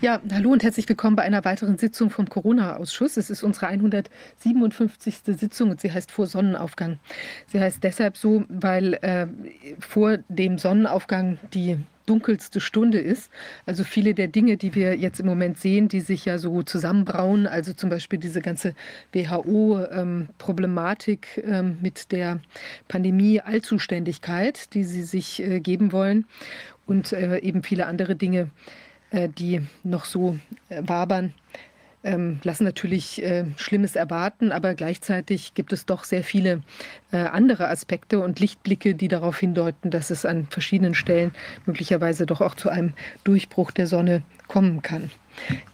Ja, hallo und herzlich willkommen bei einer weiteren Sitzung vom Corona-Ausschuss. Es ist unsere 157. Sitzung und sie heißt vor Sonnenaufgang. Sie heißt deshalb so, weil äh, vor dem Sonnenaufgang die dunkelste Stunde ist. Also viele der Dinge, die wir jetzt im Moment sehen, die sich ja so zusammenbrauen, also zum Beispiel diese ganze WHO-Problematik ähm, ähm, mit der Pandemie-Allzuständigkeit, die sie sich äh, geben wollen und äh, eben viele andere Dinge, äh, die noch so äh, wabern, ähm, lassen natürlich äh, Schlimmes erwarten, aber gleichzeitig gibt es doch sehr viele andere Aspekte und Lichtblicke, die darauf hindeuten, dass es an verschiedenen Stellen möglicherweise doch auch zu einem Durchbruch der Sonne kommen kann.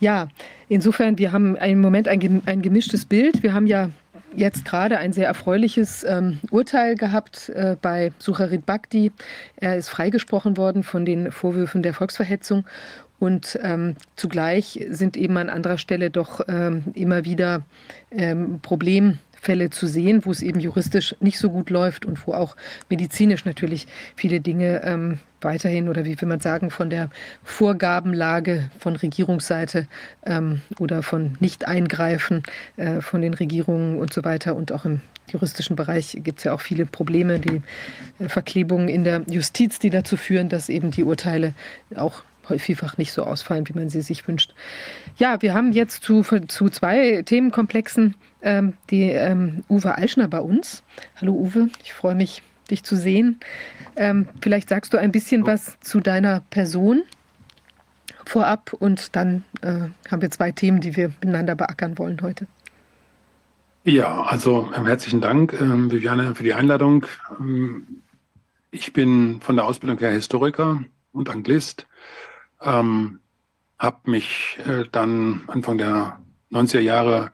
Ja, insofern, wir haben im Moment ein, ein gemischtes Bild. Wir haben ja jetzt gerade ein sehr erfreuliches ähm, Urteil gehabt äh, bei Sucharit Bhakti. Er ist freigesprochen worden von den Vorwürfen der Volksverhetzung und ähm, zugleich sind eben an anderer Stelle doch ähm, immer wieder ähm, Problemfälle zu sehen, wo es eben juristisch nicht so gut läuft und wo auch medizinisch natürlich viele Dinge ähm, weiterhin oder wie will man sagen, von der Vorgabenlage von Regierungsseite ähm, oder von Nicht-Eingreifen äh, von den Regierungen und so weiter und auch im juristischen Bereich gibt es ja auch viele Probleme, die äh, Verklebungen in der Justiz, die dazu führen, dass eben die Urteile auch vielfach nicht so ausfallen, wie man sie sich wünscht. Ja, wir haben jetzt zu, zu zwei Themenkomplexen ähm, die ähm, Uwe Eichner bei uns. Hallo Uwe, ich freue mich, dich zu sehen. Ähm, vielleicht sagst du ein bisschen was zu deiner Person vorab und dann äh, haben wir zwei Themen, die wir miteinander beackern wollen heute. Ja, also ähm, herzlichen Dank, ähm, Viviane, für die Einladung. Ähm, ich bin von der Ausbildung her Historiker und Anglist ähm, habe mich äh, dann Anfang der 90er Jahre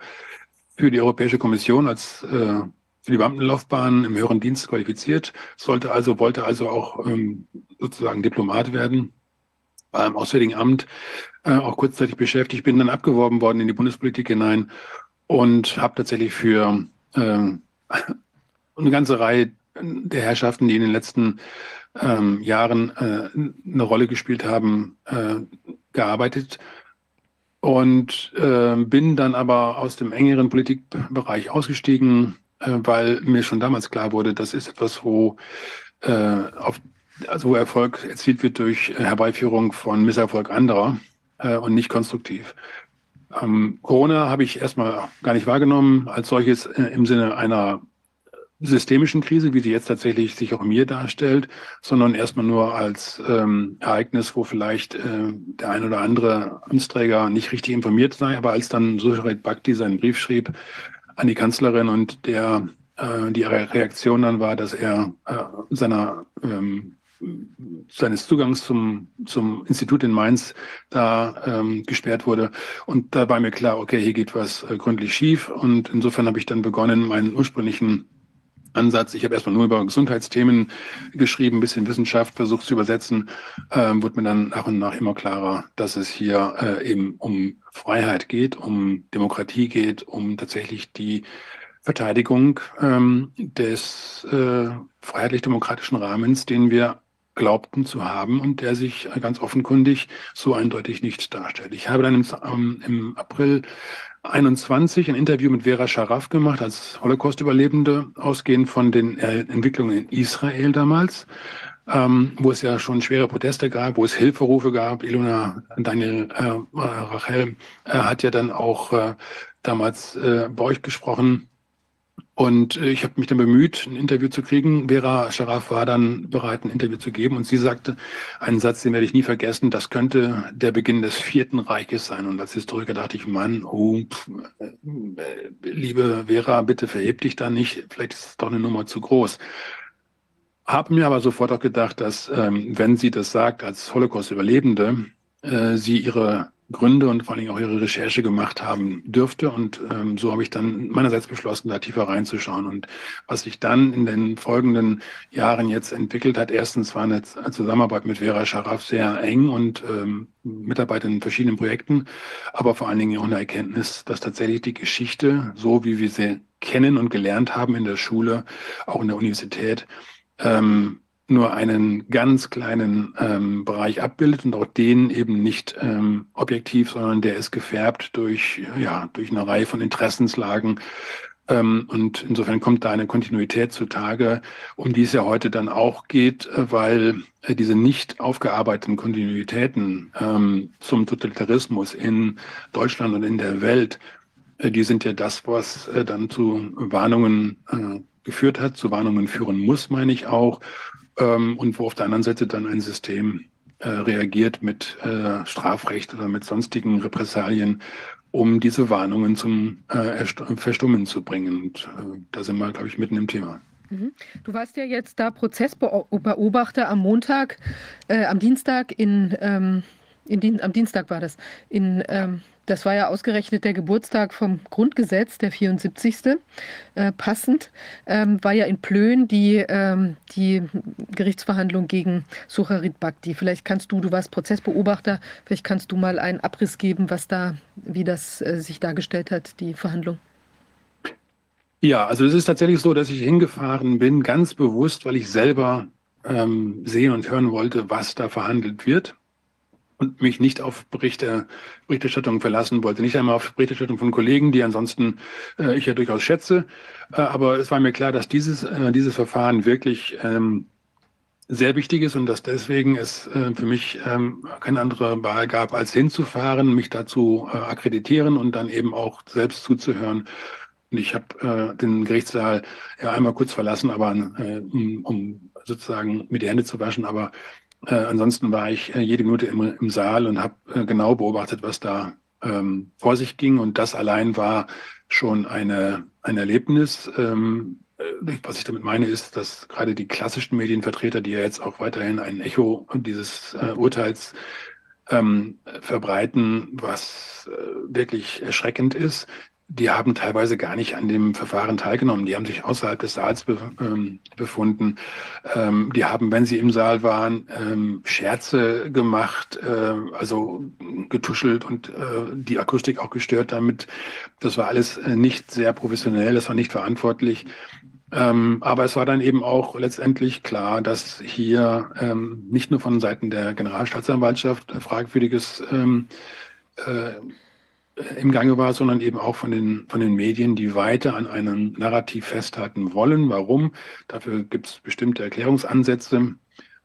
für die Europäische Kommission als äh, für die Beamtenlaufbahn im höheren Dienst qualifiziert, sollte also, wollte also auch ähm, sozusagen Diplomat werden, war im Auswärtigen Amt äh, auch kurzzeitig beschäftigt, bin dann abgeworben worden in die Bundespolitik hinein und habe tatsächlich für äh, eine ganze Reihe der Herrschaften, die in den letzten ähm, Jahren äh, eine Rolle gespielt haben, äh, gearbeitet und äh, bin dann aber aus dem engeren Politikbereich ausgestiegen, äh, weil mir schon damals klar wurde, das ist etwas, wo, äh, auf, also Erfolg erzielt wird durch Herbeiführung von Misserfolg anderer äh, und nicht konstruktiv. Ähm, Corona habe ich erstmal gar nicht wahrgenommen als solches im Sinne einer systemischen Krise, wie sie jetzt tatsächlich sich auch mir darstellt, sondern erstmal nur als ähm, Ereignis, wo vielleicht äh, der ein oder andere Amtsträger nicht richtig informiert sei, aber als dann Sucharit Bhakti seinen Brief schrieb an die Kanzlerin und der äh, die Reaktion dann war, dass er äh, seiner ähm, seines Zugangs zum, zum Institut in Mainz da ähm, gesperrt wurde. Und da war mir klar, okay, hier geht was äh, gründlich schief. Und insofern habe ich dann begonnen, meinen ursprünglichen Ansatz. Ich habe erstmal nur über Gesundheitsthemen geschrieben, ein bisschen Wissenschaft versucht zu übersetzen, ähm, wurde mir dann nach und nach immer klarer, dass es hier äh, eben um Freiheit geht, um Demokratie geht, um tatsächlich die Verteidigung ähm, des äh, freiheitlich-demokratischen Rahmens, den wir glaubten zu haben und der sich ganz offenkundig so eindeutig nicht darstellt. Ich habe dann im, ähm, im April 21 ein Interview mit Vera Scharaf gemacht als Holocaust-Überlebende, ausgehend von den äh, Entwicklungen in Israel damals, ähm, wo es ja schon schwere Proteste gab, wo es Hilferufe gab. Ilona Daniel äh, Rachel äh, hat ja dann auch äh, damals äh, bei euch gesprochen und äh, ich habe mich dann bemüht, ein Interview zu kriegen. Vera Scharaf war dann bereit, ein Interview zu geben. Und sie sagte einen Satz, den werde ich nie vergessen, das könnte der Beginn des Vierten Reiches sein. Und als Historiker dachte ich, Mann, oh, pff, äh, liebe Vera, bitte verheb dich da nicht. Vielleicht ist es doch eine Nummer zu groß. Habe mir aber sofort auch gedacht, dass, ähm, wenn sie das sagt als Holocaust-Überlebende, äh, sie ihre Gründe und vor allen Dingen auch ihre Recherche gemacht haben dürfte. Und ähm, so habe ich dann meinerseits beschlossen, da tiefer reinzuschauen. Und was sich dann in den folgenden Jahren jetzt entwickelt hat, erstens war eine Zusammenarbeit mit Vera Scharaf sehr eng und ähm, Mitarbeit in verschiedenen Projekten, aber vor allen Dingen auch eine Erkenntnis, dass tatsächlich die Geschichte, so wie wir sie kennen und gelernt haben in der Schule, auch in der Universität, ähm, nur einen ganz kleinen ähm, Bereich abbildet und auch den eben nicht ähm, objektiv, sondern der ist gefärbt durch, ja, durch eine Reihe von Interessenslagen. Ähm, und insofern kommt da eine Kontinuität zutage, um die es ja heute dann auch geht, äh, weil äh, diese nicht aufgearbeiteten Kontinuitäten ähm, zum Totalitarismus in Deutschland und in der Welt, äh, die sind ja das, was äh, dann zu Warnungen äh, geführt hat, zu Warnungen führen muss, meine ich auch ähm, und wo auf der anderen Seite dann ein System äh, reagiert mit äh, Strafrecht oder mit sonstigen Repressalien, um diese Warnungen zum äh, Verstummen zu bringen. Und äh, da sind wir, glaube ich, mitten im Thema. Mhm. Du warst ja jetzt da Prozessbeobachter am Montag, äh, am Dienstag in, ähm, in, am Dienstag war das, in ähm, das war ja ausgerechnet der Geburtstag vom Grundgesetz, der 74. Äh, passend, ähm, war ja in Plön die, ähm, die Gerichtsverhandlung gegen Sucharit Bhakti. Vielleicht kannst du, du warst Prozessbeobachter, vielleicht kannst du mal einen Abriss geben, was da, wie das äh, sich dargestellt hat, die Verhandlung. Ja, also es ist tatsächlich so, dass ich hingefahren bin, ganz bewusst, weil ich selber ähm, sehen und hören wollte, was da verhandelt wird und mich nicht auf Berichte, Berichterstattung verlassen wollte. Nicht einmal auf Berichterstattung von Kollegen, die ansonsten äh, ich ja durchaus schätze. Äh, aber es war mir klar, dass dieses, äh, dieses Verfahren wirklich ähm, sehr wichtig ist und dass deswegen es äh, für mich ähm, keine andere Wahl gab, als hinzufahren, mich dazu äh, akkreditieren und dann eben auch selbst zuzuhören. Und ich habe äh, den Gerichtssaal ja einmal kurz verlassen, aber äh, um, um sozusagen mir die Hände zu waschen, aber äh, ansonsten war ich äh, jede Minute im, im Saal und habe äh, genau beobachtet, was da ähm, vor sich ging. Und das allein war schon eine, ein Erlebnis. Ähm, äh, was ich damit meine, ist, dass gerade die klassischen Medienvertreter, die ja jetzt auch weiterhin ein Echo dieses äh, Urteils ähm, verbreiten, was äh, wirklich erschreckend ist, die haben teilweise gar nicht an dem Verfahren teilgenommen. Die haben sich außerhalb des Saals be, ähm, befunden. Ähm, die haben, wenn sie im Saal waren, ähm, Scherze gemacht, äh, also getuschelt und äh, die Akustik auch gestört damit. Das war alles äh, nicht sehr professionell, das war nicht verantwortlich. Ähm, aber es war dann eben auch letztendlich klar, dass hier ähm, nicht nur von Seiten der Generalstaatsanwaltschaft fragwürdiges ähm, äh, im Gange war, sondern eben auch von den, von den Medien, die weiter an einem Narrativ festhalten wollen. Warum? Dafür gibt es bestimmte Erklärungsansätze.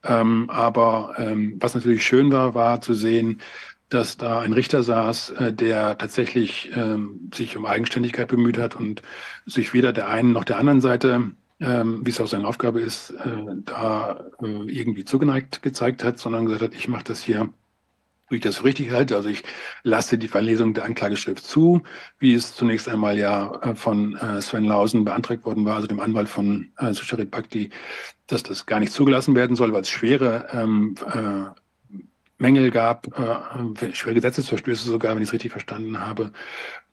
Ähm, aber ähm, was natürlich schön war, war zu sehen, dass da ein Richter saß, äh, der tatsächlich ähm, sich um Eigenständigkeit bemüht hat und sich weder der einen noch der anderen Seite, ähm, wie es auch seine Aufgabe ist, äh, da äh, irgendwie zugeneigt gezeigt hat, sondern gesagt hat, ich mache das hier wie ich das für richtig halte. Also ich lasse die Verlesung der Anklageschrift zu, wie es zunächst einmal ja äh, von äh, Sven Lausen beantragt worden war, also dem Anwalt von äh, Susharit Bhakti, dass das gar nicht zugelassen werden soll, weil es schwere ähm, äh, Mängel gab, äh, schwere Gesetzesverstöße sogar, wenn ich es richtig verstanden habe.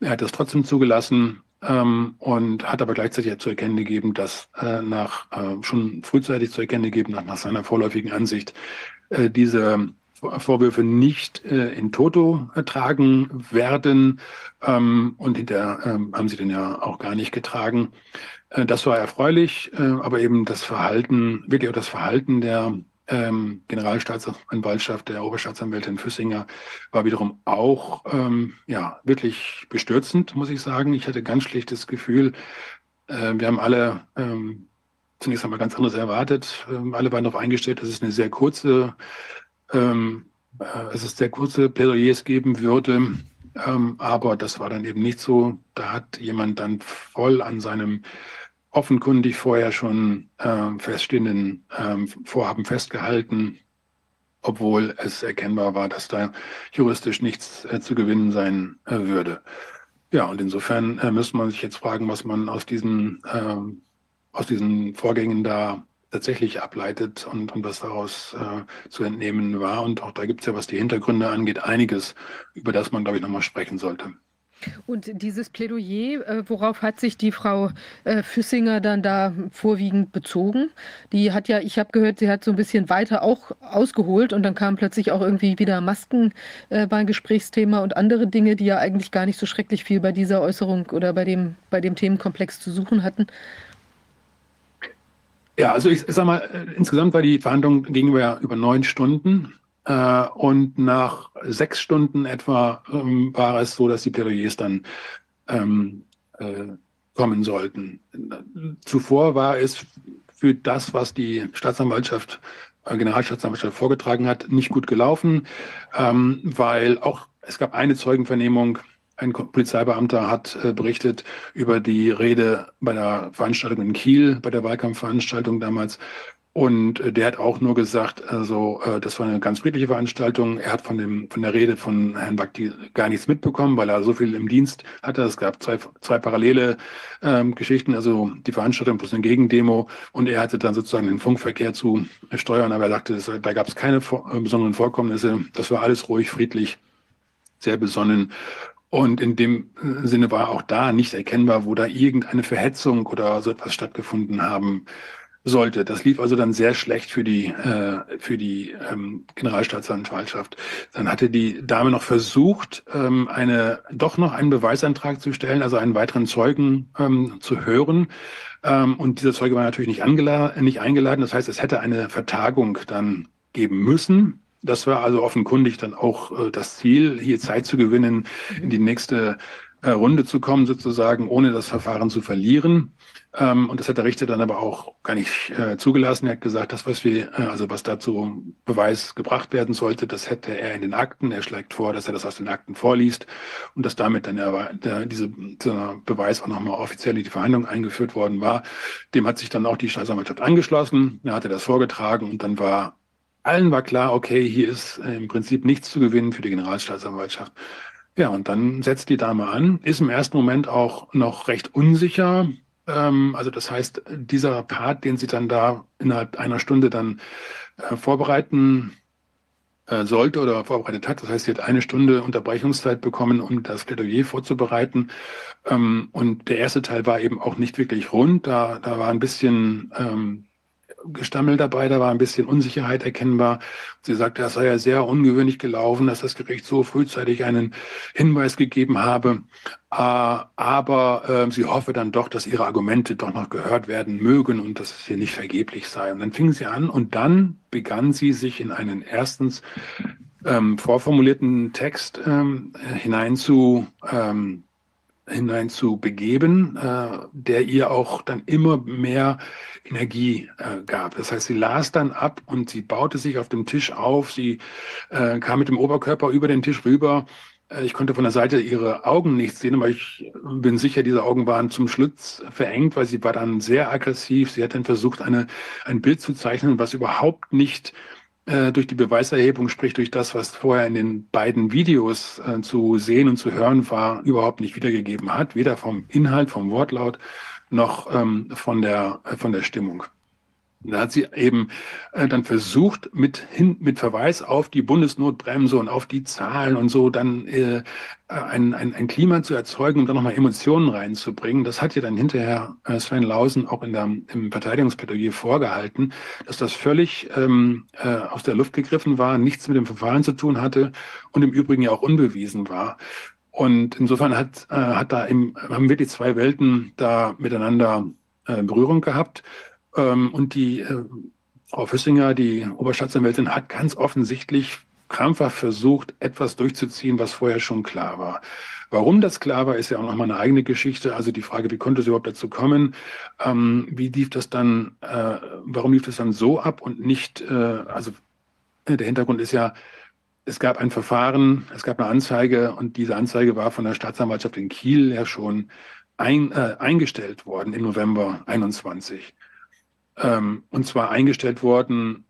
Er hat das trotzdem zugelassen ähm, und hat aber gleichzeitig zu erkennen gegeben, dass äh, nach äh, schon frühzeitig zu erkennen gegeben, nach, nach seiner vorläufigen Ansicht, äh, diese Vorwürfe nicht äh, in Toto ertragen werden. Ähm, und hinterher ähm, haben sie den ja auch gar nicht getragen. Äh, das war erfreulich, äh, aber eben das Verhalten, wirklich auch das Verhalten der ähm, Generalstaatsanwaltschaft, der Oberstaatsanwältin Füssinger, war wiederum auch ähm, ja, wirklich bestürzend, muss ich sagen. Ich hatte ganz schlechtes Gefühl. Äh, wir haben alle ähm, zunächst einmal ganz anderes erwartet. Ähm, alle waren darauf eingestellt, dass es eine sehr kurze ähm, äh, dass es sehr kurze Plädoyers geben würde. Ähm, aber das war dann eben nicht so. Da hat jemand dann voll an seinem offenkundig vorher schon äh, feststehenden ähm, Vorhaben festgehalten, obwohl es erkennbar war, dass da juristisch nichts äh, zu gewinnen sein äh, würde. Ja, und insofern äh, müsste man sich jetzt fragen, was man aus diesen, ähm, aus diesen Vorgängen da tatsächlich ableitet und, und was daraus äh, zu entnehmen war. Und auch da gibt es ja, was die Hintergründe angeht, einiges, über das man, glaube ich, nochmal sprechen sollte. Und dieses Plädoyer, äh, worauf hat sich die Frau äh, Füssinger dann da vorwiegend bezogen? Die hat ja, ich habe gehört, sie hat so ein bisschen weiter auch ausgeholt und dann kamen plötzlich auch irgendwie wieder Masken äh, beim Gesprächsthema und andere Dinge, die ja eigentlich gar nicht so schrecklich viel bei dieser Äußerung oder bei dem, bei dem Themenkomplex zu suchen hatten. Ja, also ich, ich sag mal, äh, insgesamt war die Verhandlung gegenüber über neun Stunden. Äh, und nach sechs Stunden etwa ähm, war es so, dass die Plädoyers dann ähm, äh, kommen sollten. Zuvor war es für das, was die Staatsanwaltschaft, äh, Generalstaatsanwaltschaft vorgetragen hat, nicht gut gelaufen, ähm, weil auch es gab eine Zeugenvernehmung ein Polizeibeamter hat äh, berichtet über die Rede bei der Veranstaltung in Kiel, bei der Wahlkampfveranstaltung damals. Und äh, der hat auch nur gesagt, also äh, das war eine ganz friedliche Veranstaltung. Er hat von dem von der Rede von Herrn Bakti gar nichts mitbekommen, weil er so viel im Dienst hatte. Es gab zwei, zwei parallele ähm, Geschichten, also die Veranstaltung plus eine Gegendemo. Und er hatte dann sozusagen den Funkverkehr zu steuern, aber er sagte, das, da gab es keine vor, besonderen Vorkommnisse. Das war alles ruhig, friedlich, sehr besonnen. Und in dem äh, Sinne war auch da nicht erkennbar, wo da irgendeine Verhetzung oder so etwas stattgefunden haben sollte. Das lief also dann sehr schlecht für die, äh, für die ähm, Generalstaatsanwaltschaft. Dann hatte die Dame noch versucht, ähm, eine, doch noch einen Beweisantrag zu stellen, also einen weiteren Zeugen ähm, zu hören. Ähm, und dieser Zeuge war natürlich nicht, nicht eingeladen. Das heißt, es hätte eine Vertagung dann geben müssen. Das war also offenkundig dann auch äh, das Ziel, hier Zeit zu gewinnen, in die nächste äh, Runde zu kommen, sozusagen, ohne das Verfahren zu verlieren. Ähm, und das hat der Richter dann aber auch gar nicht äh, zugelassen. Er hat gesagt, das, was wir, äh, also was dazu Beweis gebracht werden sollte, das hätte er in den Akten. Er schlägt vor, dass er das aus den Akten vorliest und dass damit dann der, diese, dieser Beweis auch nochmal offiziell in die Verhandlung eingeführt worden war. Dem hat sich dann auch die Staatsanwaltschaft angeschlossen. Er hatte das vorgetragen und dann war allen war klar, okay, hier ist äh, im Prinzip nichts zu gewinnen für die Generalstaatsanwaltschaft. Ja, und dann setzt die Dame an, ist im ersten Moment auch noch recht unsicher. Ähm, also das heißt, dieser Part, den sie dann da innerhalb einer Stunde dann äh, vorbereiten äh, sollte oder vorbereitet hat. Das heißt, sie hat eine Stunde Unterbrechungszeit bekommen, um das Plädoyer vorzubereiten. Ähm, und der erste Teil war eben auch nicht wirklich rund. Da, da war ein bisschen ähm, Gestammel dabei, da war ein bisschen Unsicherheit erkennbar. Sie sagte, das sei ja sehr ungewöhnlich gelaufen, dass das Gericht so frühzeitig einen Hinweis gegeben habe. Äh, aber äh, sie hoffe dann doch, dass ihre Argumente doch noch gehört werden mögen und dass es hier nicht vergeblich sei. Und dann fing sie an und dann begann sie sich in einen erstens ähm, vorformulierten Text ähm, hinein zu ähm, hinein zu begeben, äh, der ihr auch dann immer mehr Energie äh, gab. Das heißt, sie las dann ab und sie baute sich auf dem Tisch auf, sie äh, kam mit dem Oberkörper über den Tisch rüber. Äh, ich konnte von der Seite ihre Augen nicht sehen, aber ich bin sicher, diese Augen waren zum Schlitz verengt, weil sie war dann sehr aggressiv. Sie hat dann versucht, eine, ein Bild zu zeichnen, was überhaupt nicht äh, durch die Beweiserhebung, sprich durch das, was vorher in den beiden Videos äh, zu sehen und zu hören war, überhaupt nicht wiedergegeben hat, weder vom Inhalt, vom Wortlaut noch ähm, von, der, äh, von der Stimmung. Da hat sie eben äh, dann versucht, mit, hin, mit Verweis auf die Bundesnotbremse und auf die Zahlen und so dann äh, ein, ein, ein Klima zu erzeugen, um dann nochmal Emotionen reinzubringen. Das hat ja dann hinterher äh, Sven Lausen auch in der, im Verteidigungsplädoyer vorgehalten, dass das völlig ähm, äh, aus der Luft gegriffen war, nichts mit dem Verfahren zu tun hatte und im Übrigen ja auch unbewiesen war. Und insofern hat, äh, hat da im, haben wirklich zwei Welten da miteinander äh, Berührung gehabt. Ähm, und die äh, Frau Füssinger, die Oberstaatsanwältin, hat ganz offensichtlich krampfhaft versucht, etwas durchzuziehen, was vorher schon klar war. Warum das klar war, ist ja auch nochmal eine eigene Geschichte. Also die Frage, wie konnte es überhaupt dazu kommen? Ähm, wie lief das dann, äh, warum lief das dann so ab und nicht, äh, also äh, der Hintergrund ist ja, es gab ein Verfahren, es gab eine Anzeige und diese Anzeige war von der Staatsanwaltschaft in Kiel ja schon ein, äh, eingestellt worden im November 21 ähm, und zwar eingestellt worden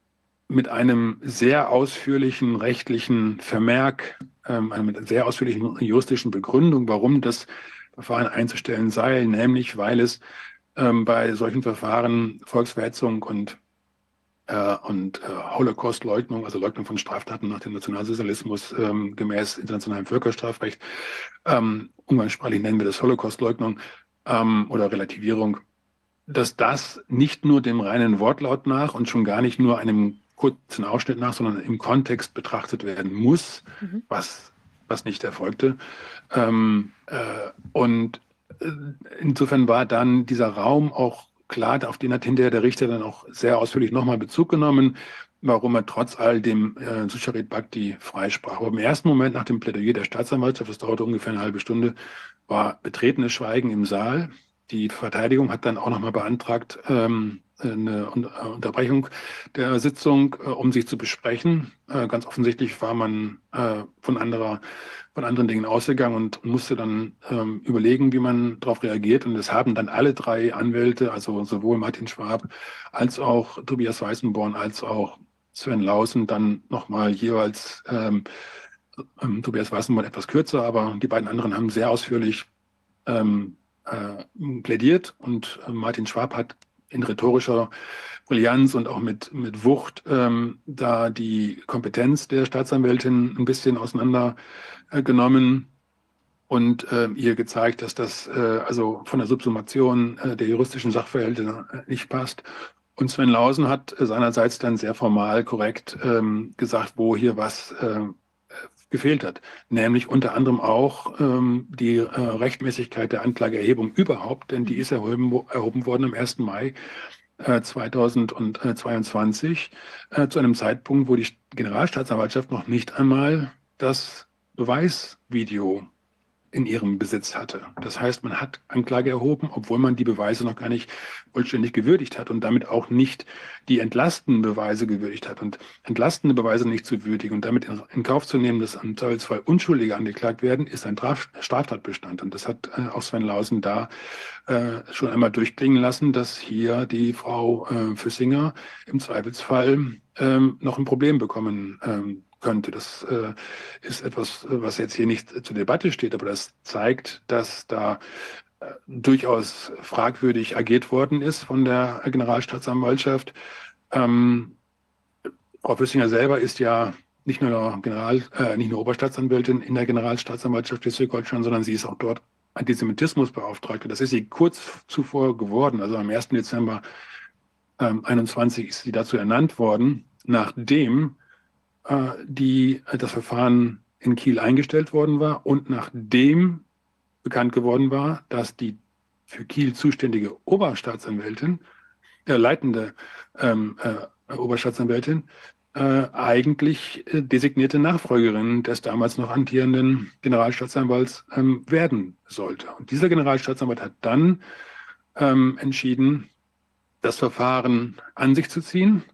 mit einem sehr ausführlichen rechtlichen Vermerk, ähm, mit einer sehr ausführlichen juristischen Begründung, warum das Verfahren einzustellen sei, nämlich weil es ähm, bei solchen Verfahren Volksverhetzung und äh, und äh, Holocaust-Leugnung, also Leugnung von Straftaten nach dem Nationalsozialismus ähm, gemäß internationalem Völkerstrafrecht, ähm, umgangssprachlich nennen wir das Holocaust-Leugnung ähm, oder Relativierung, dass das nicht nur dem reinen Wortlaut nach und schon gar nicht nur einem kurzen Ausschnitt nach, sondern im Kontext betrachtet werden muss, mhm. was, was nicht erfolgte. Ähm, äh, und äh, insofern war dann dieser Raum auch klar, auf den hat hinterher der Richter dann auch sehr ausführlich nochmal Bezug genommen, warum er trotz all dem äh, Susharit Bhakti freisprach. Aber im ersten Moment nach dem Plädoyer der Staatsanwaltschaft, das dauerte ungefähr eine halbe Stunde, war betretenes Schweigen im Saal. Die Verteidigung hat dann auch nochmal beantragt, ähm, eine äh, Unterbrechung der Sitzung, äh, um sich zu besprechen. Äh, ganz offensichtlich war man von, anderer, von anderen Dingen ausgegangen und musste dann ähm, überlegen, wie man darauf reagiert. Und es haben dann alle drei Anwälte, also sowohl Martin Schwab als auch Tobias Weißenborn als auch Sven Lausen, dann nochmal jeweils ähm, ähm, Tobias Weißenborn etwas kürzer, aber die beiden anderen haben sehr ausführlich ähm, äh, plädiert und Martin Schwab hat in rhetorischer Brillanz und auch mit, mit Wucht ähm, da die Kompetenz der Staatsanwältin ein bisschen auseinandergenommen äh, und äh, ihr gezeigt, dass das äh, also von der Subsumation äh, der juristischen Sachverhalte äh, nicht passt. Und Sven Lausen hat seinerseits dann sehr formal korrekt ähm, gesagt, wo hier was äh, gefehlt hat, nämlich unter anderem auch ähm, die äh, Rechtmäßigkeit der Anklageerhebung überhaupt, denn die ist erhoben, erhoben worden am 1. Mai äh, 2022 äh, zu einem Zeitpunkt, wo die Generalstaatsanwaltschaft noch nicht einmal das Beweisvideo in ihrem Besitz hatte. Das heißt, man hat Anklage erhoben, obwohl man die Beweise noch gar nicht vollständig gewürdigt hat und damit auch nicht die entlastenden Beweise gewürdigt hat. Und entlastende Beweise nicht zu würdigen und damit in, Kauf zu nehmen, dass im Zweifelsfall Unschuldige angeklagt werden, ist ein Straftatbestand. Und das hat äh, auch Sven Lausen da äh, schon einmal durchklingen lassen, dass hier die Frau äh, Füssinger im Zweifelsfall ähm, noch ein Problem bekommen ähm, könnte. Das äh, ist etwas, was jetzt hier nicht zur Debatte steht, aber das zeigt, dass da äh, durchaus fragwürdig agiert worden ist von der Generalstaatsanwaltschaft. Ähm, Frau Füssinger selber ist ja nicht nur General, äh, nicht nur Oberstaatsanwältin in der Generalstaatsanwaltschaft Schleswig-Holstein, sondern sie ist auch dort Antisemitismusbeauftragte. Das ist sie kurz zuvor geworden, also am 1. Dezember ähm, 21 ist sie dazu ernannt worden, nachdem die, äh, das Verfahren in Kiel eingestellt worden war und nachdem bekannt geworden war, dass die für Kiel zuständige Oberstaatsanwältin, äh, leitende ähm, äh, Oberstaatsanwältin, äh, eigentlich äh, designierte Nachfolgerin des damals noch amtierenden Generalstaatsanwalts ähm, werden sollte. Und dieser Generalstaatsanwalt hat dann ähm, entschieden, das Verfahren an sich zu ziehen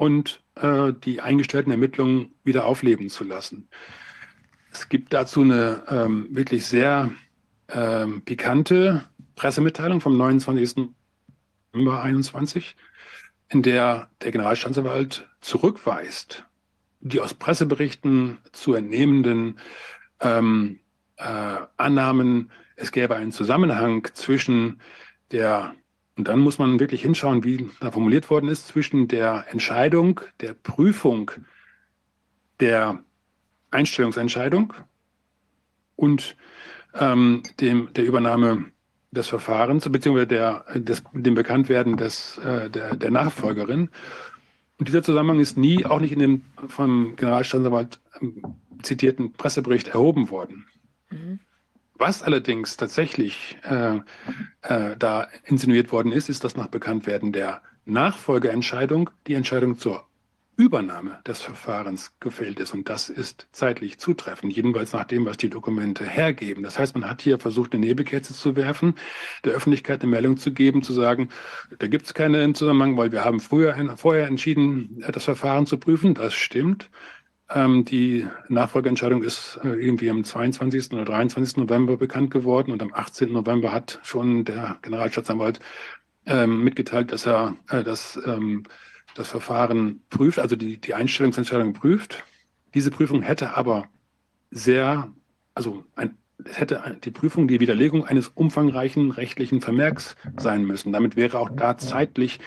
und äh, die eingestellten Ermittlungen wieder aufleben zu lassen. Es gibt dazu eine ähm, wirklich sehr ähm, pikante Pressemitteilung vom 29. November 2021, in der der Generalstaatsanwalt zurückweist, die aus Presseberichten zu entnehmenden ähm, äh, Annahmen, es gäbe einen Zusammenhang zwischen der und dann muss man wirklich hinschauen, wie da formuliert worden ist, zwischen der Entscheidung, der Prüfung der Einstellungsentscheidung und ähm, dem, der Übernahme des Verfahrens, beziehungsweise der, des, dem Bekanntwerden des, äh, der, der Nachfolgerin. Und dieser Zusammenhang ist nie, auch nicht in dem vom Generalstaatsanwalt ähm, zitierten Pressebericht erhoben worden. Mhm. Was allerdings tatsächlich äh, äh, da insinuiert worden ist, ist, dass nach Bekanntwerden der Nachfolgeentscheidung die Entscheidung zur Übernahme des Verfahrens gefällt ist. Und das ist zeitlich zutreffend, jedenfalls nach dem, was die Dokumente hergeben. Das heißt, man hat hier versucht, eine Nebelkerze zu werfen, der Öffentlichkeit eine Meldung zu geben, zu sagen, da gibt es keinen Zusammenhang, weil wir haben früher, vorher entschieden, das Verfahren zu prüfen. Das stimmt. Ähm, die Nachfolgeentscheidung ist äh, irgendwie am 22. oder 23. November bekannt geworden und am 18. November hat schon der Generalstaatsanwalt ähm, mitgeteilt, dass er äh, das, ähm, das Verfahren prüft, also die, die Einstellungsentscheidung prüft. Diese Prüfung hätte aber sehr, also ein, es hätte die Prüfung die Widerlegung eines umfangreichen rechtlichen Vermerks sein müssen. Damit wäre auch da zeitlich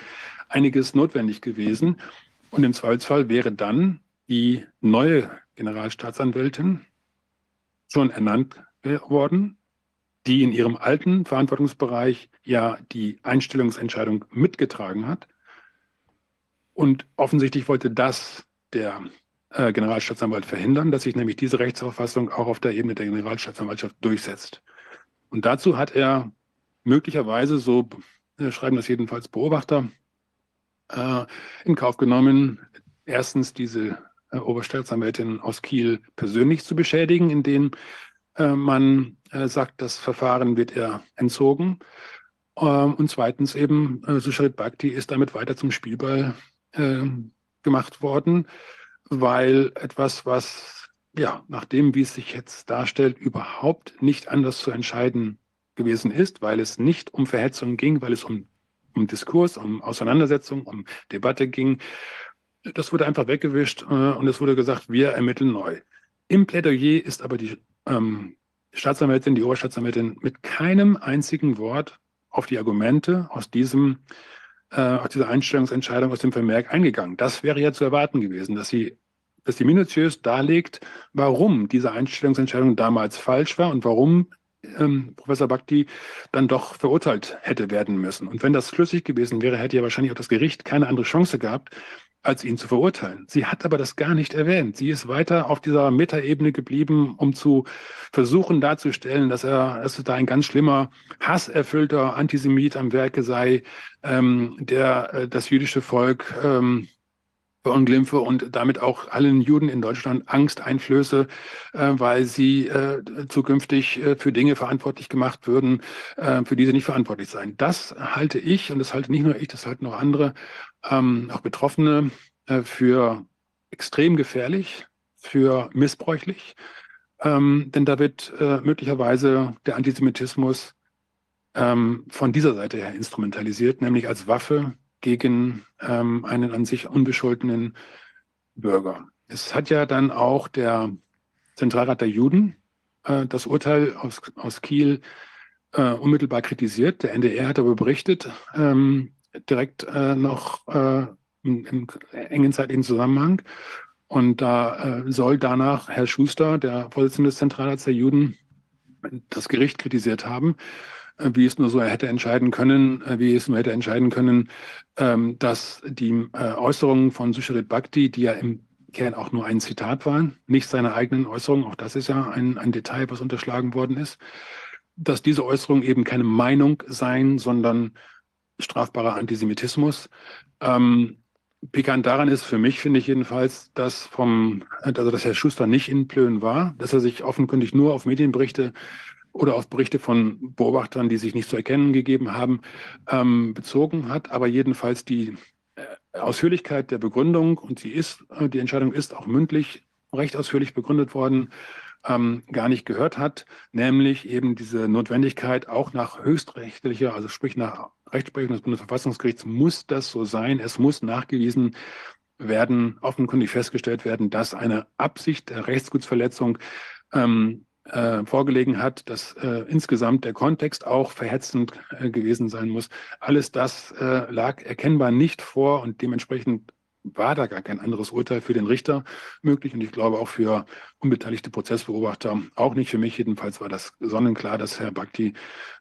einiges notwendig gewesen. Und im Zweifelsfall wäre dann die neue Generalstaatsanwältin schon ernannt worden, die in ihrem alten Verantwortungsbereich ja die Einstellungsentscheidung mitgetragen hat. Und offensichtlich wollte das der äh, Generalstaatsanwalt verhindern, dass sich nämlich diese Rechtsauffassung auch auf der Ebene der Generalstaatsanwaltschaft durchsetzt. Und dazu hat er möglicherweise, so äh, schreiben das jedenfalls Beobachter, äh, in Kauf genommen, erstens diese äh, Oberstaatsanwältin aus Kiel persönlich zu beschädigen, indem äh, man äh, sagt, das Verfahren wird ihr entzogen. Ähm, und zweitens eben, äh, Susharit Bhakti ist damit weiter zum Spielball ähm, gemacht worden, weil etwas, was ja, nach dem, wie es sich jetzt darstellt, überhaupt nicht anders zu entscheiden gewesen ist, weil es nicht um Verhetzung ging, weil es um, um Diskurs, um Auseinandersetzung, um Debatte ging. Das wurde einfach weggewischt äh, und es wurde gesagt, wir ermitteln neu. Im Plädoyer ist aber die ähm, Staatsanwältin, die Oberstaatsanwältin mit keinem einzigen Wort auf die Argumente aus diesem äh, aus dieser Einstellungsentscheidung aus dem Vermerk eingegangen. Das wäre ja zu erwarten gewesen, dass sie dass sie minutiös darlegt, warum diese Einstellungsentscheidung damals falsch war und warum ähm, Professor Bhakti dann doch verurteilt hätte werden müssen. Und wenn das schlüssig gewesen wäre, hätte ja wahrscheinlich auch das Gericht keine andere Chance gehabt, als ihn zu verurteilen. Sie hat aber das gar nicht erwähnt. Sie ist weiter auf dieser Metaebene geblieben, um zu versuchen darzustellen, dass er, dass da ein ganz schlimmer, hasserfüllter Antisemit am Werke sei, ähm, der äh, das jüdische Volk ähm, verunglimpfe und damit auch allen Juden in Deutschland Angst einflöße, äh, weil sie äh, zukünftig äh, für Dinge verantwortlich gemacht würden, äh, für die sie nicht verantwortlich seien. Das halte ich, und das halte nicht nur ich, das halten auch andere, ähm, auch Betroffene, äh, für extrem gefährlich, für missbräuchlich. Ähm, denn da wird äh, möglicherweise der Antisemitismus ähm, von dieser Seite her instrumentalisiert, nämlich als Waffe gegen ähm, einen an sich unbescholtenen Bürger. Es hat ja dann auch der Zentralrat der Juden äh, das Urteil aus, aus Kiel äh, unmittelbar kritisiert. Der NDR hat aber berichtet, ähm, direkt äh, noch äh, im, im, engen zeitlichen Zusammenhang. Und da äh, soll danach Herr Schuster, der Vorsitzende des Zentralrats der Juden, das Gericht kritisiert haben wie es nur so hätte entscheiden können, äh, wie es nur hätte entscheiden können, ähm, dass die äh, Äußerungen von Susharit Bhakti, die ja im Kern auch nur ein Zitat waren, nicht seine eigenen Äußerungen, auch das ist ja ein, ein Detail, was unterschlagen worden ist, dass diese Äußerungen eben keine Meinung seien, sondern strafbarer Antisemitismus. Ähm, pikant daran ist für mich, finde ich jedenfalls, dass vom, also dass Herr Schuster nicht in Plön war, dass er sich offenkundig nur auf Medienberichte oder auf Berichte von Beobachtern, die sich nicht zu erkennen gegeben haben, ähm, bezogen hat. Aber jedenfalls die äh, Ausführlichkeit der Begründung, und sie ist, äh, die Entscheidung ist auch mündlich recht ausführlich begründet worden, ähm, gar nicht gehört hat, nämlich eben diese Notwendigkeit auch nach höchstrechtlicher, also sprich nach Rechtsprechung des Bundesverfassungsgerichts muss das so sein. Es muss nachgewiesen werden, offenkundig festgestellt werden, dass eine Absicht der Rechtsgutsverletzung ähm, äh, vorgelegen hat, dass äh, insgesamt der Kontext auch verhetzend äh, gewesen sein muss. Alles das äh, lag erkennbar nicht vor und dementsprechend war da gar kein anderes Urteil für den Richter möglich und ich glaube auch für unbeteiligte Prozessbeobachter auch nicht. Für mich jedenfalls war das sonnenklar, dass Herr Bhakti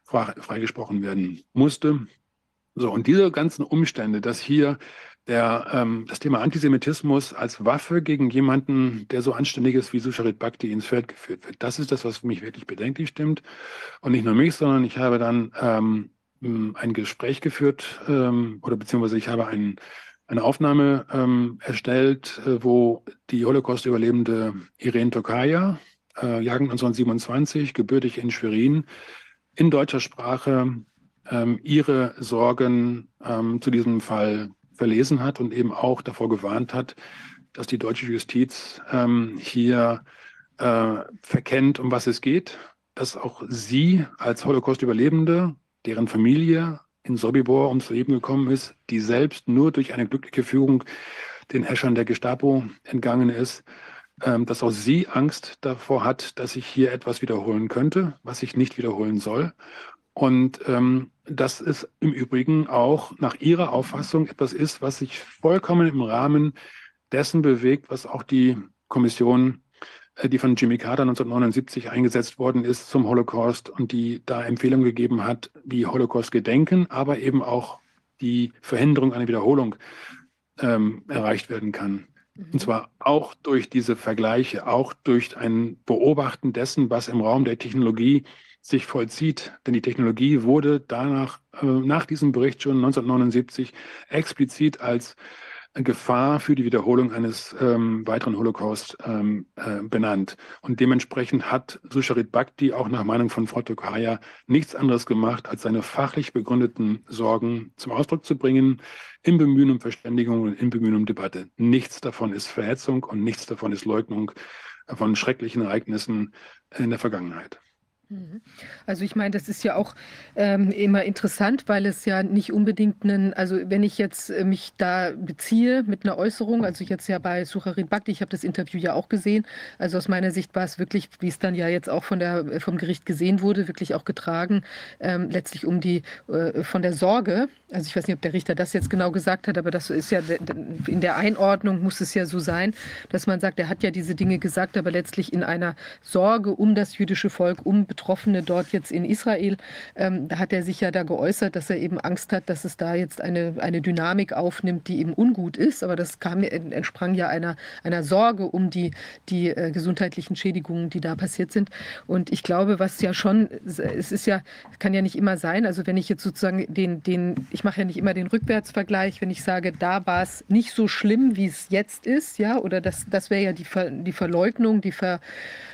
freigesprochen werden musste. So, und diese ganzen Umstände, dass hier der, ähm, das Thema Antisemitismus als Waffe gegen jemanden, der so anständig ist wie Susharit Bhakti, ins Feld geführt wird. Das ist das, was mich wirklich bedenklich stimmt. Und nicht nur mich, sondern ich habe dann ähm, ein Gespräch geführt ähm, oder beziehungsweise ich habe ein, eine Aufnahme ähm, erstellt, äh, wo die Holocaust-Überlebende Irene Tokaja, äh, Jahrgang 1927, gebürtig in Schwerin, in deutscher Sprache ähm, ihre Sorgen ähm, zu diesem Fall verlesen hat und eben auch davor gewarnt hat, dass die deutsche Justiz ähm, hier äh, verkennt, um was es geht, dass auch sie als Holocaust-Überlebende, deren Familie in Sobibor ums Leben gekommen ist, die selbst nur durch eine glückliche Führung den Herrschern der Gestapo entgangen ist, ähm, dass auch sie Angst davor hat, dass sich hier etwas wiederholen könnte, was sich nicht wiederholen soll. Und ähm, dass es im Übrigen auch nach Ihrer Auffassung etwas ist, was sich vollkommen im Rahmen dessen bewegt, was auch die Kommission, äh, die von Jimmy Carter 1979 eingesetzt worden ist zum Holocaust und die da Empfehlungen gegeben hat, wie Holocaust gedenken, aber eben auch die Verhinderung einer Wiederholung ähm, erreicht werden kann. Und zwar auch durch diese Vergleiche, auch durch ein Beobachten dessen, was im Raum der Technologie sich vollzieht. Denn die Technologie wurde danach, äh, nach diesem Bericht schon 1979 explizit als Gefahr für die Wiederholung eines ähm, weiteren Holocaust ähm, äh, benannt. Und dementsprechend hat Susharit Bhakti auch nach Meinung von Frau Tokaya nichts anderes gemacht, als seine fachlich begründeten Sorgen zum Ausdruck zu bringen, im Bemühen um Verständigung und im Bemühen um Debatte. Nichts davon ist Verhetzung und nichts davon ist Leugnung von schrecklichen Ereignissen in der Vergangenheit. Mhm. Also ich meine, das ist ja auch ähm, immer interessant, weil es ja nicht unbedingt einen, also wenn ich jetzt äh, mich da beziehe mit einer Äußerung, also jetzt ja bei Sucharit Bhakti, ich habe das Interview ja auch gesehen, also aus meiner Sicht war es wirklich, wie es dann ja jetzt auch von der, äh, vom Gericht gesehen wurde, wirklich auch getragen, ähm, letztlich um die, äh, von der Sorge, also ich weiß nicht, ob der Richter das jetzt genau gesagt hat, aber das ist ja, in der Einordnung muss es ja so sein, dass man sagt, er hat ja diese Dinge gesagt, aber letztlich in einer Sorge um das jüdische Volk, um Betroffene dort jetzt in Israel. Ähm, da hat er sich ja da geäußert, dass er eben Angst hat, dass es da jetzt eine, eine Dynamik aufnimmt, die eben ungut ist. Aber das kam, entsprang ja einer, einer Sorge um die, die äh, gesundheitlichen Schädigungen, die da passiert sind. Und ich glaube, was ja schon, es ist ja, kann ja nicht immer sein. Also wenn ich jetzt sozusagen den, den ich mache ja nicht immer den Rückwärtsvergleich, wenn ich sage, da war es nicht so schlimm, wie es jetzt ist, ja, oder das, das wäre ja die, Ver, die Verleugnung, die Ver,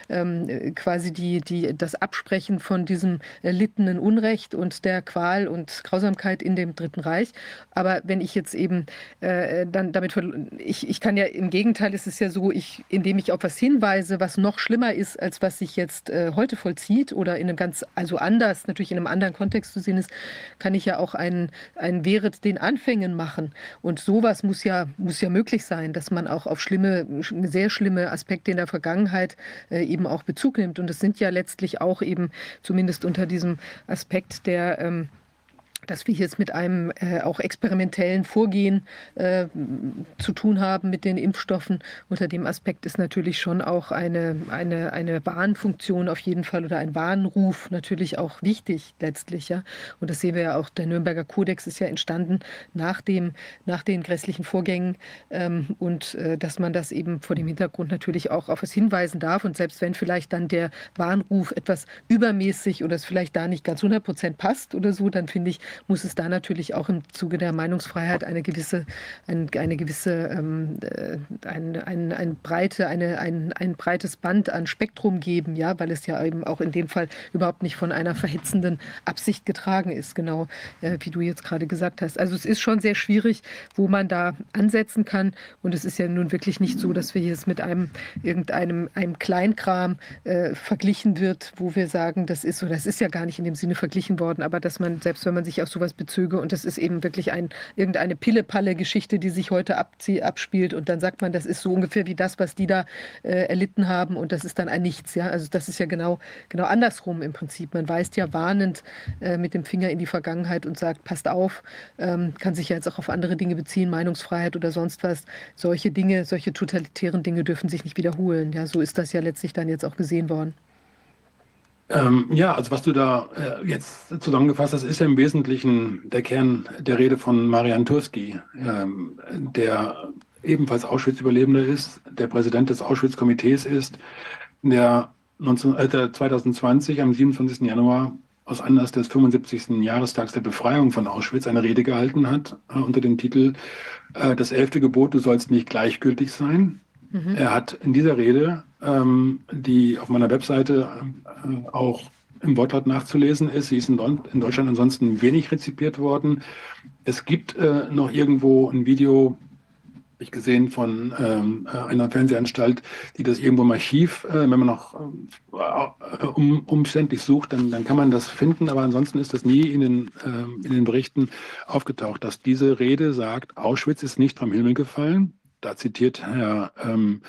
ähm, quasi die, die, das Absprechen von diesem erlittenen Unrecht und der Qual und Grausamkeit in dem Dritten Reich. Aber wenn ich jetzt eben äh, dann damit, ich, ich kann ja im Gegenteil ist es ja so, ich, indem ich auf was hinweise, was noch schlimmer ist, als was sich jetzt äh, heute vollzieht oder in einem ganz, also anders, natürlich in einem anderen Kontext zu sehen ist, kann ich ja auch einen, einen Wehret den Anfängen machen. Und sowas muss ja, muss ja möglich sein, dass man auch auf schlimme, sehr schlimme Aspekte in der Vergangenheit äh, eben auch Bezug nimmt. Und es sind ja letztlich auch eben zumindest unter diesem Aspekt der ähm, dass wir jetzt mit einem äh, auch experimentellen Vorgehen äh, zu tun haben mit den Impfstoffen. Unter dem Aspekt ist natürlich schon auch eine, eine, eine Warnfunktion auf jeden Fall oder ein Warnruf natürlich auch wichtig letztlich. Ja? Und das sehen wir ja auch, der Nürnberger Kodex ist ja entstanden nach, dem, nach den grässlichen Vorgängen ähm, und äh, dass man das eben vor dem Hintergrund natürlich auch auf es hinweisen darf. Und selbst wenn vielleicht dann der Warnruf etwas übermäßig oder es vielleicht da nicht ganz 100 Prozent passt oder so, dann finde ich, muss es da natürlich auch im Zuge der Meinungsfreiheit eine gewisse, ein, eine gewisse ähm, äh, ein, ein, ein, breite, eine, ein, ein breites Band an Spektrum geben, ja, weil es ja eben auch in dem Fall überhaupt nicht von einer verhitzenden Absicht getragen ist, genau äh, wie du jetzt gerade gesagt hast. Also es ist schon sehr schwierig, wo man da ansetzen kann. Und es ist ja nun wirklich nicht so, dass wir jetzt mit einem irgendeinem einem Kleinkram äh, verglichen wird, wo wir sagen, das ist so, das ist ja gar nicht in dem Sinne verglichen worden, aber dass man, selbst wenn man sich auf sowas bezöge und das ist eben wirklich ein, irgendeine Pille-Palle-Geschichte, die sich heute abspielt und dann sagt man, das ist so ungefähr wie das, was die da äh, erlitten haben und das ist dann ein Nichts. Ja? Also das ist ja genau, genau andersrum im Prinzip. Man weist ja warnend äh, mit dem Finger in die Vergangenheit und sagt, passt auf, ähm, kann sich ja jetzt auch auf andere Dinge beziehen, Meinungsfreiheit oder sonst was. Solche Dinge, solche totalitären Dinge dürfen sich nicht wiederholen. Ja, so ist das ja letztlich dann jetzt auch gesehen worden. Ähm, ja, also was du da äh, jetzt zusammengefasst hast, ist ja im Wesentlichen der Kern der Rede von Marian Turski, ähm, der ebenfalls Auschwitz-Überlebender ist, der Präsident des Auschwitz-Komitees ist, der, 19, äh, der 2020 am 27. Januar aus Anlass des 75. Jahrestags der Befreiung von Auschwitz eine Rede gehalten hat äh, unter dem Titel äh, Das elfte Gebot, du sollst nicht gleichgültig sein. Mhm. Er hat in dieser Rede, ähm, die auf meiner Webseite äh, auch im Wortlaut nachzulesen ist, sie ist in, in, Deutschland ansonsten wenig rezipiert worden. Es gibt äh, noch irgendwo ein Video, habe ich gesehen, von ähm, einer Fernsehanstalt, die das irgendwo im Archiv, äh, wenn man noch äh, um, umständlich sucht, dann, dann kann man das finden, aber ansonsten ist das nie in den, äh, in den Berichten aufgetaucht, dass diese Rede sagt, Auschwitz ist nicht vom Himmel gefallen, da zitiert Herr ähm,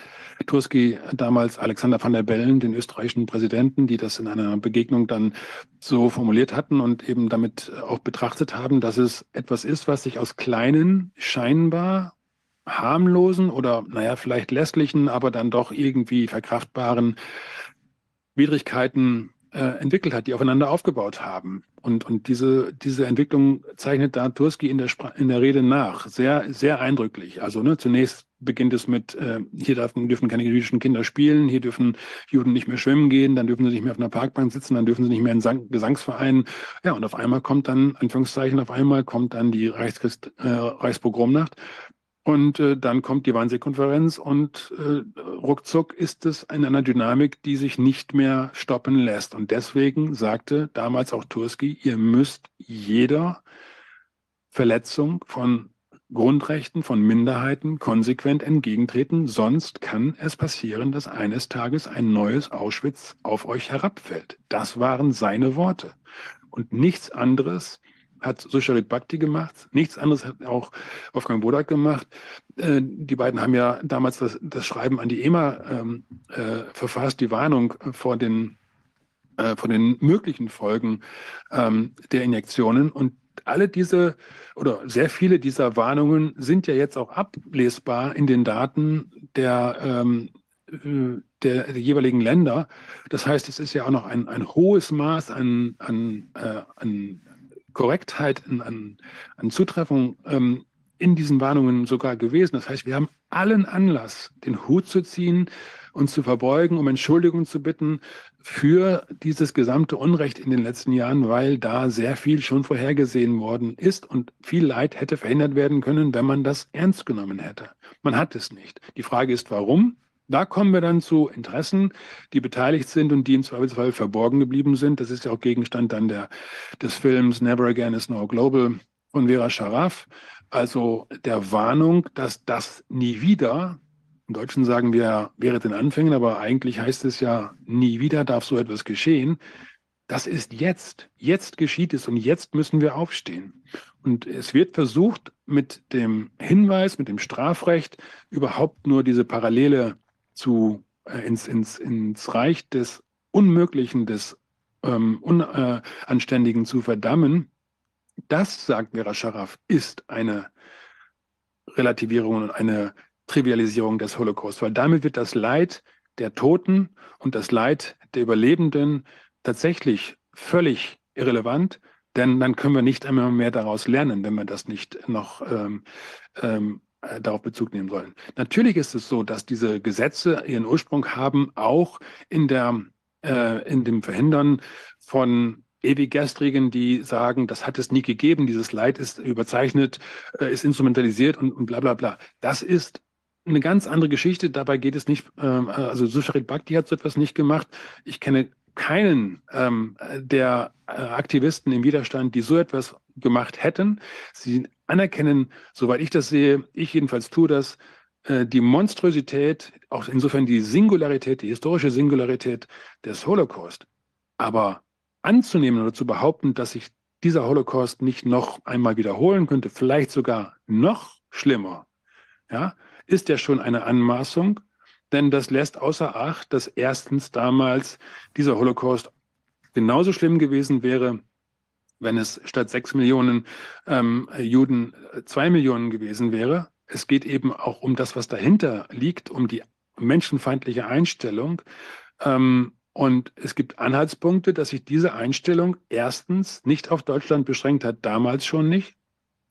Turski damals Alexander van der Bellen, den österreichischen Präsidenten, die das in einer Begegnung dann so formuliert hatten und eben damit auch betrachtet haben, dass es etwas ist, was sich aus kleinen, scheinbar harmlosen oder, naja, vielleicht lässlichen, aber dann doch irgendwie verkraftbaren Widrigkeiten äh, entwickelt hat, die aufeinander aufgebaut haben. Und, und diese, diese Entwicklung zeichnet da Turski in der, in der Rede nach. Sehr, sehr eindrücklich. Also ne, zunächst beginnt es mit, äh, hier dürfen, dürfen keine jüdischen Kinder spielen, hier dürfen Juden nicht mehr schwimmen gehen, dann dürfen sie nicht mehr auf einer Parkbank sitzen, dann dürfen sie nicht mehr in Sang Gesangsvereinen. Ja, und auf einmal kommt dann, Anführungszeichen, auf einmal kommt dann die Reichschrist, äh, Reichspogromnacht und äh, dann kommt die Wannsee-Konferenz und äh, ruckzuck ist es in einer Dynamik, die sich nicht mehr stoppen lässt. Und deswegen sagte damals auch Turski, ihr müsst jeder Verletzung von Grundrechten von Minderheiten konsequent entgegentreten, sonst kann es passieren, dass eines Tages ein neues Auschwitz auf euch herabfällt. Das waren seine Worte. Und nichts anderes hat Susharit Bhakti gemacht, nichts anderes hat auch Wolfgang Bodak gemacht. Äh, die beiden haben ja damals das, das Schreiben an die EMA ähm, äh, verfasst, die Warnung vor den, äh, vor den möglichen Folgen ähm, der Injektionen. Und alle diese oder sehr viele dieser Warnungen sind ja jetzt auch ablesbar in den Daten der, ähm, äh, der, der, jeweiligen Länder. Das heißt, es ist ja auch noch ein, ein hohes Maß an, an, äh, an Korrektheit, an, an Zutreffung ähm, in diesen Warnungen sogar gewesen. Das heißt, wir haben allen Anlass, den Hut zu ziehen, uns zu verbeugen, um Entschuldigung zu bitten für dieses gesamte Unrecht in den letzten Jahren, weil da sehr viel schon vorhergesehen worden ist und viel Leid hätte verhindert werden können, wenn man das ernst genommen hätte. Man hat es nicht. Die Frage ist, warum? Da kommen wir dann zu Interessen, die beteiligt sind und die im Zweifelsfall verborgen geblieben sind. Das ist ja auch Gegenstand dann der, des Films Never Again is Now Global von Vera Scharaf. Also der Warnung, dass das nie wieder im Deutschen sagen wir, wäre den Anfängen, aber eigentlich heißt es ja, nie wieder darf so etwas geschehen. Das ist jetzt. Jetzt geschieht es und jetzt müssen wir aufstehen. Und es wird versucht, mit dem Hinweis, mit dem Strafrecht überhaupt nur diese Parallele zu, äh, ins, ins, ins Reich des Unmöglichen, des ähm, Unanständigen zu verdammen. Das, sagt Vera Scharaf, ist eine Relativierung und eine Trivialisierung des Holocaust, weil damit wird das Leid der Toten und das Leid der Überlebenden tatsächlich völlig irrelevant, denn dann können wir nicht einmal mehr daraus lernen, wenn wir das nicht noch ähm, ähm, äh, darauf Bezug nehmen sollen. Natürlich ist es so, dass diese Gesetze ihren Ursprung haben, auch in, der, äh, in dem Verhindern von Ewiggestrigen, die sagen, das hat es nie gegeben, dieses Leid ist überzeichnet, äh, ist instrumentalisiert und, und bla bla bla. Das ist eine ganz andere Geschichte. Dabei geht es nicht, ähm, also Susharit Bhakti hat so etwas nicht gemacht. Ich kenne keinen ähm, der äh, Aktivisten im Widerstand, die so etwas gemacht hätten. Sie anerkennen, soweit ich das sehe, ich jedenfalls tue das, äh, die Monstrosität, auch insofern die Singularität, die historische Singularität des Holocaust. Aber anzunehmen oder zu behaupten, dass sich dieser Holocaust nicht noch einmal wiederholen könnte, vielleicht sogar noch schlimmer, ja, ist ja schon eine Anmaßung, denn das lässt außer Acht, dass erstens damals dieser Holocaust genauso schlimm gewesen wäre, wenn es statt sechs Millionen ähm, Juden äh, zwei Millionen gewesen wäre. Es geht eben auch um das, was dahinter liegt, um die menschenfeindliche Einstellung. Ähm, und es gibt Anhaltspunkte, dass sich diese Einstellung erstens nicht auf Deutschland beschränkt hat, damals schon nicht,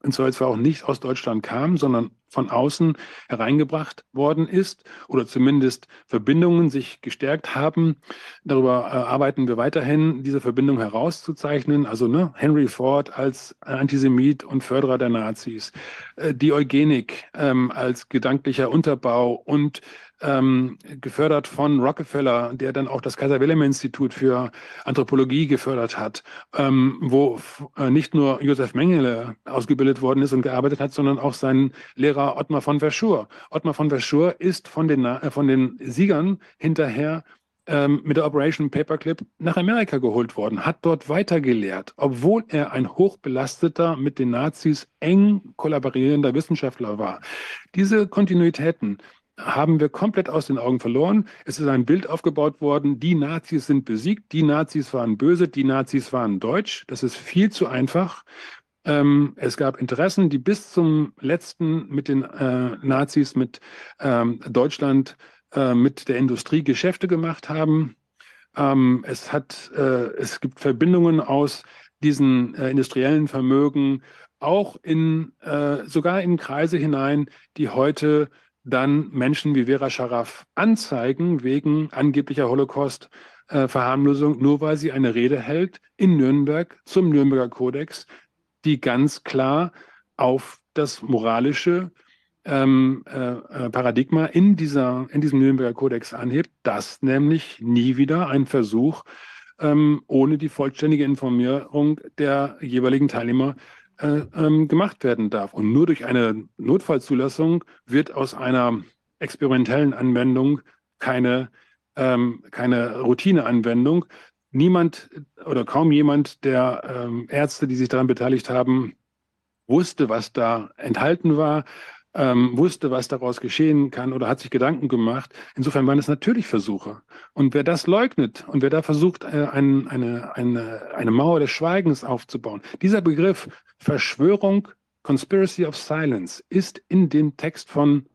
und zwar auch nicht aus Deutschland kam, sondern von außen hereingebracht worden ist oder zumindest Verbindungen sich gestärkt haben. Darüber äh, arbeiten wir weiterhin, diese Verbindung herauszuzeichnen. Also ne, Henry Ford als Antisemit und Förderer der Nazis, äh, die Eugenik ähm, als gedanklicher Unterbau und ähm, gefördert von Rockefeller, der dann auch das Kaiser Wilhelm Institut für Anthropologie gefördert hat, ähm, wo äh, nicht nur Josef Mengele ausgebildet worden ist und gearbeitet hat, sondern auch sein Lehrer Ottmar von Verschur. Ottmar von Verschur ist von den, äh, von den Siegern hinterher ähm, mit der Operation Paperclip nach Amerika geholt worden, hat dort weitergelehrt, obwohl er ein hochbelasteter, mit den Nazis eng kollaborierender Wissenschaftler war. Diese Kontinuitäten haben wir komplett aus den Augen verloren. Es ist ein Bild aufgebaut worden, die Nazis sind besiegt, die Nazis waren böse, die Nazis waren deutsch. Das ist viel zu einfach. Ähm, es gab Interessen, die bis zum letzten mit den äh, Nazis, mit ähm, Deutschland, äh, mit der Industrie Geschäfte gemacht haben. Ähm, es, hat, äh, es gibt Verbindungen aus diesen äh, industriellen Vermögen auch in, äh, sogar in Kreise hinein, die heute dann Menschen wie Vera Scharaf anzeigen wegen angeblicher Holocaust-Verharmlosung, nur weil sie eine Rede hält in Nürnberg zum Nürnberger Kodex, die ganz klar auf das moralische ähm, äh, äh, Paradigma in, dieser, in diesem Nürnberger Kodex anhebt, dass nämlich nie wieder ein Versuch ähm, ohne die vollständige Informierung der jeweiligen Teilnehmer äh, ähm, gemacht werden darf. Und nur durch eine Notfallzulassung wird aus einer experimentellen Anwendung keine, ähm, keine Routineanwendung. Niemand oder kaum jemand der ähm, Ärzte, die sich daran beteiligt haben, wusste, was da enthalten war, ähm, wusste, was daraus geschehen kann oder hat sich Gedanken gemacht. Insofern waren es natürlich Versuche. Und wer das leugnet und wer da versucht, äh, ein, eine, eine, eine Mauer des Schweigens aufzubauen, dieser Begriff Verschwörung, Conspiracy of Silence, ist in dem Text von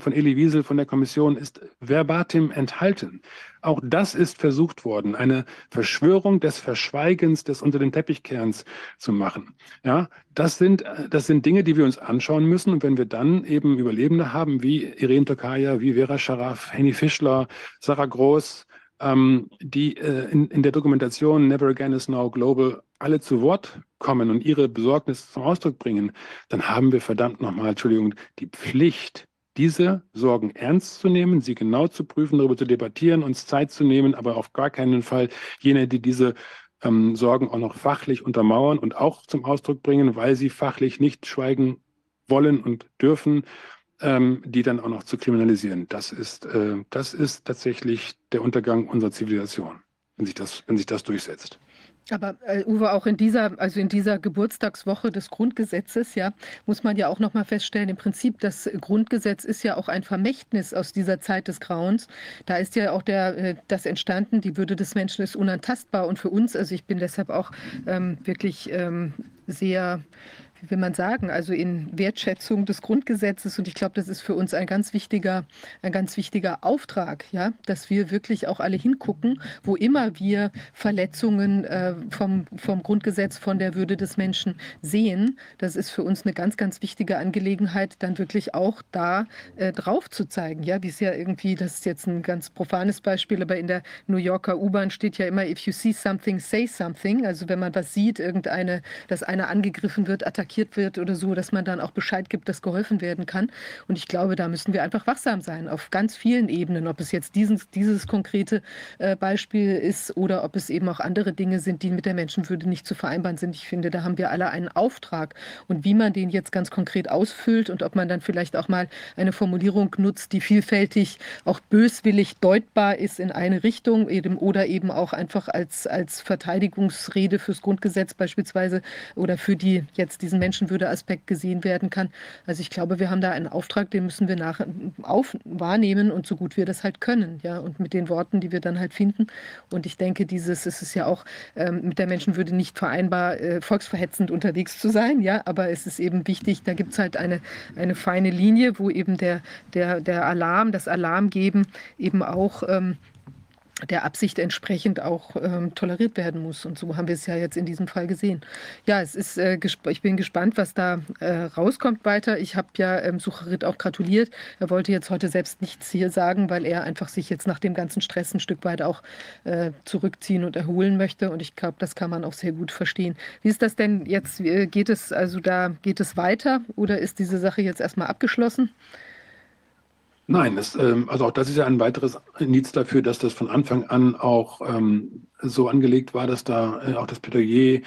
von Elie Wiesel von der Kommission ist verbatim enthalten. Auch das ist versucht worden, eine Verschwörung des Verschweigens, des unter den Teppichkerns zu machen. Ja, das sind, das sind Dinge, die wir uns anschauen müssen. Und wenn wir dann eben Überlebende haben, wie Irene Tokaja, wie Vera Scharaf, Henny Fischler, Sarah Groß, ähm, die äh, in, in der Dokumentation Never Again is Now Global alle zu Wort kommen und ihre Besorgnis zum Ausdruck bringen, dann haben wir verdammt nochmal, Entschuldigung, die Pflicht, diese Sorgen ernst zu nehmen, sie genau zu prüfen, darüber zu debattieren, uns Zeit zu nehmen, aber auf gar keinen Fall jene, die diese ähm, Sorgen auch noch fachlich untermauern und auch zum Ausdruck bringen, weil sie fachlich nicht schweigen wollen und dürfen, ähm, die dann auch noch zu kriminalisieren. Das ist, äh, das ist tatsächlich der Untergang unserer Zivilisation, wenn sich das, wenn sich das durchsetzt. Aber äh, Uwe, auch in dieser, also in dieser Geburtstagswoche des Grundgesetzes, ja, muss man ja auch noch mal feststellen, im Prinzip das Grundgesetz ist ja auch ein Vermächtnis aus dieser Zeit des Grauens. Da ist ja auch der, äh, das entstanden, die Würde des Menschen ist unantastbar. Und für uns, also ich bin deshalb auch ähm, wirklich ähm, sehr wie will man sagen, also in Wertschätzung des Grundgesetzes. Und ich glaube, das ist für uns ein ganz wichtiger, ein ganz wichtiger Auftrag, ja, dass wir wirklich auch alle hingucken, wo immer wir Verletzungen äh, vom, vom Grundgesetz, von der Würde des Menschen sehen. Das ist für uns eine ganz, ganz wichtige Angelegenheit, dann wirklich auch da äh, drauf zu zeigen. Ja, wie es ja irgendwie, das ist jetzt ein ganz profanes Beispiel, aber in der New Yorker U-Bahn steht ja immer, if you see something, say something. Also wenn man was sieht, irgendeine, dass einer angegriffen wird, attackiert attackiert wird oder so, dass man dann auch Bescheid gibt, dass geholfen werden kann. Und ich glaube, da müssen wir einfach wachsam sein, auf ganz vielen Ebenen, ob es jetzt dieses, dieses konkrete äh, Beispiel ist oder ob es eben auch andere Dinge sind, die mit der Menschenwürde nicht zu vereinbaren sind. Ich finde, da haben wir alle einen Auftrag. Und wie man den jetzt ganz konkret ausfüllt und ob man dann vielleicht auch mal eine Formulierung nutzt, die vielfältig auch böswillig deutbar ist in eine Richtung eben, oder eben auch einfach als, als Verteidigungsrede fürs Grundgesetz beispielsweise oder für die jetzt diesen Menschenwürdeaspekt gesehen werden kann. Also ich glaube, wir haben da einen Auftrag, den müssen wir nach, auf, wahrnehmen und so gut wir das halt können, ja, und mit den Worten, die wir dann halt finden. Und ich denke, dieses, es ist ja auch ähm, mit der Menschenwürde nicht vereinbar, äh, volksverhetzend unterwegs zu sein, ja, aber es ist eben wichtig, da gibt es halt eine, eine feine Linie, wo eben der, der, der Alarm, das Alarmgeben eben auch ähm, der Absicht entsprechend auch ähm, toleriert werden muss. Und so haben wir es ja jetzt in diesem Fall gesehen. Ja, es ist, äh, ich bin gespannt, was da äh, rauskommt weiter. Ich habe ja ähm, Sucharit auch gratuliert. Er wollte jetzt heute selbst nichts hier sagen, weil er einfach sich jetzt nach dem ganzen Stress ein Stück weit auch äh, zurückziehen und erholen möchte. Und ich glaube, das kann man auch sehr gut verstehen. Wie ist das denn jetzt? Geht es also da geht es weiter oder ist diese Sache jetzt erstmal abgeschlossen? Nein, das, ähm, also auch das ist ja ein weiteres Indiz dafür, dass das von Anfang an auch ähm, so angelegt war, dass da äh, auch das Plädoyer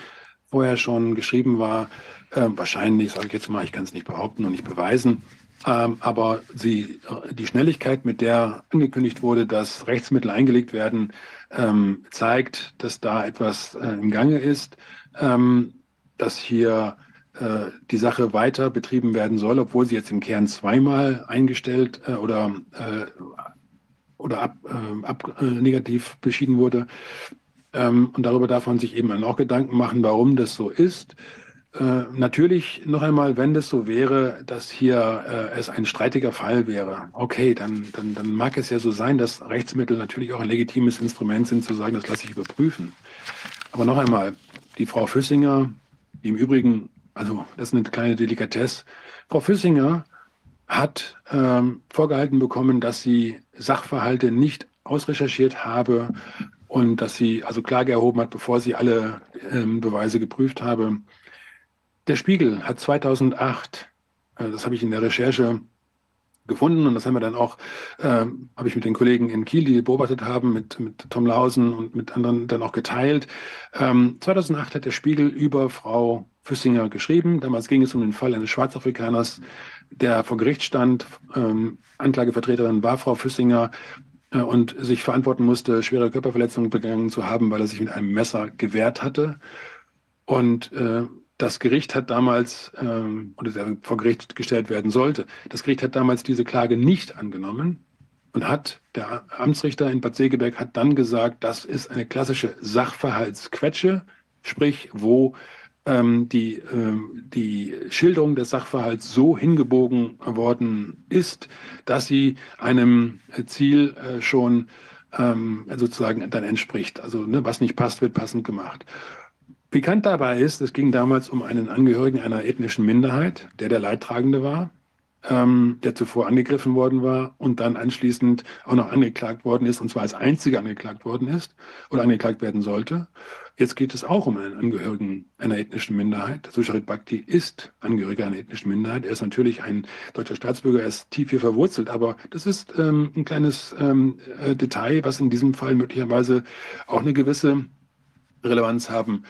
vorher schon geschrieben war. Äh, wahrscheinlich, sage ich jetzt mal, ich kann es nicht behaupten und nicht beweisen, ähm, aber sie, die Schnelligkeit, mit der angekündigt wurde, dass Rechtsmittel eingelegt werden, ähm, zeigt, dass da etwas äh, im Gange ist, ähm, dass hier äh, die Sache weiter betrieben werden soll, obwohl sie jetzt im Kern zweimal eingestellt äh, oder, äh, oder ab, äh, ab äh, negativ beschieden wurde. Ähm, und darüber darf man sich eben auch Gedanken machen, warum das so ist. Natürlich noch einmal, wenn das so wäre, dass hier es ein streitiger Fall wäre, okay, dann, dann, dann mag es ja so sein, dass Rechtsmittel natürlich auch ein legitimes Instrument sind, zu sagen, das lasse ich überprüfen. Aber noch einmal, die Frau Füssinger, die im Übrigen also das ist eine kleine Delikatesse. Frau Füssinger hat ähm, vorgehalten bekommen, dass sie Sachverhalte nicht ausrecherchiert habe und dass sie also Klage erhoben hat, bevor sie alle ähm, Beweise geprüft habe. Der Spiegel hat 2008, äh, das habe ich in der Recherche gefunden und das haben wir dann auch, äh, habe ich mit den Kollegen in Kiel, die beobachtet haben, mit, mit Tom Lausen und mit anderen dann auch geteilt. Ähm, 2008 hat der Spiegel über Frau Füssinger geschrieben. Damals ging es um den Fall eines Schwarzafrikaners, der vor Gericht stand. Ähm, Anklagevertreterin war Frau Füssinger äh, und sich verantworten musste, schwere Körperverletzungen begangen zu haben, weil er sich mit einem Messer gewehrt hatte. Und äh, das Gericht hat damals, ähm, oder der vor Gericht gestellt werden sollte, das Gericht hat damals diese Klage nicht angenommen und hat, der Amtsrichter in Bad Segeberg hat dann gesagt, das ist eine klassische Sachverhaltsquetsche, sprich, wo ähm, die, ähm, die Schilderung des Sachverhalts so hingebogen worden ist, dass sie einem Ziel äh, schon ähm, sozusagen dann entspricht. Also ne, was nicht passt, wird passend gemacht. Pikant dabei ist, es ging damals um einen Angehörigen einer ethnischen Minderheit, der der Leidtragende war, ähm, der zuvor angegriffen worden war und dann anschließend auch noch angeklagt worden ist, und zwar als einziger angeklagt worden ist oder angeklagt werden sollte. Jetzt geht es auch um einen Angehörigen einer ethnischen Minderheit. Susharit Bhakti ist Angehöriger einer ethnischen Minderheit. Er ist natürlich ein deutscher Staatsbürger, er ist tief hier verwurzelt, aber das ist ähm, ein kleines ähm, äh, Detail, was in diesem Fall möglicherweise auch eine gewisse Relevanz haben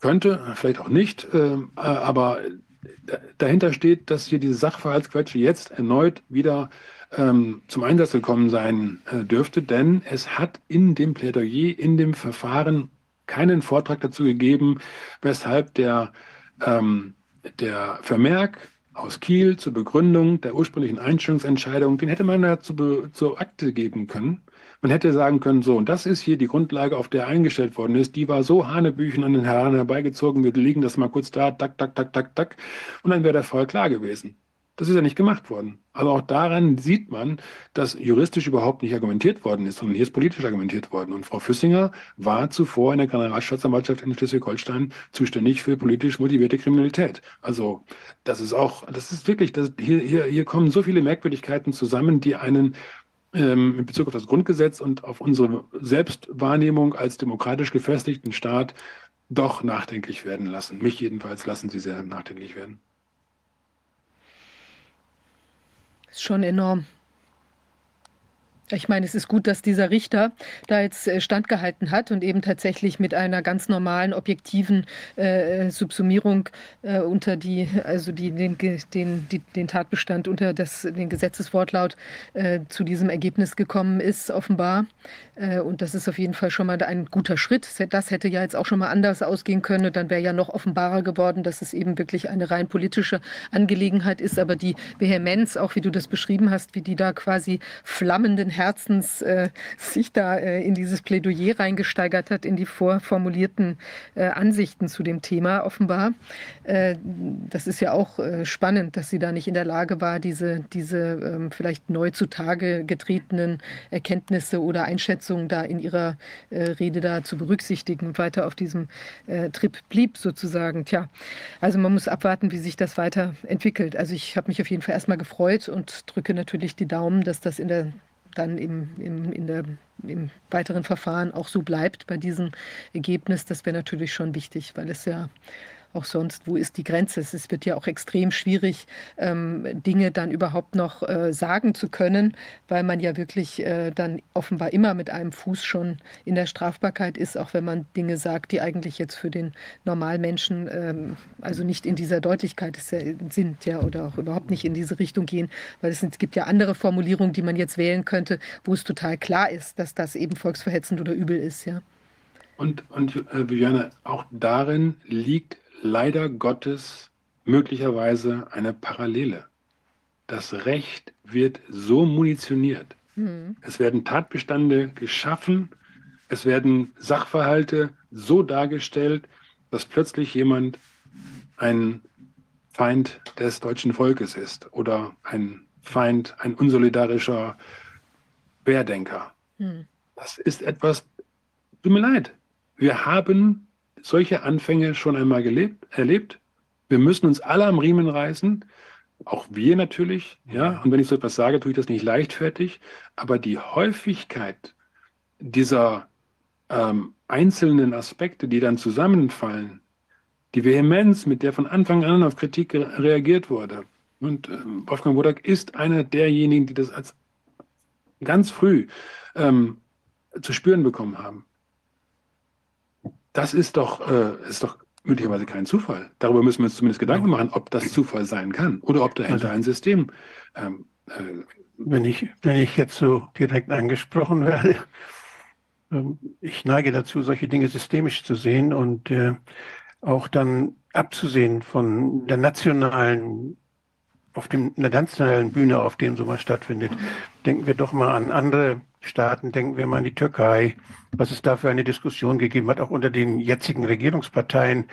könnte, vielleicht auch nicht, ähm, äh, aber dahinter steht, dass hier diese Sachverhaltsquetsche jetzt erneut wieder ähm, zum Einsatz gekommen sein äh, dürfte, denn es hat in dem Plädoyer, in dem Verfahren keinen Vortrag dazu gegeben, weshalb der, ähm, der Vermerk aus Kiel zur Begründung der ursprünglichen Einstellungsentscheidung, den hätte man ja zu, zur Akte geben können. Man hätte sagen können, so, und das ist hier die Grundlage, auf der eingestellt worden ist. Die war so hanebüchen an den Herren herbeigezogen, wir liegen das mal kurz da, tak, tak, tak, tak, tak. Und dann wäre der Fall klar gewesen. Das ist ja nicht gemacht worden. Also auch daran sieht man, dass juristisch überhaupt nicht argumentiert worden ist, sondern hier ist politisch argumentiert worden. Und Frau Füssinger war zuvor in der Generalstaatsanwaltschaft in Schleswig-Holstein zuständig für politisch motivierte Kriminalität. Also das ist auch, das ist wirklich, das, hier, hier, hier kommen so viele Merkwürdigkeiten zusammen, die einen in Bezug auf das Grundgesetz und auf unsere Selbstwahrnehmung als demokratisch gefestigten Staat doch nachdenklich werden lassen. Mich jedenfalls lassen sie sehr nachdenklich werden. Ist schon enorm. Ich meine, es ist gut, dass dieser Richter da jetzt äh, standgehalten hat und eben tatsächlich mit einer ganz normalen, objektiven äh, Subsumierung äh, unter die, also die, den, den, die, den Tatbestand unter das, den Gesetzeswortlaut äh, zu diesem Ergebnis gekommen ist, offenbar. Äh, und das ist auf jeden Fall schon mal ein guter Schritt. Das hätte ja jetzt auch schon mal anders ausgehen können. Und dann wäre ja noch offenbarer geworden, dass es eben wirklich eine rein politische Angelegenheit ist. Aber die Vehemenz, auch wie du das beschrieben hast, wie die da quasi flammenden Herzens äh, sich da äh, in dieses Plädoyer reingesteigert hat, in die vorformulierten äh, Ansichten zu dem Thema offenbar. Äh, das ist ja auch äh, spannend, dass sie da nicht in der Lage war, diese, diese ähm, vielleicht neu zutage getretenen Erkenntnisse oder Einschätzungen da in ihrer äh, Rede da zu berücksichtigen und weiter auf diesem Trip blieb sozusagen. Tja, also man muss abwarten, wie sich das weiterentwickelt. Also ich habe mich auf jeden Fall erstmal gefreut und drücke natürlich die Daumen, dass das in der dann im, im, in der, im weiteren Verfahren auch so bleibt bei diesem Ergebnis, das wäre natürlich schon wichtig, weil es ja auch sonst, wo ist die Grenze? Es wird ja auch extrem schwierig, ähm, Dinge dann überhaupt noch äh, sagen zu können, weil man ja wirklich äh, dann offenbar immer mit einem Fuß schon in der Strafbarkeit ist, auch wenn man Dinge sagt, die eigentlich jetzt für den Normalmenschen ähm, also nicht in dieser Deutlichkeit sind ja oder auch überhaupt nicht in diese Richtung gehen, weil es, es gibt ja andere Formulierungen, die man jetzt wählen könnte, wo es total klar ist, dass das eben volksverhetzend oder übel ist, ja. Und, und äh, Viviane, auch darin liegt leider Gottes möglicherweise eine Parallele. Das Recht wird so munitioniert. Mhm. Es werden Tatbestände geschaffen, es werden Sachverhalte so dargestellt, dass plötzlich jemand ein Feind des deutschen Volkes ist oder ein Feind, ein unsolidarischer Querdenker. Mhm. Das ist etwas, tut mir leid. Wir haben solche Anfänge schon einmal gelebt, erlebt. Wir müssen uns alle am Riemen reißen. auch wir natürlich, ja. Und wenn ich so etwas sage, tue ich das nicht leichtfertig. Aber die Häufigkeit dieser ähm, einzelnen Aspekte, die dann zusammenfallen, die Vehemenz, mit der von Anfang an auf Kritik reagiert wurde. Und ähm, Wolfgang Wodak ist einer derjenigen, die das als ganz früh ähm, zu spüren bekommen haben. Das ist doch, äh, ist doch möglicherweise kein Zufall. Darüber müssen wir uns zumindest Gedanken machen, ob das Zufall sein kann oder ob dahinter also, ein System. Ähm, äh, wenn, ich, wenn ich jetzt so direkt angesprochen werde, ähm, ich neige dazu, solche Dinge systemisch zu sehen und äh, auch dann abzusehen von der nationalen, auf dem, der nationalen Bühne, auf dem sowas stattfindet. Denken wir doch mal an andere Staaten, denken wir mal an die Türkei, was es da für eine Diskussion gegeben hat, auch unter den jetzigen Regierungsparteien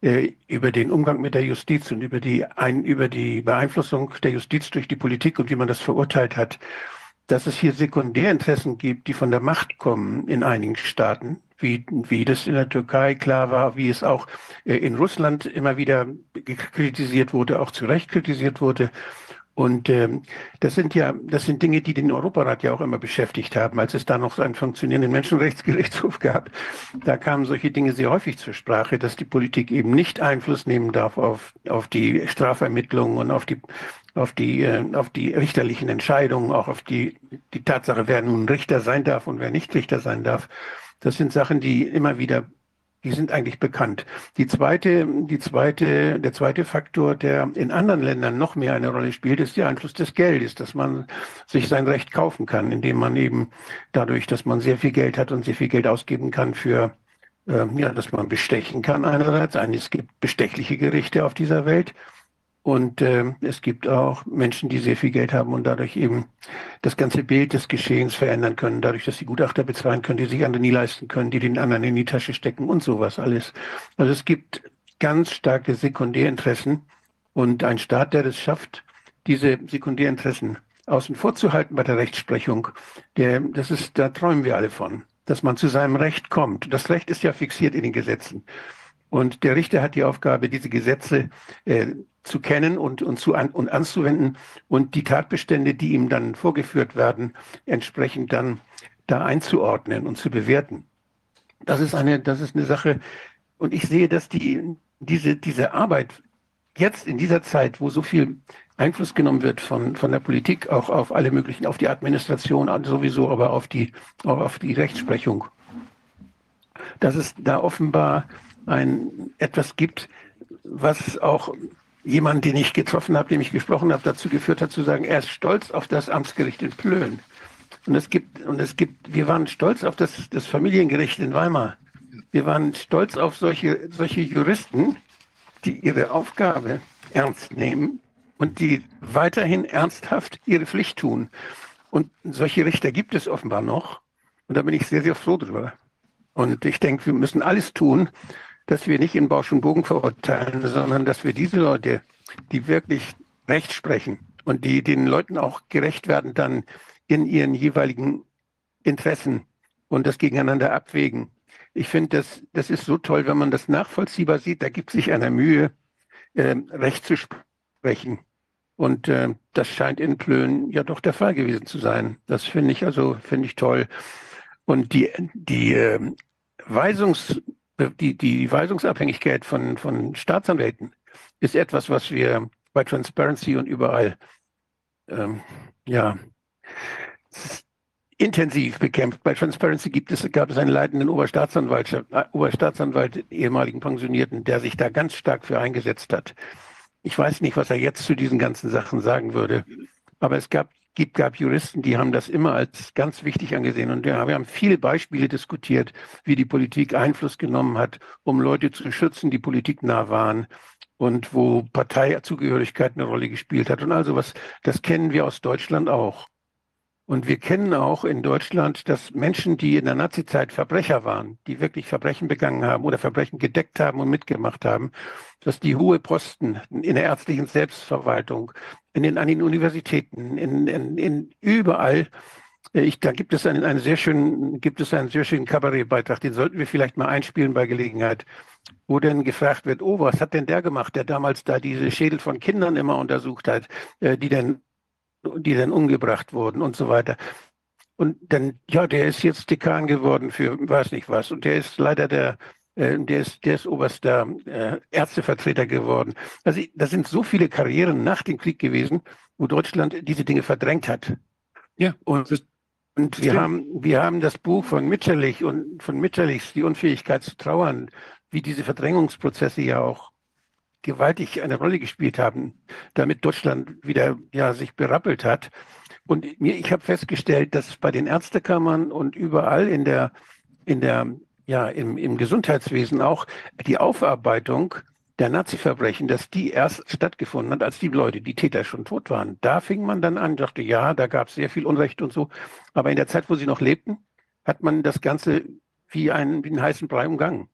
äh, über den Umgang mit der Justiz und über die, ein, über die Beeinflussung der Justiz durch die Politik und wie man das verurteilt hat dass es hier Sekundärinteressen gibt, die von der Macht kommen in einigen Staaten, wie, wie das in der Türkei klar war, wie es auch äh, in Russland immer wieder kritisiert wurde, auch zu Recht kritisiert wurde. Und ähm, das sind ja, das sind Dinge, die den Europarat ja auch immer beschäftigt haben, als es da noch einen funktionierenden Menschenrechtsgerichtshof gab. Da kamen solche Dinge sehr häufig zur Sprache, dass die Politik eben nicht Einfluss nehmen darf auf, auf die Strafermittlungen und auf die auf die, äh, auf die richterlichen Entscheidungen, auch auf die, die Tatsache, wer nun Richter sein darf und wer nicht Richter sein darf. Das sind Sachen, die immer wieder, die sind eigentlich bekannt. Die zweite, die zweite, der zweite Faktor, der in anderen Ländern noch mehr eine Rolle spielt, ist der Einfluss des Geldes, dass man sich sein Recht kaufen kann, indem man eben dadurch, dass man sehr viel Geld hat und sehr viel Geld ausgeben kann für äh, ja, dass man bestechen kann einerseits. Es gibt bestechliche Gerichte auf dieser Welt. Und äh, es gibt auch Menschen, die sehr viel Geld haben und dadurch eben das ganze Bild des Geschehens verändern können, dadurch, dass sie Gutachter bezahlen können, die sich andere nie leisten können, die den anderen in die Tasche stecken und sowas alles. Also es gibt ganz starke Sekundärinteressen und ein Staat, der das schafft, diese Sekundärinteressen außen vor zu halten bei der Rechtsprechung, der, das ist, da träumen wir alle von, dass man zu seinem Recht kommt. Das Recht ist ja fixiert in den Gesetzen. Und der Richter hat die Aufgabe, diese Gesetze äh, zu kennen und, und, zu an, und anzuwenden und die Tatbestände, die ihm dann vorgeführt werden, entsprechend dann da einzuordnen und zu bewerten. Das ist eine, das ist eine Sache. Und ich sehe, dass die, diese, diese Arbeit jetzt in dieser Zeit, wo so viel Einfluss genommen wird von, von der Politik, auch auf alle möglichen, auf die Administration sowieso, aber auf die, auch auf die Rechtsprechung, dass es da offenbar ein, etwas gibt, was auch jemand, den ich getroffen habe, dem ich gesprochen habe, dazu geführt hat, zu sagen, er ist stolz auf das Amtsgericht in Plön. Und es gibt, und es gibt, wir waren stolz auf das, das Familiengericht in Weimar. Wir waren stolz auf solche, solche Juristen, die ihre Aufgabe ernst nehmen und die weiterhin ernsthaft ihre Pflicht tun. Und solche Richter gibt es offenbar noch. Und da bin ich sehr, sehr froh drüber. Und ich denke, wir müssen alles tun, dass wir nicht in Bausch und Bogen verurteilen, sondern dass wir diese Leute, die wirklich Recht sprechen und die den Leuten auch gerecht werden, dann in ihren jeweiligen Interessen und das gegeneinander abwägen. Ich finde, das, das ist so toll, wenn man das nachvollziehbar sieht. Da gibt sich einer Mühe, äh, Recht zu sprechen. Und äh, das scheint in Plön ja doch der Fall gewesen zu sein. Das finde ich also finde ich toll. Und die die äh, Weisungs die, die Weisungsabhängigkeit von, von Staatsanwälten ist etwas, was wir bei Transparency und überall ähm, ja, intensiv bekämpft. Bei Transparency gibt es, gab es einen leitenden Oberstaatsanwalt, äh, Oberstaatsanwalt, ehemaligen Pensionierten, der sich da ganz stark für eingesetzt hat. Ich weiß nicht, was er jetzt zu diesen ganzen Sachen sagen würde, aber es gab gibt, gab Juristen, die haben das immer als ganz wichtig angesehen. Und ja, wir haben viele Beispiele diskutiert, wie die Politik Einfluss genommen hat, um Leute zu schützen, die politiknah waren und wo Parteizugehörigkeit eine Rolle gespielt hat und also was. Das kennen wir aus Deutschland auch. Und wir kennen auch in Deutschland, dass Menschen, die in der Nazizeit Verbrecher waren, die wirklich Verbrechen begangen haben oder Verbrechen gedeckt haben und mitgemacht haben, dass die hohe Posten in der ärztlichen Selbstverwaltung, in den, an den Universitäten, in, in, in überall Äh, ich, da gibt es einen, einen sehr schönen, gibt es einen sehr schönen Kabarettbeitrag, den sollten wir vielleicht mal einspielen bei Gelegenheit, wo dann gefragt wird, oh, was hat denn der gemacht, der damals da diese Schädel von Kindern immer untersucht hat, äh, die dann, die dann umgebracht wurden und so weiter. Und dann, ja, der ist jetzt Dekan geworden für weiß nicht was. Und der ist leider der, äh, der ist, der ist oberster äh, Ärztevertreter geworden. Also da sind so viele Karrieren nach dem Krieg gewesen, wo Deutschland diese Dinge verdrängt hat. Ja, und und wir haben, wir haben das Buch von Mitscherlich und von Mitscherlichs Die Unfähigkeit zu trauern, wie diese Verdrängungsprozesse ja auch gewaltig eine Rolle gespielt haben, damit Deutschland wieder ja, sich berappelt hat. Und mir, ich habe festgestellt, dass bei den Ärztekammern und überall in der, in der, ja, im, im Gesundheitswesen auch die Aufarbeitung der Nazi-Verbrechen, dass die erst stattgefunden hat, als die Leute, die Täter schon tot waren. Da fing man dann an, dachte, ja, da gab es sehr viel Unrecht und so. Aber in der Zeit, wo sie noch lebten, hat man das Ganze wie, ein, wie einen heißen Brei umgangen.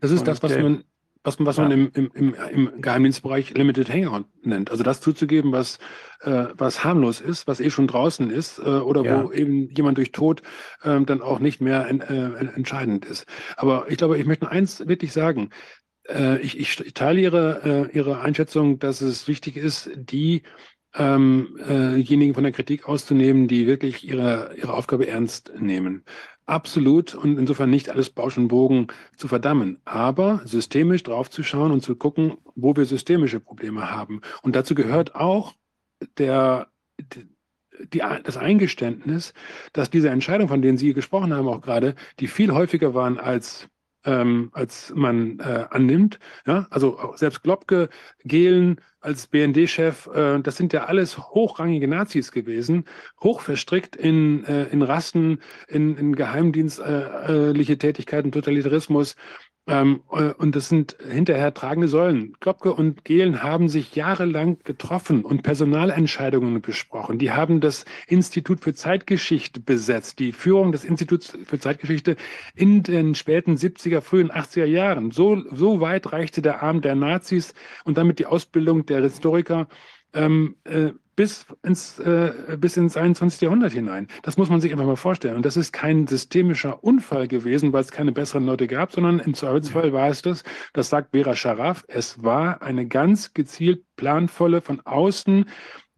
Das ist und, das, was äh, man, was, was ja. man im, im, im, im Geheimdienstbereich Limited Hangout nennt. Also das zuzugeben, was, äh, was harmlos ist, was eh schon draußen ist äh, oder ja. wo eben jemand durch Tod äh, dann auch nicht mehr en, äh, entscheidend ist. Aber ich glaube, ich möchte eins wirklich sagen. Äh, ich, ich, teile Ihre, äh, Ihre Einschätzung, dass es wichtig ist, die ähm, äh, diejenigen von der Kritik auszunehmen, die wirklich ihre, ihre Aufgabe ernst nehmen. Absolut und insofern nicht alles Bausch und Bogen zu verdammen, aber systemisch draufzuschauen und zu gucken, wo wir systemische Probleme haben. Und dazu gehört auch der, die, das Eingeständnis, dass diese Entscheidungen, von denen Sie gesprochen haben, auch gerade, die viel häufiger waren als ähm, als man äh, annimmt. Ja? Also selbst Globke, Gehlen als BND-Chef, äh, das sind ja alles hochrangige Nazis gewesen, hoch verstrickt in, äh, in Rassen, in, in geheimdienstliche Tätigkeiten, Totalitarismus. Ähm, äh, und das sind hinterher tragende Säulen. Klopke und Gehlen haben sich jahrelang getroffen und Personalentscheidungen besprochen. Die haben das Institut für Zeitgeschichte besetzt, die Führung des Instituts für Zeitgeschichte in den späten 70er, frühen 80er Jahren. So, so weit reichte der Arm der Nazis und damit die Ausbildung der Historiker ähm, äh, bis ins, äh, bis ins 21. Jahrhundert hinein. Das muss man sich einfach mal vorstellen. Und das ist kein systemischer Unfall gewesen, weil es keine besseren Leute gab, sondern im Zweifelsfall war es das, das sagt Vera Scharaf, es war eine ganz gezielt planvolle von außen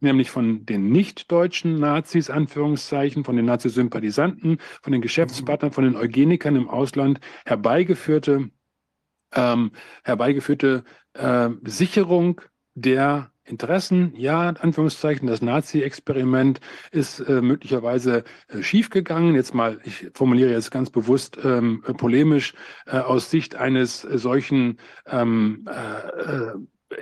nämlich von den nicht-deutschen Nazis, Anführungszeichen, von den Nazi-Sympathisanten, von den Geschäftspartnern, von den Eugenikern im Ausland herbeigeführte, ähm, herbeigeführte äh, Sicherung der Interessen, ja, in Anführungszeichen, das Nazi-Experiment ist äh, möglicherweise äh, schiefgegangen. Jetzt mal, ich formuliere jetzt ganz bewusst ähm, polemisch äh, aus Sicht eines äh, solchen ähm, äh, äh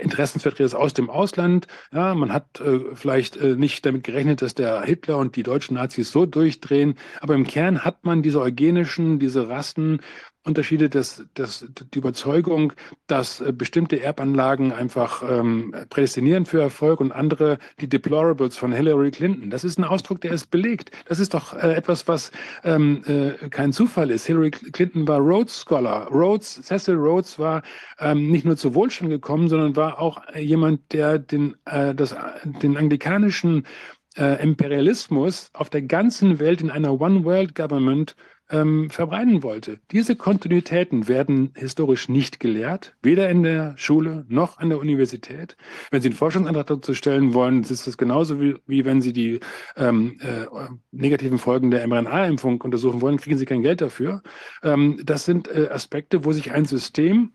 Interessensvertreters aus dem Ausland. Ja, man hat äh, vielleicht äh, nicht damit gerechnet, dass der Hitler und die deutschen Nazis so durchdrehen, aber im Kern hat man diese eugenischen, diese Rassen Unterschiede, dass, dass die Überzeugung, dass äh, bestimmte Erbanlagen einfach ähm, prädestinieren für Erfolg und andere die Deplorables von Hillary Clinton. Das ist ein Ausdruck, der ist belegt. Das ist doch äh, etwas, was ähm, äh, kein Zufall ist. Hillary Clinton war Rhodes Scholar. Rhodes, Cecil Rhodes war ähm, nicht nur zu Wohlstand gekommen, sondern war auch jemand, der den, äh, das, den anglikanischen äh, Imperialismus auf der ganzen Welt in einer One World Government ähm, verbreiten wollte. Diese Kontinuitäten werden historisch nicht gelehrt, weder in der Schule noch an der Universität. Wenn Sie einen Forschungsantrag dazu stellen wollen, ist das genauso wie, wie wenn Sie die ähm, äh, negativen Folgen der mRNA-Impfung untersuchen wollen, kriegen Sie kein Geld dafür. Ähm, das sind äh, Aspekte, wo sich ein System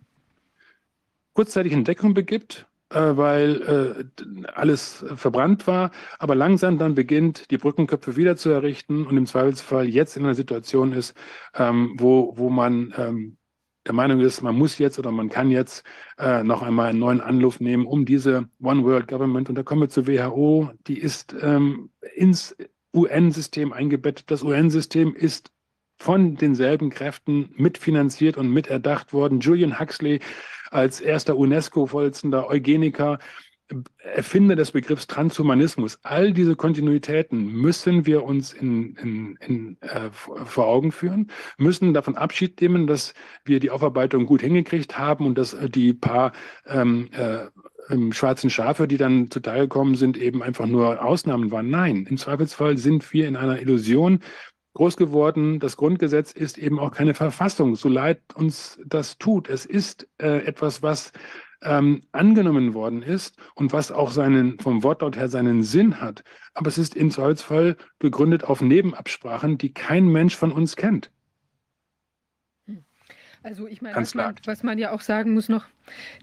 kurzzeitig in Deckung begibt weil äh, alles verbrannt war, aber langsam dann beginnt, die Brückenköpfe wieder zu errichten und im Zweifelsfall jetzt in einer Situation ist, ähm, wo, wo man ähm, der Meinung ist, man muss jetzt oder man kann jetzt äh, noch einmal einen neuen Anlauf nehmen, um diese One World Government, und da kommen wir zur WHO, die ist ähm, ins UN-System eingebettet. Das UN-System ist von denselben Kräften mitfinanziert und miterdacht worden. Julian Huxley als erster UNESCO-Vorsitzender, Eugeniker, Erfinder des Begriffs Transhumanismus. All diese Kontinuitäten müssen wir uns in, in, in, äh, vor Augen führen, müssen davon Abschied nehmen, dass wir die Aufarbeitung gut hingekriegt haben und dass die paar ähm, äh, ähm, schwarzen Schafe, die dann zutage gekommen sind, eben einfach nur Ausnahmen waren. Nein, im Zweifelsfall sind wir in einer Illusion groß geworden. Das Grundgesetz ist eben auch keine Verfassung, so leid uns das tut. Es ist äh, etwas, was ähm, angenommen worden ist und was auch seinen, vom Wortlaut her seinen Sinn hat. Aber es ist im Zweifelsfall gegründet auf Nebenabsprachen, die kein Mensch von uns kennt. Also ich meine, was man, was man, ja auch sagen muss noch,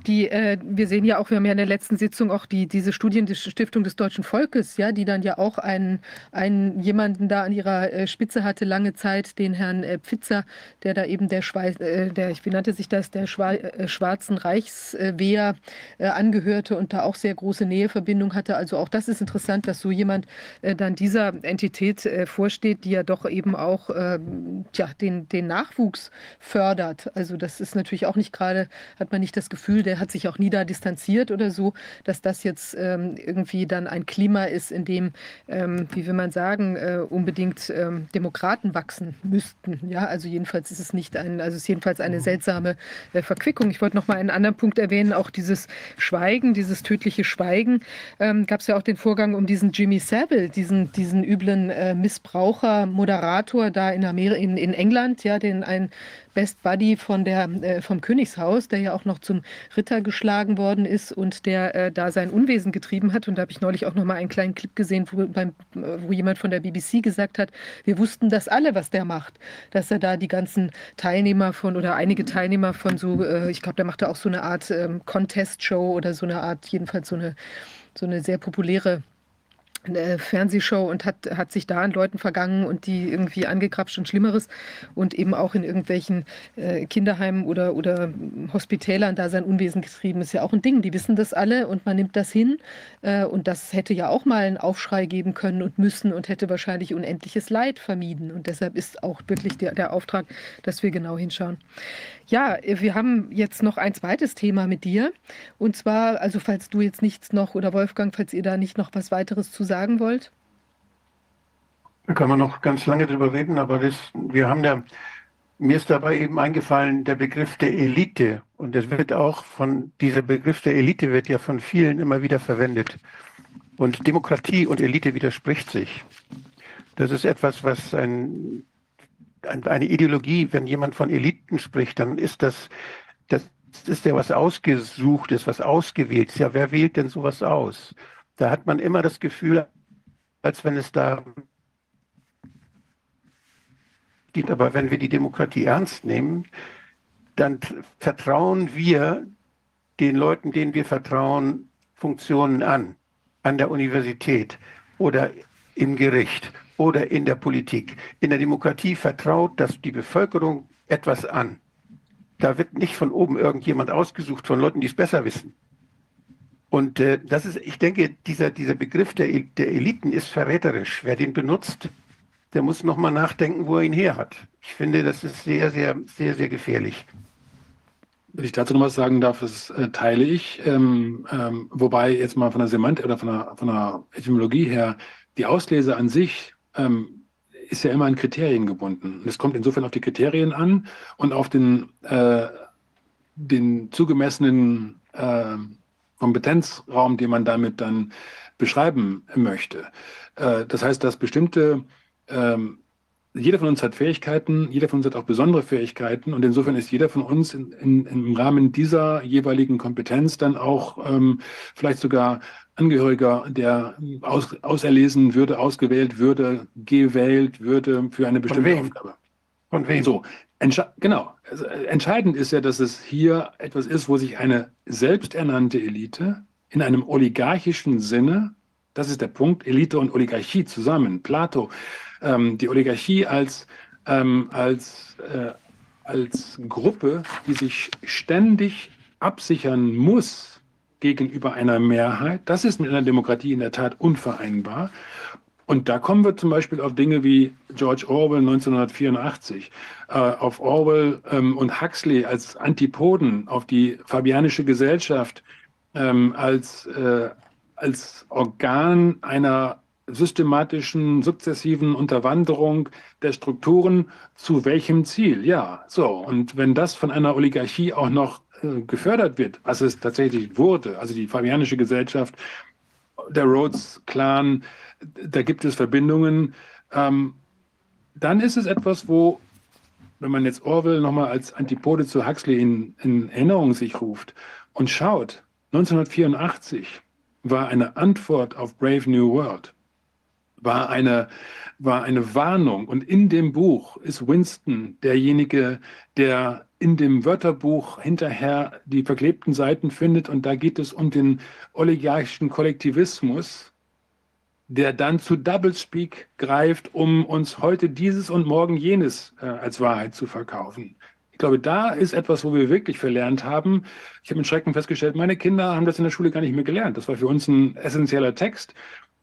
die, äh, wir sehen ja auch, wir haben ja in der letzten Sitzung auch die, diese Studien der Stiftung des deutschen Volkes, ja, die dann ja auch einen, einen jemanden da an ihrer äh, Spitze hatte, lange Zeit, den Herrn äh, Pfitzer, der da eben der, Schweiz, äh, der wie nannte sich das, der Schwa äh, Schwarzen Reichswehr äh, angehörte und da auch sehr große Näheverbindung hatte. Also auch das ist interessant, dass so jemand dann dieser Entität vorsteht, die ja doch eben auch ähm, tja, den, den Nachwuchs fördert. Also das ist natürlich auch nicht gerade, hat man nicht das Gefühl, der hat sich auch nie da distanziert oder so, dass das jetzt ähm, irgendwie dann ein Klima ist, in dem, ähm, wie will man sagen, äh, unbedingt ähm, Demokraten wachsen müssten. Ja, also jedenfalls ist es nicht ein, also es ist jedenfalls eine mhm. seltsame äh, Verquickung. Ich wollte noch mal einen anderen Punkt erwähnen, auch dieses Schweigen, dieses tödliche Schweigen. Ähm, Gab es ja auch den Vorgang um diesen Jimmy Savile, diesen, diesen üblen äh, Missbraucher, Moderator da in, Amer in, in England, ja, den ein Best Buddy von der, äh, vom Königshaus, der ja auch noch zum Ritter geschlagen worden ist und der äh, da sein Unwesen getrieben hat. Und da habe ich neulich auch noch mal einen kleinen Clip gesehen, wo, beim, wo jemand von der BBC gesagt hat, wir wussten das alle, was der macht. Dass er da die ganzen Teilnehmer von oder einige Teilnehmer von so, äh, ich glaube, der machte auch so eine Art ähm, Contest-Show oder so eine Art, jedenfalls so eine, so eine sehr populäre eine Fernsehshow und hat, hat sich da an Leuten vergangen und die irgendwie angekrapscht und Schlimmeres und eben auch in irgendwelchen äh, Kinderheimen oder, oder Hospitälern da sein Unwesen getrieben. Ist ja auch ein Ding. Die wissen das alle und man nimmt das hin. Äh, und das hätte ja auch mal einen Aufschrei geben können und müssen und hätte wahrscheinlich unendliches Leid vermieden. Und deshalb ist auch wirklich der, der Auftrag, dass wir genau hinschauen. Ja, wir haben jetzt noch ein zweites Thema mit dir. Und zwar, also falls du jetzt nichts noch oder Wolfgang, falls ihr da nicht noch was weiteres zu sagen wollt. Da kann man noch ganz lange drüber reden, aber das, wir haben ja, mir ist dabei eben eingefallen, der Begriff der Elite. Und das wird auch von, dieser Begriff der Elite wird ja von vielen immer wieder verwendet. Und Demokratie und Elite widerspricht sich. Das ist etwas, was ein eine Ideologie, wenn jemand von Eliten spricht, dann ist das, das ist ja was Ausgesuchtes, was Ausgewähltes. Ja, wer wählt denn sowas aus? Da hat man immer das Gefühl, als wenn es da geht. Aber wenn wir die Demokratie ernst nehmen, dann vertrauen wir den Leuten, denen wir vertrauen, Funktionen an, an der Universität oder im Gericht oder in der Politik. In der Demokratie vertraut das die Bevölkerung etwas an. Da wird nicht von oben irgendjemand ausgesucht von Leuten, die es besser wissen. Und äh, das ist, ich denke, dieser, dieser Begriff der, der Eliten ist verräterisch. Wer den benutzt, der muss nochmal nachdenken, wo er ihn her hat. Ich finde, das ist sehr, sehr, sehr, sehr gefährlich. Wenn ich dazu noch was sagen darf, das äh, teile ich. Ähm, ähm, wobei jetzt mal von der Semantik oder von der, von der Etymologie her, die Auslese an sich ähm, ist ja immer an Kriterien gebunden. es kommt insofern auf die Kriterien an und auf den, äh, den zugemessenen äh, Kompetenzraum, den man damit dann beschreiben möchte. Äh, das heißt, dass bestimmte, ähm, jeder von uns hat Fähigkeiten, jeder von uns hat auch besondere Fähigkeiten und insofern ist jeder von uns in, in, im Rahmen dieser jeweiligen Kompetenz dann auch ähm, vielleicht sogar Angehöriger, der aus, auserlesen würde, ausgewählt würde, gewählt würde für eine bestimmte Von wem? Aufgabe. Von wem? So, genau. Also, entscheidend ist ja, dass es hier etwas ist, wo sich eine selbsternannte Elite in einem oligarchischen Sinne, das ist der Punkt, Elite und Oligarchie zusammen, Plato, ähm, die Oligarchie als, ähm, als, äh, als Gruppe, die sich ständig absichern muss gegenüber einer Mehrheit. Das ist mit einer Demokratie in der Tat unvereinbar. Und da kommen wir zum Beispiel auf Dinge wie George Orwell 1984, äh, auf Orwell ähm, und Huxley als Antipoden, auf die fabianische Gesellschaft ähm, als, äh, als Organ einer systematischen, sukzessiven Unterwanderung der Strukturen zu welchem Ziel? Ja, so. Und wenn das von einer Oligarchie auch noch äh, gefördert wird, was es tatsächlich wurde, also die fabianische Gesellschaft, der Rhodes-Clan, da gibt es Verbindungen, ähm, dann ist es etwas, wo, wenn man jetzt Orwell nochmal als Antipode zu Huxley in, in Erinnerung sich ruft und schaut, 1984 war eine Antwort auf Brave New World, war eine, war eine Warnung. Und in dem Buch ist Winston derjenige, der in dem Wörterbuch hinterher die verklebten Seiten findet. Und da geht es um den oligarchischen Kollektivismus, der dann zu Doublespeak greift, um uns heute dieses und morgen jenes äh, als Wahrheit zu verkaufen. Ich glaube, da ist etwas, wo wir wirklich verlernt haben. Ich habe mit Schrecken festgestellt, meine Kinder haben das in der Schule gar nicht mehr gelernt. Das war für uns ein essentieller Text.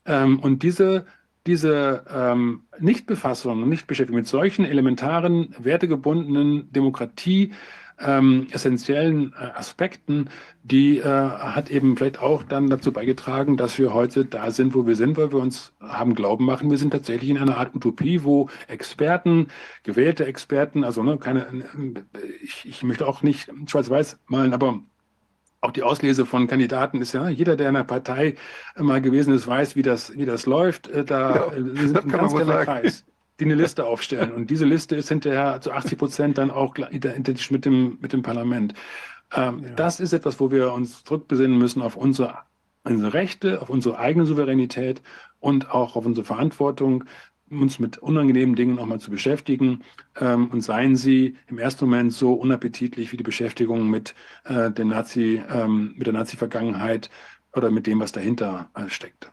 Ähm, und diese diese ähm, Nichtbefassung und Nichtbeschäftigung mit solchen elementaren, wertegebundenen Demokratie, ähm, essentiellen äh, Aspekten, die äh, hat eben vielleicht auch dann dazu beigetragen, dass wir heute da sind, wo wir sind, weil wir uns haben glauben machen, wir sind tatsächlich in einer Art Utopie, wo Experten, gewählte Experten, also ne, keine, ich, ich möchte auch nicht schwarz-weiß malen, aber auch die Auslese von Kandidaten ist ja, jeder, der in einer Partei mal gewesen ist, weiß, wie das, wie das läuft. Äh, da ja, äh, sind ein ganz kleiner Kreis, die eine Liste aufstellen. Und diese Liste ist hinterher zu 80 Prozent dann auch identisch mit dem, mit dem Parlament. Ähm, ja. Das ist etwas, wo wir uns zurückbesinnen müssen auf unsere, unsere Rechte, auf unsere eigene Souveränität und auch auf unsere Verantwortung, uns mit unangenehmen Dingen auch mal zu beschäftigen ähm, und seien sie im ersten Moment so unappetitlich wie die Beschäftigung mit, äh, den Nazi, ähm, mit der Nazi-Vergangenheit oder mit dem, was dahinter äh, steckt.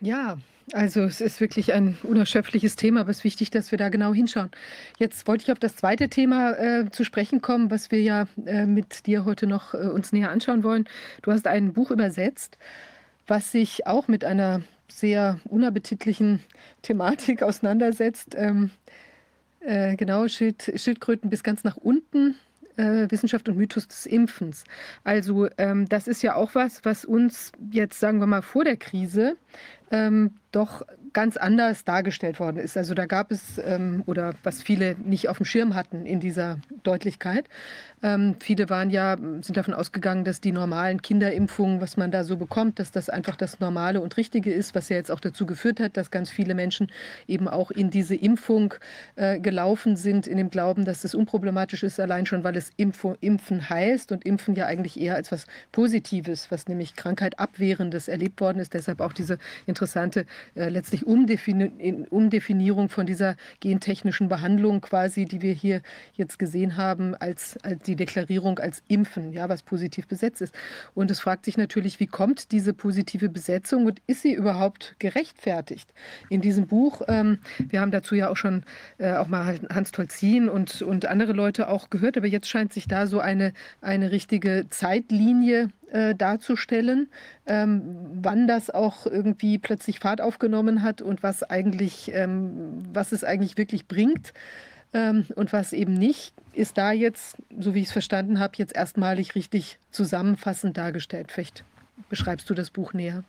Ja, also es ist wirklich ein unerschöpfliches Thema, aber es ist wichtig, dass wir da genau hinschauen. Jetzt wollte ich auf das zweite Thema äh, zu sprechen kommen, was wir ja äh, mit dir heute noch äh, uns näher anschauen wollen. Du hast ein Buch übersetzt, was sich auch mit einer sehr unappetitlichen Thematik auseinandersetzt. Ähm, äh, genau, Schild, Schildkröten bis ganz nach unten, äh, Wissenschaft und Mythos des Impfens. Also ähm, das ist ja auch was, was uns jetzt, sagen wir mal, vor der Krise ähm, doch ganz anders dargestellt worden ist. Also da gab es, ähm, oder was viele nicht auf dem Schirm hatten in dieser Deutlichkeit, ähm, viele waren ja, sind davon ausgegangen, dass die normalen Kinderimpfungen, was man da so bekommt, dass das einfach das Normale und Richtige ist, was ja jetzt auch dazu geführt hat, dass ganz viele Menschen eben auch in diese Impfung äh, gelaufen sind, in dem Glauben, dass es unproblematisch ist, allein schon, weil es Impfo, Impfen heißt und Impfen ja eigentlich eher als was Positives, was nämlich Krankheit abwehrendes erlebt worden ist. Deshalb auch diese interessante äh, letztlich Umdefini Umdefinierung von dieser gentechnischen Behandlung quasi, die wir hier jetzt gesehen haben, als, als die Deklarierung als Impfen, ja, was positiv besetzt ist. Und es fragt sich natürlich, wie kommt diese positive Besetzung und ist sie überhaupt gerechtfertigt? In diesem Buch, ähm, wir haben dazu ja auch schon äh, auch mal Hans Tolzin und, und andere Leute auch gehört, aber jetzt scheint sich da so eine, eine richtige Zeitlinie äh, darzustellen, ähm, wann das auch irgendwie plötzlich Fahrt aufgenommen hat und was eigentlich, ähm, was es eigentlich wirklich bringt ähm, und was eben nicht, ist da jetzt, so wie ich es verstanden habe, jetzt erstmalig richtig zusammenfassend dargestellt. Vielleicht beschreibst du das Buch näher.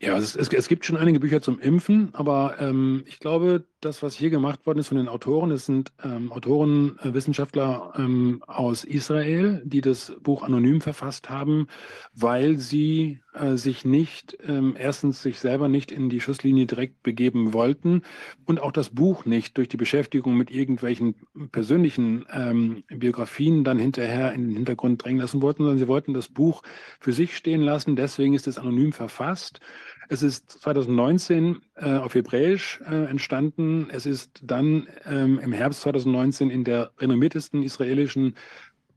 Ja, es, es, es, gibt schon einige Bücher zum Impfen, aber ähm, ich glaube, das, was hier gemacht worden ist von den Autoren, das sind ähm, Autoren, äh, Wissenschaftler ähm, aus Israel, die das Buch anonym verfasst haben, weil sie äh, sich nicht, ähm, erstens sich selber nicht in die Schusslinie direkt begeben wollten und auch das Buch nicht durch die Beschäftigung mit irgendwelchen persönlichen ähm, Biografien dann hinterher in den Hintergrund drängen lassen wollten, sondern sie wollten das Buch für sich stehen lassen. Deswegen ist es anonym verfasst. Es ist 2019 äh, auf Hebräisch äh, entstanden. Es ist dann ähm, im Herbst 2019 in der renommiertesten israelischen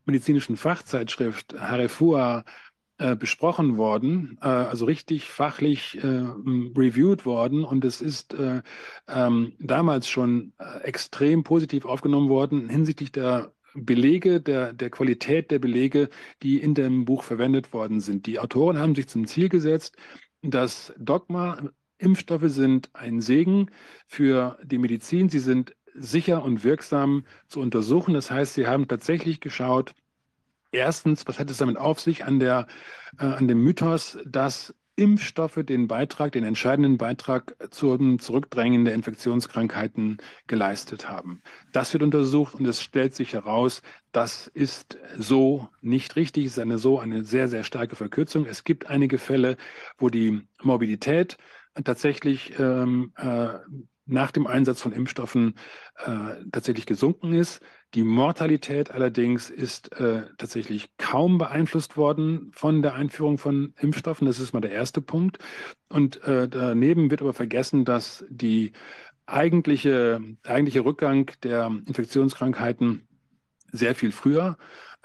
medizinischen Fachzeitschrift Harefua äh, besprochen worden, äh, also richtig fachlich äh, reviewed worden. Und es ist äh, ähm, damals schon extrem positiv aufgenommen worden hinsichtlich der Belege, der, der Qualität der Belege, die in dem Buch verwendet worden sind. Die Autoren haben sich zum Ziel gesetzt, das Dogma, Impfstoffe sind ein Segen für die Medizin. Sie sind sicher und wirksam zu untersuchen. Das heißt, sie haben tatsächlich geschaut, erstens, was hat es damit auf sich an, der, äh, an dem Mythos, dass Impfstoffe den Beitrag, den entscheidenden Beitrag zum Zurückdrängen der Infektionskrankheiten geleistet haben. Das wird untersucht und es stellt sich heraus, das ist so nicht richtig. Es ist eine so eine sehr, sehr starke Verkürzung. Es gibt einige Fälle, wo die Morbidität tatsächlich ähm, äh, nach dem Einsatz von Impfstoffen äh, tatsächlich gesunken ist. Die Mortalität allerdings ist äh, tatsächlich kaum beeinflusst worden von der Einführung von Impfstoffen. Das ist mal der erste Punkt. Und äh, daneben wird aber vergessen, dass die eigentliche, eigentliche Rückgang der Infektionskrankheiten sehr viel früher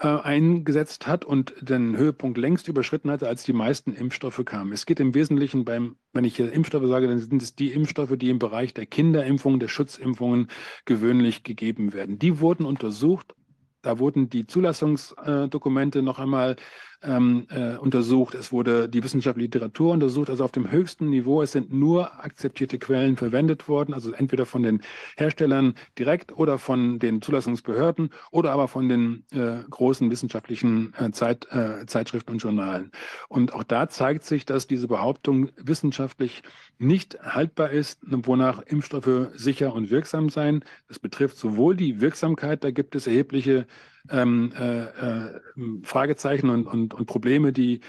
äh, eingesetzt hat und den Höhepunkt längst überschritten hatte, als die meisten Impfstoffe kamen. Es geht im Wesentlichen beim, wenn ich hier Impfstoffe sage, dann sind es die Impfstoffe, die im Bereich der Kinderimpfungen, der Schutzimpfungen gewöhnlich gegeben werden. Die wurden untersucht. Da wurden die Zulassungsdokumente noch einmal ähm, äh, untersucht, es wurde die wissenschaftliche Literatur untersucht, also auf dem höchsten Niveau. Es sind nur akzeptierte Quellen verwendet worden, also entweder von den Herstellern direkt oder von den Zulassungsbehörden oder aber von den äh, großen wissenschaftlichen äh, Zeit, äh, Zeitschriften und Journalen. Und auch da zeigt sich, dass diese Behauptung wissenschaftlich nicht haltbar ist, wonach Impfstoffe sicher und wirksam seien. Das betrifft sowohl die Wirksamkeit, da gibt es erhebliche ähm, äh, äh, Fragezeichen und, und, und Probleme, die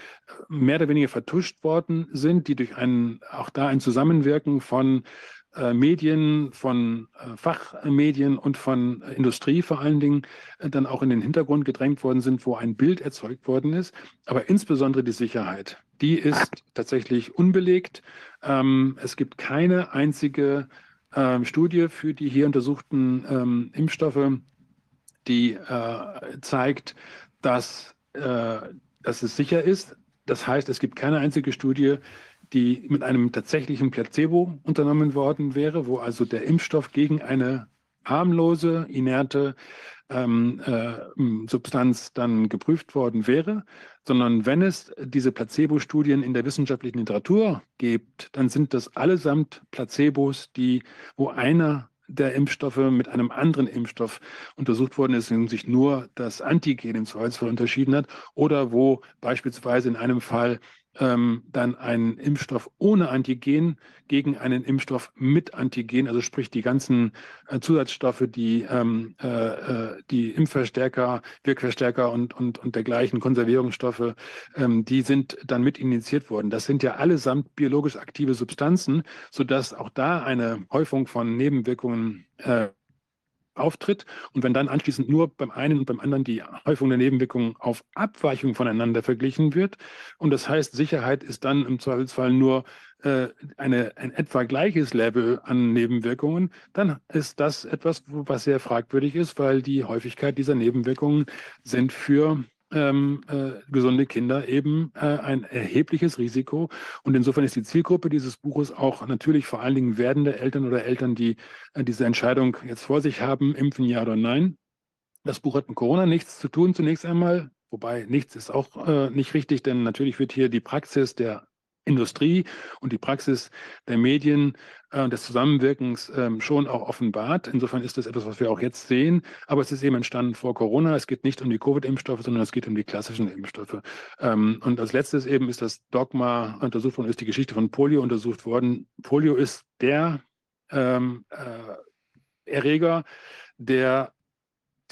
mehr oder weniger vertuscht worden sind, die durch ein, auch da ein Zusammenwirken von äh, Medien, von äh, Fachmedien und von Industrie vor allen Dingen äh, dann auch in den Hintergrund gedrängt worden sind, wo ein Bild erzeugt worden ist. Aber insbesondere die Sicherheit, die ist tatsächlich unbelegt. Ähm, es gibt keine einzige ähm, Studie für die hier untersuchten ähm, Impfstoffe, die äh, zeigt, dass, äh, dass es sicher ist. Das heißt, es gibt keine einzige Studie, die mit einem tatsächlichen Placebo unternommen worden wäre, wo also der Impfstoff gegen eine harmlose, inerte ähm, äh, Substanz dann geprüft worden wäre, sondern wenn es diese Placebo-Studien in der wissenschaftlichen Literatur gibt, dann sind das allesamt Placebos, die, wo einer der Impfstoffe mit einem anderen Impfstoff untersucht worden ist und sich nur das Antigen im Zweifelsfall unterschieden hat oder wo beispielsweise in einem Fall ähm, dann ein Impfstoff ohne Antigen gegen einen Impfstoff mit Antigen, also sprich die ganzen äh, Zusatzstoffe, die, ähm, äh, äh, die Impfverstärker, Wirkverstärker und, und, und dergleichen Konservierungsstoffe, ähm, die sind dann mit initiiert worden. Das sind ja allesamt biologisch aktive Substanzen, sodass auch da eine Häufung von Nebenwirkungen äh, auftritt. Und wenn dann anschließend nur beim einen und beim anderen die Häufung der Nebenwirkungen auf Abweichung voneinander verglichen wird. Und das heißt, Sicherheit ist dann im Zweifelsfall nur äh, eine, ein etwa gleiches Level an Nebenwirkungen, dann ist das etwas, was sehr fragwürdig ist, weil die Häufigkeit dieser Nebenwirkungen sind für ähm, äh, gesunde Kinder eben äh, ein erhebliches Risiko. Und insofern ist die Zielgruppe dieses Buches auch natürlich vor allen Dingen werdende Eltern oder Eltern, die äh, diese Entscheidung jetzt vor sich haben, impfen ja oder nein. Das Buch hat mit Corona nichts zu tun zunächst einmal, wobei nichts ist auch äh, nicht richtig, denn natürlich wird hier die Praxis der Industrie und die Praxis der Medien äh, des Zusammenwirkens ähm, schon auch offenbart. Insofern ist das etwas, was wir auch jetzt sehen. Aber es ist eben entstanden vor Corona. Es geht nicht um die Covid-Impfstoffe, sondern es geht um die klassischen Impfstoffe. Ähm, und als letztes eben ist das Dogma untersucht worden, ist die Geschichte von Polio untersucht worden. Polio ist der ähm, äh, Erreger, der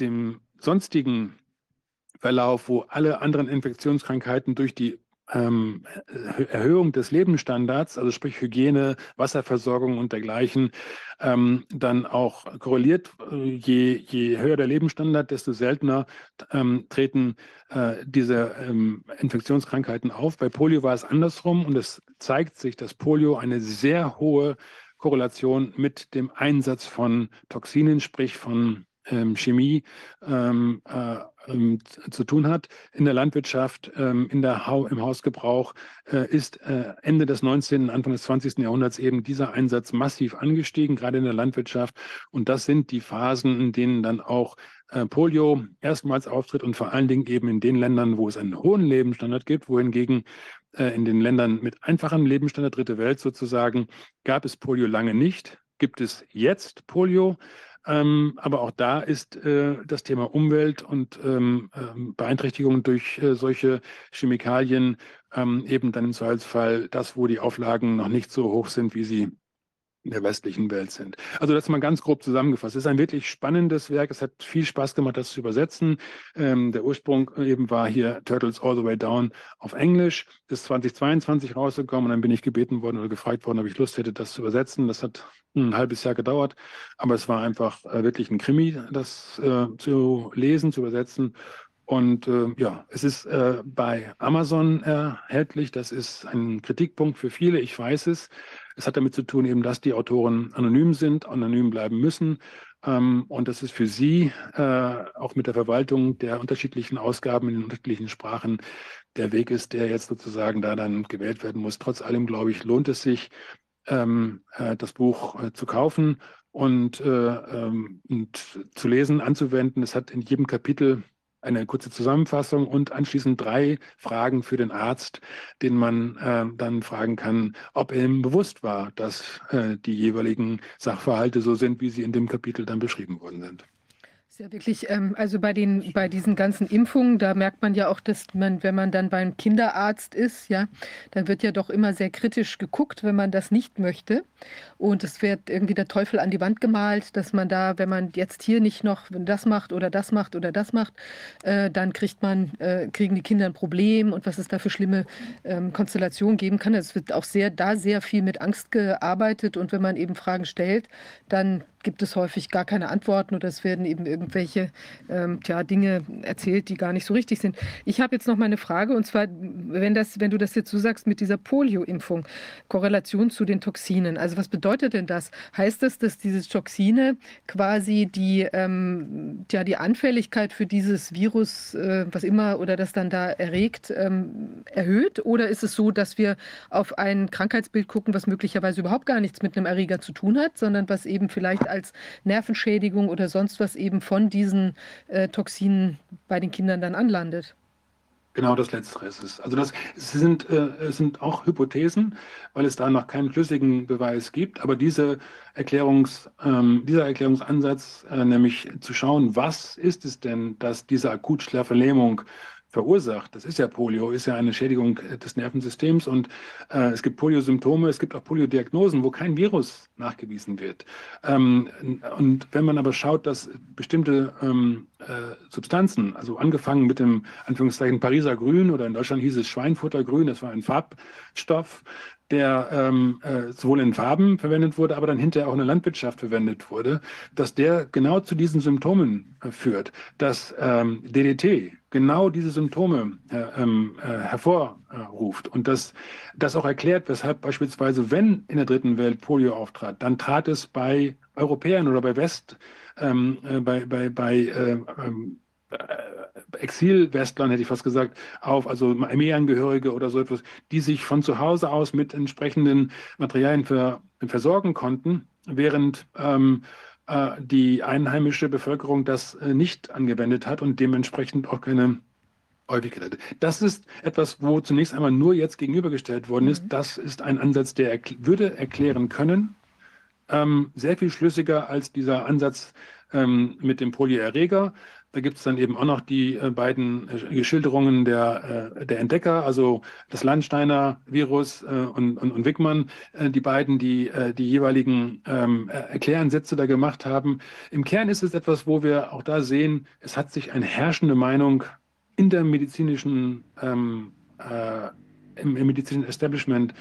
dem sonstigen Verlauf, wo alle anderen Infektionskrankheiten durch die ähm, Erhöhung des Lebensstandards, also sprich Hygiene, Wasserversorgung und dergleichen, ähm, dann auch korreliert. Je, je höher der Lebensstandard, desto seltener ähm, treten äh, diese ähm, Infektionskrankheiten auf. Bei Polio war es andersrum und es zeigt sich, dass Polio eine sehr hohe Korrelation mit dem Einsatz von Toxinen, sprich von ähm, Chemie ähm, äh, ähm, zu tun hat in der Landwirtschaft, ähm, in der ha im Hausgebrauch, äh, ist äh, Ende des 19., Anfang des 20. Jahrhunderts eben dieser Einsatz massiv angestiegen, gerade in der Landwirtschaft. Und das sind die Phasen, in denen dann auch äh, Polio erstmals auftritt und vor allen Dingen eben in den Ländern, wo es einen hohen Lebensstandard gibt, wohingegen äh, in den Ländern mit einfachem Lebensstandard, dritte Welt sozusagen, gab es Polio lange nicht, gibt es jetzt Polio Ähm, aber auch da ist äh, das Thema Umwelt und ähm, ähm, Beeinträchtigung durch äh, solche Chemikalien ähm, eben dann im Zweifelsfall das, wo die Auflagen noch nicht so hoch sind, wie sie in der westlichen Welt sind. Also das mal ganz grob zusammengefasst. Es ist ein wirklich spannendes Werk. Es hat viel Spaß gemacht, das zu übersetzen. Ähm, der Ursprung eben war hier Turtles All the Way Down auf Englisch. Ist 2022 rausgekommen und dann bin ich gebeten worden oder gefragt worden, ob ich Lust hätte, das zu übersetzen. Das hat ein halbes Jahr gedauert, aber es war einfach äh, wirklich ein Krimi, das äh, zu lesen, zu übersetzen. Und äh, ja, es ist äh, bei Amazon erhältlich. Das ist ein Kritikpunkt für viele, ich weiß es. Es hat damit zu tun, eben, dass die Autoren anonym sind, anonym bleiben müssen. Ähm, und das ist für Sie äh, auch mit der Verwaltung der unterschiedlichen Ausgaben in den unterschiedlichen Sprachen der Weg ist, der jetzt sozusagen da dann gewählt werden muss. Trotz allem, glaube ich, lohnt es sich, ähm, äh, das Buch äh, zu kaufen und, äh, ähm, und zu lesen, anzuwenden. Es hat in jedem Kapitel eine kurze Zusammenfassung und anschließend drei Fragen für den Arzt, den man äh, dann fragen kann, ob ihm bewusst war, dass äh, die jeweiligen Sachverhalte so sind, wie sie in dem Kapitel dann beschrieben worden sind. Ist ja wirklich, ähm, also bei den, bei diesen ganzen Impfungen, da merkt man ja auch, dass man, wenn man dann beim Kinderarzt ist, ja, dann wird ja doch immer sehr kritisch geguckt, wenn man das nicht möchte. Und es wird irgendwie der Teufel an die Wand gemalt, dass man da, wenn man jetzt hier nicht noch das macht oder das macht oder das macht, äh, dann kriegt man, äh, kriegen die Kinder ein Problem und was es da für schlimme ähm, Konstellationen geben kann. Es wird auch sehr, da sehr viel mit Angst gearbeitet und wenn man eben Fragen stellt, dann gibt es häufig gar keine Antworten oder es werden eben irgendwelche ähm, tja, Dinge erzählt, die gar nicht so richtig sind. Ich habe jetzt noch mal eine Frage und zwar, wenn, das, wenn du das jetzt so sagst mit dieser Polio-Impfung, Korrelation zu den Toxinen. Also was bedeutet denn das? Heißt das, dass diese Toxine quasi die, ähm, ja, die Anfälligkeit für dieses Virus, äh, was immer oder das dann da erregt, ähm, erhöht? Oder ist es so, dass wir auf ein Krankheitsbild gucken, was möglicherweise überhaupt gar nichts mit einem Erreger zu tun hat, sondern was eben vielleicht als Nervenschädigung oder sonst was eben von diesen äh, Toxinen bei den Kindern dann anlandet. Genau das Letztere ist es. Also das sind, äh, sind auch Hypothesen, weil es da noch keinen schlüssigen Beweis gibt. Aber diese Erklärungs, ähm, dieser Erklärungsansatz, äh, nämlich zu schauen, was ist es denn, dass diese Akutschlaflähmung verursacht. Das ist ja Polio, ist ja eine Schädigung des Nervensystems und äh, es gibt Poliosymptome, es gibt auch Poliodiagnosen, wo kein Virus nachgewiesen wird. Ähm, und wenn man aber schaut, dass bestimmte ähm, äh, Substanzen, also angefangen mit dem Anführungszeichen Pariser Grün oder in Deutschland hieß es Schweinfuttergrün, das war ein Farbstoff, der ähm, äh, sowohl in Farben verwendet wurde, aber dann hinterher auch in der Landwirtschaft verwendet wurde, dass der genau zu diesen Symptomen äh, führt, dass ähm, DDT genau diese Symptome äh, ähm, äh, hervorruft und dass das auch erklärt, weshalb beispielsweise, wenn in der dritten Welt Polio auftrat, dann trat es bei Europäern oder bei West, ähm, äh, bei, bei, bei äh, ähm, äh, Exilwestlern, hätte ich fast gesagt, auf, also Armeeangehörige oder so etwas, die sich von zu Hause aus mit entsprechenden Materialien ver, versorgen konnten, während ähm, äh, die einheimische Bevölkerung das äh, nicht angewendet hat und dementsprechend auch keine Häufigkeit hatte. Das ist etwas, wo zunächst einmal nur jetzt gegenübergestellt worden ist. Mhm. Das ist ein Ansatz, der erkl würde erklären können, ähm, sehr viel schlüssiger als dieser Ansatz ähm, mit dem Poliererreger. Da gibt es dann eben auch noch die äh, beiden äh, Schilderungen der, äh, der Entdecker, also das Landsteiner Virus äh, und, und, und Wickmann, äh, die beiden, die äh, die jeweiligen ähm, Erkläransätze da gemacht haben. Im Kern ist es etwas, wo wir auch da sehen, es hat sich eine herrschende Meinung in der medizinischen, ähm, im, im medizinischen Establishment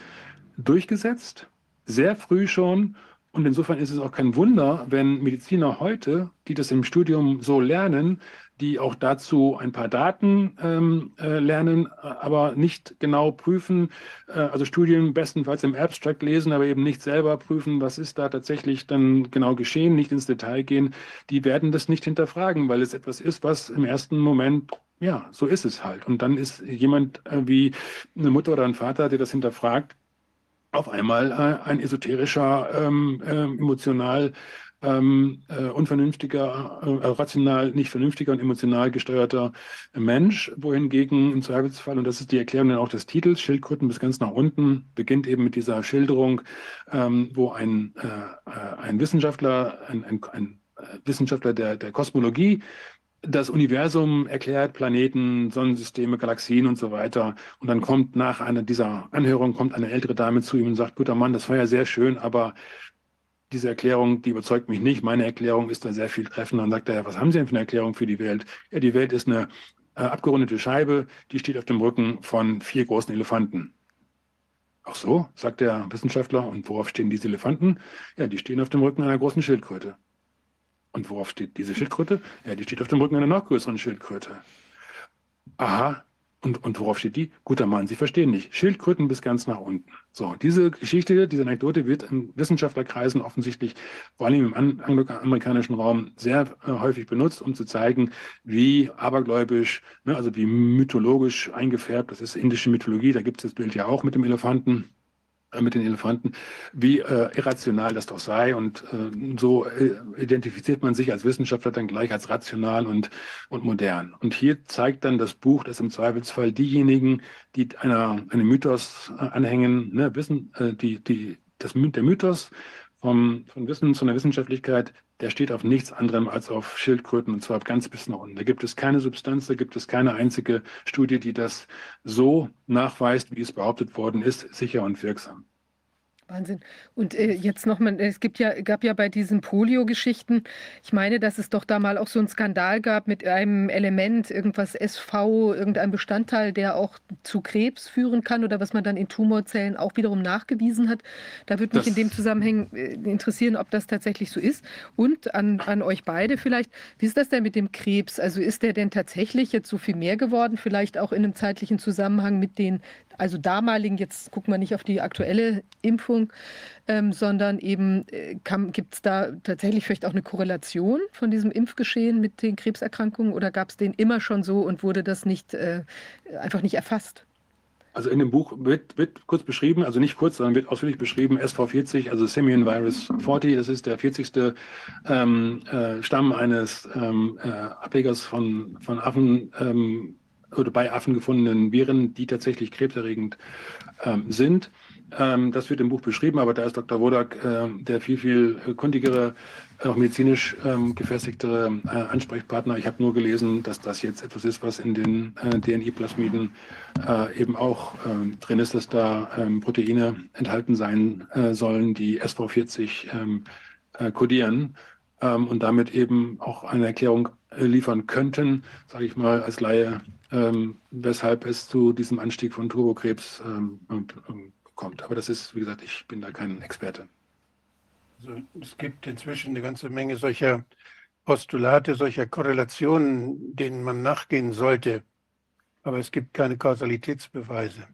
durchgesetzt, sehr früh schon und insofern ist es auch kein Wunder, wenn Mediziner heute, die das im Studium so lernen, die auch dazu ein paar Daten ähm, äh, lernen, aber nicht genau prüfen, äh, also Studien bestenfalls im Abstract lesen, aber eben nicht selber prüfen, was ist da tatsächlich dann genau geschehen, nicht ins Detail gehen, die werden das nicht hinterfragen, weil es etwas ist, was im ersten Moment ja, so ist es halt. Und dann ist jemand äh, wie eine Mutter oder ein Vater, der das hinterfragt, auf einmal äh, ein esoterischer, ähm, äh, emotional ähm, äh, unvernünftiger, äh, rational nicht vernünftiger und emotional gesteuerter Mensch, wohingegen im Zweifelsfall, und das ist die Erklärung dann auch des Titels, Schildkröten bis ganz nach unten, beginnt eben mit dieser Schilderung, ähm, wo ein, äh, äh ein Wissenschaftler, ein, ein, ein Wissenschaftler der, der Kosmologie, das Universum erklärt, Planeten, Sonnensysteme, Galaxien und so weiter. Und dann kommt nach einer dieser Anhörung kommt eine ältere Dame zu ihm und sagt, guter Mann, das war ja sehr schön, aber diese Erklärung, die überzeugt mich nicht. Meine Erklärung ist da sehr viel treffender. Und dann sagt er, was haben Sie denn für eine Erklärung für die Welt? Ja, die Welt ist eine äh, abgerundete Scheibe, die steht auf dem Rücken von vier großen Elefanten. Ach so, sagt der Wissenschaftler. Und worauf stehen diese Elefanten? Ja, die stehen auf dem Rücken einer großen Schildkröte. Und worauf steht diese Schildkröte? Ja, die steht auf dem Rücken einer noch größeren Schildkröte. Aha, und, und worauf steht die? Guter Mann, Sie verstehen nicht. Schildkröten bis ganz nach unten. So, diese Geschichte, diese Anekdote wird in Wissenschaftlerkreisen offensichtlich, vor allem im angloamerikanischen Raum, sehr äh, häufig benutzt, um zu zeigen, wie abergläubisch, ne, also wie mythologisch eingefärbt, das ist indische Mythologie, da gibt es das Bild ja auch mit dem Elefanten, mit den Elefanten, wie äh, irrational das doch sei. Und äh, so äh, identifiziert man sich als Wissenschaftler dann gleich als rational und, und modern. Und hier zeigt dann das Buch, dass im Zweifelsfall diejenigen, die einer, einem Mythos äh, anhängen, ne, wissen, äh, die, die, das, der Mythos vom, von Wissen zu einer Wissenschaftlichkeit, der steht auf nichts anderem als auf Schildkröten und zwar ganz bis nach unten. Da gibt es keine Substanz, da gibt es keine einzige Studie, die das so nachweist, wie es behauptet worden ist, sicher und wirksam. Wahnsinn. Und äh, jetzt nochmal, es gibt ja, gab ja bei diesen Polio-Geschichten, ich meine, dass es doch da mal auch so einen Skandal gab mit einem Element, irgendwas SV, irgendein Bestandteil, der auch zu Krebs führen kann oder was man dann in Tumorzellen auch wiederum nachgewiesen hat. Da würde mich das in dem Zusammenhang äh, interessieren, ob das tatsächlich so ist. Und an, an euch beide vielleicht, wie ist das denn mit dem Krebs? Also ist der denn tatsächlich jetzt so viel mehr geworden, vielleicht auch in einem zeitlichen Zusammenhang mit den also damaligen, jetzt gucken wir nicht auf die aktuelle Impfung, ähm, sondern eben äh, gibt es da tatsächlich vielleicht auch eine Korrelation von diesem Impfgeschehen mit den Krebserkrankungen oder gab es den immer schon so und wurde das nicht äh, einfach nicht erfasst? Also in dem Buch wird, wird, kurz beschrieben, also nicht kurz, sondern wird ausführlich beschrieben, SV40, also Simian Virus 40, das ist der 40. Ähm, äh, Stamm eines ähm, äh, Ablegers von, von Affen, ähm, oder bei Affen gefundenen Viren, die tatsächlich krebserregend ähm, sind. Ähm, das wird im Buch beschrieben, aber da ist Dr. Wodak äh, der viel, viel kundigere, auch medizinisch ähm, gefestigtere äh, Ansprechpartner. Ich habe nur gelesen, dass das jetzt etwas ist, was in den äh, DNI-Plasmiden äh, eben auch ähm, drin ist, dass da ähm, Proteine enthalten sein äh, sollen, die SV40 ähm, äh, kodieren und damit eben auch eine Erklärung liefern könnten, sage ich mal als Laie, ähm, weshalb es zu diesem Anstieg von Turbokrebs ähm, ähm, kommt. Aber das ist, wie gesagt, ich bin da kein Experte. Also es gibt inzwischen eine ganze Menge solcher Postulate, solcher Korrelationen, denen man nachgehen sollte. Aber es gibt keine Kausalitätsbeweise.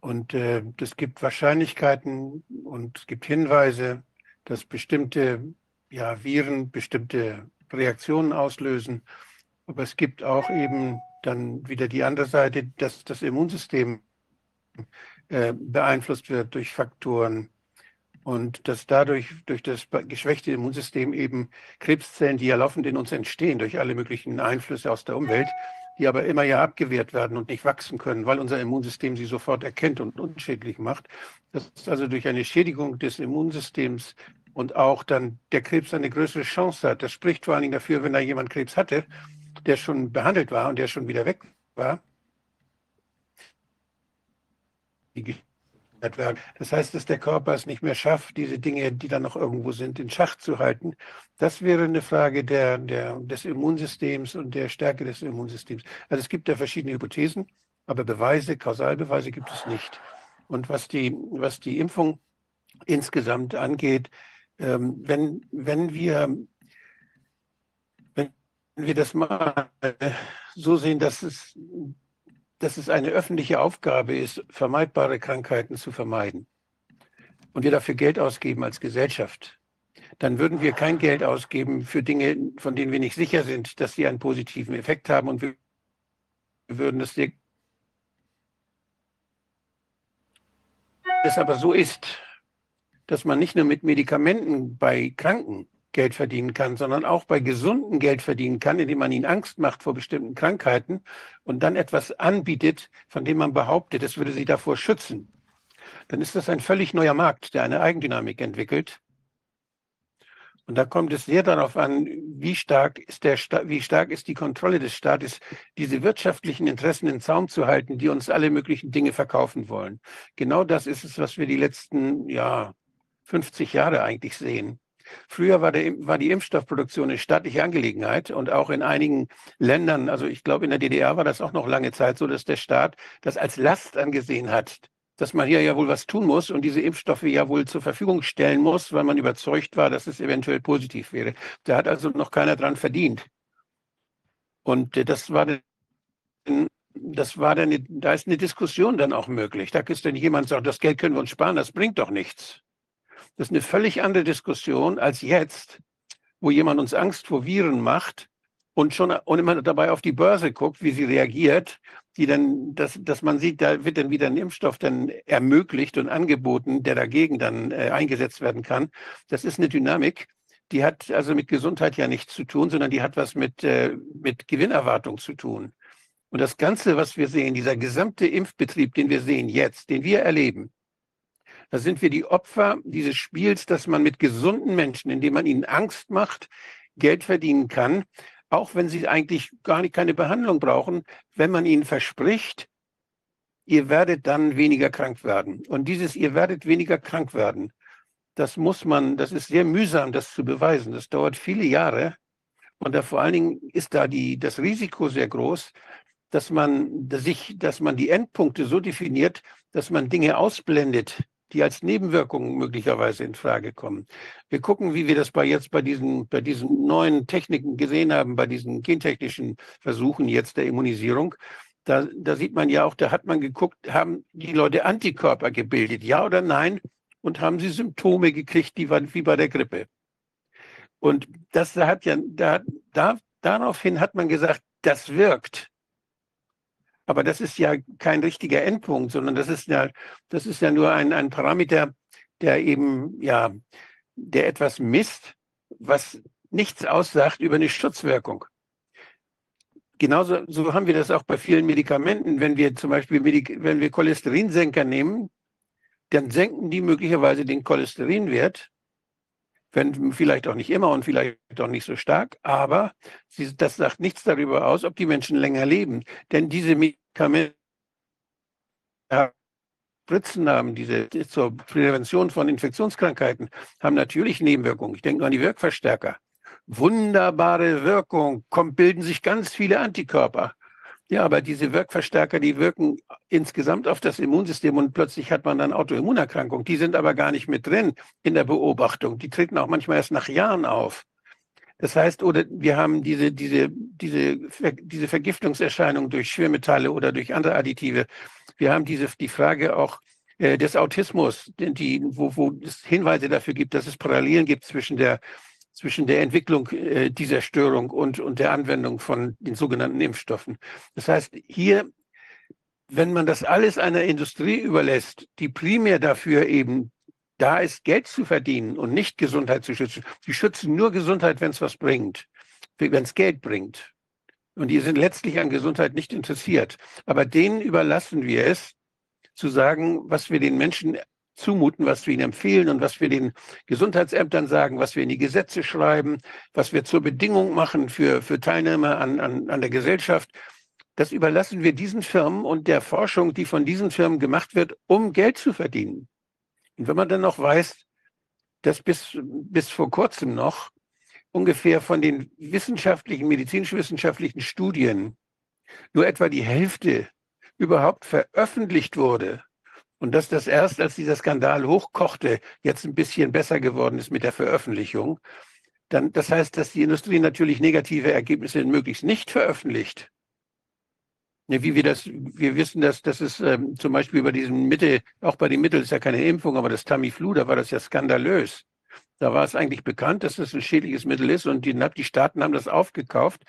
Und äh, es gibt Wahrscheinlichkeiten und es gibt Hinweise, dass bestimmte ja, Viren bestimmte Reaktionen auslösen. Aber es gibt auch eben dann wieder die andere Seite, dass das Immunsystem äh, beeinflusst wird durch Faktoren und dass dadurch durch das geschwächte Immunsystem eben Krebszellen, die ja laufend in uns entstehen durch alle möglichen Einflüsse aus der Umwelt, die aber immer ja abgewehrt werden und nicht wachsen können, weil unser Immunsystem sie sofort erkennt und unschädlich macht. Dass also durch eine Schädigung des Immunsystems und auch dann der Krebs eine größere Chance hat. Das spricht vor allen Dingen dafür, wenn da jemand Krebs hatte, der schon behandelt war und der schon wieder weg war. Das heißt, dass der Körper es nicht mehr schafft, diese Dinge, die dann noch irgendwo sind, in Schach zu halten. Das wäre eine Frage der, der, des Immunsystems und der Stärke des Immunsystems. Also es gibt da verschiedene Hypothesen, aber Beweise, Kausalbeweise gibt es nicht. Und was die, was die Impfung insgesamt angeht, ähm, wenn, wenn wir wir das mal so sehen, dass es, dass es eine öffentliche Aufgabe ist, vermeidbare Krankheiten zu vermeiden und wir dafür Geld ausgeben als Gesellschaft, dann würden wir kein Geld ausgeben für Dinge, von denen wir nicht sicher sind, dass sie einen positiven Effekt haben und wir würden das es aber so ist, dass man nicht nur mit Medikamenten bei Kranken Geld verdienen kann, sondern auch bei Gesunden Geld verdienen kann, indem man ihnen Angst macht vor bestimmten Krankheiten und dann etwas anbietet, von dem man behauptet, es würde sie davor schützen. Dann ist das ein völlig neuer Markt, der eine Eigendynamik entwickelt. Und da kommt es sehr darauf an, wie stark ist der, wie stark ist die Kontrolle des Staates, diese wirtschaftlichen Interessen in Zaum zu halten, die uns alle möglichen Dinge verkaufen wollen. Genau das ist es, was wir die letzten, ja, 50 Jahre eigentlich sehen. Früher war, der, war die Impfstoffproduktion eine staatliche Angelegenheit und auch in einigen Ländern, also ich glaube in der DDR war das auch noch lange Zeit so, dass der Staat das als Last angesehen hat, dass man hier ja wohl was tun muss und diese Impfstoffe ja wohl zur Verfügung stellen muss, weil man überzeugt war, dass es eventuell positiv wäre. Da hat also noch keiner dran verdient. Und äh, das war das war dann, da ist eine Diskussion dann auch möglich. Da ist dann jemand sagt, das Geld können wir uns sparen, das bringt doch nichts. Das ist eine völlig andere Diskussion als jetzt, wo jemand uns Angst vor Viren macht und schon und immer dabei auf die Börse guckt, wie sie reagiert, die dann, dass, dass man sieht, da wird dann wieder ein Impfstoff dann ermöglicht und angeboten, der dagegen dann äh, eingesetzt werden kann. Das ist eine Dynamik, die hat also mit Gesundheit ja nichts zu tun, sondern die hat was mit, äh, mit Gewinnerwartung zu tun. Und das Ganze, was wir sehen, dieser gesamte Impfbetrieb, den wir sehen jetzt, den wir erleben, da sind wir die Opfer dieses Spiels, dass man mit gesunden Menschen, indem man ihnen Angst macht, Geld verdienen kann auch wenn sie eigentlich gar nicht keine Behandlung brauchen, wenn man ihnen verspricht, ihr werdet dann weniger krank werden. Und dieses ihr werdet weniger krank werden, das muss man, das ist sehr mühsam, das zu beweisen. Das dauert viele Jahre. Und da vor allen Dingen ist da die, das Risiko sehr groß, dass man, dass, sich, dass man die Endpunkte so definiert, dass man Dinge ausblendet, die als Nebenwirkungen möglicherweise in Frage kommen. Wir gucken, wie wir das bei jetzt bei diesen, bei diesen neuen Techniken gesehen haben, bei diesen gentechnischen Versuchen jetzt der Immunisierung. Da, da sieht man ja auch, da hat man geguckt, haben die Leute Antikörper gebildet, ja oder nein? Und haben sie Symptome gekriegt, die waren wie bei der Grippe. Und das hat ja, da, da, daraufhin hat man gesagt, das wirkt. Aber das ist ja kein richtiger Endpunkt, sondern das ist ja, das ist ja nur ein, ein Parameter, der eben, ja, der etwas misst, was nichts aussagt über eine Schutzwirkung. Genauso so haben wir das auch bei vielen Medikamenten. Wenn wir zum Beispiel, Medik wenn wir Cholesterinsenker nehmen, dann senken die möglicherweise den Cholesterinwert, wenn vielleicht auch nicht immer und vielleicht auch nicht so stark, aber sie, das sagt nichts darüber aus, ob die Menschen länger leben. Denn diese Medikamente Spritzen haben, diese zur Prävention von Infektionskrankheiten, haben natürlich Nebenwirkungen. Ich denke nur an die Wirkverstärker. Wunderbare Wirkung, kommt, bilden sich ganz viele Antikörper. Ja, aber diese Wirkverstärker, die wirken insgesamt auf das Immunsystem und plötzlich hat man dann Autoimmunerkrankungen. Die sind aber gar nicht mit drin in der Beobachtung. Die treten auch manchmal erst nach Jahren auf. Das heißt, oder wir haben diese, diese, diese, diese Vergiftungserscheinung durch Schwermetalle oder durch andere Additive. Wir haben diese, die Frage auch äh, des Autismus, die, wo, wo es Hinweise dafür gibt, dass es Parallelen gibt zwischen der zwischen der Entwicklung äh, dieser Störung und, und der Anwendung von den sogenannten Impfstoffen. Das heißt, hier, wenn man das alles einer Industrie überlässt, die primär dafür eben da ist, Geld zu verdienen und nicht Gesundheit zu schützen, die schützen nur Gesundheit, wenn es was bringt, wenn es Geld bringt. Und die sind letztlich an Gesundheit nicht interessiert. Aber denen überlassen wir es, zu sagen, was wir den Menschen zumuten, was wir ihnen empfehlen und was wir den Gesundheitsämtern sagen, was wir in die Gesetze schreiben, was wir zur Bedingung machen für, für Teilnehmer an, an, an der Gesellschaft. Das überlassen wir diesen Firmen und der Forschung, die von diesen Firmen gemacht wird, um Geld zu verdienen. Und wenn man dann noch weiß, dass bis, bis vor kurzem noch ungefähr von den wissenschaftlichen, medizinisch-wissenschaftlichen Studien nur etwa die Hälfte überhaupt veröffentlicht wurde, und dass das erst, als dieser Skandal hochkochte, jetzt ein bisschen besser geworden ist mit der Veröffentlichung, dann, das heißt, dass die Industrie natürlich negative Ergebnisse möglichst nicht veröffentlicht. Wie wir das, wir wissen, dass das ist ähm, zum Beispiel bei diesem Mittel, auch bei den Mitteln ist ja keine Impfung, aber das Tamiflu, da war das ja skandalös. Da war es eigentlich bekannt, dass das ein schädliches Mittel ist und die, die Staaten haben das aufgekauft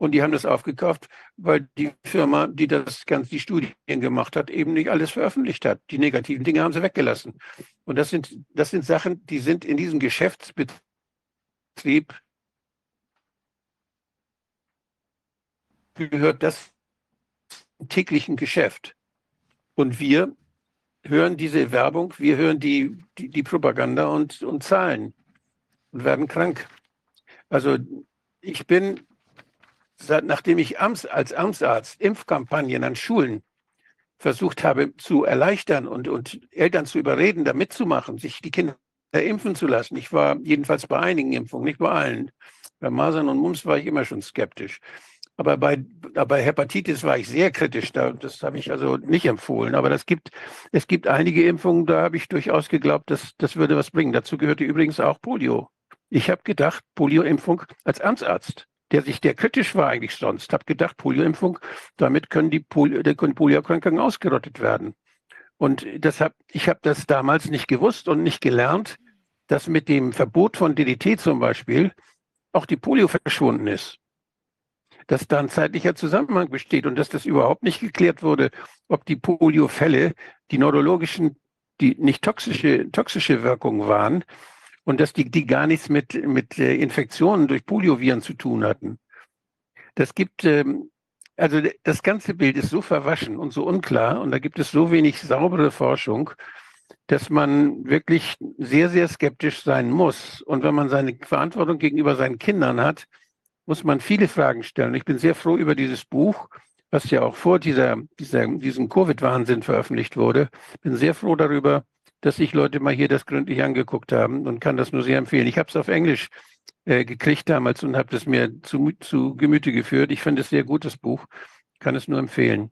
und die haben das aufgekauft, weil die Firma, die das ganz die Studien gemacht hat, eben nicht alles veröffentlicht hat. Die negativen Dinge haben sie weggelassen. Und das sind, das sind Sachen, die sind in diesem Geschäftsbetrieb gehört das täglichen Geschäft. Und wir hören diese Werbung, wir hören die, die, die Propaganda und, und zahlen. und werden krank. Also ich bin, nachdem ich als Amtsarzt Impfkampagnen an Schulen versucht habe zu erleichtern und, und Eltern zu überreden, da mitzumachen, sich die Kinder impfen zu lassen. Ich war jedenfalls bei einigen Impfungen, nicht bei allen. Bei Masern und Mumps war ich immer schon skeptisch. Aber bei, bei Hepatitis war ich sehr kritisch. das habe ich also nicht empfohlen. Aber das gibt, es gibt einige Impfungen, da habe ich durchaus geglaubt, dass das würde was bringen. Dazu gehörte übrigens auch Polio. Ich habe gedacht, Polioimpfung als Amtsarzt, der sich, der kritisch war eigentlich sonst, habe gedacht, Polioimpfung, damit können die, Polio, können Polioerkrankungen ausgerottet werden. Und deshalb, ich habe das damals nicht gewusst und nicht gelernt, dass mit dem Verbot von DDT zum Beispiel auch die Polio verschwunden ist dass da ein zeitlicher Zusammenhang besteht und dass das überhaupt nicht geklärt wurde, ob die Poliofälle die neurologischen, die nicht toxische, toxische Wirkung waren und dass die, die gar nichts mit, mit äh, Infektionen durch Polioviren zu tun hatten. Das gibt, ähm, also das ganze Bild ist so verwaschen und so unklar und da gibt es so wenig saubere Forschung, dass man wirklich sehr, sehr skeptisch sein muss. Und wenn man seine Verantwortung gegenüber seinen Kindern hat, muss man viele Fragen stellen. Ich bin sehr froh über dieses Buch, was ja auch vor dieser, dieser, diesem Covid-Wahnsinn veröffentlicht wurde. Bin sehr froh darüber, dass sich Leute mal hier das gründlich angeguckt haben und kann das nur sehr empfehlen. Ich habe es auf Englisch äh, gekriegt damals und habe das mir zu, zu Gemüte geführt. Ich finde es sehr gutes Buch, kann es nur empfehlen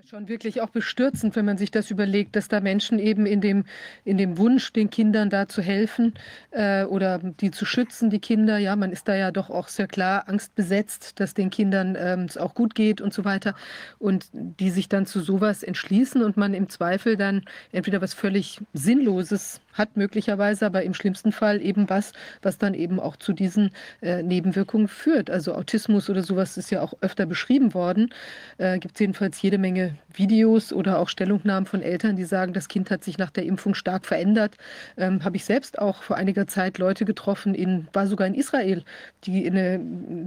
ja schon wirklich auch bestürzend, wenn man sich das überlegt, dass da Menschen eben in dem, in dem Wunsch, den Kindern da zu helfen äh, oder die zu schützen, die Kinder, ja, man ist da ja doch auch sehr klar angstbesetzt, dass den Kindern ähm, es auch gut geht und so weiter. Und die sich dann zu sowas entschließen und man im Zweifel dann entweder was völlig Sinnloses hat möglicherweise, aber im schlimmsten Fall eben was, was dann eben auch zu diesen äh, Nebenwirkungen führt. Also Autismus oder sowas ist ja auch öfter beschrieben worden. Äh, Gibt es jedenfalls jede Menge Videos oder auch Stellungnahmen von Eltern, die sagen, das Kind hat sich nach der Impfung stark verändert. Ähm, Habe ich selbst auch vor einiger Zeit Leute getroffen, in, war sogar in Israel, die eine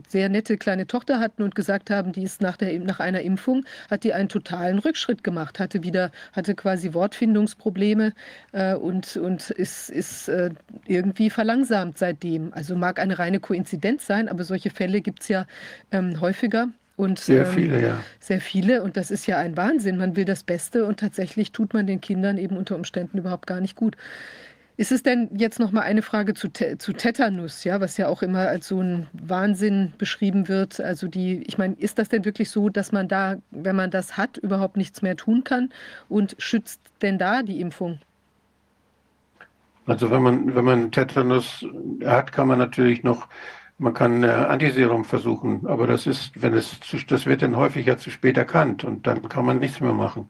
sehr nette kleine Tochter hatten und gesagt haben, die ist nach, der, nach einer Impfung, hat die einen totalen Rückschritt gemacht, hatte wieder, hatte quasi Wortfindungsprobleme äh, und, und und ist, ist äh, irgendwie verlangsamt seitdem. Also mag eine reine Koinzidenz sein, aber solche Fälle gibt es ja ähm, häufiger. Und, sehr ähm, viele, ja. Sehr viele. Und das ist ja ein Wahnsinn. Man will das Beste und tatsächlich tut man den Kindern eben unter Umständen überhaupt gar nicht gut. Ist es denn jetzt noch mal eine Frage zu, zu Tetanus, ja, was ja auch immer als so ein Wahnsinn beschrieben wird? Also die, ich meine, ist das denn wirklich so, dass man da, wenn man das hat, überhaupt nichts mehr tun kann? Und schützt denn da die Impfung? Also wenn man, wenn man Tetanus hat, kann man natürlich noch, man kann äh, Antiserum versuchen, aber das ist, wenn es zu, das wird dann häufig ja zu spät erkannt und dann kann man nichts mehr machen.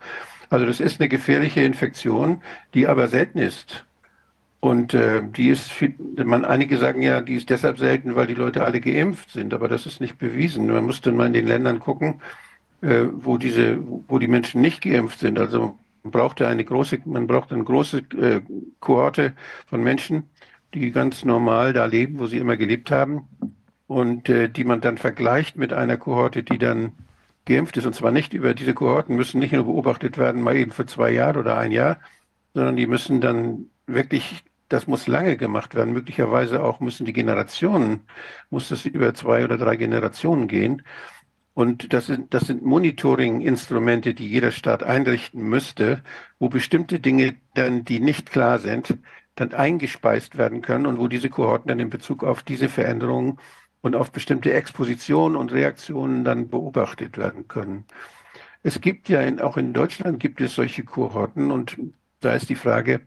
Also das ist eine gefährliche Infektion, die aber selten ist. Und äh, die ist, viel, man, einige sagen ja, die ist deshalb selten, weil die Leute alle geimpft sind, aber das ist nicht bewiesen. Man muss dann mal in den Ländern gucken, äh, wo diese, wo die Menschen nicht geimpft sind. Also brauchte eine große, man braucht eine große äh, Kohorte von Menschen, die ganz normal da leben, wo sie immer gelebt haben und äh, die man dann vergleicht mit einer Kohorte, die dann geimpft ist. Und zwar nicht über diese Kohorten müssen nicht nur beobachtet werden, mal eben für zwei Jahre oder ein Jahr, sondern die müssen dann wirklich, das muss lange gemacht werden. Möglicherweise auch müssen die Generationen, muss das über zwei oder drei Generationen gehen. Und das sind, das sind Monitoring-Instrumente, die jeder Staat einrichten müsste, wo bestimmte Dinge dann, die nicht klar sind, dann eingespeist werden können und wo diese Kohorten dann in Bezug auf diese Veränderungen und auf bestimmte Expositionen und Reaktionen dann beobachtet werden können. Es gibt ja in, auch in Deutschland gibt es solche Kohorten und da ist die Frage,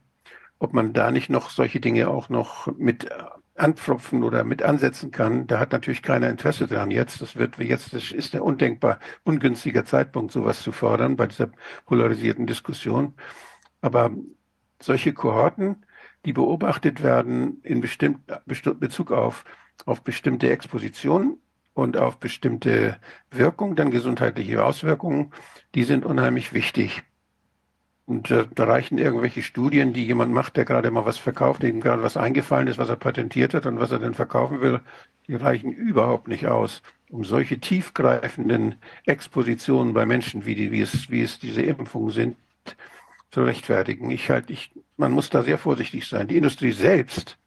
ob man da nicht noch solche Dinge auch noch mit anpfropfen oder mit ansetzen kann, da hat natürlich keiner Interesse dran jetzt. Das wird jetzt, das ist der undenkbar ungünstiger Zeitpunkt, sowas zu fordern bei dieser polarisierten Diskussion. Aber solche Kohorten, die beobachtet werden in bestimmt, Bezug auf, auf bestimmte Expositionen und auf bestimmte Wirkungen, dann gesundheitliche Auswirkungen, die sind unheimlich wichtig. Und äh, da reichen irgendwelche Studien, die jemand macht, der gerade mal was verkauft, dem gerade was eingefallen ist, was er patentiert hat und was er dann verkaufen will, die reichen überhaupt nicht aus, um solche tiefgreifenden Expositionen bei Menschen, wie, die, wie, es, wie es diese Impfungen sind, zu rechtfertigen. Ich halt, ich, man muss da sehr vorsichtig sein. Die Industrie selbst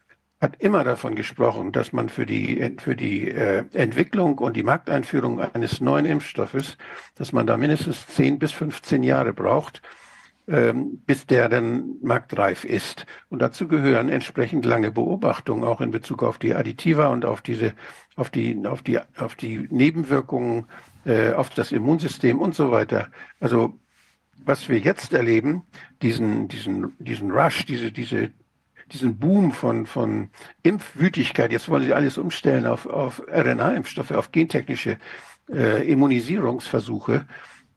hat immer davon gesprochen, dass man für die, für die äh, Entwicklung und die Markteinführung eines neuen Impfstoffes, dass man da mindestens 10 bis 15 Jahre braucht, bis der dann marktreif ist. Und dazu gehören entsprechend lange Beobachtungen, auch in Bezug auf die Additiva und auf diese, auf die, auf die, auf die Nebenwirkungen, äh, auf das Immunsystem und so weiter. Also was wir jetzt erleben, diesen, diesen, diesen Rush, diese, diese diesen Boom von, von Impfwütigkeit, jetzt wollen sie alles umstellen auf, auf RNA-Impfstoffe, auf gentechnische äh, Immunisierungsversuche.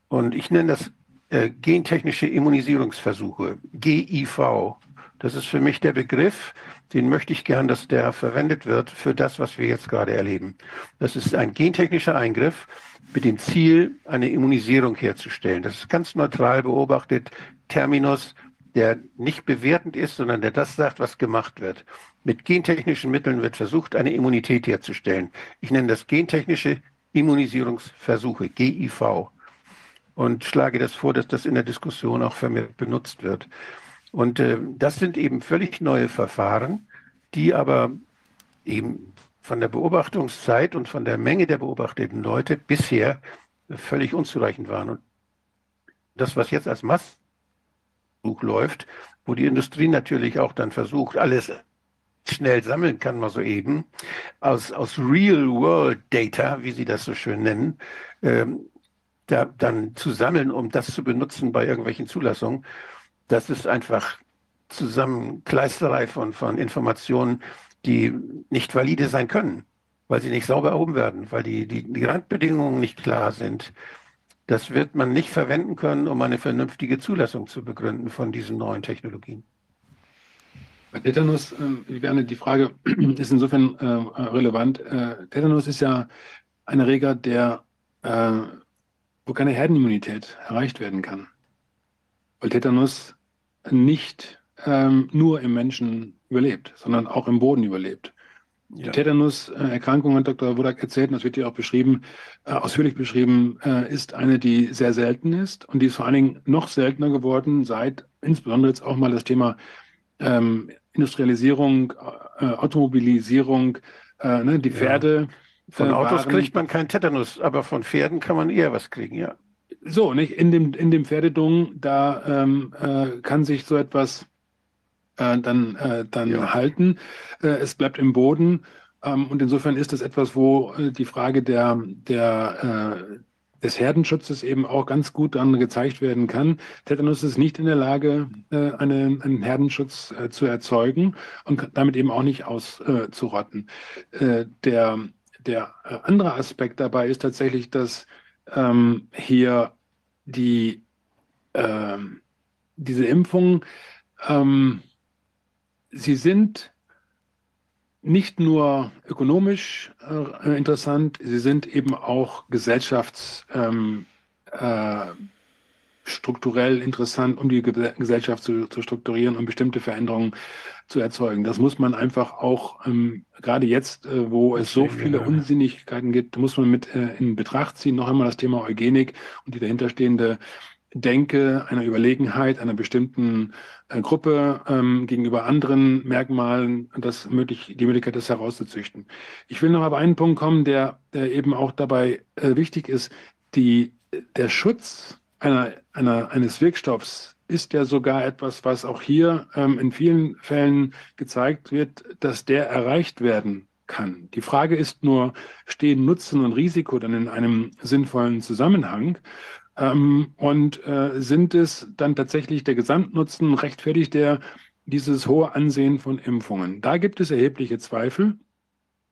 Und ich nenne das äh, gentechnische Immunisierungsversuche, GIV. Das ist für mich der Begriff, den möchte ich gern, dass der verwendet wird für das, was wir jetzt gerade erleben. Das ist ein gentechnischer Eingriff mit dem Ziel, eine Immunisierung herzustellen. Das ist ganz neutral beobachtet. Terminus der nicht bewertend ist, sondern der das sagt, was gemacht wird. Mit gentechnischen Mitteln wird versucht, eine Immunität herzustellen. Ich nenne das gentechnische Immunisierungsversuche, GIV. Und schlage das vor, dass das in der Diskussion auch vermehrt benutzt wird. Und äh, das sind eben völlig neue Verfahren, die aber eben von der Beobachtungszeit und von der Menge der beobachteten Leute bisher völlig unzureichend waren. Und das, was jetzt als Mass läuft, wo die Industrie natürlich auch dann versucht, alles schnell sammeln kann man soeben, aus, aus Real-World-Data, wie sie das so schön nennen, ähm, da, dann zu sammeln, um das zu benutzen bei irgendwelchen Zulassungen. Das ist einfach Zusammenkleisterei von, von Informationen, die nicht valide sein können, weil sie nicht sauber erhoben werden, weil die, die, die Randbedingungen nicht klar sind. Das wird man nicht verwenden können, um eine vernünftige Zulassung zu begründen von diesen neuen Technologien. Bei Tetanus, äh, die Frage ist insofern äh, relevant. Äh, Tetanus ist ja ein Erreger, der, äh, wo keine Herdenimmunität erreicht werden kann. Weil Tetanus nicht ähm, nur im Menschen überlebt, sondern auch im Boden überlebt. Die ja. Tetanus-Erkrankung, hat Dr. Wodak erzählt, und das wird ja auch beschrieben, äh, ausführlich beschrieben, äh, ist eine, die sehr selten ist und die ist vor allen Dingen noch seltener geworden, seit insbesondere jetzt auch mal das Thema ähm, Industrialisierung, äh, Automobilisierung, äh, ne, die Pferde. Ja. Von äh, Autos waren, kriegt man keinen Tetanus, aber von Pferden kann man eher was kriegen, ja. So, nicht? In dem, in dem Pferdedung, da ähm, äh, kann sich so etwas äh, dann, äh, dann ja. halten. Äh, es bleibt im Boden. Ähm, und insofern ist das etwas, wo äh, die Frage der, der, äh, des Herdenschutzes eben auch ganz gut dann gezeigt werden kann. Tetanus ist nicht in der Lage, äh, eine, einen Herdenschutz zu erzeugen und damit eben auch nicht auszurotten. der, der andere Aspekt dabei ist tatsächlich, dass ähm, hier die, ähm, diese Impfung ähm, sie sind nicht nur ökonomisch äh, interessant, sie sind eben auch gesellschaftsstrukturell ähm, äh, interessant, um die Ge Gesellschaft zu, zu, strukturieren und bestimmte Veränderungen zu erzeugen. Das muss man einfach auch, ähm, gerade jetzt, äh, wo es so viele Unsinnigkeiten gibt, muss man mit äh, in Betracht ziehen. Noch einmal das Thema Eugenik und die dahinterstehende Denke, einer Überlegenheit einer bestimmten äh, Gruppe ähm, gegenüber anderen Merkmalen das möglich, die Möglichkeit ist herauszuzüchten. Ich will noch auf einen Punkt kommen, der, der eben auch dabei äh, wichtig ist. Die, der Schutz einer, einer, eines Wirkstoffs ist ja sogar etwas, was auch hier ähm, in vielen Fällen gezeigt wird, dass der erreicht werden kann. Die Frage ist nur, stehen Nutzen und Risiko dann in einem sinnvollen Zusammenhang? Ähm, und äh, sind es dann tatsächlich der Gesamtnutzen, rechtfertigt der dieses hohe Ansehen von Impfungen? Da gibt es erhebliche Zweifel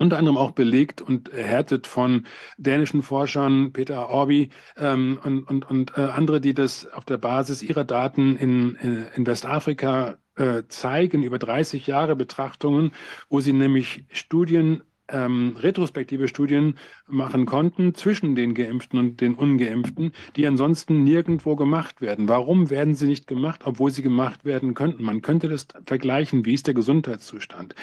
unter anderem auch belegt und erhärtet von dänischen Forschern, Peter Orbi ähm, und, und, und äh, andere, die das auf der Basis ihrer Daten in, in, in Westafrika äh, zeigen, über 30 Jahre Betrachtungen, wo sie nämlich Studien ähm, retrospektive Studien machen konnten zwischen den Geimpften und den Ungeimpften, die ansonsten nirgendwo gemacht werden. Warum werden sie nicht gemacht, obwohl sie gemacht werden könnten? Man könnte das vergleichen, wie ist der Gesundheitszustand.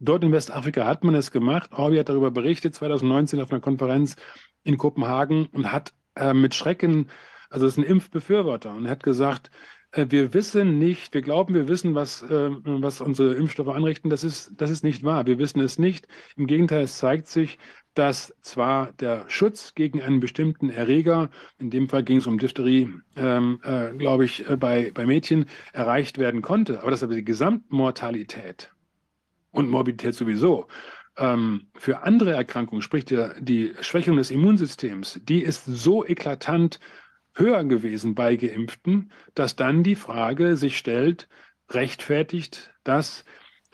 Dort in Westafrika hat man es gemacht. Orbi hat darüber berichtet 2019 auf einer Konferenz in Kopenhagen und hat äh, mit Schrecken, also ist ein Impfbefürworter und hat gesagt, wir wissen nicht, wir glauben, wir wissen, was, äh, was unsere Impfstoffe anrichten. Das ist, das ist nicht wahr. Wir wissen es nicht. Im Gegenteil, es zeigt sich, dass zwar der Schutz gegen einen bestimmten Erreger, in dem Fall ging es um Diphtherie, ähm, äh, glaube ich, äh, bei, bei Mädchen erreicht werden konnte, aber dass aber die Gesamtmortalität und Morbidität sowieso ähm, für andere Erkrankungen, sprich der, die Schwächung des Immunsystems, die ist so eklatant höher gewesen bei Geimpften, dass dann die Frage sich stellt, rechtfertigt das,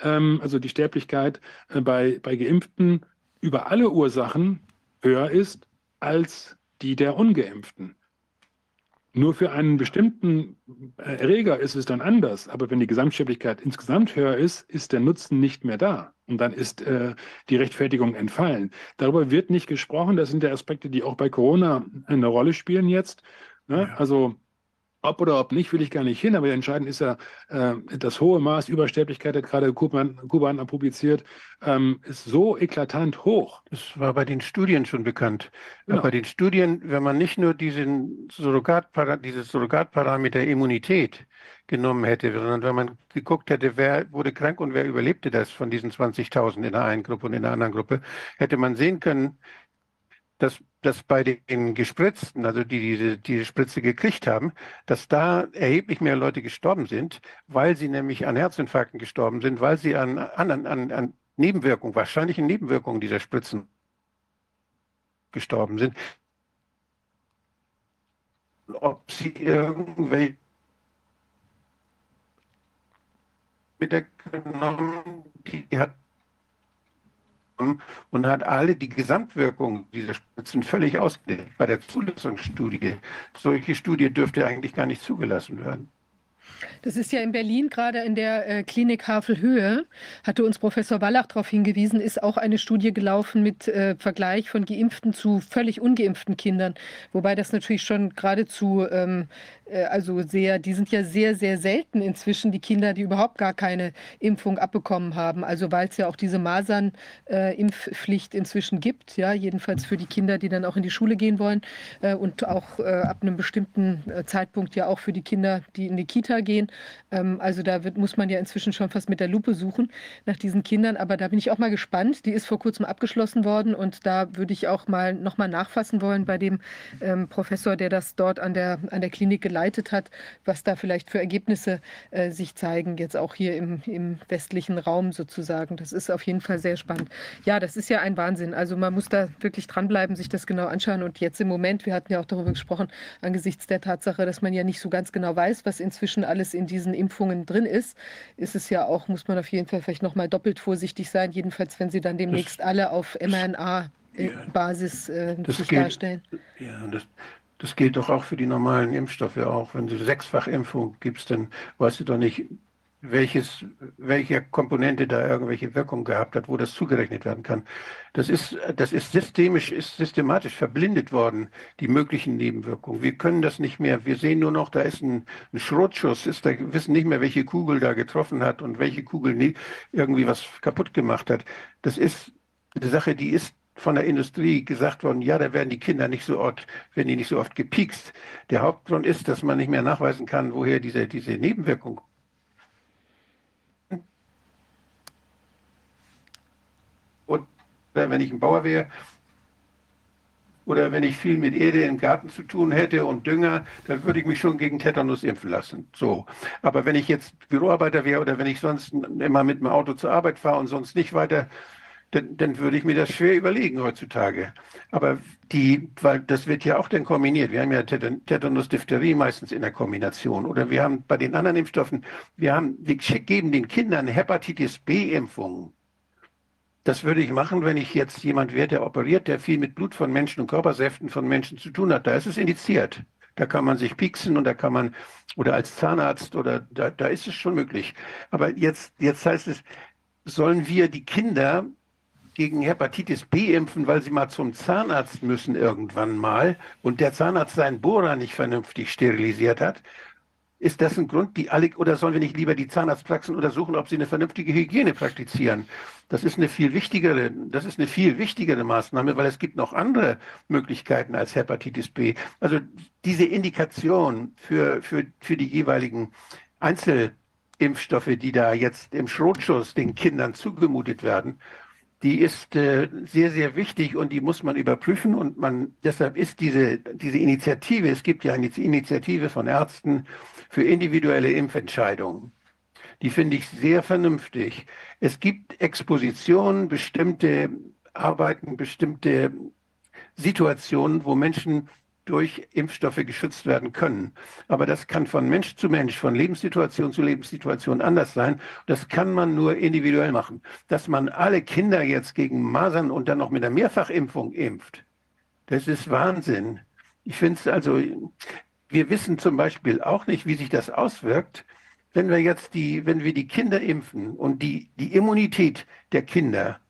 ähm, also die Sterblichkeit äh, bei, bei Geimpften über alle Ursachen höher ist als die der Ungeimpften. Nur für einen bestimmten äh, Erreger ist es dann anders, aber wenn die Gesamtsterblichkeit insgesamt höher ist, ist der Nutzen nicht mehr da. Und dann ist äh, die Rechtfertigung entfallen. Darüber wird nicht gesprochen. Das sind ja Aspekte, die auch bei Corona eine Rolle spielen jetzt. Ne? Ja. Also ob oder ob nicht, will ich gar nicht hin, aber entscheidend ist ja äh, das hohe Maß Übersterblichkeit, hat gerade Kuban, Kuban publiziert, ähm, ist so eklatant hoch. Das war bei den Studien schon bekannt. Genau. Bei den Studien, wenn man nicht nur diesen Surrogatpara dieses Surrogatparameter Immunität genommen hätte, sondern wenn man geguckt hätte, wer wurde krank und wer überlebte das von diesen 20.000 in der einen Gruppe und in der anderen Gruppe, hätte man sehen können, dass, dass bei den Gespritzten, also die diese, diese Spritze gekriegt haben, dass da erheblich mehr Leute gestorben sind, weil sie nämlich an Herzinfarkten gestorben sind, weil sie an, an, an, an Nebenwirkungen, wahrscheinlichen Nebenwirkungen dieser Spritzen gestorben sind. Ob sie irgendwelche mit der genommen, die hat und hat alle die Gesamtwirkung dieser Spritzen völlig ausgelegt bei der Zulassungsstudie. Solche Studie dürfte eigentlich gar nicht zugelassen werden. Das ist ja in Berlin gerade in der äh, Klinik Havelhöhe, hatte uns Professor Wallach darauf hingewiesen, ist auch eine Studie gelaufen mit äh, Vergleich von geimpften zu völlig ungeimpften Kindern. Wobei das natürlich schon geradezu ähm, äh, also sehr, die sind ja sehr, sehr selten inzwischen, die Kinder, die überhaupt gar keine Impfung abbekommen haben. Also weil es ja auch diese Masern-Impfpflicht inzwischen gibt, ja, jedenfalls für die Kinder, die dann auch in die Schule gehen wollen äh, und auch äh, ab einem bestimmten Zeitpunkt ja auch für die Kinder, die in die Kita gehen. Ähm, also da wird, muss man ja inzwischen schon fast mit der Lupe suchen nach diesen Kindern. Aber da bin ich auch mal gespannt. Die ist vor kurzem abgeschlossen worden und da würde ich auch mal noch mal nachfassen wollen bei dem ähm, Professor, der das dort an der, an der Klinik geleitet hat, was da vielleicht für Ergebnisse äh, sich zeigen, jetzt auch hier im, im westlichen Raum sozusagen. Das ist auf jeden Fall sehr spannend. Ja, das ist ja ein Wahnsinn. Also man muss da wirklich dranbleiben, sich das genau anschauen. Und jetzt im Moment, wir hatten ja auch darüber gesprochen, angesichts der Tatsache, dass man ja nicht so ganz genau weiß, was inzwischen alles in diesen Impfungen drin ist, ist es ja auch, muss man auf jeden Fall vielleicht nochmal doppelt vorsichtig sein, jedenfalls wenn sie dann demnächst das, alle auf mRNA-Basis äh, sich gilt, darstellen. Ja, das, das gilt doch auch für die normalen Impfstoffe auch. Wenn du Sechsfachimpfung gibst, dann weißt du doch nicht, welches, welche Komponente da irgendwelche Wirkung gehabt hat, wo das zugerechnet werden kann. Das ist, das ist systemisch, ist systematisch verblindet worden, die möglichen Nebenwirkungen. Wir können das nicht mehr. Wir sehen nur noch, da ist ein, ein Schrotschuss, ist da, wissen nicht mehr, welche Kugel da getroffen hat und welche Kugel nie, irgendwie was kaputt gemacht hat. Das ist eine Sache, die ist von der Industrie gesagt worden, ja, da werden die Kinder nicht so oft, werden die nicht so oft gepiekst. Der Hauptgrund ist, dass man nicht mehr nachweisen kann, woher diese, diese Nebenwirkung und wenn ich ein Bauer wäre oder wenn ich viel mit Erde im Garten zu tun hätte und Dünger, dann würde ich mich schon gegen Tetanus impfen lassen. So. Aber wenn ich jetzt Büroarbeiter wäre oder wenn ich sonst immer mit dem Auto zur Arbeit fahre und sonst nicht weiter dann, dann würde ich mir das schwer überlegen heutzutage. Aber die, weil das wird ja auch dann kombiniert. Wir haben ja Tetanus Diphtherie meistens in der Kombination. Oder wir haben bei den anderen Impfstoffen, wir haben, wir geben den Kindern Hepatitis B-Impfungen. Das würde ich machen, wenn ich jetzt jemand wäre, der operiert, der viel mit Blut von Menschen und Körpersäften von Menschen zu tun hat. Da ist es indiziert. Da kann man sich pieksen und da kann man, oder als Zahnarzt, oder da, da ist es schon möglich. Aber jetzt, jetzt heißt es, sollen wir die Kinder gegen Hepatitis B impfen, weil sie mal zum Zahnarzt müssen irgendwann mal und der Zahnarzt seinen Bohrer nicht vernünftig sterilisiert hat. Ist das ein Grund, die alle, oder sollen wir nicht lieber die Zahnarztpraxen untersuchen, ob sie eine vernünftige Hygiene praktizieren? Das ist eine viel wichtigere, das ist eine viel wichtigere Maßnahme, weil es gibt noch andere Möglichkeiten als Hepatitis B. Also diese Indikation für, für, für die jeweiligen Einzelimpfstoffe, die da jetzt im Schrotschuss den Kindern zugemutet werden, die ist äh, sehr, sehr wichtig und die muss man überprüfen und man, deshalb ist diese, diese Initiative, es gibt ja eine Initiative von Ärzten für individuelle Impfentscheidungen. Die finde ich sehr vernünftig. Es gibt Expositionen, bestimmte Arbeiten, bestimmte Situationen, wo Menschen durch Impfstoffe geschützt werden können. Aber das kann von Mensch zu Mensch, von Lebenssituation zu Lebenssituation anders sein. Das kann man nur individuell machen. Dass man alle Kinder jetzt gegen Masern und dann noch mit einer Mehrfachimpfung impft, das ist Wahnsinn. Ich finde es also, wir wissen zum Beispiel auch nicht, wie sich das auswirkt, wenn wir jetzt die, wenn wir die Kinder impfen und die, die Immunität der Kinder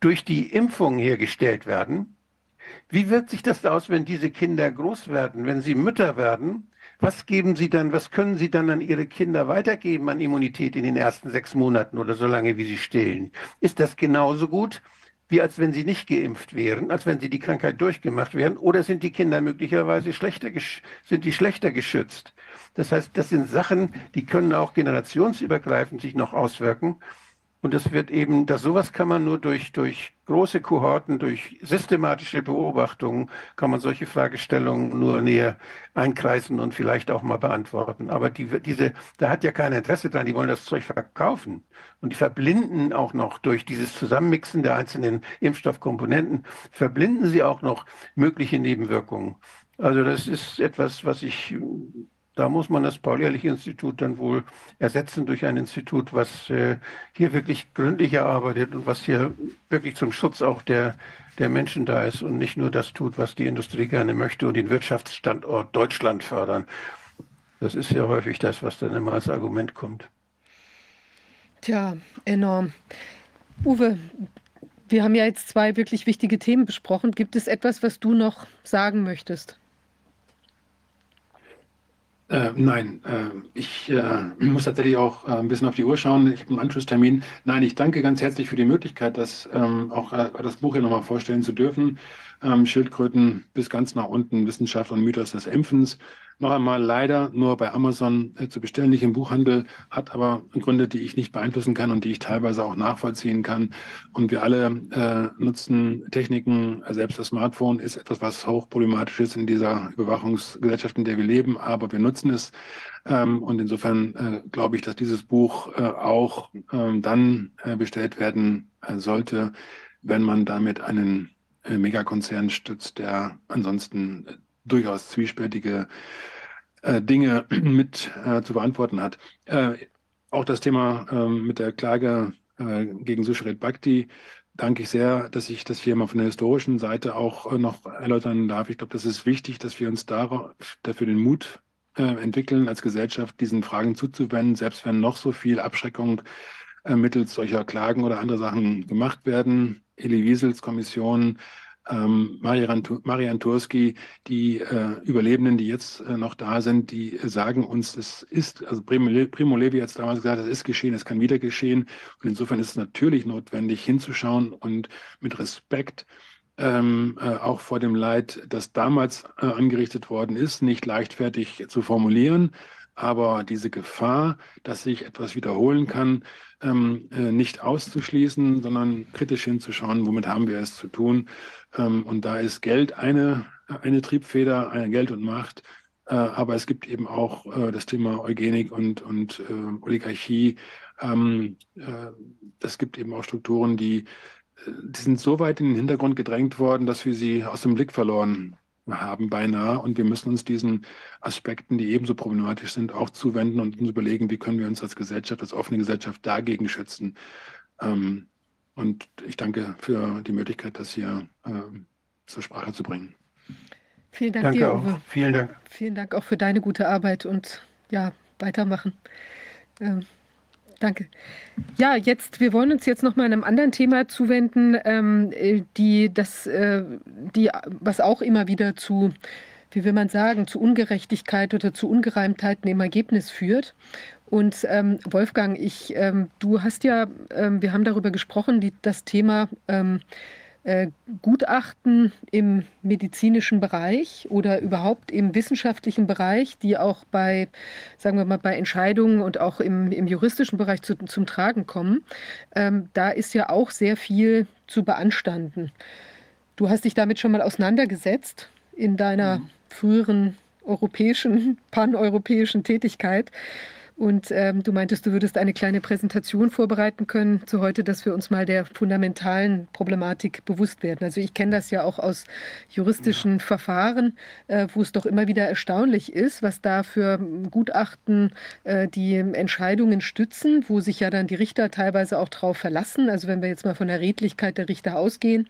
durch die Impfung hergestellt werden, wie wirkt sich das aus, wenn diese Kinder groß werden, wenn sie Mütter werden? Was geben Sie dann, was können Sie dann an Ihre Kinder weitergeben an Immunität in den ersten sechs Monaten oder so lange, wie sie stillen? Ist das genauso gut, wie als wenn sie nicht geimpft wären, als wenn sie die Krankheit durchgemacht wären? Oder sind die Kinder möglicherweise schlechter, sind die schlechter geschützt? Das heißt, das sind Sachen, die können auch generationsübergreifend sich noch auswirken. Und es wird eben, dass sowas kann man nur durch, durch große Kohorten, durch systematische Beobachtungen, kann man solche Fragestellungen nur näher einkreisen und vielleicht auch mal beantworten. Aber die, diese, da hat ja keiner Interesse dran, die wollen das Zeug verkaufen. Und die verblinden auch noch durch dieses Zusammenmixen der einzelnen Impfstoffkomponenten, verblinden sie auch noch mögliche Nebenwirkungen. Also das ist etwas, was ich da muss man das Paul-Ehrlich-Institut dann wohl ersetzen durch ein Institut, was äh, hier wirklich gründlicher arbeitet und was hier wirklich zum Schutz auch der, der Menschen da ist und nicht nur das tut, was die Industrie gerne möchte und den Wirtschaftsstandort Deutschland fördern. Das ist ja häufig das, was dann immer als Argument kommt. Tja, enorm. Uwe, wir haben ja jetzt zwei wirklich wichtige Themen besprochen. Gibt es etwas, was du noch sagen möchtest? Äh, nein, äh, ich äh, muss tatsächlich auch äh, ein bisschen auf die Uhr schauen. Ich habe einen Anschlusstermin. Nein, ich danke ganz herzlich für die Möglichkeit, das ähm, auch äh, das Buch hier nochmal vorstellen zu dürfen. Ähm, Schildkröten bis ganz nach unten, Wissenschaft und Mythos des Impfens noch einmal leider nur bei Amazon äh, zu bestellen, nicht im Buchhandel, hat aber Gründe, die ich nicht beeinflussen kann und die ich teilweise auch nachvollziehen kann. Und wir alle äh, nutzen Techniken, selbst das Smartphone ist etwas, was hochproblematisch ist in dieser Überwachungsgesellschaft, in der wir leben, aber wir nutzen es. Ähm, und insofern äh, glaube ich, dass dieses Buch äh, auch ähm, dann äh, bestellt werden äh, sollte, wenn man damit einen Megakonzern stützt, der ansonsten durchaus zwiespältige äh, Dinge mit äh, zu beantworten hat. Äh, auch das Thema ähm, mit der Klage äh, gegen Sushret Bhakti danke ich sehr, dass ich das hier mal von der historischen Seite auch äh, noch erläutern darf. Ich glaube, das ist wichtig, dass wir uns dafür den Mut äh, entwickeln, als Gesellschaft diesen Fragen zuzuwenden, selbst wenn noch so viel Abschreckung mittels solcher Klagen oder andere Sachen gemacht werden. Elie Wiesels Kommission ähm, Marian Turski, die äh, Überlebenden, die jetzt äh, noch da sind, die sagen uns, es ist, also Primo, Primo Levi hat es damals gesagt, es ist geschehen, es kann wieder geschehen. Und insofern ist es natürlich notwendig, hinzuschauen und mit Respekt ähm, äh, auch vor dem Leid, das damals äh, angerichtet worden ist, nicht leichtfertig zu formulieren, aber diese Gefahr, dass sich etwas wiederholen kann, ähm, äh, nicht auszuschließen, sondern kritisch hinzuschauen, womit haben wir es zu tun. Ähm, und da ist Geld eine, eine Triebfeder, eine Geld und Macht. Äh, aber es gibt eben auch äh, das Thema Eugenik und, und äh, Oligarchie. Ähm, äh, es gibt eben auch Strukturen, die, äh, die sind so weit in den Hintergrund gedrängt worden, dass wir sie aus dem Blick verloren haben beinahe. Und wir müssen uns diesen Aspekten, die ebenso problematisch sind, auch zuwenden und uns überlegen, wie können wir uns als Gesellschaft, als offene Gesellschaft dagegen schützen. Ähm, und ich danke für die Möglichkeit, das hier äh, zur Sprache zu bringen. Vielen Dank danke dir, auch. Uwe. Vielen Dank. Vielen Dank auch für deine gute Arbeit und ja, weitermachen. Ähm, danke. Ja, jetzt, wir wollen uns jetzt noch mal einem anderen Thema zuwenden, ähm, die, das, äh, die, was auch immer wieder zu wie will man sagen, zu Ungerechtigkeit oder zu Ungereimtheiten im Ergebnis führt. Und ähm, Wolfgang, ich, ähm, du hast ja, ähm, wir haben darüber gesprochen, die, das Thema ähm, äh, Gutachten im medizinischen Bereich oder überhaupt im wissenschaftlichen Bereich, die auch bei, sagen wir mal, bei Entscheidungen und auch im, im juristischen Bereich zu, zum Tragen kommen. Ähm, da ist ja auch sehr viel zu beanstanden. Du hast dich damit schon mal auseinandergesetzt in deiner mhm. früheren europäischen, paneuropäischen Tätigkeit. Und ähm, du meintest, du würdest eine kleine Präsentation vorbereiten können zu heute, dass wir uns mal der fundamentalen Problematik bewusst werden. Also ich kenne das ja auch aus juristischen ja. Verfahren, äh, wo es doch immer wieder erstaunlich ist, was da für Gutachten äh, die Entscheidungen stützen, wo sich ja dann die Richter teilweise auch drauf verlassen. Also wenn wir jetzt mal von der Redlichkeit der Richter ausgehen,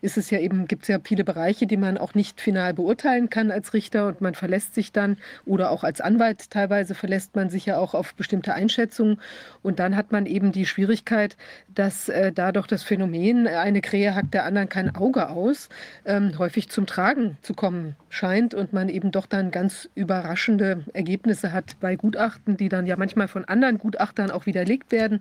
ist es ja eben, gibt es ja viele Bereiche, die man auch nicht final beurteilen kann als Richter und man verlässt sich dann oder auch als Anwalt teilweise verlässt man sich ja auch auch auf bestimmte Einschätzungen. Und dann hat man eben die Schwierigkeit, dass äh, dadurch das Phänomen, eine Krähe hackt der anderen kein Auge aus, ähm, häufig zum Tragen zu kommen scheint und man eben doch dann ganz überraschende Ergebnisse hat bei Gutachten, die dann ja manchmal von anderen Gutachtern auch widerlegt werden.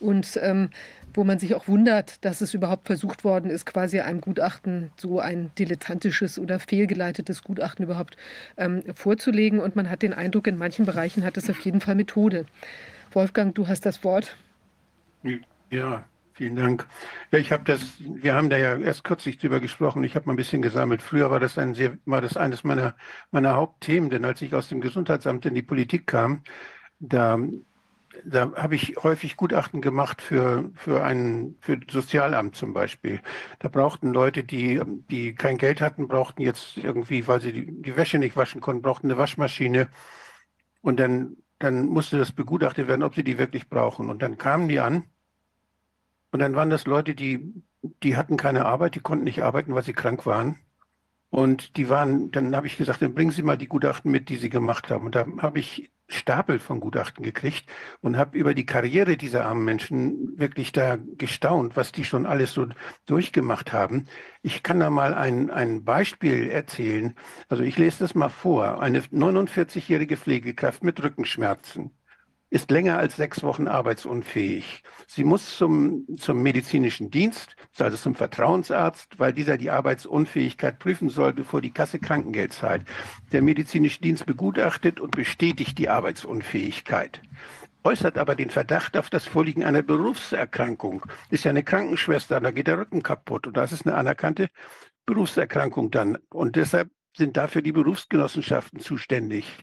Und ähm, wo man sich auch wundert, dass es überhaupt versucht worden ist, quasi einem Gutachten so ein dilettantisches oder fehlgeleitetes Gutachten überhaupt ähm, vorzulegen. Und man hat den Eindruck, in manchen Bereichen hat es auf jeden Fall Methode. Wolfgang, du hast das Wort. Ja, vielen Dank. Ja, ich habe das, wir haben da ja erst kürzlich drüber gesprochen. Ich habe mal ein bisschen gesammelt. Früher war das ein sehr, war das eines meiner, meiner Hauptthemen, denn als ich aus dem Gesundheitsamt in die Politik kam, da da habe ich häufig Gutachten gemacht für, für ein für Sozialamt zum Beispiel. Da brauchten Leute, die, die kein Geld hatten, brauchten jetzt irgendwie, weil sie die, die Wäsche nicht waschen konnten, brauchten eine Waschmaschine. Und dann, dann musste das begutachtet werden, ob sie die wirklich brauchen. Und dann kamen die an. Und dann waren das Leute, die, die hatten keine Arbeit, die konnten nicht arbeiten, weil sie krank waren. Und die waren, dann habe ich gesagt, dann bringen Sie mal die Gutachten mit, die Sie gemacht haben. Und da habe ich Stapel von Gutachten gekriegt und habe über die Karriere dieser armen Menschen wirklich da gestaunt, was die schon alles so durchgemacht haben. Ich kann da mal ein, ein Beispiel erzählen. Also ich lese das mal vor. Eine 49-jährige Pflegekraft mit Rückenschmerzen ist länger als sechs Wochen arbeitsunfähig. Sie muss zum, zum medizinischen Dienst, also zum Vertrauensarzt, weil dieser die Arbeitsunfähigkeit prüfen soll, bevor die Kasse Krankengeld zahlt. Der medizinische Dienst begutachtet und bestätigt die Arbeitsunfähigkeit äußert aber den Verdacht auf das Vorliegen einer Berufserkrankung. Ist ja eine Krankenschwester, da geht der Rücken kaputt und das ist eine anerkannte Berufserkrankung dann. Und deshalb sind dafür die Berufsgenossenschaften zuständig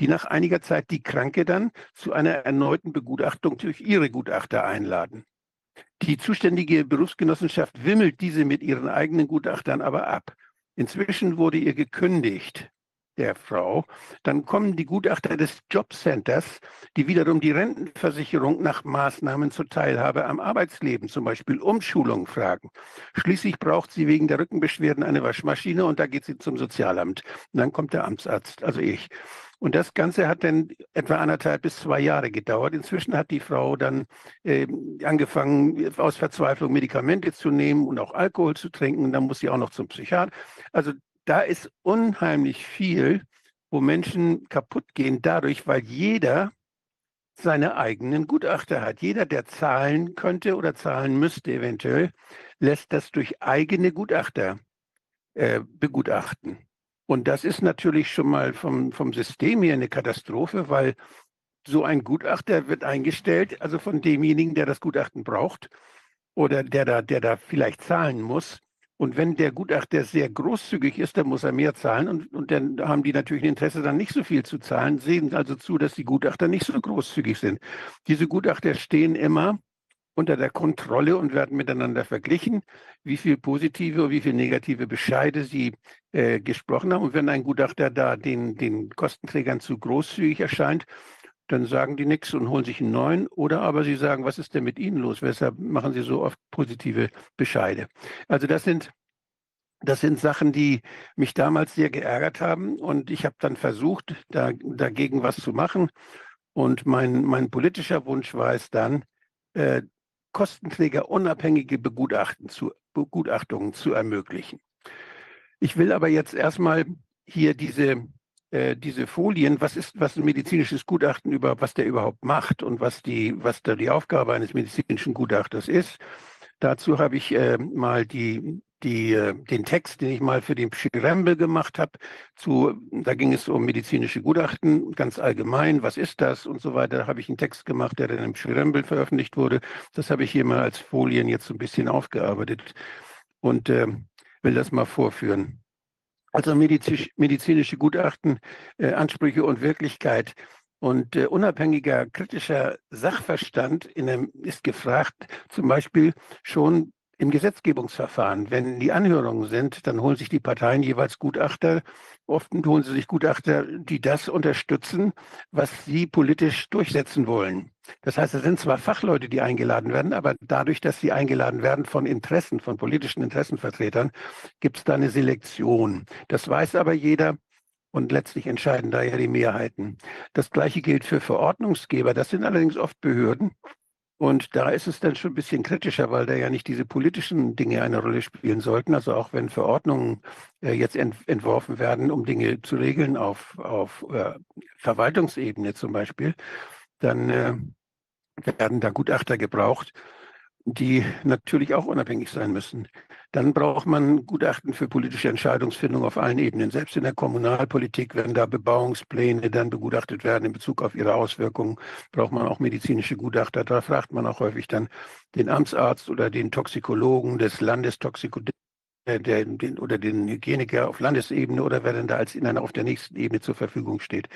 die nach einiger Zeit die Kranke dann zu einer erneuten Begutachtung durch ihre Gutachter einladen. Die zuständige Berufsgenossenschaft wimmelt diese mit ihren eigenen Gutachtern aber ab. Inzwischen wurde ihr gekündigt, der Frau. Dann kommen die Gutachter des Jobcenters, die wiederum die Rentenversicherung nach Maßnahmen zur Teilhabe am Arbeitsleben, zum Beispiel Umschulung, fragen. Schließlich braucht sie wegen der Rückenbeschwerden eine Waschmaschine und da geht sie zum Sozialamt. Und dann kommt der Amtsarzt, also ich. Und das Ganze hat dann etwa anderthalb bis zwei Jahre gedauert. Inzwischen hat die Frau dann äh, angefangen, aus Verzweiflung Medikamente zu nehmen und auch Alkohol zu trinken. Und dann muss sie auch noch zum Psychiater. Also da ist unheimlich viel, wo Menschen kaputt gehen dadurch, weil jeder seine eigenen Gutachter hat. Jeder, der zahlen könnte oder zahlen müsste eventuell, lässt das durch eigene Gutachter äh, begutachten. Und das ist natürlich schon mal vom, vom System her eine Katastrophe, weil so ein Gutachter wird eingestellt, also von demjenigen, der das Gutachten braucht oder der da, der da vielleicht zahlen muss. Und wenn der Gutachter sehr großzügig ist, dann muss er mehr zahlen. Und, und dann haben die natürlich ein Interesse, dann nicht so viel zu zahlen, sehen also zu, dass die Gutachter nicht so großzügig sind. Diese Gutachter stehen immer unter der Kontrolle und werden miteinander verglichen, wie viel positive und wie viel negative Bescheide sie äh, gesprochen haben. Und wenn ein Gutachter da den, den Kostenträgern zu großzügig erscheint, dann sagen die nichts und holen sich einen neuen. Oder aber sie sagen, was ist denn mit Ihnen los? Weshalb machen Sie so oft positive Bescheide? Also das sind das sind Sachen, die mich damals sehr geärgert haben. Und ich habe dann versucht, da, dagegen was zu machen. Und mein, mein politischer Wunsch war es dann, äh, Kostenträger unabhängige Begutachten zu, Begutachtungen zu ermöglichen. Ich will aber jetzt erstmal hier diese, äh, diese Folien, was ist, was ein medizinisches Gutachten über, was der überhaupt macht und was die, was da die Aufgabe eines medizinischen Gutachters ist. Dazu habe ich äh, mal die, die, äh, den Text, den ich mal für den Schirembel gemacht habe, zu, da ging es um medizinische Gutachten, ganz allgemein, was ist das und so weiter. Da habe ich einen Text gemacht, der dann im Schirembel veröffentlicht wurde. Das habe ich hier mal als Folien jetzt so ein bisschen aufgearbeitet und äh, will das mal vorführen. Also medizinische Gutachten, äh, Ansprüche und Wirklichkeit. Und äh, unabhängiger kritischer Sachverstand einem, ist gefragt, zum Beispiel schon im Gesetzgebungsverfahren. Wenn die Anhörungen sind, dann holen sich die Parteien jeweils Gutachter. Oft holen sie sich Gutachter, die das unterstützen, was sie politisch durchsetzen wollen. Das heißt, es sind zwar Fachleute, die eingeladen werden, aber dadurch, dass sie eingeladen werden von Interessen, von politischen Interessenvertretern, gibt es da eine Selektion. Das weiß aber jeder. Und letztlich entscheiden da ja die Mehrheiten. Das Gleiche gilt für Verordnungsgeber. Das sind allerdings oft Behörden, und da ist es dann schon ein bisschen kritischer, weil da ja nicht diese politischen Dinge eine Rolle spielen sollten. Also auch wenn Verordnungen äh, jetzt ent entworfen werden, um Dinge zu regeln auf, auf äh, Verwaltungsebene zum Beispiel, dann äh, werden da Gutachter gebraucht, die natürlich auch unabhängig sein müssen. Dann braucht man Gutachten für politische Entscheidungsfindung auf allen Ebenen. Selbst in der Kommunalpolitik, wenn da Bebauungspläne dann begutachtet werden in Bezug auf ihre Auswirkungen, braucht man auch medizinische Gutachter. Da fragt man auch häufig dann den Amtsarzt oder den Toxikologen des Landestoxikologen der, den, oder den Hygieniker auf Landesebene oder wer denn da als in einer auf der nächsten Ebene zur Verfügung steht.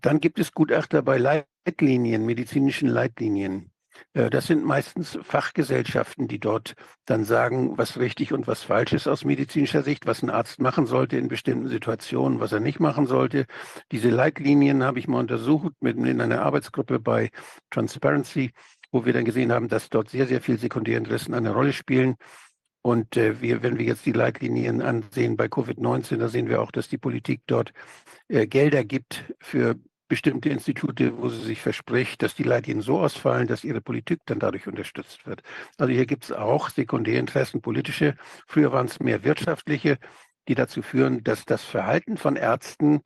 Dann gibt es Gutachter bei Leitlinien, medizinischen Leitlinien. Äh, das sind meistens Fachgesellschaften, die dort dann sagen, was richtig und was falsch ist aus medizinischer Sicht, was ein Arzt machen sollte in bestimmten Situationen, was er nicht machen sollte. Diese Leitlinien habe ich mal untersucht mit, in einer Arbeitsgruppe bei Transparency, wo wir dann gesehen haben, dass dort sehr, sehr viel Sekundärinteressen eine Rolle spielen. Und äh, wir, wenn wir jetzt die Leitlinien ansehen bei Covid-19, da sehen wir auch, dass die Politik dort äh, Gelder gibt für bestimmte Institute, wo sie sich verspricht, dass die Leitlinien so ausfallen, dass ihre Politik dann dadurch unterstützt wird. Also hier gibt es auch Sekundärinteressen, politische. Früher waren es mehr wirtschaftliche, die dazu führen, dass das Verhalten von Ärzten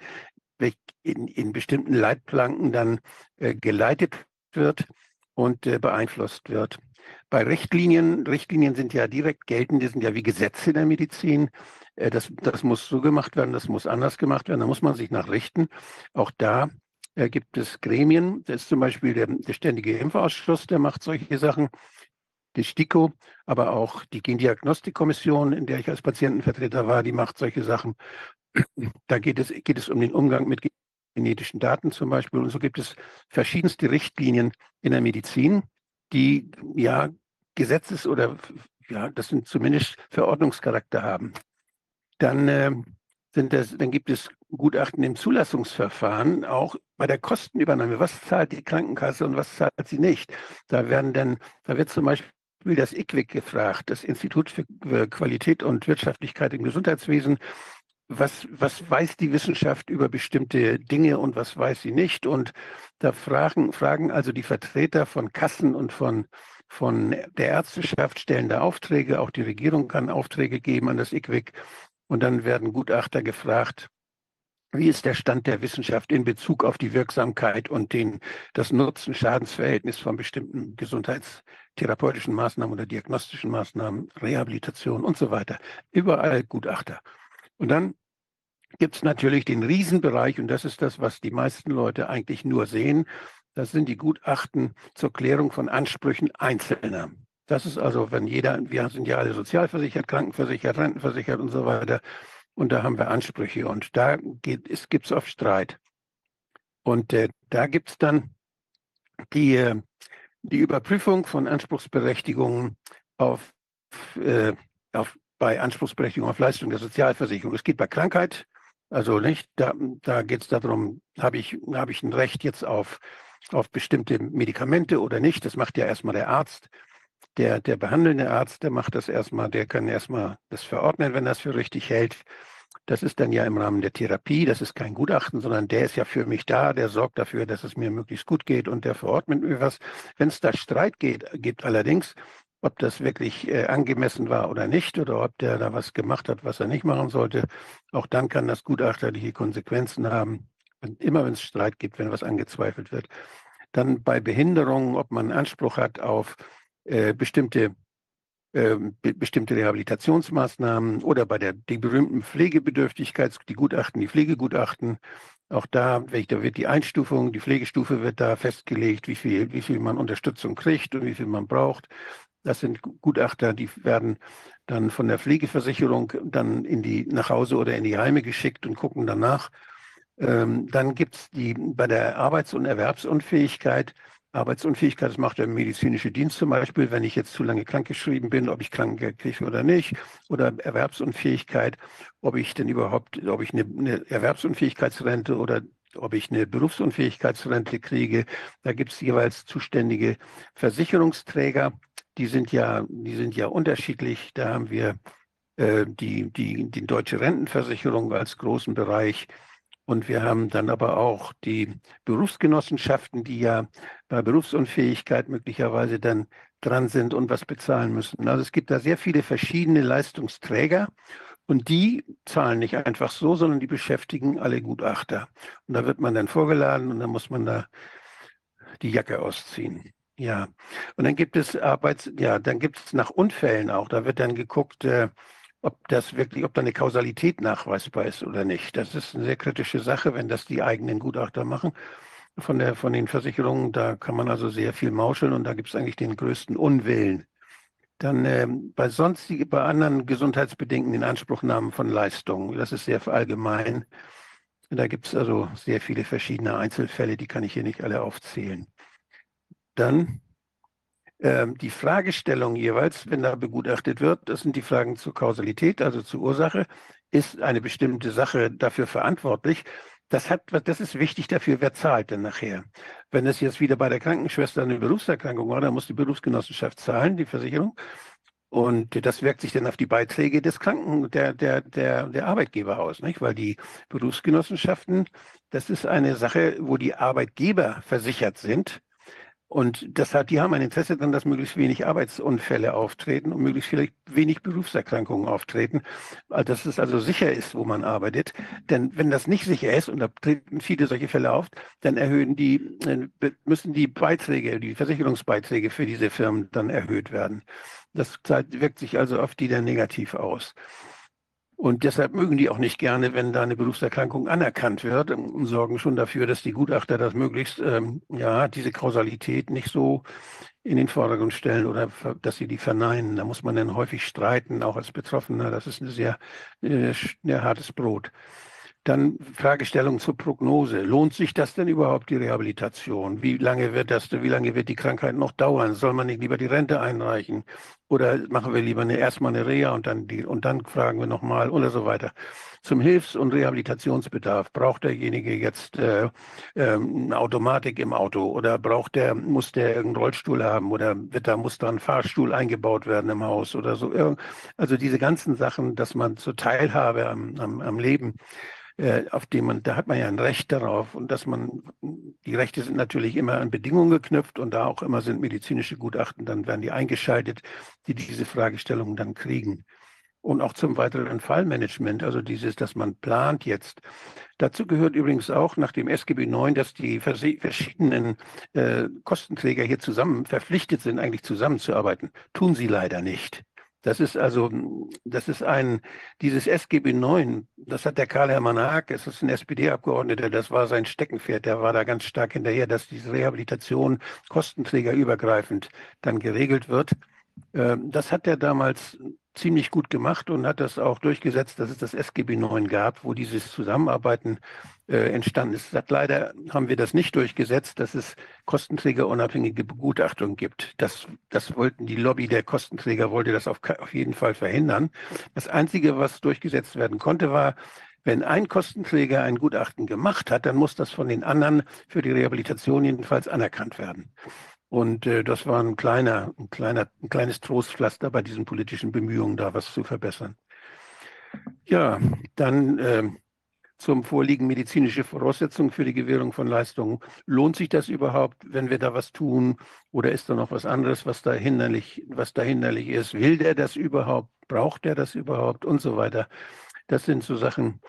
in, in bestimmten Leitplanken dann äh, geleitet wird und äh, beeinflusst wird. Bei Richtlinien, Richtlinien sind ja direkt geltend, die sind ja wie Gesetze in der Medizin. Äh, das, das muss so gemacht werden, das muss anders gemacht werden, da muss man sich nach richten. Auch da äh, gibt es Gremien. Das ist zum Beispiel der, der Ständige Impfausschuss, der macht solche Sachen. Die STIKO, aber auch die Gendiagnostikkommission, in der ich als Patientenvertreter war, die macht solche Sachen. Da geht es, geht es um den Umgang mit genetischen Daten zum Beispiel. Und so gibt es verschiedenste Richtlinien in der Medizin, die ja Gesetzes- oder ja, das sind zumindest Verordnungscharakter haben. Dann äh, sind das, dann gibt es Gutachten im Zulassungsverfahren, auch bei der Kostenübernahme. Was zahlt die Krankenkasse und was zahlt sie nicht? Da werden dann, da wird zum Beispiel das IQWIC gefragt, das Institut für Qualität und Wirtschaftlichkeit im Gesundheitswesen. Was, was weiß die Wissenschaft über bestimmte Dinge und was weiß sie nicht? Und da fragen, fragen also die Vertreter von Kassen und von, von der Ärzteschaft, stellen da Aufträge. Auch die Regierung kann Aufträge geben an das IQWIC. Und dann werden Gutachter gefragt, wie ist der Stand der Wissenschaft in Bezug auf die Wirksamkeit und den, das Nutzen-Schadensverhältnis von bestimmten gesundheitstherapeutischen Maßnahmen oder diagnostischen Maßnahmen, Rehabilitation und so weiter. Überall Gutachter. Und dann gibt es natürlich den Riesenbereich, und das ist das, was die meisten Leute eigentlich nur sehen. Das sind die Gutachten zur Klärung von Ansprüchen Einzelner. Das ist also, wenn jeder, wir sind ja alle sozialversichert, krankenversichert, rentenversichert und so weiter. Und da haben wir Ansprüche und da gibt es oft Streit. Und äh, da gibt es dann die, äh, die Überprüfung von Anspruchsberechtigungen auf, äh, auf, bei Anspruchsberechtigung auf Leistung der Sozialversicherung. Es geht bei Krankheit, also nicht, da, da geht es darum, habe ich, hab ich ein Recht jetzt auf, auf bestimmte Medikamente oder nicht. Das macht ja erstmal der Arzt. Der, der behandelnde Arzt, der macht das erstmal, der kann erstmal das verordnen, wenn das für richtig hält. Das ist dann ja im Rahmen der Therapie, das ist kein Gutachten, sondern der ist ja für mich da, der sorgt dafür, dass es mir möglichst gut geht und der verordnet mir was. Wenn es da Streit geht, gibt allerdings, ob das wirklich äh, angemessen war oder nicht oder ob der da was gemacht hat, was er nicht machen sollte. Auch dann kann das gutachterliche Konsequenzen haben. Und immer wenn es Streit gibt, wenn was angezweifelt wird. Dann bei Behinderungen, ob man Anspruch hat auf äh, bestimmte ähm, bestimmte Rehabilitationsmaßnahmen oder bei der die berühmten Pflegebedürftigkeits, die Gutachten, die Pflegegutachten. Auch da, da wird die Einstufung, die Pflegestufe wird da festgelegt, wie viel, wie viel man Unterstützung kriegt und wie viel man braucht. Das sind Gutachter, die werden dann von der Pflegeversicherung dann in die nach Hause oder in die Heime geschickt und gucken danach. Ähm, dann gibt es die bei der Arbeits- und Erwerbsunfähigkeit Arbeitsunfähigkeit, das macht der medizinische Dienst zum Beispiel, wenn ich jetzt zu lange krankgeschrieben bin, ob ich Krankengeld kriege oder nicht, oder Erwerbsunfähigkeit, ob ich denn überhaupt, ob ich eine, eine Erwerbsunfähigkeitsrente oder ob ich eine Berufsunfähigkeitsrente kriege. Da gibt es jeweils zuständige Versicherungsträger. Die sind ja, die sind ja unterschiedlich. Da haben wir äh, die, die, die deutsche Rentenversicherung als großen Bereich. Und wir haben dann aber auch die Berufsgenossenschaften, die ja bei Berufsunfähigkeit möglicherweise dann dran sind und was bezahlen müssen. Also es gibt da sehr viele verschiedene Leistungsträger und die zahlen nicht einfach so, sondern die beschäftigen alle Gutachter. Und da wird man dann vorgeladen und dann muss man da die Jacke ausziehen. Ja, und dann gibt es Arbeits, ja, dann gibt es nach Unfällen auch. Da wird dann geguckt, äh, ob das wirklich, ob da eine Kausalität nachweisbar ist oder nicht. Das ist eine sehr kritische Sache, wenn das die eigenen Gutachter machen von, der, von den Versicherungen. Da kann man also sehr viel mauscheln und da gibt es eigentlich den größten Unwillen. Dann ähm, bei sonstigen, bei anderen gesundheitsbedingten Inanspruchnahmen von Leistungen, das ist sehr allgemein. Da gibt es also sehr viele verschiedene Einzelfälle, die kann ich hier nicht alle aufzählen. Dann die Fragestellung jeweils, wenn da begutachtet wird, das sind die Fragen zur Kausalität, also zur Ursache, ist eine bestimmte Sache dafür verantwortlich. Das, hat, das ist wichtig dafür, wer zahlt denn nachher. Wenn es jetzt wieder bei der Krankenschwester eine Berufserkrankung war, dann muss die Berufsgenossenschaft zahlen, die Versicherung. Und das wirkt sich dann auf die Beiträge des Kranken, der, der, der, der Arbeitgeber aus, nicht? Weil die Berufsgenossenschaften, das ist eine Sache, wo die Arbeitgeber versichert sind und das die haben ein Interesse daran, dass möglichst wenig Arbeitsunfälle auftreten und möglichst vielleicht wenig Berufserkrankungen auftreten, dass es also sicher ist, wo man arbeitet. Denn wenn das nicht sicher ist, und da treten viele solche Fälle auf, dann erhöhen die, müssen die Beiträge, die Versicherungsbeiträge für diese Firmen dann erhöht werden. Das wirkt sich also auf die dann negativ aus. Und deshalb mögen die auch nicht gerne, wenn da eine Berufserkrankung anerkannt wird und sorgen schon dafür, dass die Gutachter das möglichst, ähm, ja, diese Kausalität nicht so in den Vordergrund stellen oder dass sie die verneinen. Da muss man dann häufig streiten, auch als Betroffener. Das ist ein sehr, äh, sehr hartes Brot. Dann Fragestellung zur Prognose. Lohnt sich das denn überhaupt, die Rehabilitation? Wie lange wird das, wie lange wird die Krankheit noch dauern? Soll man nicht lieber die Rente einreichen? Oder machen wir lieber eine, erstmal eine Reha und dann, die, und dann fragen wir nochmal oder so weiter. Zum Hilfs- und Rehabilitationsbedarf. Braucht derjenige jetzt äh, äh, eine Automatik im Auto oder braucht der, muss der irgendeinen Rollstuhl haben oder wird da, muss da ein Fahrstuhl eingebaut werden im Haus oder so. Also diese ganzen Sachen, dass man zur Teilhabe am, am, am Leben auf dem man, da hat man ja ein Recht darauf und dass man, die Rechte sind natürlich immer an Bedingungen geknüpft und da auch immer sind medizinische Gutachten, dann werden die eingeschaltet, die diese Fragestellungen dann kriegen. Und auch zum weiteren Fallmanagement, also dieses, dass man plant jetzt. Dazu gehört übrigens auch nach dem SGB IX, dass die verschiedenen äh, Kostenträger hier zusammen verpflichtet sind, eigentlich zusammenzuarbeiten. Tun sie leider nicht. Das ist also, das ist ein, dieses SGB 9, das hat der Karl-Hermann Haag, es ist ein SPD-Abgeordneter, das war sein Steckenpferd, der war da ganz stark hinterher, dass diese Rehabilitation kostenträgerübergreifend dann geregelt wird. Ähm, das hat er damals ziemlich gut gemacht und hat das auch durchgesetzt, dass es das SGB 9 gab, wo dieses Zusammenarbeiten äh, entstanden ist. Sagt, leider haben wir das nicht durchgesetzt, dass es kostenträgerunabhängige Begutachtung gibt. Das, das wollten die Lobby der Kostenträger, wollte das auf, auf jeden Fall verhindern. Das Einzige, was durchgesetzt werden konnte, war, wenn ein Kostenträger ein Gutachten gemacht hat, dann muss das von den anderen für die Rehabilitation jedenfalls anerkannt werden. Und äh, das war ein kleiner, ein kleiner, ein kleines Trostpflaster bei diesen politischen Bemühungen, da was zu verbessern. Ja, dann äh, zum Vorliegen medizinische Voraussetzungen für die Gewährung von Leistungen. Lohnt sich das überhaupt, wenn wir da was tun? Oder ist da noch was anderes, was da hinderlich, was da hinderlich ist? Will der das überhaupt? Braucht er das überhaupt? Und so weiter. Das sind so Sachen,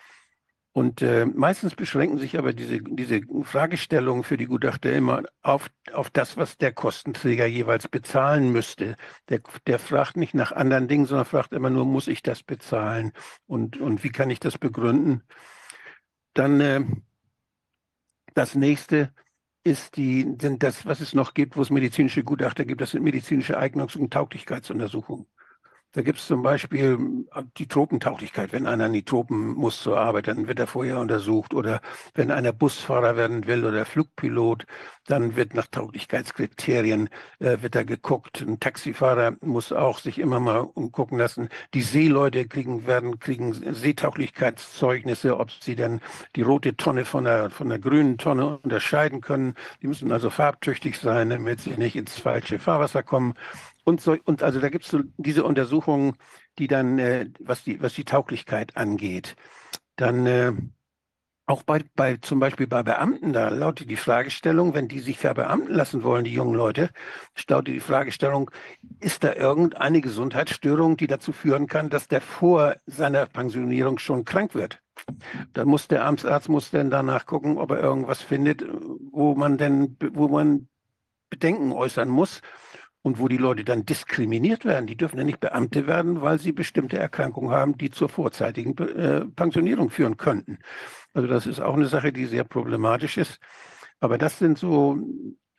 und äh, meistens beschränken sich aber diese, diese Fragestellungen für die Gutachter immer auf, auf das, was der Kostenträger jeweils bezahlen müsste. Der, der fragt nicht nach anderen Dingen, sondern fragt immer nur, muss ich das bezahlen und, und wie kann ich das begründen? Dann äh, das nächste ist die, denn das, was es noch gibt, wo es medizinische Gutachter gibt, das sind medizinische Eignungs- und Tauglichkeitsuntersuchungen. Da gibt es zum Beispiel äh, die Tropentauglichkeit. Wenn einer in die Tropen muss zur Arbeit, dann wird er vorher untersucht. Oder wenn einer Busfahrer werden will oder Flugpilot, dann wird nach Tauglichkeitskriterien äh, wird da geguckt. Ein Taxifahrer muss auch sich immer mal umgucken lassen. Die Seeleute kriegen, werden, kriegen Seetauglichkeitszeugnisse, ob sie dann die rote Tonne von der, von der grünen Tonne unterscheiden können. Die müssen also farbtüchtig sein, damit sie nicht ins falsche Fahrwasser kommen. Und, so, und also da gibt es so diese Untersuchungen, die dann, äh, was, die, was die Tauglichkeit angeht. Dann äh, auch bei, bei zum Beispiel bei Beamten, da lautet die Fragestellung, wenn die sich verbeamten lassen wollen, die jungen Leute, lautet die Fragestellung, ist da irgendeine Gesundheitsstörung, die dazu führen kann, dass der vor seiner Pensionierung schon krank wird? Da muss der Amtsarzt muss dann danach gucken, ob er irgendwas findet, wo man denn, wo man Bedenken äußern muss und wo die Leute dann diskriminiert werden. Die dürfen ja nicht Beamte werden, weil sie bestimmte Erkrankungen haben, die zur vorzeitigen äh, Pensionierung führen könnten. Also das ist auch eine Sache, die sehr problematisch ist. Aber das sind so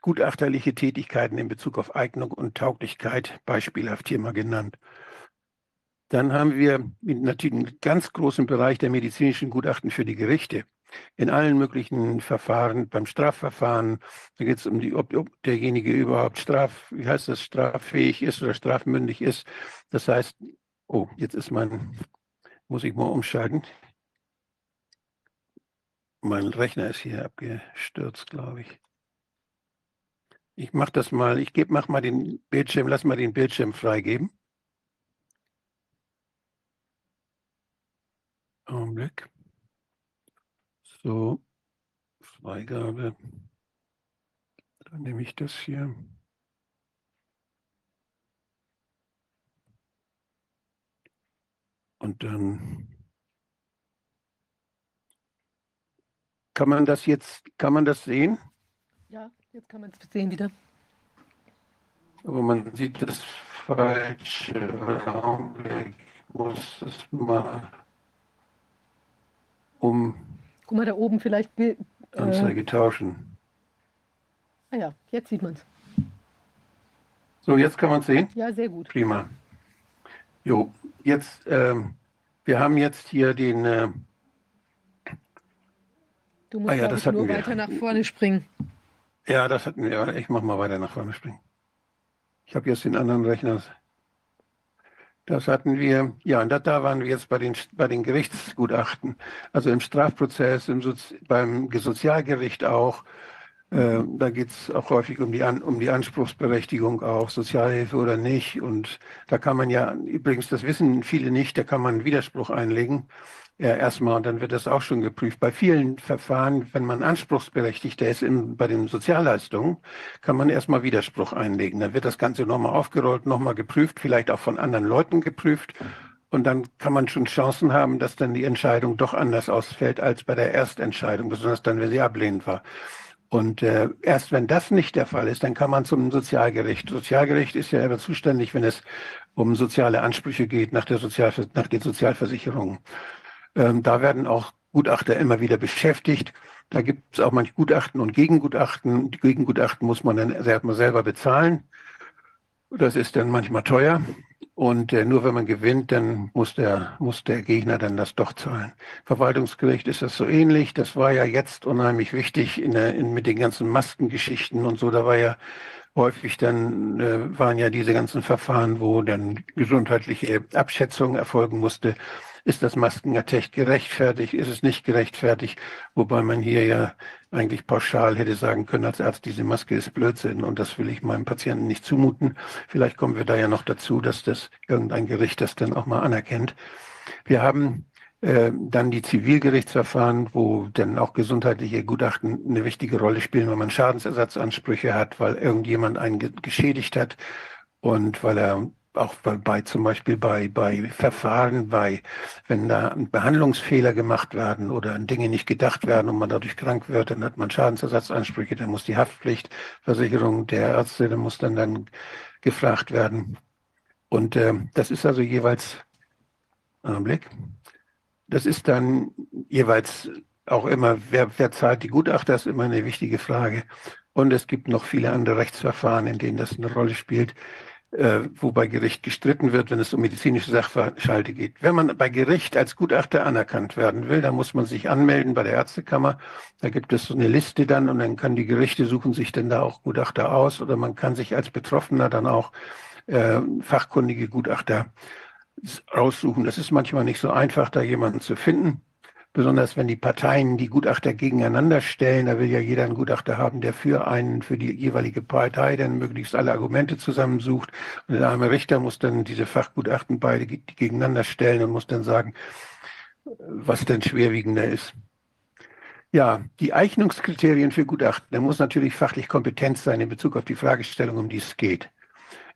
gutachterliche Tätigkeiten in Bezug auf Eignung und Tauglichkeit, beispielhaft hier mal genannt. Dann haben wir natürlich einen ganz großen Bereich der medizinischen Gutachten für die Gerichte in allen möglichen Verfahren, beim Strafverfahren, da geht es um die, ob, ob, derjenige überhaupt straf, wie heißt das, straffähig ist oder strafmündig ist. Das heißt, oh, jetzt ist mein, muss ich mal umschalten. Mein Rechner ist hier abgestürzt, glaube ich. Ich mache das mal, ich gebe, mach mal den Bildschirm, lass mal den Bildschirm freigeben. Augenblick. So, Freigabe. Dann nehme ich das hier. Und dann kann man das jetzt, kann man das sehen? Ja, jetzt kann man es sehen wieder. Aber man sieht das falsch. Augenblick. Muss das mal um Guck mal, da oben vielleicht. Äh, Anzeige tauschen. Ah ja, jetzt sieht man es. So, jetzt kann man es sehen? Ja, sehr gut. Prima. Jo, jetzt, ähm, wir haben jetzt hier den. Äh, du musst ah, ja, das ich, nur wir. weiter nach vorne springen. Ja, das hatten wir. Ich mache mal weiter nach vorne springen. Ich habe jetzt den anderen Rechner. Das hatten wir, ja, und da, waren wir jetzt bei den, bei den Gerichtsgutachten, also im Strafprozess, im Sozi beim Sozialgericht auch. Äh, da geht es auch häufig um die, An um die Anspruchsberechtigung auch, Sozialhilfe oder nicht. Und da kann man ja, übrigens, das wissen viele nicht, da kann man Widerspruch einlegen ja, erstmal, und dann wird das auch schon geprüft. Bei vielen Verfahren, wenn man Anspruchsberechtigter ist in, bei den Sozialleistungen, kann man erstmal Widerspruch einlegen. Dann wird das Ganze nochmal aufgerollt, nochmal geprüft, vielleicht auch von anderen Leuten geprüft. Und dann kann man schon Chancen haben, dass dann die Entscheidung doch anders ausfällt als bei der Erstentscheidung, besonders dann, wenn sie ablehnend war. Und äh, erst wenn das nicht der Fall ist, dann kann man zum Sozialgericht. Sozialgericht ist ja immer zuständig, wenn es um soziale Ansprüche geht nach, der Sozialver nach den Sozialversicherungen. Ähm, da werden auch Gutachter immer wieder beschäftigt. Da gibt es auch manche Gutachten und Gegengutachten. Die Gegengutachten muss man dann selber bezahlen. Das ist dann manchmal teuer. Und äh, nur wenn man gewinnt, dann muss der, muss der Gegner dann das doch zahlen. Verwaltungsgericht ist das so ähnlich. Das war ja jetzt unheimlich wichtig in der, in, mit den ganzen Maskengeschichten und so. Da war ja häufig dann, äh, waren ja diese ganzen Verfahren, wo dann gesundheitliche Abschätzung erfolgen musste. Ist das Maskenattest gerechtfertigt? Ist es nicht gerechtfertigt? Wobei man hier ja eigentlich pauschal hätte sagen können als Arzt, diese Maske ist Blödsinn und das will ich meinem Patienten nicht zumuten. Vielleicht kommen wir da ja noch dazu, dass das irgendein Gericht das dann auch mal anerkennt. Wir haben Äh, dann die Zivilgerichtsverfahren, wo dann auch gesundheitliche Gutachten eine wichtige Rolle spielen, wenn man Schadensersatzansprüche hat, weil irgendjemand einen geschädigt hat und weil er auch bei, bei, zum Beispiel bei, bei Verfahren, bei, wenn da Behandlungsfehler gemacht werden oder an Dinge nicht gedacht werden und man dadurch krank wird, dann hat man Schadensersatzansprüche, dann muss die Haftpflichtversicherung der Ärzte, dann muss dann dann gefragt werden. Und äh, das ist also jeweils, einen Blick, das ist dann jeweils auch immer, wer, wer zahlt die Gutachter, ist immer eine wichtige Frage. Und es gibt noch viele andere Rechtsverfahren, in denen das eine Rolle spielt äh, wo bei Gericht gestritten wird, wenn es um medizinische Sachverhalte geht. Wenn man bei Gericht als Gutachter anerkannt werden will, dann muss man sich anmelden bei der Ärztekammer. Da gibt es so eine Liste dann und dann können die Gerichte suchen sich denn da auch Gutachter aus oder man kann sich als Betroffener dann auch äh, fachkundige Gutachter raussuchen. Das ist manchmal nicht so einfach, da jemanden zu finden besonders wenn die Parteien die Gutachter gegeneinander stellen, da will ja jeder einen Gutachter haben, der für einen, für die jeweilige Partei dann möglichst alle Argumente zusammensucht. Und der arme Richter muss dann diese Fachgutachten beide gegeneinander stellen und muss dann sagen, was denn schwerwiegender ist. Ja, die Eignungskriterien für Gutachten. Da muss natürlich fachlich kompetent sein in Bezug auf die Fragestellung, um die es geht.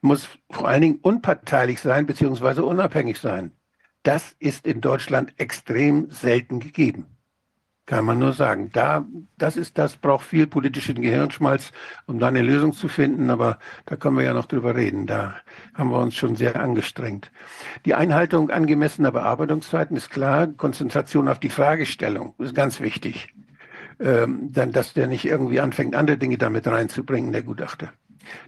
Muss vor allen Dingen unparteilich sein, beziehungsweise unabhängig sein. Das ist in Deutschland extrem selten gegeben. Kann man nur sagen. Da, das ist, das braucht viel politischen Gehirnschmalz, um da eine Lösung zu finden. Aber da können wir ja noch drüber reden. Da haben wir uns schon sehr angestrengt. Die Einhaltung angemessener Bearbeitungszeiten ist klar. Konzentration auf die Fragestellung ist ganz wichtig. Ähm, dann, dass der nicht irgendwie anfängt, andere Dinge damit reinzubringen, der Gutachter.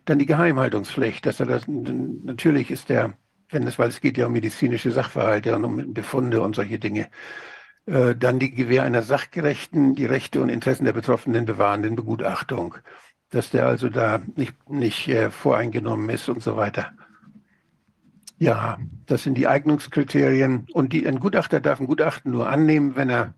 Dann die Geheimhaltungspflicht, dass er das, natürlich ist der, wenn es, weil es geht ja um medizinische Sachverhalte und um Befunde und solche Dinge. Äh, dann die Gewähr einer sachgerechten, die Rechte und Interessen der Betroffenen bewahrenden Begutachtung, dass der also da nicht, nicht äh, voreingenommen ist und so weiter. Ja, das sind die Eignungskriterien. Und die, ein Gutachter darf ein Gutachten nur annehmen, wenn er,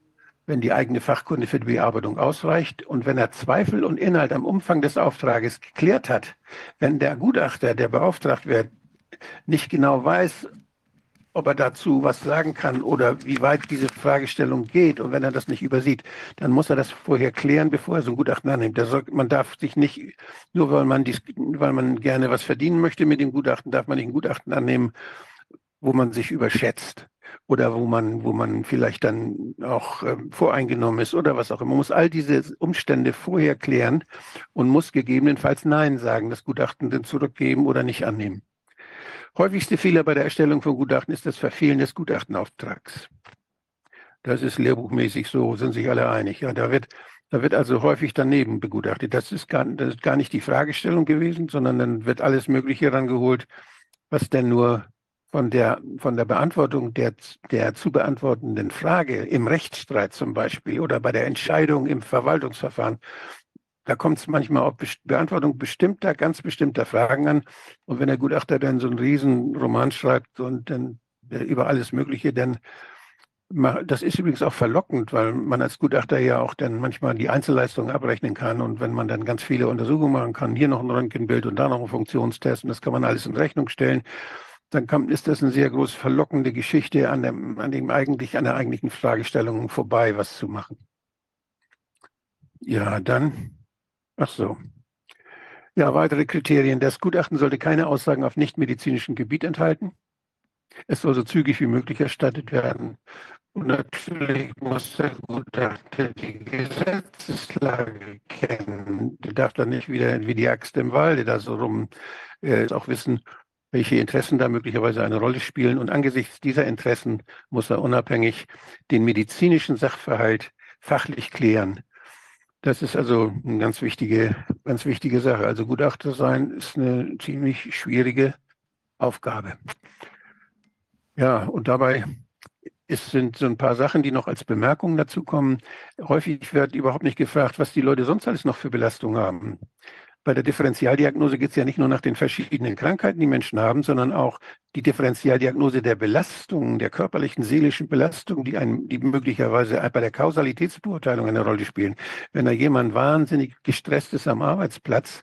wenn die eigene Fachkunde für die Bearbeitung ausreicht und wenn er Zweifel und Inhalt am Umfang des Auftrages geklärt hat. Wenn der Gutachter, der beauftragt wird, nicht genau weiß, ob er dazu was sagen kann oder wie weit diese Fragestellung geht. Und wenn er das nicht übersieht, dann muss er das vorher klären, bevor er so ein Gutachten annimmt. Soll, man darf sich nicht, nur weil man, dies, weil man gerne was verdienen möchte mit dem Gutachten, darf man nicht ein Gutachten annehmen, wo man sich überschätzt oder wo man, wo man vielleicht dann auch äh, voreingenommen ist oder was auch immer. Man muss all diese Umstände vorher klären und muss gegebenenfalls Nein sagen, das Gutachten dann zurückgeben oder nicht annehmen. Häufigste Fehler bei der Erstellung von Gutachten ist das Verfehlen des Gutachtenauftrags. Das ist lehrbuchmäßig so, sind sich alle einig. Ja, da wird, da wird also häufig daneben begutachtet. Das ist, gar, das ist gar nicht die Fragestellung gewesen, sondern dann wird alles Mögliche herangeholt, was denn nur von der, von der Beantwortung der, der zu beantwortenden Frage im Rechtsstreit zum Beispiel oder bei der Entscheidung im Verwaltungsverfahren da kommt es manchmal auf Beantwortung bestimmter, ganz bestimmter Fragen an. Und wenn der Gutachter dann so einen riesen Roman schreibt und dann äh, über alles Mögliche, dann das ist übrigens auch verlockend, weil man als Gutachter ja auch dann manchmal die Einzelleistungen abrechnen kann und wenn man dann ganz viele Untersuchungen machen kann, hier noch ein Röntgenbild und da noch ein Funktionstest und das kann man alles in Rechnung stellen, dann kann, ist das eine sehr groß verlockende Geschichte an dem, an dem eigentlich, an der eigentlichen Fragestellung vorbei, was zu machen. Ja, dann Ach so. Ja, weitere Kriterien. Das Gutachten sollte keine Aussagen auf nichtmedizinischem Gebiet enthalten. Es soll so zügig wie möglich erstattet werden. Und natürlich muss der Gutachter die Gesetzeslage kennen. Der darf dann nicht wieder wie die Axt im Walde da so rum äh, auch wissen, welche Interessen da möglicherweise eine Rolle spielen. Und angesichts dieser Interessen muss er unabhängig den medizinischen Sachverhalt fachlich klären das ist also eine ganz wichtige, ganz wichtige Sache. Also Gutachter sein ist eine ziemlich schwierige Aufgabe. Ja, und dabei es sind so ein paar Sachen, die noch als Bemerkungen dazu kommen. Häufig wird überhaupt nicht gefragt, was die Leute sonst alles noch für Belastungen haben bei der Differentialdiagnose geht es ja nicht nur nach den verschiedenen Krankheiten, die Menschen haben, sondern auch die Differentialdiagnose der Belastungen, der körperlichen, seelischen Belastungen, die, die möglicherweise bei der Kausalitätsbeurteilung eine Rolle spielen. Wenn da jemand wahnsinnig gestresst ist am Arbeitsplatz,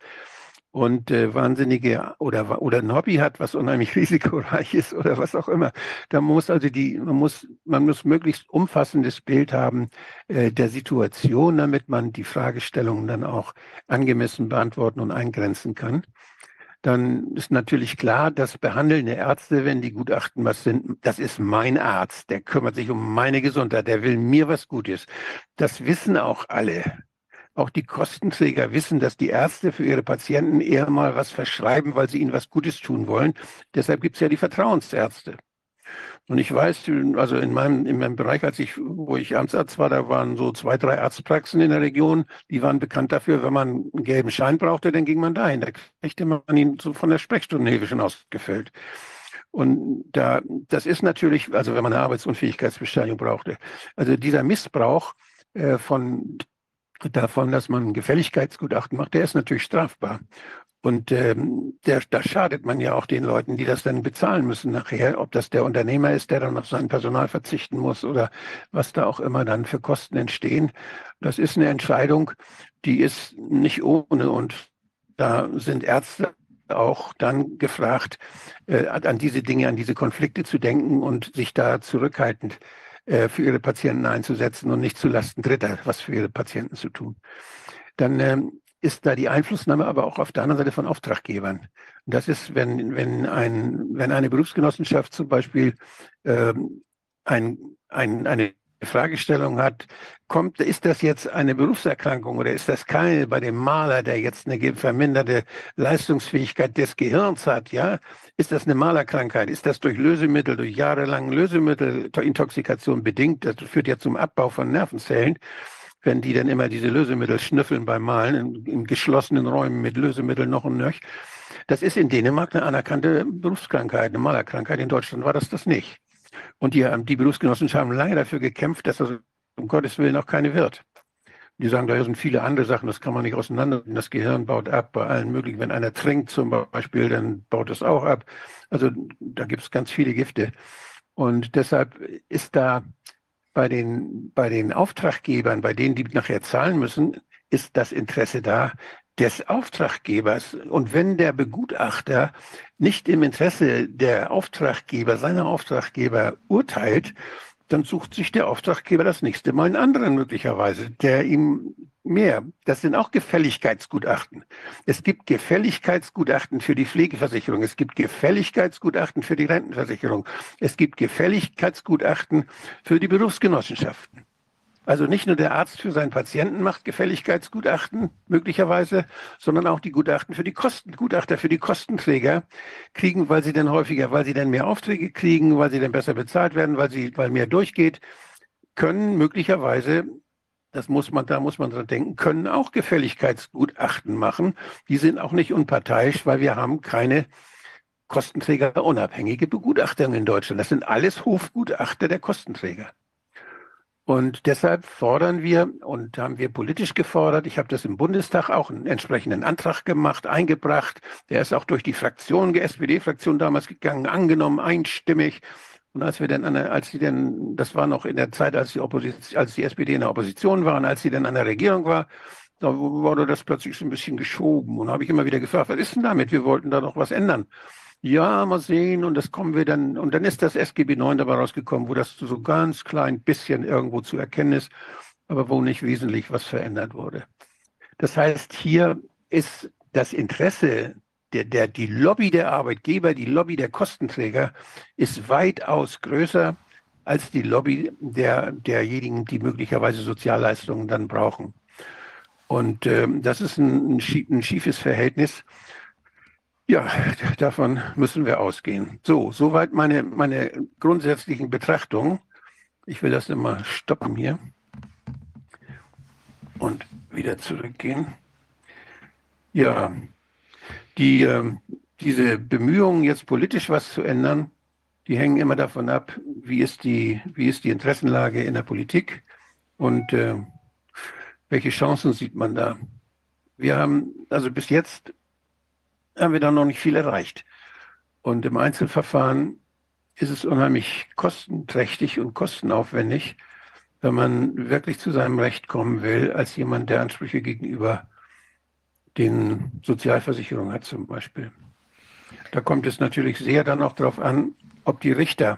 und äh, wahnsinnige oder, oder ein Hobby hat, was unheimlich risikoreich ist oder was auch immer. Da muss also die, man muss, man muss möglichst umfassendes Bild haben äh, der Situation, damit man die Fragestellungen dann auch angemessen beantworten und eingrenzen kann. Dann ist natürlich klar, dass behandelnde Ärzte, wenn die Gutachten was sind, das ist mein Arzt, der kümmert sich um meine Gesundheit, der will mir was Gutes. Das wissen auch alle. Auch die Kostenträger wissen, dass die Ärzte für ihre Patienten eher mal was verschreiben, weil sie ihnen was Gutes tun wollen. Deshalb gibt es ja die Vertrauensärzte. Und ich weiß, also in meinem, in meinem Bereich, als ich, wo ich Amtsarzt war, da waren so zwei, drei Arztpraxen in der Region, die waren bekannt dafür, wenn man einen gelben Schein brauchte, dann ging man dahin. Da kriegte man ihn so von der Sprechstundenhilfe schon ausgefüllt. Und da, das ist natürlich, also wenn man eine Arbeitsunfähigkeitsbescheinigung brauchte. Also dieser Missbrauch äh, von davon, dass man ein Gefälligkeitsgutachten macht, der ist natürlich strafbar. Und ähm, der, da schadet man ja auch den Leuten, die das dann bezahlen müssen nachher, ob das der Unternehmer ist, der dann auf sein Personal verzichten muss oder was da auch immer dann für Kosten entstehen. Das ist eine Entscheidung, die ist nicht ohne. Und da sind Ärzte auch dann gefragt, äh, an diese Dinge, an diese Konflikte zu denken und sich da zurückhaltend äh, für ihre Patienten einzusetzen und nicht zulasten Dritter was für ihre Patienten zu tun. Dann ähm, ist da die Einflussnahme aber auch auf der anderen Seite von Auftraggebern. Und das ist, wenn, wenn, ein, wenn eine Berufsgenossenschaft zum Beispiel ähm, ein, ein, eine Fragestellung hat, kommt, ist das jetzt eine Berufserkrankung oder ist das keine bei dem Maler, der jetzt eine verminderte Leistungsfähigkeit des Gehirns hat, ja? Ist das eine Malerkrankheit? Ist das durch Lösemittel, durch jahrelange Lösemittelintoxikation bedingt? Das führt ja zum Abbau von Nervenzellen wenn die dann immer diese Lösemittel schnüffeln beim Malen in, in geschlossenen Räumen mit Lösemittel noch und nöch. Das ist in Dänemark eine anerkannte Berufskrankheit, eine Malerkrankheit. In Deutschland war das das nicht. Und die, die Berufsgenossen haben lange dafür gekämpft, dass das um Gottes Willen auch keine wird. Die sagen, da sind viele andere Sachen, das kann man nicht auseinander. Das Gehirn baut ab bei allen möglichen. Wenn einer trinkt zum Beispiel, dann baut es auch ab. Also da gibt es ganz viele Gifte. Und deshalb ist da bei den, bei den Auftraggebern, bei denen, die nachher zahlen müssen, ist das Interesse da des Auftraggebers. Und wenn der Begutachter nicht im Interesse der Auftraggeber, seiner Auftraggeber urteilt, dann sucht sich der Auftraggeber das nächste Mal einen anderen möglicherweise, der ihm mehr. Das sind auch Gefälligkeitsgutachten. Es gibt Gefälligkeitsgutachten für die Pflegeversicherung. Es gibt Gefälligkeitsgutachten für die Rentenversicherung. Es gibt Gefälligkeitsgutachten für die Berufsgenossenschaften. Also nicht nur der Arzt für seinen Patienten macht Gefälligkeitsgutachten möglicherweise, sondern auch die Gutachten für die Kosten, Gutachter für die Kostenträger kriegen, weil sie dann häufiger, weil sie dann mehr Aufträge kriegen, weil sie dann besser bezahlt werden, weil sie, weil mehr durchgeht, können möglicherweise, das muss man, da muss man dran denken, können auch Gefälligkeitsgutachten machen. Die sind auch nicht unparteiisch, weil wir haben keine Kostenträger unabhängige Begutachtung in Deutschland. Das sind alles Hofgutachter der Kostenträger. Und deshalb fordern wir und haben wir politisch gefordert, ich habe das im Bundestag auch einen entsprechenden Antrag gemacht, eingebracht. Der ist auch durch die Fraktion, die SPD-Fraktion damals gegangen, angenommen, einstimmig. Und als wir dann, an der, als sie denn, das war noch in der Zeit, als die Opposition, als die SPD in der Opposition war und als sie dann an der Regierung war, da wurde das plötzlich so ein bisschen geschoben. Und habe ich immer wieder gefragt, was ist denn damit? Wir wollten da noch was ändern ja, mal sehen, und das kommen wir dann, und dann ist das SGB 9 dabei rausgekommen, wo das so ganz klein bisschen irgendwo zu erkennen ist, aber wo nicht wesentlich was verändert wurde. Das heißt, hier ist das Interesse der, der, die Lobby der Arbeitgeber, die Lobby der Kostenträger ist weitaus größer als die Lobby der, derjenigen, die möglicherweise Sozialleistungen dann brauchen. Und ähm, das ist ein, ein schiefes Verhältnis. Ja, davon müssen wir ausgehen. So, soweit meine, meine grundsätzlichen Betrachtungen. Ich will das immer stoppen hier und wieder zurückgehen. Ja, die, äh, diese Bemühungen, jetzt politisch was zu ändern, die hängen immer davon ab, wie ist die, wie ist die Interessenlage in der Politik und äh, welche Chancen sieht man da. Wir haben also bis jetzt haben wir da noch nicht viel erreicht. Und im Einzelverfahren ist es unheimlich kostenträchtig und kostenaufwendig, wenn man wirklich zu seinem Recht kommen will, als jemand, der Ansprüche gegenüber den Sozialversicherung hat zum Beispiel. Da kommt es natürlich sehr dann auch darauf an, ob die Richter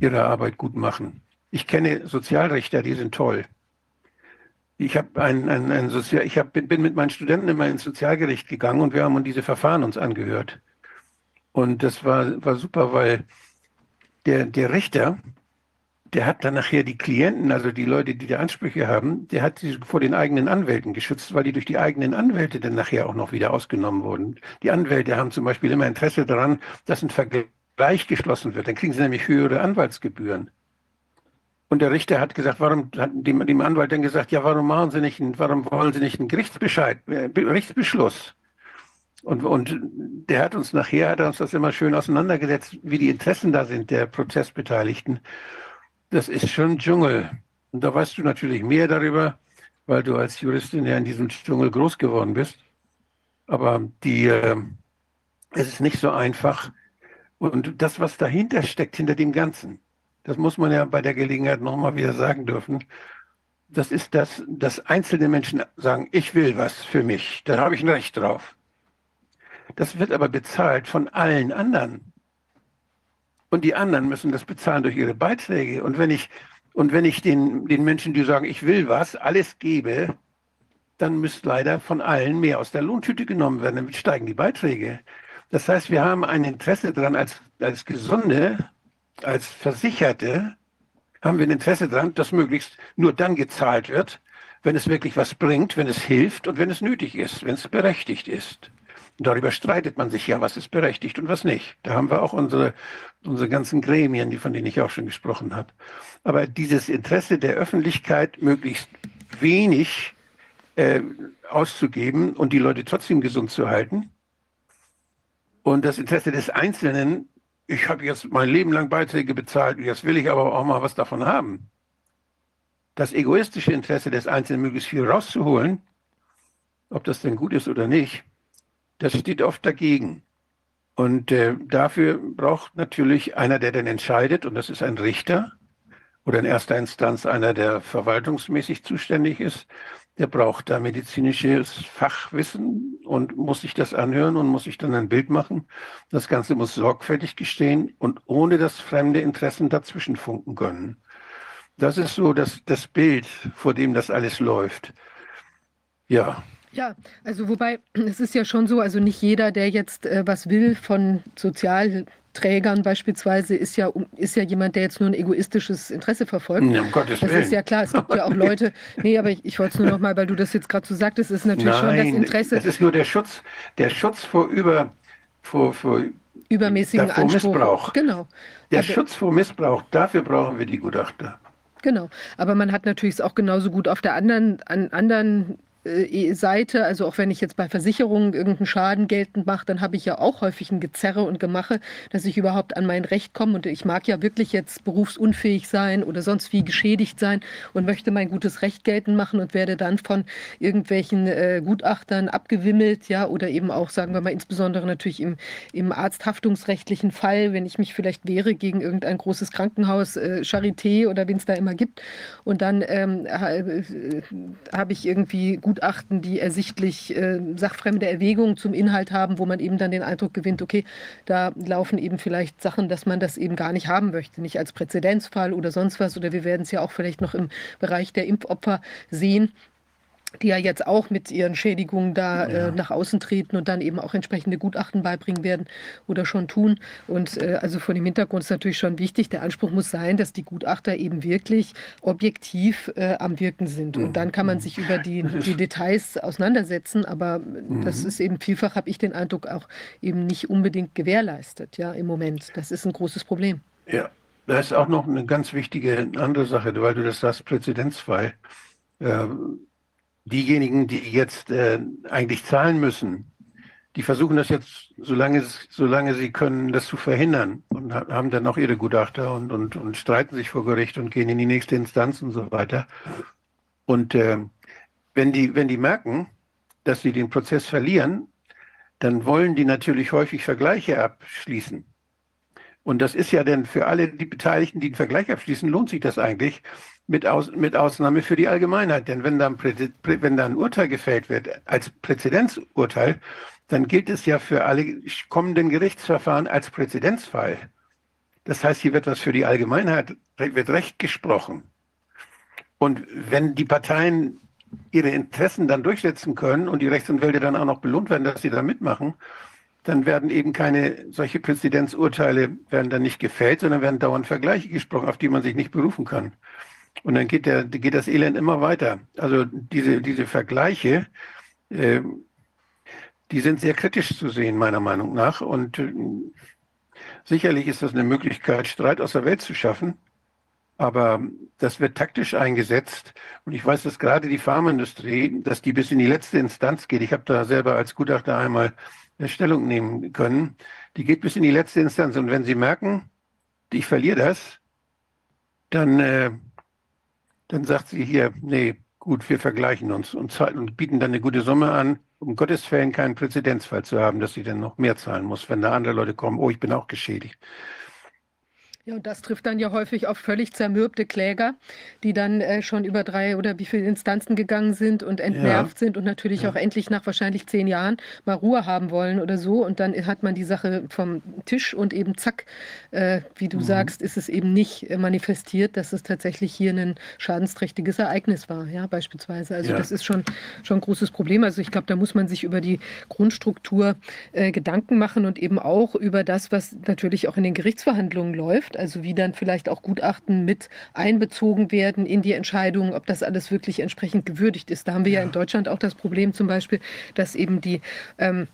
ihre Arbeit gut machen. Ich kenne Sozialrichter, die sind toll. Ich habe ein, ein, ein Sozial, ich hab, bin mit meinen Studenten immer ins Sozialgericht gegangen und wir haben uns diese Verfahren uns angehört. Und das war, war super, weil der, der Richter, der hat dann nachher die Klienten, also die Leute, die die Ansprüche haben, der hat sie vor den eigenen Anwälten geschützt, weil die durch die eigenen Anwälte dann nachher auch noch wieder ausgenommen wurden. Die Anwälte haben zum Beispiel immer Interesse daran, dass ein Vergleich geschlossen wird. Dann kriegen sie nämlich höhere Anwaltsgebühren. Und der Richter hat gesagt, warum hat dem, dem Anwalt dann gesagt, ja, warum machen Sie nicht, warum wollen Sie nicht einen Gerichtsbescheid, äh, Gerichtsbeschluss? Und, und der hat uns nachher, hat uns das immer schön auseinandergesetzt, wie die Interessen da sind der Prozessbeteiligten. Das ist schon Dschungel. Und da weißt du natürlich mehr darüber, weil du als Juristin ja in diesem Dschungel groß geworden bist. Aber die, äh, es ist nicht so einfach. Und das, was dahinter steckt, hinter dem Ganzen, das muss man ja bei der Gelegenheit nochmal wieder sagen dürfen, das ist das, dass einzelne Menschen sagen, ich will was für mich, da habe ich ein Recht drauf. Das wird aber bezahlt von allen anderen. Und die anderen müssen das bezahlen durch ihre Beiträge. Und wenn ich, und wenn ich den, den Menschen, die sagen, ich will was, alles gebe, dann müsste leider von allen mehr aus der Lohntüte genommen werden, damit steigen die Beiträge. Das heißt, wir haben ein Interesse daran, als, als Gesunde als Versicherte haben wir ein Interesse daran, dass möglichst nur dann gezahlt wird, wenn es wirklich was bringt, wenn es hilft und wenn es nötig ist, wenn es berechtigt ist. Und darüber streitet man sich ja, was ist berechtigt und was nicht. Da haben wir auch unsere, unsere ganzen Gremien, von denen ich auch schon gesprochen habe. Aber dieses Interesse der Öffentlichkeit, möglichst wenig äh, auszugeben und die Leute trotzdem gesund zu halten, und das Interesse des Einzelnen, ich habe jetzt mein Leben lang Beiträge bezahlt, jetzt will ich aber auch mal was davon haben. Das egoistische Interesse des Einzelnen, möglichst viel rauszuholen, ob das denn gut ist oder nicht, das steht oft dagegen. Und äh, dafür braucht natürlich einer, der dann entscheidet, und das ist ein Richter oder in erster Instanz einer, der verwaltungsmäßig zuständig ist, der braucht da medizinisches Fachwissen und muss sich das anhören und muss sich dann ein Bild machen. Das Ganze muss sorgfältig gestehen und ohne dass fremde Interessen dazwischen funken können. Das ist so das, das Bild, vor dem das alles läuft. Ja, ja, also wobei es ist ja schon so, also nicht jeder, der jetzt äh, was will von Sozialträgern beispielsweise, ist ja, ist ja jemand, der jetzt nur ein egoistisches Interesse verfolgt. Ja, um Gottes das Willen. ist ja klar, es gibt ja auch Leute, nee, aber ich, ich wollte es nur noch mal, weil du das jetzt gerade so sagtest, ist natürlich Nein, schon das Interesse. Das ist nur der Schutz, der Schutz vor über, vor, vor übermäßigen vor Anspruch. Missbrauch. Genau. Der aber, Schutz vor Missbrauch, dafür brauchen wir die Gutachter. Genau. Aber man hat natürlich es auch genauso gut auf der anderen, an anderen Seite, also auch wenn ich jetzt bei Versicherungen irgendeinen Schaden geltend mache, dann habe ich ja auch häufig ein Gezerre und Gemache, dass ich überhaupt an mein Recht komme. Und ich mag ja wirklich jetzt berufsunfähig sein oder sonst wie geschädigt sein und möchte mein gutes Recht geltend machen und werde dann von irgendwelchen äh, Gutachtern abgewimmelt, ja, oder eben auch, sagen wir mal, insbesondere natürlich im, im arzthaftungsrechtlichen Fall, wenn ich mich vielleicht wehre gegen irgendein großes Krankenhaus, äh, Charité oder wen es da immer gibt. Und dann ähm, äh, habe ich irgendwie gut Gutachten, die ersichtlich äh, sachfremde Erwägungen zum Inhalt haben, wo man eben dann den Eindruck gewinnt, okay, da laufen eben vielleicht Sachen, dass man das eben gar nicht haben möchte, nicht als Präzedenzfall oder sonst was. Oder wir werden es ja auch vielleicht noch im Bereich der Impfopfer sehen, die ja jetzt auch mit ihren Schädigungen da äh, ja. äh, nach außen treten und dann eben auch entsprechende Gutachten beibringen werden oder schon tun. Und äh, also von dem Hintergrund ist natürlich schon wichtig, der Anspruch muss sein, dass die Gutachter eben wirklich objektiv äh, am Wirken sind. Und dann kann man mhm. sich über die, die Details auseinandersetzen, aber mhm. das ist eben vielfach, habe ich den Eindruck, auch eben nicht unbedingt gewährleistet, ja, im Moment. Das ist ein großes Problem. Ja, da ist auch noch eine ganz wichtige andere Sache, weil du das sagst, Präzedenzfall. Ähm, diejenigen, die jetzt äh, eigentlich zahlen müssen, die versuchen das jetzt, solange, solange sie können, das zu verhindern und haben dann auch ihre Gutachter und, und, und streiten sich vor Gericht und gehen in die nächste Instanz und so weiter. Und äh, wenn, die, wenn die merken, dass sie den Prozess verlieren, dann wollen die natürlich häufig Vergleiche abschließen. Und das ist ja dann für alle die Beteiligten, die einen Vergleich abschließen, lohnt sich das eigentlich, mit, Aus, mit Ausnahme für die Allgemeinheit. Denn wenn da, ein, wenn da ein Urteil gefällt wird als Präzedenzurteil, dann gilt es ja für alle kommenden Gerichtsverfahren als Präzedenzfall. Das heißt, hier wird was für die Allgemeinheit, wird Recht gesprochen. Und wenn die Parteien ihre Interessen dann durchsetzen können und die Rechtsanwälte dann auch noch belohnt werden, dass sie da mitmachen, dann werden eben keine solche Präzedenzurteile werden dann nicht gefällt, sondern werden dauernd Vergleiche gesprochen, auf die man sich nicht berufen kann. Und dann geht, der, geht das Elend immer weiter. Also diese, diese Vergleiche, äh, die sind sehr kritisch zu sehen, meiner Meinung nach. Und äh, sicherlich ist das eine Möglichkeit, Streit aus der Welt zu schaffen. Aber das wird taktisch eingesetzt. Und ich weiß, dass gerade die Pharmaindustrie, dass die bis in die letzte Instanz geht. Ich habe da selber als Gutachter einmal Stellung nehmen können. Die geht bis in die letzte Instanz. Und wenn sie merken, ich verliere das, dann, äh, dann sagt sie hier, nee, gut, wir vergleichen uns und, und bieten dann eine gute Summe an, um Gottes Fällen keinen Präzedenzfall zu haben, dass sie dann noch mehr zahlen muss, wenn da andere Leute kommen, oh, ich bin auch geschädigt. Ja, und das trifft dann ja häufig auf völlig zermürbte Kläger, die dann äh, schon über drei oder wie viele Instanzen gegangen sind und entnervt ja. sind und natürlich ja. auch endlich nach wahrscheinlich zehn Jahren mal Ruhe haben wollen oder so. Und dann hat man die Sache vom Tisch und eben zack, äh, wie du mhm. sagst, ist es eben nicht äh, manifestiert, dass es tatsächlich hier ein schadensträchtiges Ereignis war, ja, beispielsweise. Also ja. das ist schon, schon ein großes Problem. Also ich glaube, da muss man sich über die Grundstruktur äh, Gedanken machen und eben auch über das, was natürlich auch in den Gerichtsverhandlungen läuft also wie dann vielleicht auch Gutachten mit einbezogen werden in die Entscheidung, ob das alles wirklich entsprechend gewürdigt ist. Da haben wir ja, ja in Deutschland auch das Problem zum Beispiel, dass eben die ähm,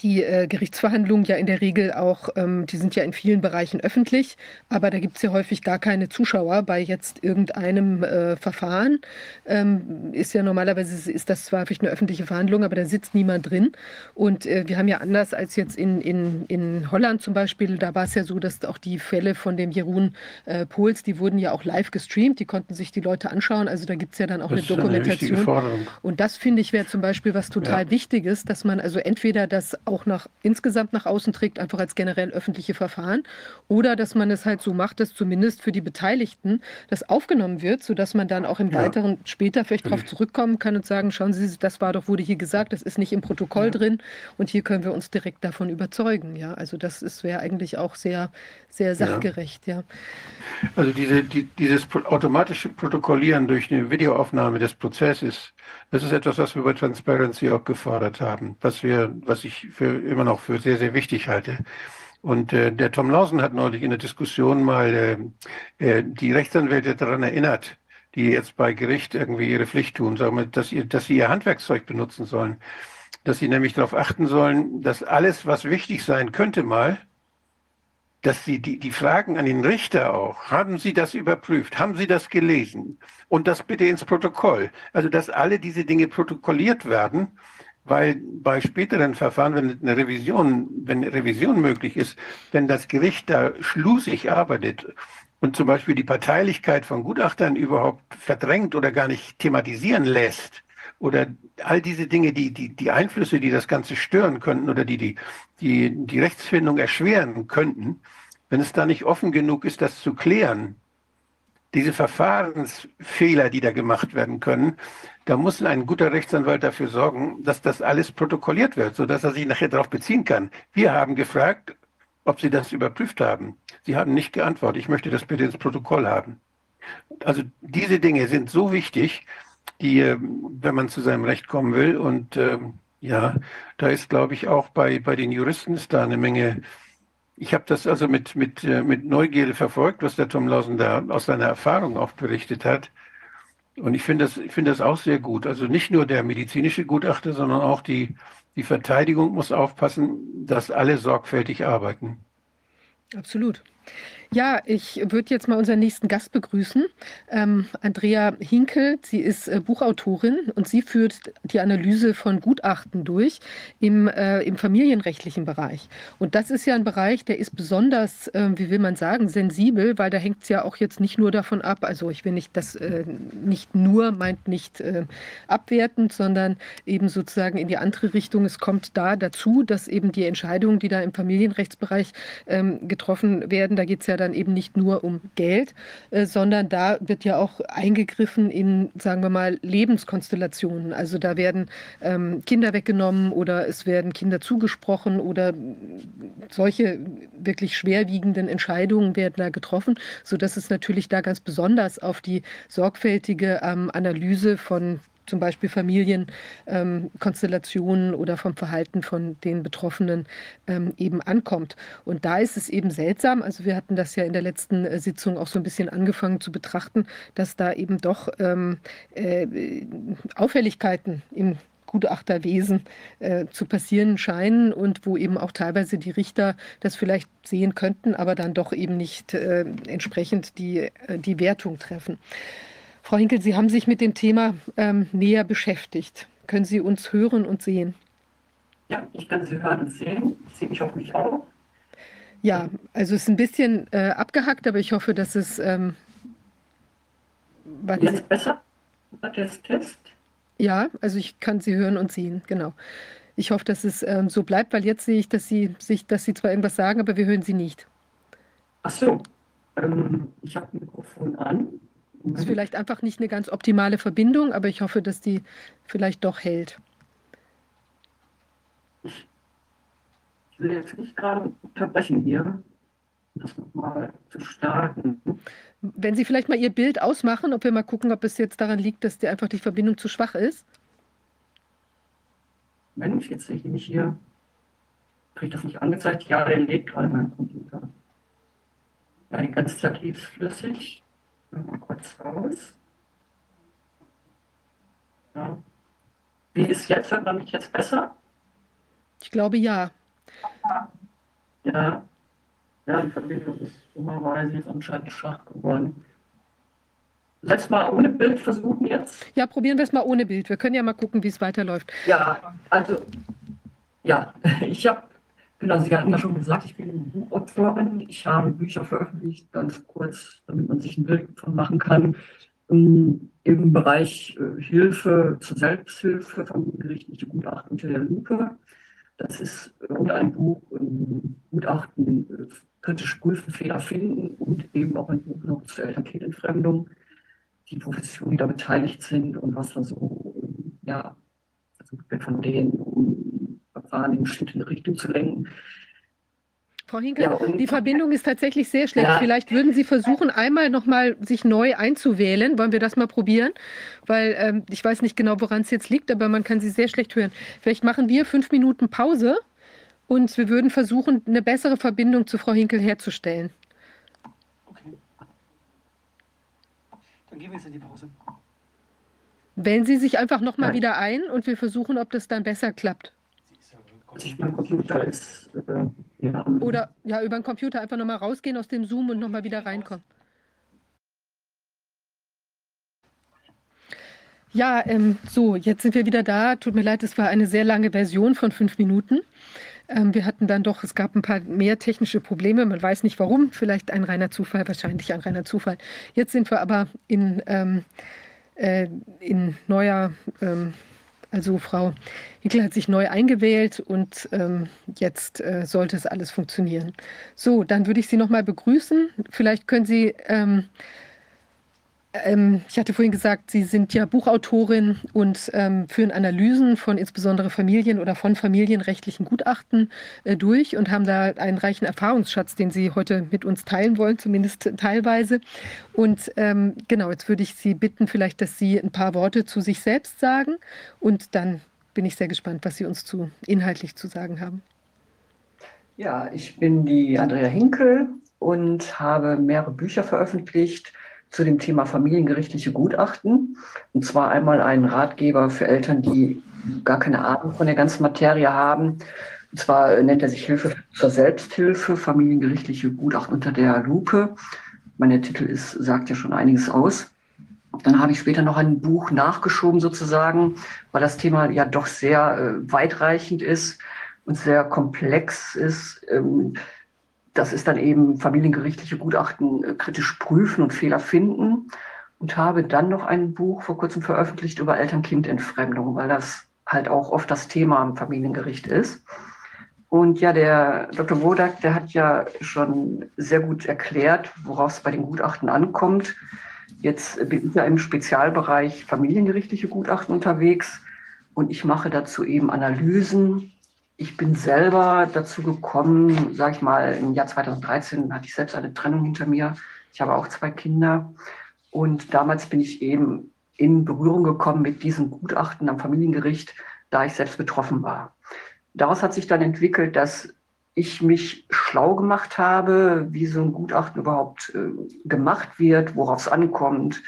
die äh, Gerichtsverhandlungen ja in der Regel auch, ähm, die sind ja in vielen Bereichen öffentlich, aber da gibt es ja häufig gar keine Zuschauer bei jetzt irgendeinem äh, Verfahren. Ähm, ist ja normalerweise, ist das zwar vielleicht eine öffentliche Verhandlung, aber da sitzt niemand drin. Und äh, wir haben ja anders als jetzt in, in, in Holland zum Beispiel, da war es ja so, dass auch die Fälle von dem Jeroen äh, Pohls, die wurden ja auch live gestreamt, die konnten sich die Leute anschauen. Also da gibt es ja dann auch das eine Dokumentation. Eine und das finde ich wäre zum Beispiel was total ja. Wichtiges, dass man also entweder das auch nach, insgesamt nach außen trägt, einfach als generell öffentliche Verfahren. Oder dass man es halt so macht, dass zumindest für die Beteiligten das aufgenommen wird, sodass man dann auch im ja. Weiteren später vielleicht darauf zurückkommen kann und sagen, schauen Sie, das war doch, wurde hier gesagt, das ist nicht im Protokoll ja. drin und hier können wir uns direkt davon überzeugen. Ja, also das wäre eigentlich auch sehr, sehr sachgerecht. Ja. ja. Also diese, die, dieses automatische Protokollieren durch eine Videoaufnahme des Prozesses das ist etwas, was wir bei Transparency auch gefordert haben, was wir, was ich für immer noch für sehr, sehr wichtig halte. Und äh, der Tom Lausen hat neulich in der Diskussion mal äh, äh, die Rechtsanwälte daran erinnert, die jetzt bei Gericht irgendwie ihre Pflicht tun, sagen wir, dass, ihr, dass sie ihr Handwerkszeug benutzen sollen. Dass sie nämlich darauf achten sollen, dass alles, was wichtig sein könnte mal, dass Sie die, die Fragen an den Richter auch, haben Sie das überprüft? Haben Sie das gelesen? Und das bitte ins Protokoll. Also, dass alle diese Dinge protokolliert werden, weil bei späteren Verfahren, wenn eine Revision, wenn eine Revision möglich ist, wenn das Gericht da schlusig arbeitet und zum Beispiel die Parteilichkeit von Gutachtern überhaupt verdrängt oder gar nicht thematisieren lässt, oder all diese Dinge, die, die, die Einflüsse, die das Ganze stören könnten oder die, die, die, die Rechtsfindung erschweren könnten, wenn es da nicht offen genug ist, das zu klären, diese Verfahrensfehler, die da gemacht werden können, da muss ein guter Rechtsanwalt dafür sorgen, dass das alles protokolliert wird, sodass er sich nachher darauf beziehen kann. Wir haben gefragt, ob Sie das überprüft haben. Sie haben nicht geantwortet. Ich möchte das bitte ins Protokoll haben. Also diese Dinge sind so wichtig, die, ähm, wenn man zu seinem Recht kommen will. Und ähm, ja, da ist, glaube ich, auch bei, bei den Juristen ist da eine Menge ich habe das also mit, mit, äh, mit Neugierde verfolgt, was der Tom Lausen da aus seiner Erfahrung auch berichtet hat. Und ich finde das, ich finde das auch sehr gut. Also nicht nur der medizinische Gutachter, sondern auch die, die Verteidigung muss aufpassen, dass alle sorgfältig arbeiten. Absolut. Ja, ich würde jetzt mal unseren nächsten Gast begrüßen. Ähm, Andrea Hinkel, sie ist äh, Buchautorin und sie führt die Analyse von Gutachten durch im, äh, im familienrechtlichen Bereich. Und das ist ja ein Bereich, der ist besonders, äh, wie will man sagen, sensibel, weil da hängt es ja auch jetzt nicht nur davon ab, also ich will nicht das äh, nicht nur, meint nicht äh, abwertend, sondern eben sozusagen in die andere Richtung. Es kommt da dazu, dass eben die Entscheidungen, die da im Familienrechtsbereich ähm, getroffen werden, Da geht es ja dann eben nicht nur um Geld, äh, sondern da wird ja auch eingegriffen in, sagen wir mal, Lebenskonstellationen. Also da werden ähm, Kinder weggenommen oder es werden Kinder zugesprochen oder solche wirklich schwerwiegenden Entscheidungen werden da getroffen, sodass es natürlich da ganz besonders auf die sorgfältige ähm, Analyse von zum Beispiel Familienkonstellationen ähm, oder vom Verhalten von den Betroffenen ähm, eben ankommt. Und da ist es eben seltsam, also wir hatten das ja in der letzten äh, Sitzung auch so ein bisschen angefangen zu betrachten, dass da eben doch ähm, äh, Auffälligkeiten im Gutachterwesen äh, zu passieren scheinen und wo eben auch teilweise die Richter das vielleicht sehen könnten, aber dann doch eben nicht äh, entsprechend die, äh, die Wertung treffen. Frau Hinkel, Sie haben sich mit dem Thema ähm, näher beschäftigt. Können Sie uns hören und sehen? Ja, ich kann Sie hören und sehen. Ich sehe mich auf mich auch. Ja, also es ist ein bisschen äh, abgehackt, aber ich hoffe, dass es. Ähm, Jetzt besser? Test, Test. Ja, also ich kann Sie hören und sehen, genau. Ich hoffe, dass es ähm, so bleibt, weil jetzt sehe ich, dass Sie sich, dass Sie zwar irgendwas sagen, aber wir hören Sie nicht. Ach so, ähm, ich habe ein Mikrofon an. Das ist vielleicht einfach nicht eine ganz optimale Verbindung, aber ich hoffe, dass die vielleicht doch hält. Ich will jetzt nicht gerade unterbrechen hier, das nochmal zu starten. Wenn Sie vielleicht mal Ihr Bild ausmachen, ob wir mal gucken, ob es jetzt daran liegt, dass die einfach die Verbindung zu schwach ist. Mensch, jetzt sehe ich mich hier. Kriege ich das nicht angezeigt? Ja, der lädt gerade mein Computer. Ja, die ganze Zeit lief flüssig. Mal kurz raus. Ja. Wie ist jetzt? Hört man mich jetzt besser? Ich glaube ja. Ja. Ja, die Verbindung ist dummerweise jetzt anscheinend schwach geworden. Letztes Mal ohne Bild versuchen jetzt. Ja, probieren wir es mal ohne Bild. Wir können ja mal gucken, wie es weiterläuft. Ja, also, ja, ich habe Genau, Sie hatten ja schon gesagt, ich bin Buchautorin. Ich habe Bücher veröffentlicht, ganz kurz, damit man sich ein Bild davon machen kann, im Bereich äh, Hilfe zur Selbsthilfe, familiengerichtliche Gutachten unter der Lupe. Das ist äh, ein Buch, Gutachten äh, kritisch prüfen, Fehler finden und eben auch ein Buch noch zur Elternkindentfremdung, die Professionen, die da beteiligt sind und was da so, ja, versucht wird von denen, Verfahren in bestimmte Richtung zu lenken. Frau Hinkel, ja, die Verbindung ist tatsächlich sehr schlecht. Ja. Vielleicht würden Sie versuchen, einmal nochmal sich neu einzuwählen. Wollen wir das mal probieren? Weil ähm, ich weiß nicht genau, woran es jetzt liegt, aber man kann Sie sehr schlecht hören. Vielleicht machen wir fünf Minuten Pause und wir würden versuchen, eine bessere Verbindung zu Frau Hinkel herzustellen. Okay. Dann gehen wir jetzt in die Pause. Wählen Sie sich einfach nochmal wieder ein und wir versuchen, ob das dann besser klappt. Computer ist. Äh, ja. Oder ja, über den Computer einfach nochmal rausgehen aus dem Zoom und nochmal wieder reinkommen. Ja, ähm, so, jetzt sind wir wieder da. Tut mir leid, es war eine sehr lange Version von fünf Minuten. Ähm, wir hatten dann doch, es gab ein paar mehr technische Probleme. Man weiß nicht warum. Vielleicht ein reiner Zufall, wahrscheinlich ein reiner Zufall. Jetzt sind wir aber in, ähm, äh, in neuer ähm, also Frau Hickel hat sich neu eingewählt und ähm, jetzt äh, sollte es alles funktionieren. So, dann würde ich Sie noch mal begrüßen. Vielleicht können Sie ähm, ähm, ich hatte vorhin gesagt, Sie sind ja Buchautorin und ähm, führen Analysen von insbesondere Familien oder von familienrechtlichen Gutachten äh, durch und haben da einen reichen Erfahrungsschatz, den Sie heute mit uns teilen wollen, zumindest teilweise. Und ähm, genau, jetzt würde ich Sie bitten, vielleicht, dass Sie ein paar Worte zu sich selbst sagen und dann bin ich sehr gespannt, was Sie uns zu inhaltlich zu sagen haben. Ja, ich bin die Andrea Hinkel und habe mehrere Bücher veröffentlicht zu dem Thema familiengerichtliche Gutachten. Und zwar einmal einen Ratgeber für Eltern, die gar keine Ahnung von der ganzen Materie haben. Und zwar nennt er sich Hilfe zur Selbsthilfe, familiengerichtliche Gutachten unter der Lupe. Mein Titel ist, sagt ja schon einiges aus. Dann habe ich später noch ein Buch nachgeschoben sozusagen, weil das Thema ja doch sehr äh, weitreichend ist und sehr komplex ist. Ähm, das ist dann eben familiengerichtliche Gutachten äh, kritisch prüfen und Fehler finden. Und habe dann noch ein Buch vor kurzem veröffentlicht über Eltern-Kind-Entfremdung, weil das halt auch oft das Thema am Familiengericht ist. Und ja, der Dr. Wodak, der hat ja schon sehr gut erklärt, worauf es bei den Gutachten ankommt. Jetzt bin ich ja im Spezialbereich familiengerichtliche Gutachten unterwegs und ich mache dazu eben Analysen. Ich bin selber dazu gekommen, sage ich mal, im Jahr 2013 hatte ich selbst eine Trennung hinter mir. Ich habe auch zwei Kinder. Und damals bin ich eben in Berührung gekommen mit diesen Gutachten am Familiengericht, da ich selbst betroffen war. Daraus hat sich dann entwickelt, dass ich mich schlau gemacht habe, wie so ein Gutachten überhaupt äh, gemacht wird, worauf es ankommt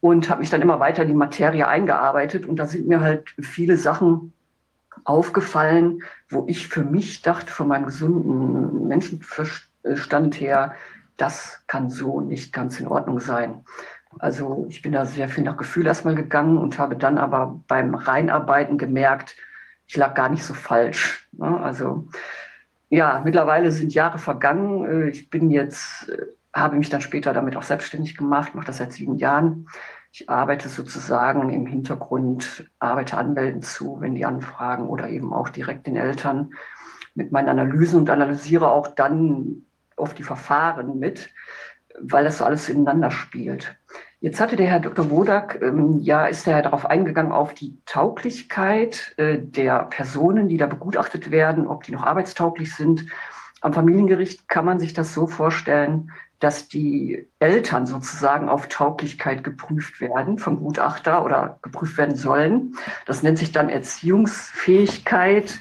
und habe mich dann immer weiter in die Materie eingearbeitet. Und da sind mir halt viele Sachen aufgefallen, wo ich für mich dachte, von meinem gesunden Menschenverstand her, das kann so nicht ganz in Ordnung sein. Also ich bin da sehr viel nach Gefühl erstmal gegangen und habe dann aber beim Reinarbeiten gemerkt, ich lag gar nicht so falsch. Ne? Also ja, mittlerweile sind Jahre vergangen. Äh, ich bin jetzt, äh, habe mich dann später damit auch selbstständig gemacht, mache das seit sieben Jahren. Ich arbeite sozusagen im Hintergrund, arbeite Anwälten zu, wenn die anfragen oder eben auch direkt den Eltern mit meinen Analysen und analysiere auch dann oft die Verfahren mit, weil das so alles ineinander spielt. Jetzt hatte der Herr Dr. Wodak, ähm, ja, ist er darauf eingegangen, auf die Tauglichkeit äh, der Personen, die da begutachtet werden, ob die noch arbeitstauglich sind. Am Familiengericht kann man sich das so vorstellen, dass die Eltern sozusagen auf Tauglichkeit geprüft werden vom Gutachter oder geprüft werden sollen. Das nennt sich dann Erziehungsfähigkeit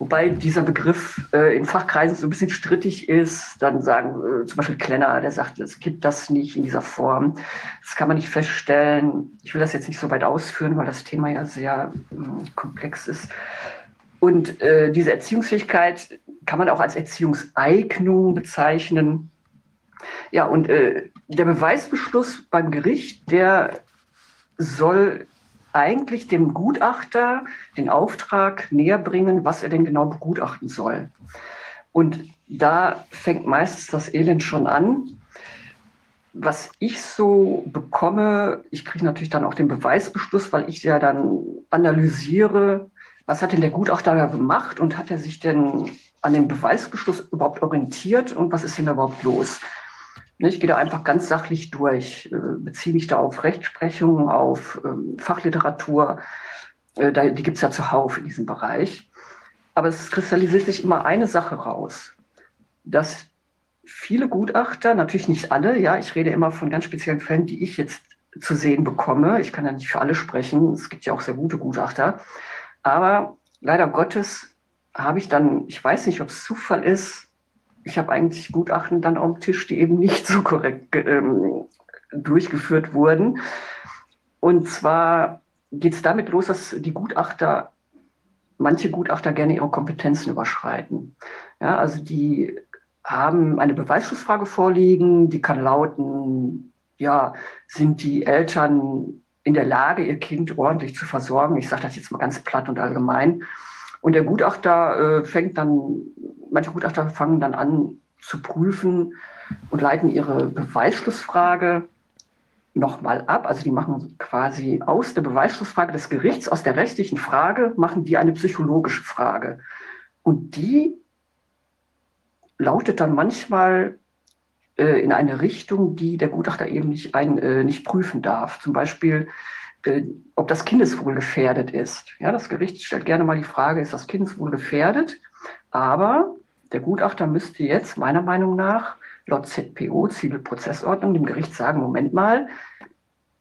Wobei dieser Begriff äh, in Fachkreisen so ein bisschen strittig ist. Dann sagen äh, zum Beispiel Klenner, der sagt, es gibt das nicht in dieser Form. Das kann man nicht feststellen. Ich will das jetzt nicht so weit ausführen, weil das Thema ja sehr äh, komplex ist. Und äh, diese Erziehungsfähigkeit kann man auch als Erziehungseignung bezeichnen. Ja, und äh, der Beweisbeschluss beim Gericht, der soll eigentlich dem Gutachter den Auftrag näher bringen, was er denn genau begutachten soll. Und da fängt meistens das Elend schon an. Was ich so bekomme, ich kriege natürlich dann auch den Beweisbeschluss, weil ich ja dann analysiere, was hat denn der Gutachter gemacht und hat er sich denn an dem Beweisbeschluss überhaupt orientiert und was ist denn überhaupt los? Ne, ich gehe da einfach ganz sachlich durch, äh, beziehe mich da auf Rechtsprechung, auf ähm, Fachliteratur. Äh, die gibt es ja zuhauf in diesem Bereich. Aber es kristallisiert sich immer eine Sache raus, dass viele Gutachter, natürlich nicht alle, ja, ich rede immer von ganz speziellen Fällen, die ich jetzt zu sehen bekomme. Ich kann ja nicht für alle sprechen. Es gibt ja auch sehr gute Gutachter. Aber leider Gottes habe ich dann, ich weiß nicht, ob es Zufall ist, ich habe eigentlich Gutachten dann am Tisch, die eben nicht so korrekt ähm, durchgeführt wurden. Und zwar geht es damit los, dass die Gutachter, manche Gutachter gerne ihre Kompetenzen überschreiten. Ja, also die haben eine Beweisschlussfrage vorliegen, die kann lauten, ja, sind die Eltern in der Lage, ihr Kind ordentlich zu versorgen? Ich sage das jetzt mal ganz platt und allgemein. Und der Gutachter äh, fängt dann, manche Gutachter fangen dann an zu prüfen und leiten ihre Beweisschlussfrage nochmal ab. Also die machen quasi aus der Beweisschlussfrage des Gerichts, aus der rechtlichen Frage, machen die eine psychologische Frage. Und die lautet dann manchmal äh, in eine Richtung, die der Gutachter eben nicht, ein, äh, nicht prüfen darf. Zum Beispiel ob das Kindeswohl gefährdet ist. Ja, das Gericht stellt gerne mal die Frage, ist das Kindeswohl gefährdet? Aber der Gutachter müsste jetzt meiner Meinung nach laut ZPO, Zivilprozessordnung, dem Gericht sagen, Moment mal,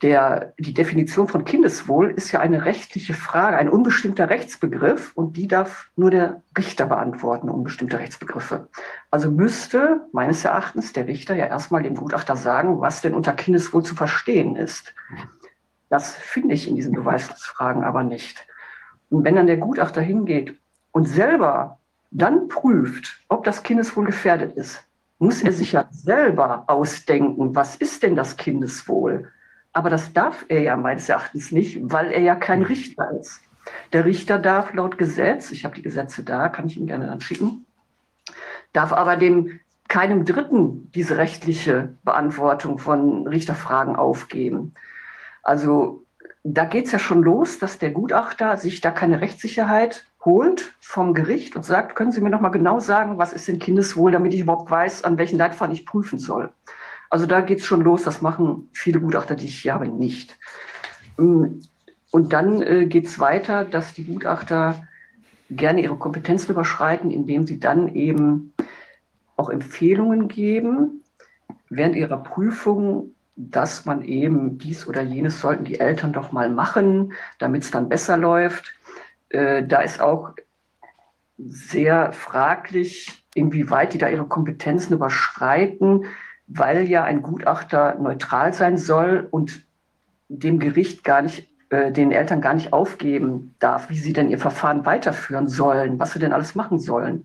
der, die Definition von Kindeswohl ist ja eine rechtliche Frage, ein unbestimmter Rechtsbegriff und die darf nur der Richter beantworten, unbestimmte Rechtsbegriffe. Also müsste meines Erachtens der Richter ja erstmal dem Gutachter sagen, was denn unter Kindeswohl zu verstehen ist. Das finde ich in diesen Beweisfragen aber nicht. Und wenn dann der Gutachter hingeht und selber dann prüft, ob das Kindeswohl gefährdet ist, muss er sich ja selber ausdenken, was ist denn das Kindeswohl? Aber das darf er ja meines Erachtens nicht, weil er ja kein Richter ist. Der Richter darf laut Gesetz, ich habe die Gesetze da, kann ich Ihnen gerne dann schicken, darf aber dem keinem Dritten diese rechtliche Beantwortung von Richterfragen aufgeben. Also da geht es ja schon los, dass der Gutachter sich da keine Rechtssicherheit holt vom Gericht und sagt, können Sie mir noch mal genau sagen, was ist denn Kindeswohl, damit ich überhaupt weiß, an welchen Leitfaden ich prüfen soll. Also da geht es schon los, das machen viele Gutachter, die ich hier habe, nicht. Ähm, und dann äh, geht es weiter, dass die Gutachter gerne ihre Kompetenzen überschreiten, indem sie dann eben auch Empfehlungen geben während ihrer Prüfung, dass man eben dies oder jenes sollten die Eltern doch mal machen, damit es dann besser läuft. Äh, da ist auch sehr fraglich, inwieweit die da ihre Kompetenzen überschreiten, weil ja ein Gutachter neutral sein soll und dem Gericht gar nicht, äh, den Eltern gar nicht aufgeben darf, wie sie denn ihr Verfahren weiterführen sollen, was sie denn alles machen sollen.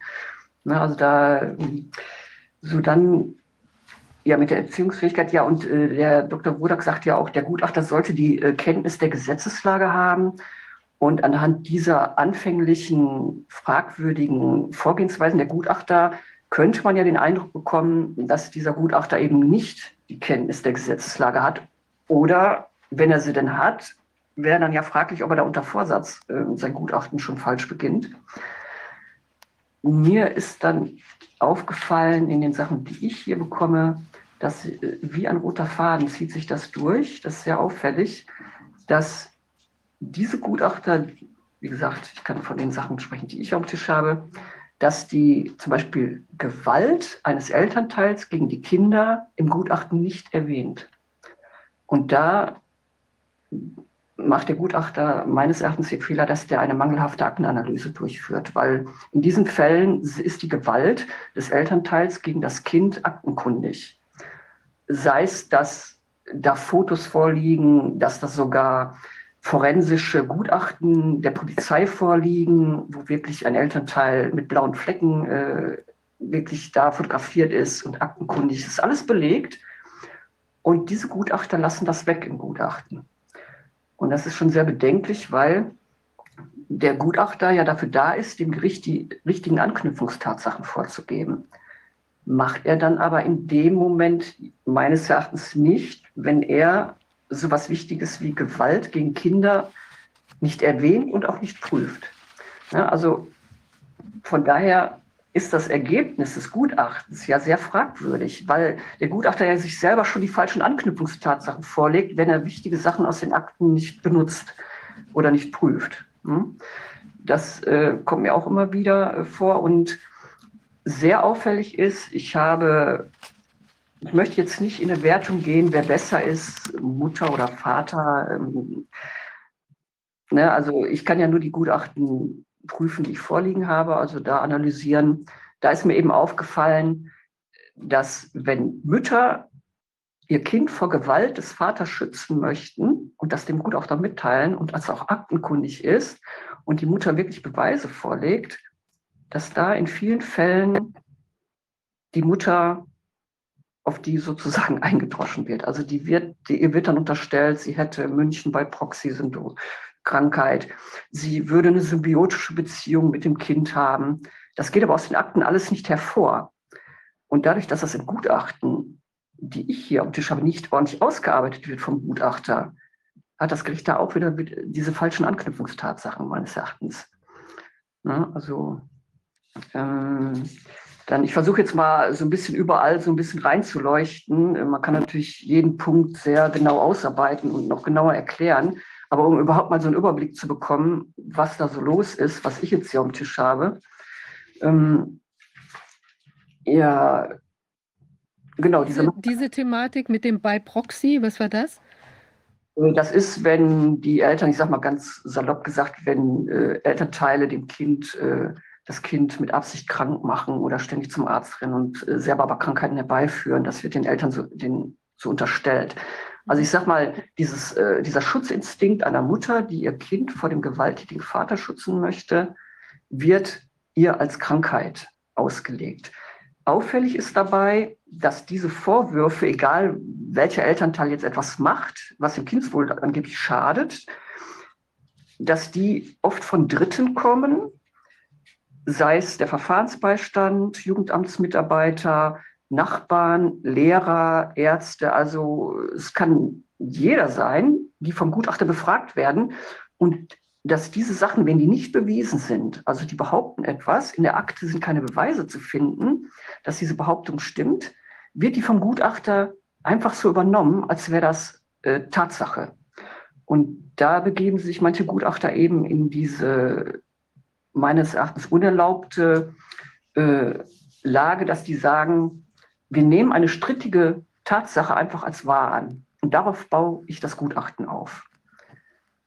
Na, also da, so dann, ja, mit der Erziehungsfähigkeit, ja, und äh, der Dr. Wodak sagt ja auch, der Gutachter sollte die äh, Kenntnis der Gesetzeslage haben und anhand dieser anfänglichen fragwürdigen Vorgehensweisen der Gutachter könnte man ja den Eindruck bekommen, dass dieser Gutachter eben nicht die Kenntnis der Gesetzeslage hat. Oder wenn er sie denn hat, wäre dann ja fraglich, ob er da unter Vorsatz äh, sein Gutachten schon falsch beginnt. Mir ist dann aufgefallen in den Sachen, die ich hier bekomme, dass äh, wie ein roter Faden zieht sich das durch. Das ist sehr auffällig, dass diese Gutachter, wie gesagt, ich kann von den Sachen sprechen, die ich auf dem Tisch habe, dass die zum Beispiel Gewalt eines Elternteils gegen die Kinder im Gutachten nicht erwähnt. Und da macht der Gutachter meines Erachtens den Fehler, dass der eine mangelhafte Aktenanalyse durchführt, weil in diesen Fällen ist die Gewalt des Elternteils gegen das Kind aktenkundig. Sei es, dass da Fotos vorliegen, dass das sogar forensische Gutachten der Polizei vorliegen, wo wirklich ein Elternteil mit blauen Flecken äh, wirklich da fotografiert ist und aktenkundig. Ist alles belegt. Und diese Gutachter lassen das weg im Gutachten. Und das ist schon sehr bedenklich, weil der Gutachter ja dafür da ist, dem Gericht die richtigen Anknüpfungstatsachen vorzugeben. Macht er dann aber in dem Moment meines Erachtens nicht, wenn er so was Wichtiges wie Gewalt gegen Kinder nicht erwähnt und auch nicht prüft. Ja, also von daher ist das Ergebnis des Gutachtens ja sehr fragwürdig, weil der Gutachter ja sich selber schon die falschen Anknüpfungstatsachen vorlegt, wenn er wichtige Sachen aus den Akten nicht benutzt oder nicht prüft. Hm? Das äh, kommt mir auch immer wieder äh, vor und sehr auffällig ist, ich habe ich möchte jetzt nicht in eine Wertung gehen, wer besser ist, Mutter oder Vater. Ähm, ne, also ich kann ja nur die Gutachten prüfen, die ich vorliegen habe, also da analysieren. Da ist mir eben aufgefallen, dass wenn Mütter ihr Kind vor Gewalt des Vaters schützen möchten und das dem Gutachter mitteilen und als auch aktenkundig ist und die Mutter wirklich Beweise vorlegt, dass da in vielen Fällen die Mutter auf die sozusagen eingedroschen wird. Also die wird, die, ihr wird dann unterstellt, sie hätte München bei Proxy-Syndrom, Krankheit. Sie würde eine symbiotische Beziehung mit dem Kind haben. Das geht aber aus den Akten alles nicht hervor. Und dadurch, dass das in Gutachten, die ich hier am Tisch habe, nicht ordentlich ausgearbeitet wird vom Gutachter, hat das Gericht da auch wieder diese falschen Anknüpfungstatsachen meines Erachtens. Na, also ähm, dann, ich versuche jetzt mal so ein bisschen überall so ein bisschen reinzuleuchten. Man kann natürlich jeden Punkt sehr genau ausarbeiten und noch genauer erklären. Aber um überhaupt mal so einen Überblick zu bekommen, was da so los ist, was ich jetzt hier am Tisch habe. Ähm, ja, genau. Diese, diese Thematik mit dem By Proxy, was war das? Äh, das ist, wenn die Eltern, ich sage mal ganz salopp gesagt, wenn äh, Elternteile dem Kind äh, das Kind mit Absicht krank machen oder ständig zum Arzt rennen und äh, selber aber Krankheiten herbeiführen. Das wird den Eltern so, den, so unterstellt. Also ich sag mal, dieses, äh, dieser Schutzinstinkt einer Mutter, die ihr Kind vor dem gewalttätigen Vater schützen möchte, wird ihr als Krankheit ausgelegt. Auffällig ist dabei, dass diese Vorwürfe, egal welcher Elternteil jetzt etwas macht, was dem Kindeswohl angeblich schadet, dass die oft von Dritten kommen, sei es der Verfahrensbeistand, Jugendamtsmitarbeiter, Nachbarn, Lehrer, Ärzte, also es kann jeder sein, die vom Gutachter befragt werden. Und dass diese Sachen, wenn die nicht bewiesen sind, also die behaupten etwas, in der Akte sind keine Beweise zu finden, dass diese Behauptung stimmt, wird die vom Gutachter einfach so übernommen, als wäre das äh, Tatsache. Und da begeben sich manche Gutachter eben in diese meines Erachtens unerlaubte äh, Lage, dass die sagen, wir nehmen eine strittige Tatsache einfach als wahr an. Und darauf baue ich das Gutachten auf.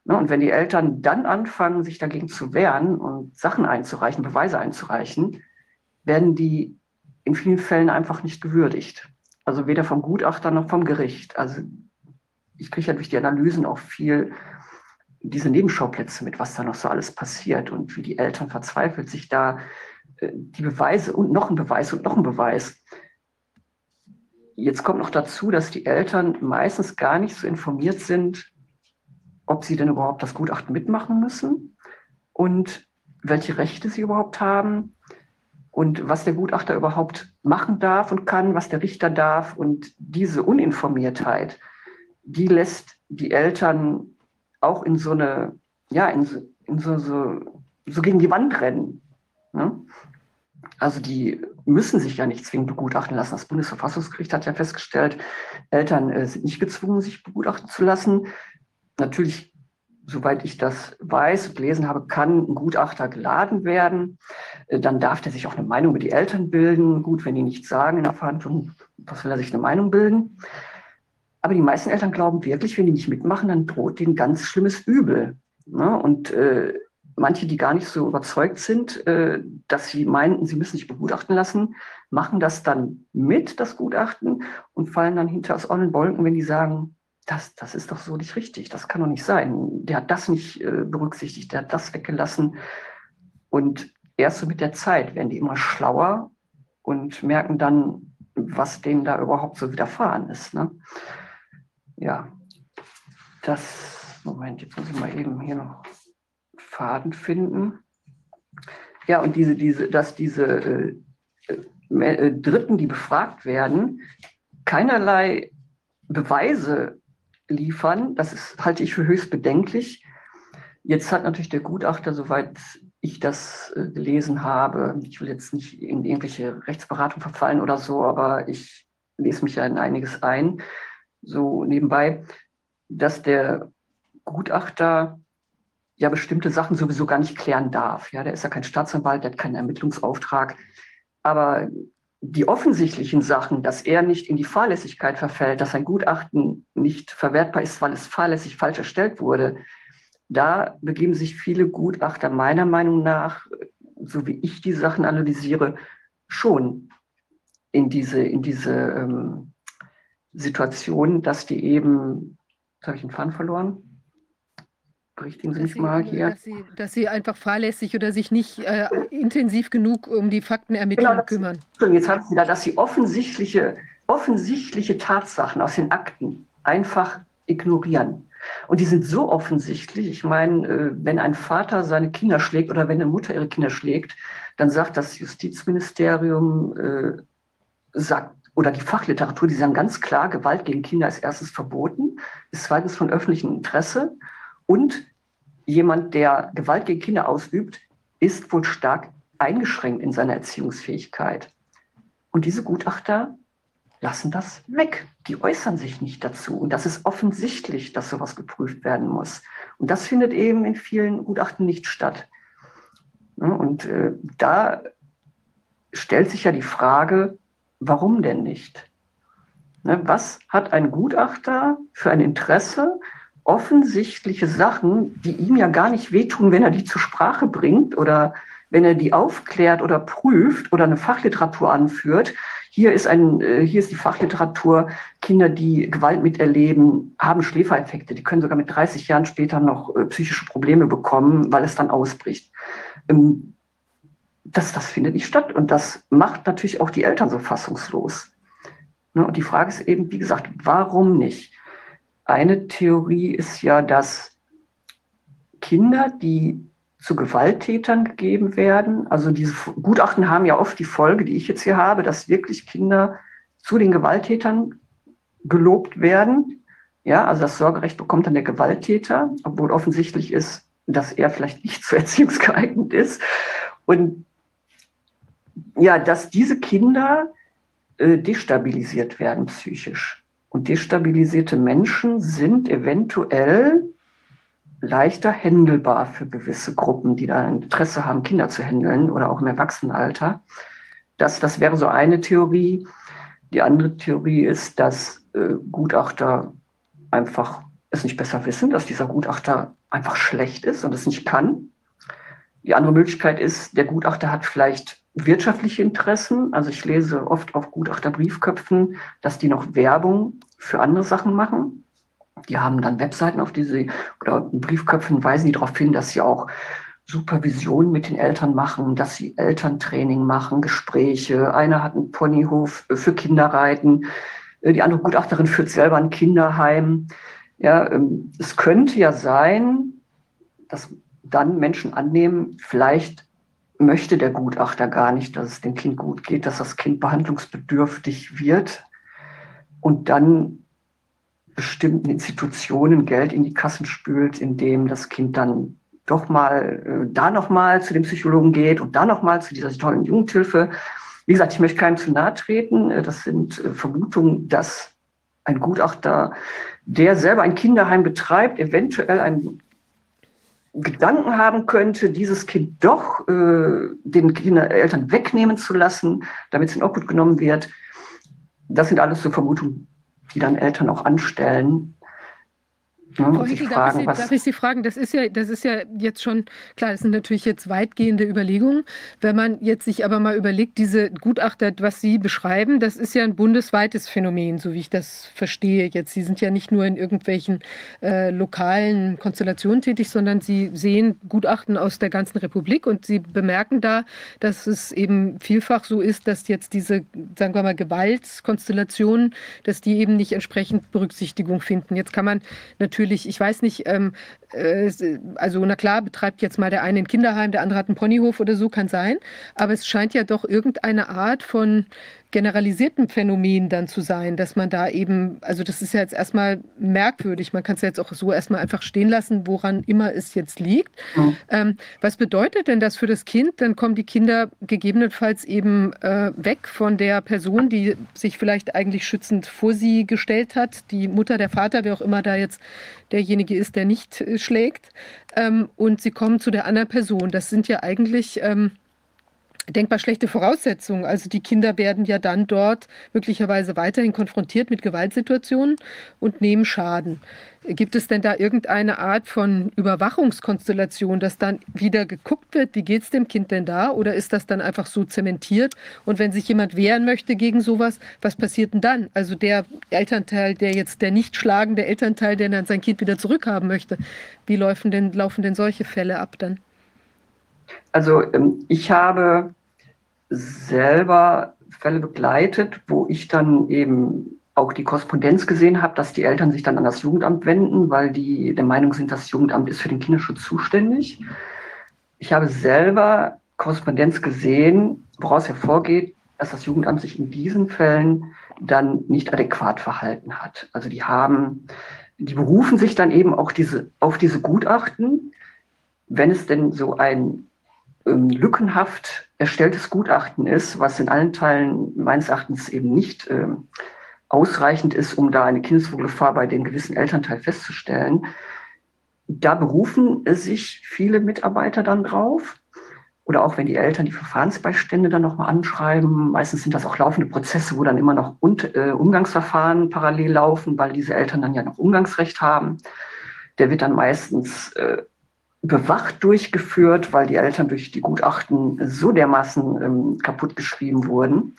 Ne, und wenn die Eltern dann anfangen, sich dagegen zu wehren und Sachen einzureichen, Beweise einzureichen, werden die in vielen Fällen einfach nicht gewürdigt. Also weder vom Gutachter noch vom Gericht. Also ich kriege ja durch die Analysen auch viel diese Nebenschauplätze mit, was da noch so alles passiert und wie die Eltern verzweifelt sich da äh, die Beweise und noch ein Beweis und noch ein Beweis. Jetzt kommt noch dazu, dass die Eltern meistens gar nicht so informiert sind, ob sie denn überhaupt das Gutachten mitmachen müssen und welche Rechte sie überhaupt haben und was der Gutachter überhaupt machen darf und kann, was der Richter darf. Und diese Uninformiertheit, die lässt die Eltern auch in so eine, ja, in, so, in so, so, so gegen die Wand rennen. Ne? Also die müssen sich ja nicht zwingend begutachten lassen. Das Bundesverfassungsgericht hat ja festgestellt, Eltern äh, sind nicht gezwungen, sich begutachten zu lassen. Natürlich, soweit ich das weiß und gelesen habe, kann ein Gutachter geladen werden. Äh, dann darf der sich auch eine Meinung über die Eltern bilden. Gut, wenn die nichts sagen in der Verhandlung, was will er sich eine Meinung bilden? Aber die meisten Eltern glauben wirklich, wenn die nicht mitmachen, dann droht denen ganz schlimmes Übel. Ne? Und äh, manche, die gar nicht so überzeugt sind, äh, dass sie meinten, sie müssen sich begutachten lassen, machen das dann mit, das Gutachten, und fallen dann hinter aus allen Wolken, wenn die sagen, das, das ist doch so nicht richtig, das kann doch nicht sein. Der hat das nicht äh, berücksichtigt, der hat das weggelassen. Und erst so mit der Zeit werden die immer schlauer und merken dann, was denen da überhaupt so widerfahren ist. Ne? Ja, das, Moment, jetzt muss ich mal eben hier noch Faden finden. Ja, und diese, diese, dass diese äh, äh, Dritten, die befragt werden, keinerlei Beweise liefern, das ist, halte ich für höchst bedenklich. Jetzt hat natürlich der Gutachter, soweit ich das äh, gelesen habe, ich will jetzt nicht in irgendwelche Rechtsberatung verfallen oder so, aber ich lese mich ja in einiges ein, so nebenbei, dass der Gutachter ja bestimmte Sachen sowieso gar nicht klären darf. Ja, der ist ja kein Staatsanwalt, der hat keinen Ermittlungsauftrag. Aber die offensichtlichen Sachen, dass er nicht in die Fahrlässigkeit verfällt, dass sein Gutachten nicht verwertbar ist, weil es fahrlässig falsch erstellt wurde, da begeben sich viele Gutachter meiner Meinung nach, so wie ich die Sachen analysiere, schon in diese, in diese ähm, Situation, dass die eben, jetzt habe ich den Faden verloren, berichtigen Sie dass mich sie, mal hier. Dass sie, dass sie, einfach fahrlässig oder sich nicht äh, intensiv genug um die Faktenermittlung genau, kümmern. Jetzt haben Sie da, dass Sie offensichtliche, offensichtliche Tatsachen aus den Akten einfach ignorieren. Und die sind so offensichtlich. Ich meine, äh, wenn ein Vater seine Kinder schlägt oder wenn eine Mutter ihre Kinder schlägt, dann sagt das Justizministerium, äh, sagt oder die Fachliteratur, die sagen ganz klar, Gewalt gegen Kinder ist erstens verboten, ist zweitens von öffentlichem Interesse und jemand, der Gewalt gegen Kinder ausübt, ist wohl stark eingeschränkt in seiner Erziehungsfähigkeit. Und diese Gutachter lassen das weg. Die äußern sich nicht dazu. Und das ist offensichtlich, dass sowas geprüft werden muss. Und das findet eben in vielen Gutachten nicht statt. Und äh, da stellt sich ja die Frage, warum denn nicht? Ne, was hat ein Gutachter für ein Interesse, offensichtliche Sachen, die ihm ja gar nicht wehtun, wenn er die zur Sprache bringt oder wenn er die aufklärt oder prüft oder eine Fachliteratur anführt. Hier ist, ein, äh, hier ist die Fachliteratur, Kinder, die Gewalt miterleben, haben Schläfereffekte. Die können sogar mit 30 Jahren später noch äh, psychische Probleme bekommen, weil es dann ausbricht. Ähm, das, das findet nicht statt. Und das macht natürlich auch die Eltern so fassungslos. Ne, und die Frage ist eben, wie gesagt, warum nicht? Eine Theorie ist ja, dass Kinder, die zu Gewalttätern gegeben werden, also diese Gutachten haben ja oft die Folge, die ich jetzt hier habe, dass wirklich Kinder zu den Gewalttätern gelobt werden. Ja, also das Sorgerecht bekommt dann der Gewalttäter, obwohl offensichtlich ist, dass er vielleicht nicht zu erziehungsgeeignet ist. Und ja, dass diese Kinder äh, destabilisiert werden psychisch. Und destabilisierte Menschen sind eventuell leichter händelbar für gewisse Gruppen, die da Interesse haben, Kinder zu handeln oder auch im Erwachsenenalter. Das, das wäre so eine Theorie. Die andere Theorie ist, dass äh, Gutachter einfach es nicht besser wissen, dass dieser Gutachter einfach schlecht ist und es nicht kann. Die andere Möglichkeit ist, der Gutachter hat vielleicht wirtschaftliche Interessen. Also ich lese oft auf Gutachterbriefköpfen, dass die noch Werbung für andere Sachen machen. Die haben dann Webseiten, auf die sie oder in Briefköpfen weisen die darauf hin, dass sie auch Supervision mit den Eltern machen, dass sie Elterntraining machen, Gespräche. Einer hat einen Ponyhof für Kinderreiten. Die andere Gutachterin führt selber ein Kinderheim. Ja, ähm, es könnte ja sein, dass dann Menschen annehmen, vielleicht möchte der Gutachter gar nicht, dass es dem Kind gut geht, dass das Kind behandlungsbedürftig wird und dann bestimmten Institutionen Geld in die Kassen spült, indem das Kind dann doch mal äh, da noch mal zu dem Psychologen geht und da noch mal zu dieser tollen Jugendhilfe. Wie gesagt, ich möchte keinem zu nahe treten. Äh, das sind äh, Vermutungen, dass ein Gutachter, der selber ein Kinderheim betreibt, eventuell einen Gedanken haben könnte, dieses Kind doch äh, den Kinder, Eltern wegnehmen zu lassen, damit es in Obhut genommen wird. Das sind alles so Vermutungen, die dann Eltern auch anstellen. Ja, Frau Hickel, darf, ich Sie, darf ich Sie fragen, das ist, ja, das ist ja jetzt schon, klar, das sind natürlich jetzt weitgehende Überlegungen. Wenn man jetzt sich aber mal überlegt, diese Gutachter, was Sie beschreiben, das ist ja ein bundesweites Phänomen, so wie ich das verstehe jetzt. Sie sind ja nicht nur in irgendwelchen äh, lokalen Konstellationen tätig, sondern Sie sehen Gutachten aus der ganzen Republik und Sie bemerken da, dass es eben vielfach so ist, dass jetzt diese, sagen wir mal, Gewaltkonstellationen, dass die eben nicht entsprechend Berücksichtigung finden. Jetzt kann man natürlich natürlich, ich weiß nicht, ähm, äh, also na klar, betreibt jetzt mal der eine ein Kinderheim, der andere hat einen Ponyhof oder so, kann sein, aber es scheint ja doch irgendeine Art von generalisierten Phänomen dann zu sein, dass man da eben, also das ist ja jetzt erstmal merkwürdig, man kann es ja jetzt auch so erstmal einfach stehen lassen, woran immer es jetzt liegt. Mhm. Ähm, was bedeutet denn das für das Kind? Dann kommen die Kinder gegebenenfalls eben äh, weg von der Person, die sich vielleicht eigentlich schützend vor sie gestellt hat, die Mutter, der Vater, wer auch immer da jetzt derjenige ist, der nicht äh, schlägt. Ähm, und sie kommen zu der anderen Person. Das sind ja eigentlich ähm, denkbar schlechte Voraussetzungen. Also die Kinder werden ja dann dort möglicherweise weiterhin konfrontiert mit Gewaltsituationen und nehmen Schaden. Gibt es denn da irgendeine Art von Überwachungskonstellation, dass dann wieder geguckt wird, wie geht es dem Kind denn da? Oder ist das dann einfach so zementiert? Und wenn sich jemand wehren möchte gegen sowas, was passiert denn dann? Also der Elternteil, der jetzt der nicht schlagende Elternteil, der dann sein Kind wieder zurückhaben möchte, wie laufen denn, laufen denn solche Fälle ab dann? Also ähm, ich habe selber Fälle begleitet, wo ich dann eben auch die Korrespondenz gesehen habe, dass die Eltern sich dann an das Jugendamt wenden, weil die der Meinung sind, das Jugendamt ist für den Kinderschutz zuständig. Ich habe selber Korrespondenz gesehen, woraus hervorgeht, dass das Jugendamt sich in diesen Fällen dann nicht adäquat verhalten hat. Also die haben, die berufen sich dann eben auch diese, auf diese Gutachten, wenn es denn so ein ähm, lückenhaft erstelltes Gutachten ist, was in allen Teilen meines Erachtens eben nicht ähm, ausreichend ist, um da eine Kindeswohlgefahr bei dem gewissen Elternteil festzustellen. Da berufen sich viele Mitarbeiter dann drauf. Oder auch wenn die Eltern die Verfahrensbeistände dann nochmal anschreiben. Meistens sind das auch laufende Prozesse, wo dann immer noch äh, Umgangsverfahren parallel laufen, weil diese Eltern dann ja noch Umgangsrecht haben. Der wird dann meistens äh, bewacht durchgeführt, weil die Eltern durch die Gutachten so dermaßen ähm, kaputt geschrieben wurden,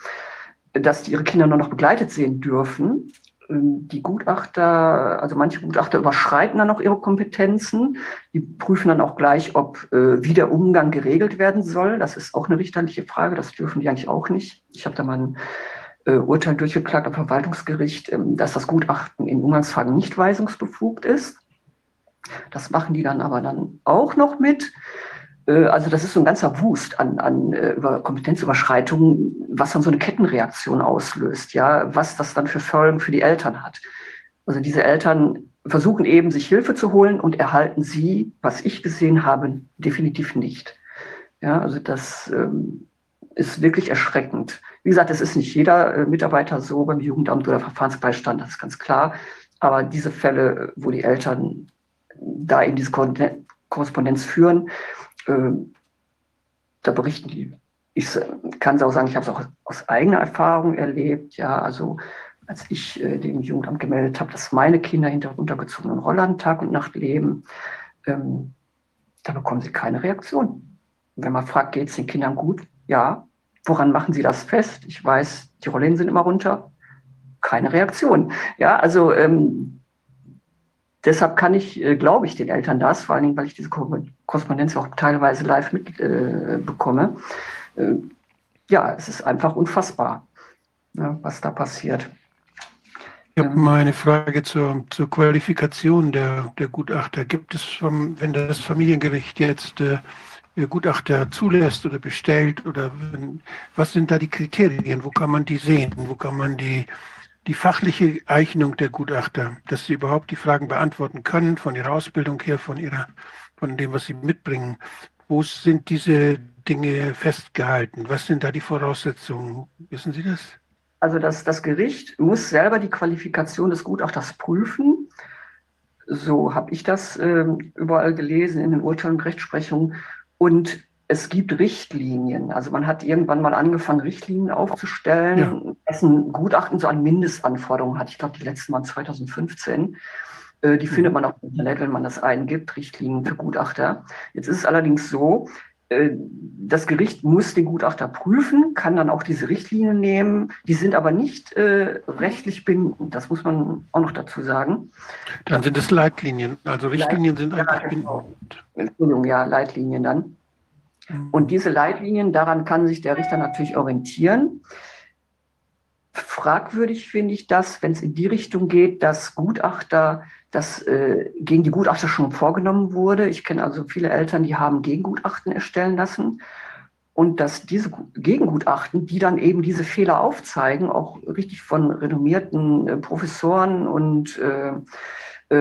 dass die ihre Kinder nur noch begleitet sehen dürfen. Ähm, die Gutachter, also manche Gutachter überschreiten dann auch ihre Kompetenzen. Die prüfen dann auch gleich, ob äh, wie der Umgang geregelt werden soll. Das ist auch eine richterliche Frage. Das dürfen die eigentlich auch nicht. Ich habe da mal ein äh, Urteil durchgeklagt am Verwaltungsgericht, ähm, dass das Gutachten in Umgangsfragen nicht weisungsbefugt ist. Das machen die dann aber dann auch noch mit. Äh, also das ist so ein ganzer Wust an, an äh, über Kompetenzüberschreitungen, was dann so eine Kettenreaktion auslöst, ja, was das dann für Folgen für die Eltern hat. Also diese Eltern versuchen eben, sich Hilfe zu holen und erhalten sie, was ich gesehen habe, definitiv nicht. Ja, also das ähm, ist wirklich erschreckend. Wie gesagt, es ist nicht jeder äh, Mitarbeiter so beim Jugendamt oder Verfahrensbeistand, das ist ganz klar. Aber diese Fälle, wo die Eltern da eben diese Korrespondenz führen, äh, da berichten die. Ich kann es auch sagen, ich habe es auch aus eigener Erfahrung erlebt. Ja, also als ich äh, dem Jugendamt gemeldet habe, dass meine Kinder hinter untergezogenen Rollern Tag und Nacht leben, ähm, da bekommen sie keine Reaktion. Wenn man fragt, geht es den Kindern gut? Ja. Woran machen sie das fest? Ich weiß, die Rollen sind immer runter. Keine Reaktion. Ja, also ähm, deshalb kann ich, äh, glaube ich, den Eltern das, vor allen Dingen, weil ich diese Korrespondenz auch teilweise live mitbekomme. Äh, äh, ja, es ist einfach unfassbar, ne, was da passiert. Ich habe mal eine Frage zur, zur Qualifikation der, der Gutachter. Gibt es, vom, wenn das Familiengericht jetzt äh, Gutachter zulässt oder bestellt oder wenn, was sind da die Kriterien? Wo kann man die sehen? Wo kann man die, die fachliche Eignung der Gutachter, dass sie überhaupt die Fragen beantworten können, von ihrer Ausbildung her, von ihrer, von dem, was sie mitbringen? Wo sind diese Dinge festgehalten? Was sind da die Voraussetzungen? Wissen Sie das? Also das, das Gericht muss selber die Qualifikation des Gutachters prüfen. So habe ich das äh, überall gelesen in den Urteilen und Rechtsprechungen. Und es gibt Richtlinien. Also man hat irgendwann mal angefangen, Richtlinien aufzustellen, ja. dessen Gutachten so an Mindestanforderungen hat. Ich glaube, die letzten waren 2015. Äh, die mhm. findet man auch im Internet, wenn man das eingibt, Richtlinien für Gutachter. Jetzt ist es allerdings so, äh, das Gericht muss den Gutachter prüfen, kann dann auch diese Richtlinien nehmen. Die sind aber nicht äh, rechtlich bindend. Das muss man auch noch dazu sagen. Dann sind es Leitlinien. Also Richtlinien sind eigentlich ja, genau. bindend. Entschuldigung, ja, Leitlinien dann. Mhm. Und diese Leitlinien, daran kann sich der Richter natürlich orientieren. Fragwürdig finde ich das, wenn es in die Richtung geht, dass Gutachter das äh, gegen die Gutachter schon vorgenommen wurde. Ich kenne also viele Eltern, die haben Gegengutachten erstellen lassen. Und dass diese Gegengutachten, die dann eben diese Fehler aufzeigen, auch richtig von renommierten äh, Professoren und äh,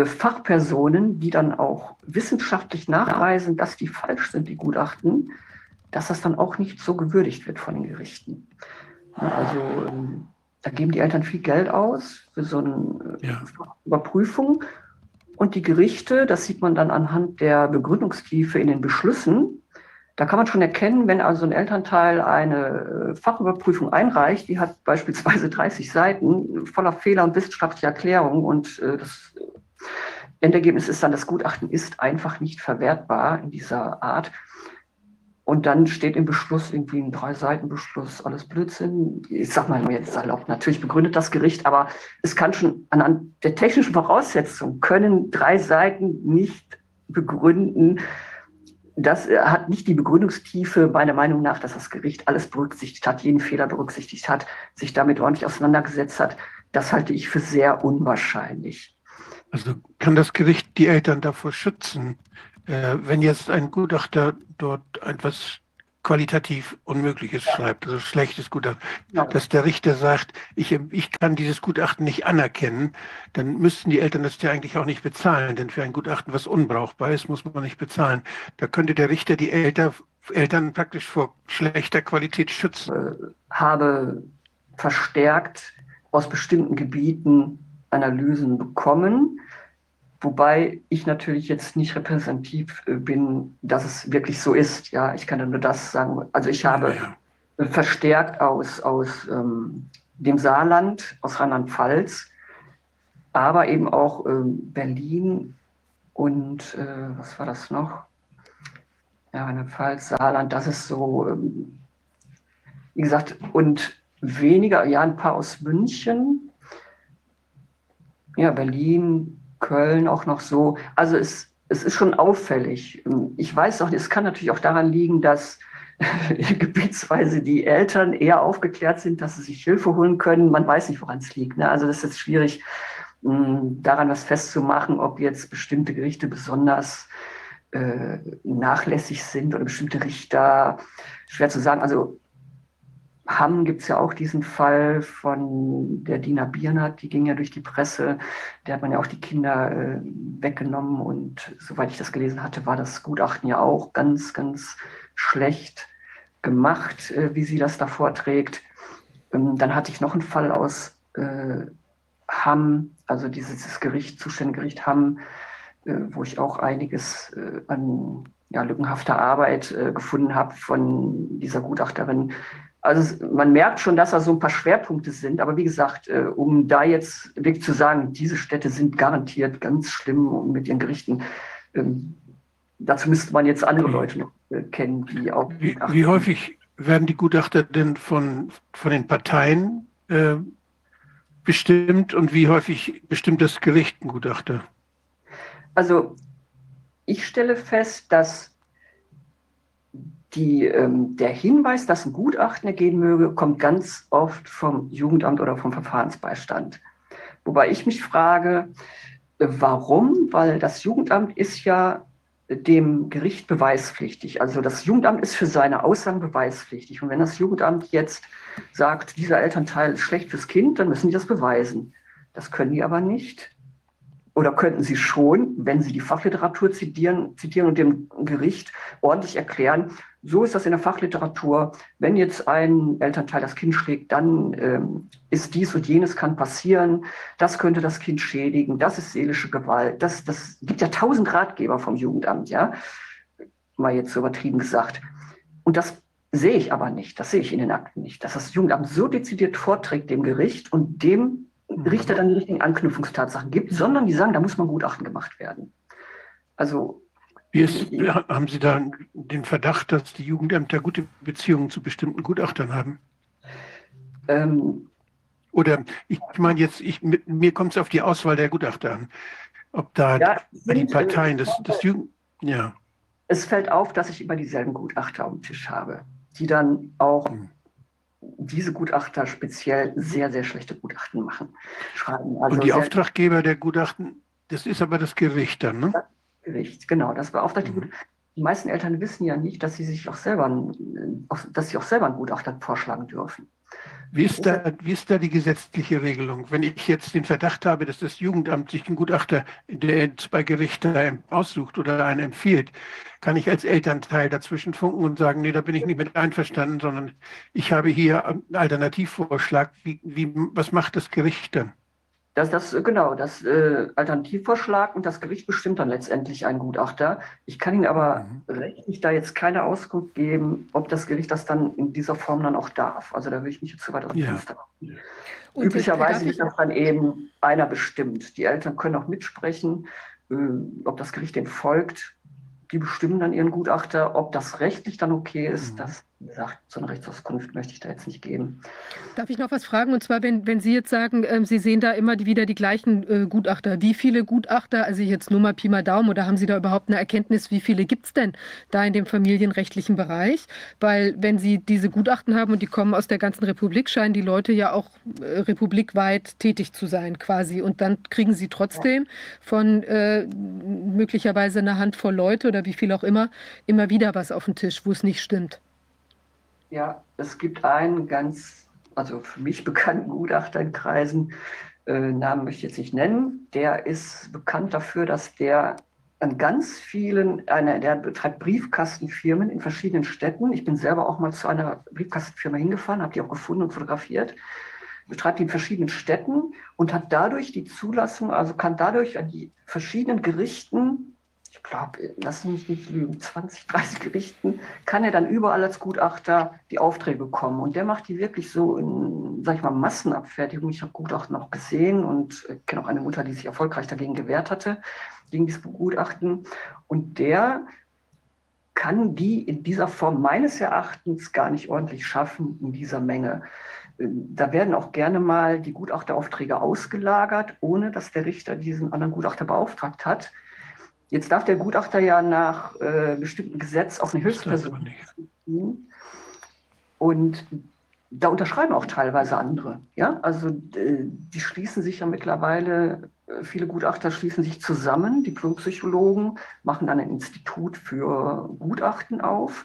Fachpersonen, die dann auch wissenschaftlich nachweisen, dass die falsch sind, die Gutachten, dass das dann auch nicht so gewürdigt wird von den Gerichten. Also ähm, da geben die Eltern viel Geld aus für so eine äh, ja. Überprüfung. Und die Gerichte, das sieht man dann anhand der Begründungstiefe in den Beschlüssen, da kann man schon erkennen, wenn also ein Elternteil eine äh, Fachüberprüfung einreicht, die hat beispielsweise 30 Seiten voller Fehler und wissenschaftlicher Erklärungen und äh, das Endergebnis ist dann, das Gutachten ist einfach nicht verwertbar in dieser Art. Und dann steht im Beschluss irgendwie ein Drei-Seiten-Beschluss, alles Blödsinn. Ich sag mal jetzt salopp, natürlich begründet das Gericht, aber es kann schon anhand der technischen Voraussetzungen können drei Seiten nicht begründen. Das hat nicht die Begründungstiefe, meiner Meinung nach, dass das Gericht alles berücksichtigt hat, jeden Fehler berücksichtigt hat, sich damit ordentlich auseinandergesetzt hat. Das halte ich für sehr unwahrscheinlich. Also kann das Gericht die Eltern davor schützen, äh, wenn jetzt ein Gutachter dort etwas qualitativ Unmögliches ja. schreibt, also schlechtes Gutachten, ja. dass der Richter sagt, ich, ich kann dieses Gutachten nicht anerkennen, dann müssten die Eltern das ja eigentlich auch nicht bezahlen, denn für ein Gutachten, was unbrauchbar ist, muss man nicht bezahlen. Da könnte der Richter die Eltern, Eltern praktisch vor schlechter Qualität schützen. Äh, habe verstärkt aus bestimmten Gebieten Analysen bekommen, Wobei ich natürlich jetzt nicht repräsentativ äh, bin, dass es wirklich so ist. Ja, ich kann nur das sagen. Also ich habe ja. verstärkt aus, aus ähm, dem Saarland, aus Rheinland-Pfalz, aber eben auch ähm, Berlin und äh, was war das noch? Ja, Rheinland-Pfalz, Saarland, das ist so, ähm, wie gesagt, und weniger, ja, ein paar aus München, ja, Berlin, Köln auch noch so. Also es, es ist schon auffällig. Ich weiß auch, es kann natürlich auch daran liegen, dass gebietsweise die Eltern eher aufgeklärt sind, dass sie sich Hilfe holen können. Man weiß nicht, woran es liegt. Ne? Also das ist jetzt schwierig, daran was festzumachen, ob jetzt bestimmte Gerichte besonders äh, nachlässig sind oder bestimmte Richter. Schwer zu sagen. Also Hamm gibt es ja auch diesen Fall von der Dina Biernat, die ging ja durch die Presse. Der hat man ja auch die Kinder äh, weggenommen und soweit ich das gelesen hatte, war das Gutachten ja auch ganz, ganz schlecht gemacht, äh, wie sie das da vorträgt. Ähm, dann hatte ich noch einen Fall aus äh, Hamm, also dieses Gericht, zuständige Gericht Hamm, äh, wo ich auch einiges äh, an ja, lückenhafter Arbeit äh, gefunden habe von dieser Gutachterin. Also man merkt schon, dass da so ein paar Schwerpunkte sind, aber wie gesagt, äh, um da jetzt wirklich zu sagen, diese Städte sind garantiert ganz schlimm mit ihren Gerichten, ähm, dazu müsste man jetzt andere Leute noch äh, kennen, die auch. Wie, wie, häufig werden die Gutachter denn von, von den Parteien äh, bestimmt und wie häufig bestimmt das Gericht ein Gutachter? Also ich stelle fest, dass die, ähm, der Hinweis, dass ein Gutachten ergehen möge, kommt ganz oft vom Jugendamt oder vom Verfahrensbeistand. Wobei ich mich frage, warum? Weil das Jugendamt ist ja dem Gericht beweispflichtig. Also das Jugendamt ist für seine Aussagen beweispflichtig. Und wenn das Jugendamt jetzt sagt, dieser Elternteil ist schlecht fürs Kind, dann müssen die das beweisen. Das können die aber nicht oder könnten Sie schon, wenn Sie die Fachliteratur zitieren, zitieren und dem Gericht ordentlich erklären, so ist das in der Fachliteratur, wenn jetzt ein Elternteil das Kind schlägt, dann ähm, ist dies und jenes kann passieren, das könnte das Kind schädigen, das ist seelische Gewalt, das, das gibt ja tausend Ratgeber vom Jugendamt, ja, mal jetzt so übertrieben gesagt. Und das sehe ich aber nicht, das sehe ich in den Akten nicht, dass das Jugendamt so dezidiert vorträgt dem Gericht und dem Richter dann die richtigen Anknüpfungstatsachen gibt, sondern die sagen, da muss man Gutachten gemacht werden. Also. Ist, haben Sie da den Verdacht, dass die Jugendämter gute Beziehungen zu bestimmten Gutachtern haben? Ähm, Oder ich meine jetzt, ich, mir kommt es auf die Auswahl der Gutachter an. Ob da ja, die Parteien des, des Jugend. Ja. Es fällt auf, dass ich immer dieselben Gutachter dem Tisch habe, die dann auch hm diese Gutachter speziell sehr, sehr schlechte Gutachten machen, schreiben. Also Und die Auftraggeber der Gutachten, das ist aber das Gericht dann, ne? Das Gericht, genau. Das beauftragt mhm. die meisten Eltern wissen ja nicht, dass sie sich auch selber, dass sie auch selber einen Gutachter vorschlagen dürfen. Wie ist, da, wie ist da die gesetzliche Regelung? Wenn ich jetzt den Verdacht habe, dass das Jugendamt sich einen Gutachter, der bei Gericht aussucht oder einen empfiehlt, kann ich als Elternteil dazwischen funken und sagen, nee, da bin ich nicht mit einverstanden, sondern ich habe hier einen Alternativvorschlag. Wie, wie, was macht das Gericht dann? Das, das, genau, das äh, Alternativvorschlag und das Gericht bestimmt dann letztendlich einen Gutachter. Ich kann Ihnen aber mhm. rechtlich da jetzt keine Auskunft geben, ob das Gericht das dann in dieser Form dann auch darf. Also da will ich mich jetzt zu weit aus dem ja. Fenster machen. Üblicherweise wird das dann eben einer bestimmt. Die Eltern können auch mitsprechen, äh, ob das Gericht dem folgt die bestimmen dann ihren Gutachter, ob das rechtlich dann okay ist. Mhm. Das, gesagt, so eine Rechtsauskunft möchte ich da jetzt nicht geben. Darf ich noch was fragen? Und zwar, wenn, wenn Sie jetzt sagen, äh, Sie sehen da immer wieder die gleichen äh, Gutachter. Wie viele Gutachter, also jetzt nur mal Pi mal Daumen, oder haben Sie da überhaupt eine Erkenntnis, wie viele gibt es denn da in dem familienrechtlichen Bereich? Weil wenn Sie diese Gutachten haben und die kommen aus der ganzen Republik, scheinen die Leute ja auch äh, republikweit tätig zu sein quasi. Und dann kriegen Sie trotzdem ja. von äh, möglicherweise einer Handvoll Leute oder wie viel auch immer, immer wieder was auf den Tisch, wo es nicht stimmt. Ja, es gibt einen ganz, also für mich bekannten Gutachter in Kreisen, äh, Namen möchte ich jetzt nicht nennen, der ist bekannt dafür, dass der an ganz vielen, eine, der betreibt Briefkastenfirmen in verschiedenen Städten. Ich bin selber auch mal zu einer Briefkastenfirma hingefahren, habe die auch gefunden und fotografiert. Betreibt die in verschiedenen Städten und hat dadurch die Zulassung, also kann dadurch an die verschiedenen Gerichten ich glaube, lass mich nicht lügen, 20, 30 Gerichten, kann er dann überall als Gutachter die Aufträge bekommen. Und der macht die wirklich so in, sag ich mal, Massenabfertigung. Ich habe Gutachten auch gesehen und kenne auch eine Mutter, die sich erfolgreich dagegen gewehrt hatte, gegen dieses Gutachten. Und der kann die in dieser Form meines Erachtens gar nicht ordentlich schaffen, in dieser Menge. Da werden auch gerne mal die Gutachteraufträge ausgelagert, ohne dass der Richter diesen anderen Gutachter beauftragt hat. Jetzt darf der Gutachter ja nach äh, bestimmten Gesetz auf eine Hilfsperson ziehen. Und da unterschreiben auch teilweise andere. Ja, also die schließen sich ja mittlerweile, äh, viele Gutachter schließen sich zusammen, Diplompsychologen machen dann ein Institut für Gutachten auf.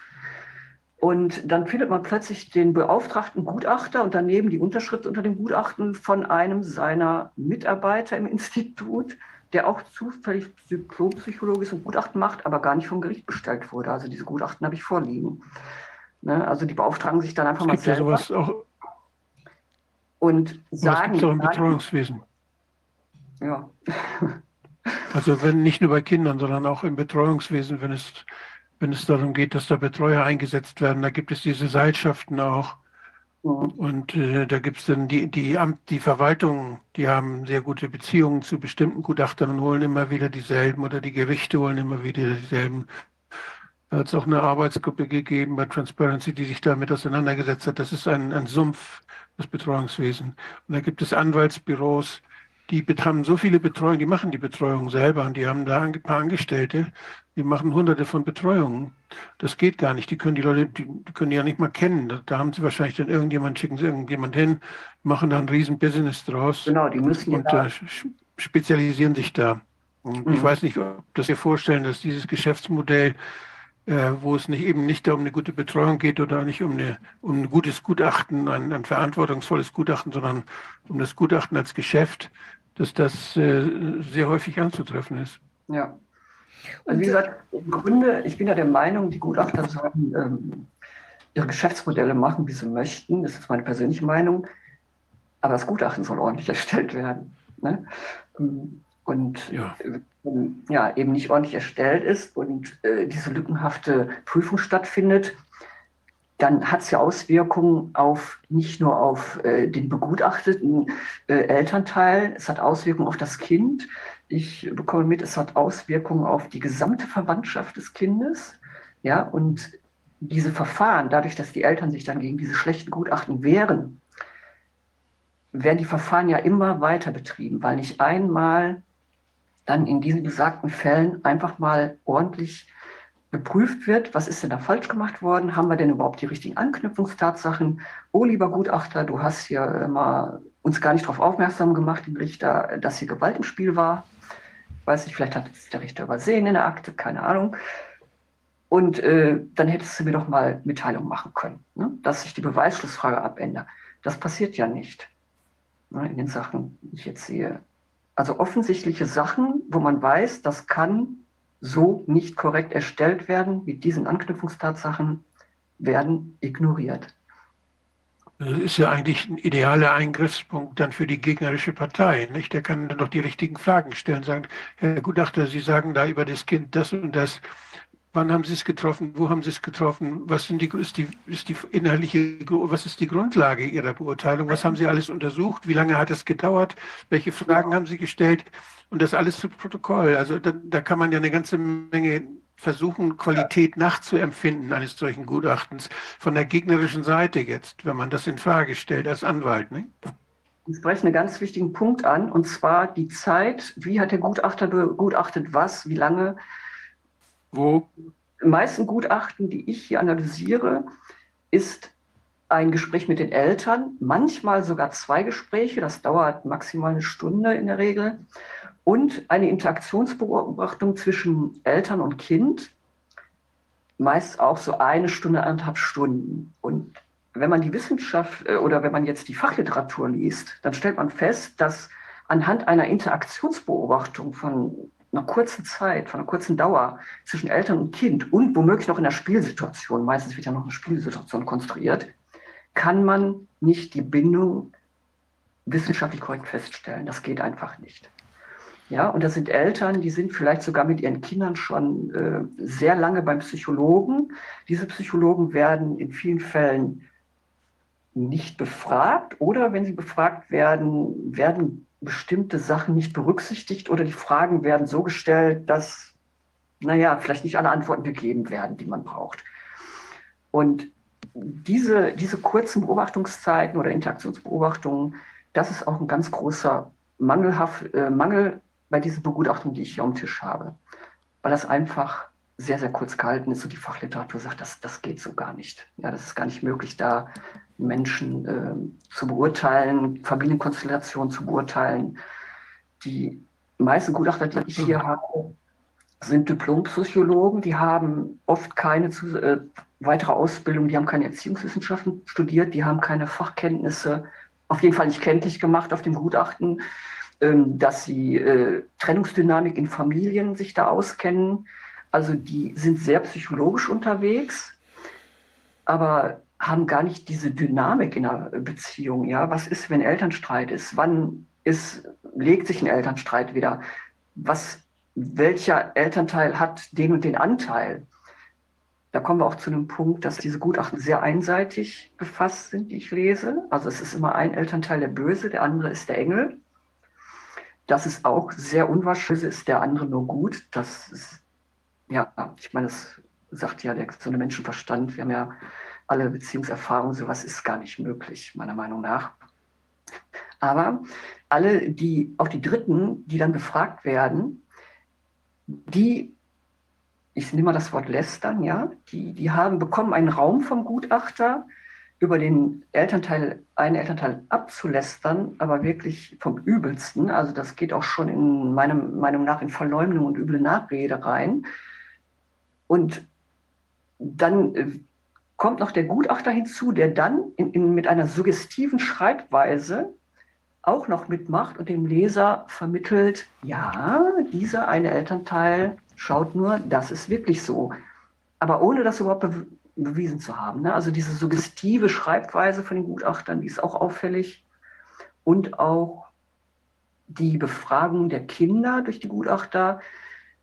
Und dann findet man plötzlich den beauftragten Gutachter und daneben die Unterschrift unter dem Gutachten von einem seiner Mitarbeiter im Institut, der auch zufällig Diplompsychologe ist und Gutachten macht, aber gar nicht vom Gericht bestellt wurde. Also diese Gutachten habe ich vorliegen. Ne? Also die beauftragen sich dann einfach es mal gibt ja selber sowas auch, und sagen, gibt es auch im Betreuungswesen. ja, Also wenn nicht nur bei Kindern, sondern auch im Betreuungswesen, wenn es, wenn es darum geht, dass da Betreuer eingesetzt werden, da gibt es diese Seilschaften auch. Mhm. Und äh, da gibt es dann die, die Amt, die Verwaltung, die haben sehr gute Beziehungen zu bestimmten Gutachtern und holen immer wieder dieselben oder die Gerichte holen immer wieder dieselben. Da hat es auch eine Arbeitsgruppe gegeben bei Transparency, die sich damit auseinandergesetzt hat. Das ist ein, ein Sumpf, das Betreuungswesen. Und da gibt es Anwaltsbüros, die haben so viele Betreuungen, die machen die Betreuung selber und die haben da ein paar Angestellte, die machen hunderte von Betreuungen. Das geht gar nicht. Die können die Leute, die, können die ja nicht mal kennen. Da, da haben sie wahrscheinlich dann irgendjemand, schicken sie irgendjemand hin, machen da ein riesen Business draus genau, die müssen und da, sch- spezialisieren sich da. Und ich Mhm. weiß nicht, ob das wir vorstellen, dass dieses Geschäftsmodell, wo es nicht eben nicht um eine gute Betreuung geht oder nicht um, eine, um ein gutes Gutachten, ein, ein verantwortungsvolles Gutachten, sondern um das Gutachten als Geschäft, dass das äh, sehr häufig anzutreffen ist. ja. Und wie gesagt, im Grunde, ich bin ja der Meinung, die Gutachter sollen ähm, ihre Geschäftsmodelle machen, wie sie möchten. Das ist meine persönliche Meinung. Aber das Gutachten soll ordentlich erstellt werden. Ne? Und Ja. wenn ja, eben nicht ordentlich erstellt ist und äh, diese lückenhafte Prüfung stattfindet, dann hat es ja Auswirkungen auf nicht nur auf äh, den begutachteten äh, Elternteil, es hat Auswirkungen auf das Kind. Ich bekomme mit, es hat Auswirkungen auf die gesamte Verwandtschaft des Kindes. Ja, und diese Verfahren, dadurch, dass die Eltern sich dann gegen diese schlechten Gutachten wehren, werden die Verfahren ja immer weiter betrieben, weil nicht einmal dann in diesen besagten Fällen einfach mal ordentlich geprüft wird, was ist denn da falsch gemacht worden? Haben wir denn überhaupt die richtigen Anknüpfungstatsachen? Oh, lieber Gutachter, du hast hier immer uns gar nicht darauf aufmerksam gemacht, den Richter, dass hier Gewalt im Spiel war. Weiß nicht, vielleicht hat es der Richter übersehen in der Akte, keine Ahnung. Und äh, dann hättest du mir doch mal Mitteilung machen können, ne? dass ich die Beweisschlussfrage abändere. Das passiert ja nicht ne, in den Sachen, die ich jetzt sehe. Also offensichtliche Sachen, wo man weiß, das kann so nicht korrekt erstellt werden, mit diesen Anknüpfungstatsachen, werden ignoriert. Das ist ja eigentlich ein idealer Eingriffspunkt dann für die gegnerische Partei. Nicht? Der kann dann doch die richtigen Fragen stellen, sagen, Herr Gutachter, Sie sagen da über das Kind das und das. Wann haben Sie es getroffen? Wo haben Sie es getroffen? Was die, ist die, ist die inhaltliche, was ist die Grundlage Ihrer Beurteilung? Was haben Sie alles untersucht? Wie lange hat es gedauert? Welche Fragen haben Sie gestellt? Und das alles zu Protokoll. Also da, da kann man ja eine ganze Menge versuchen, Qualität nachzuempfinden eines solchen Gutachtens von der gegnerischen Seite jetzt, wenn man das in Frage stellt als Anwalt. Ne? Sie sprechen einen ganz wichtigen Punkt an, und zwar die Zeit. Wie hat der Gutachter begutachtet was? Wie lange? Wo? Die meisten Gutachten, die ich hier analysiere, ist ein Gespräch mit den Eltern, manchmal sogar zwei Gespräche, das dauert maximal eine Stunde in der Regel, und eine Interaktionsbeobachtung zwischen Eltern und Kind, meist auch so eine Stunde, anderthalb Stunden. Und wenn man die Wissenschaft äh, oder wenn man jetzt die Fachliteratur liest, dann stellt man fest, dass anhand einer Interaktionsbeobachtung von einer kurzen Zeit, von einer kurzen Dauer zwischen Eltern und Kind und womöglich noch in der Spielsituation, meistens wird ja noch eine Spielsituation konstruiert, kann man nicht die Bindung wissenschaftlich korrekt feststellen. Das geht einfach nicht. Ja, und das sind Eltern, die sind vielleicht sogar mit ihren Kindern schon äh, sehr lange beim Psychologen. Diese Psychologen werden in vielen Fällen nicht befragt oder wenn sie befragt werden, werden bestimmte Sachen nicht berücksichtigt oder die Fragen werden so gestellt, dass, naja, vielleicht nicht alle Antworten gegeben werden, die man braucht. Und diese, diese kurzen Beobachtungszeiten oder Interaktionsbeobachtungen, das ist auch ein ganz großer Mangelhaft, äh, Mangel bei diesen Begutachtungen, die ich hier am Tisch habe, weil das einfach sehr, sehr kurz gehalten ist und die Fachliteratur sagt, das, das geht so gar nicht. Ja, das ist gar nicht möglich, da Menschen äh, zu beurteilen, Familienkonstellationen zu beurteilen. Die meisten Gutachter, die ich hier habe, sind Diplompsychologen, die haben oft keine äh, weitere Ausbildung, die haben keine Erziehungswissenschaften studiert, die haben keine Fachkenntnisse, auf jeden Fall nicht kenntlich gemacht auf dem Gutachten, ähm, dass sie äh, Trennungsdynamik in Familien sich da auskennen. Also die sind sehr psychologisch unterwegs, aber haben gar nicht diese Dynamik in einer Beziehung. Ja, was ist, wenn Elternstreit ist? Wann ist, legt sich ein Elternstreit wieder? Was, welcher Elternteil hat den und den Anteil? Da kommen wir auch zu einem Punkt, dass diese Gutachten sehr einseitig gefasst sind, die ich lese. Also es ist immer ein Elternteil der Böse, der andere ist der Engel. Das ist auch sehr unwahrscheinlich, ist der andere nur gut. Das ist, ja, ich meine, das sagt ja der gesunde Menschenverstand. Wir haben ja alle Beziehungserfahrungen, sowas ist gar nicht möglich, meiner Meinung nach. Aber alle, die, auch die Dritten, die dann befragt werden, die, ich nehme mal das Wort lästern, ja, die, die haben, bekommen einen Raum vom Gutachter, über den Elternteil, einen Elternteil abzulästern, aber wirklich vom Übelsten. Also das geht auch schon in meiner Meinung nach in Verleumdung und üble Nachrede rein. Und dann äh, kommt noch der Gutachter hinzu, der dann in, in, mit einer suggestiven Schreibweise auch noch mitmacht und dem Leser vermittelt, ja, dieser eine Elternteil schaut nur, das ist wirklich so. Aber ohne das überhaupt be bewiesen zu haben. Ne? Also diese suggestive Schreibweise von den Gutachtern, die ist auch auffällig. Und auch die Befragung der Kinder durch die Gutachter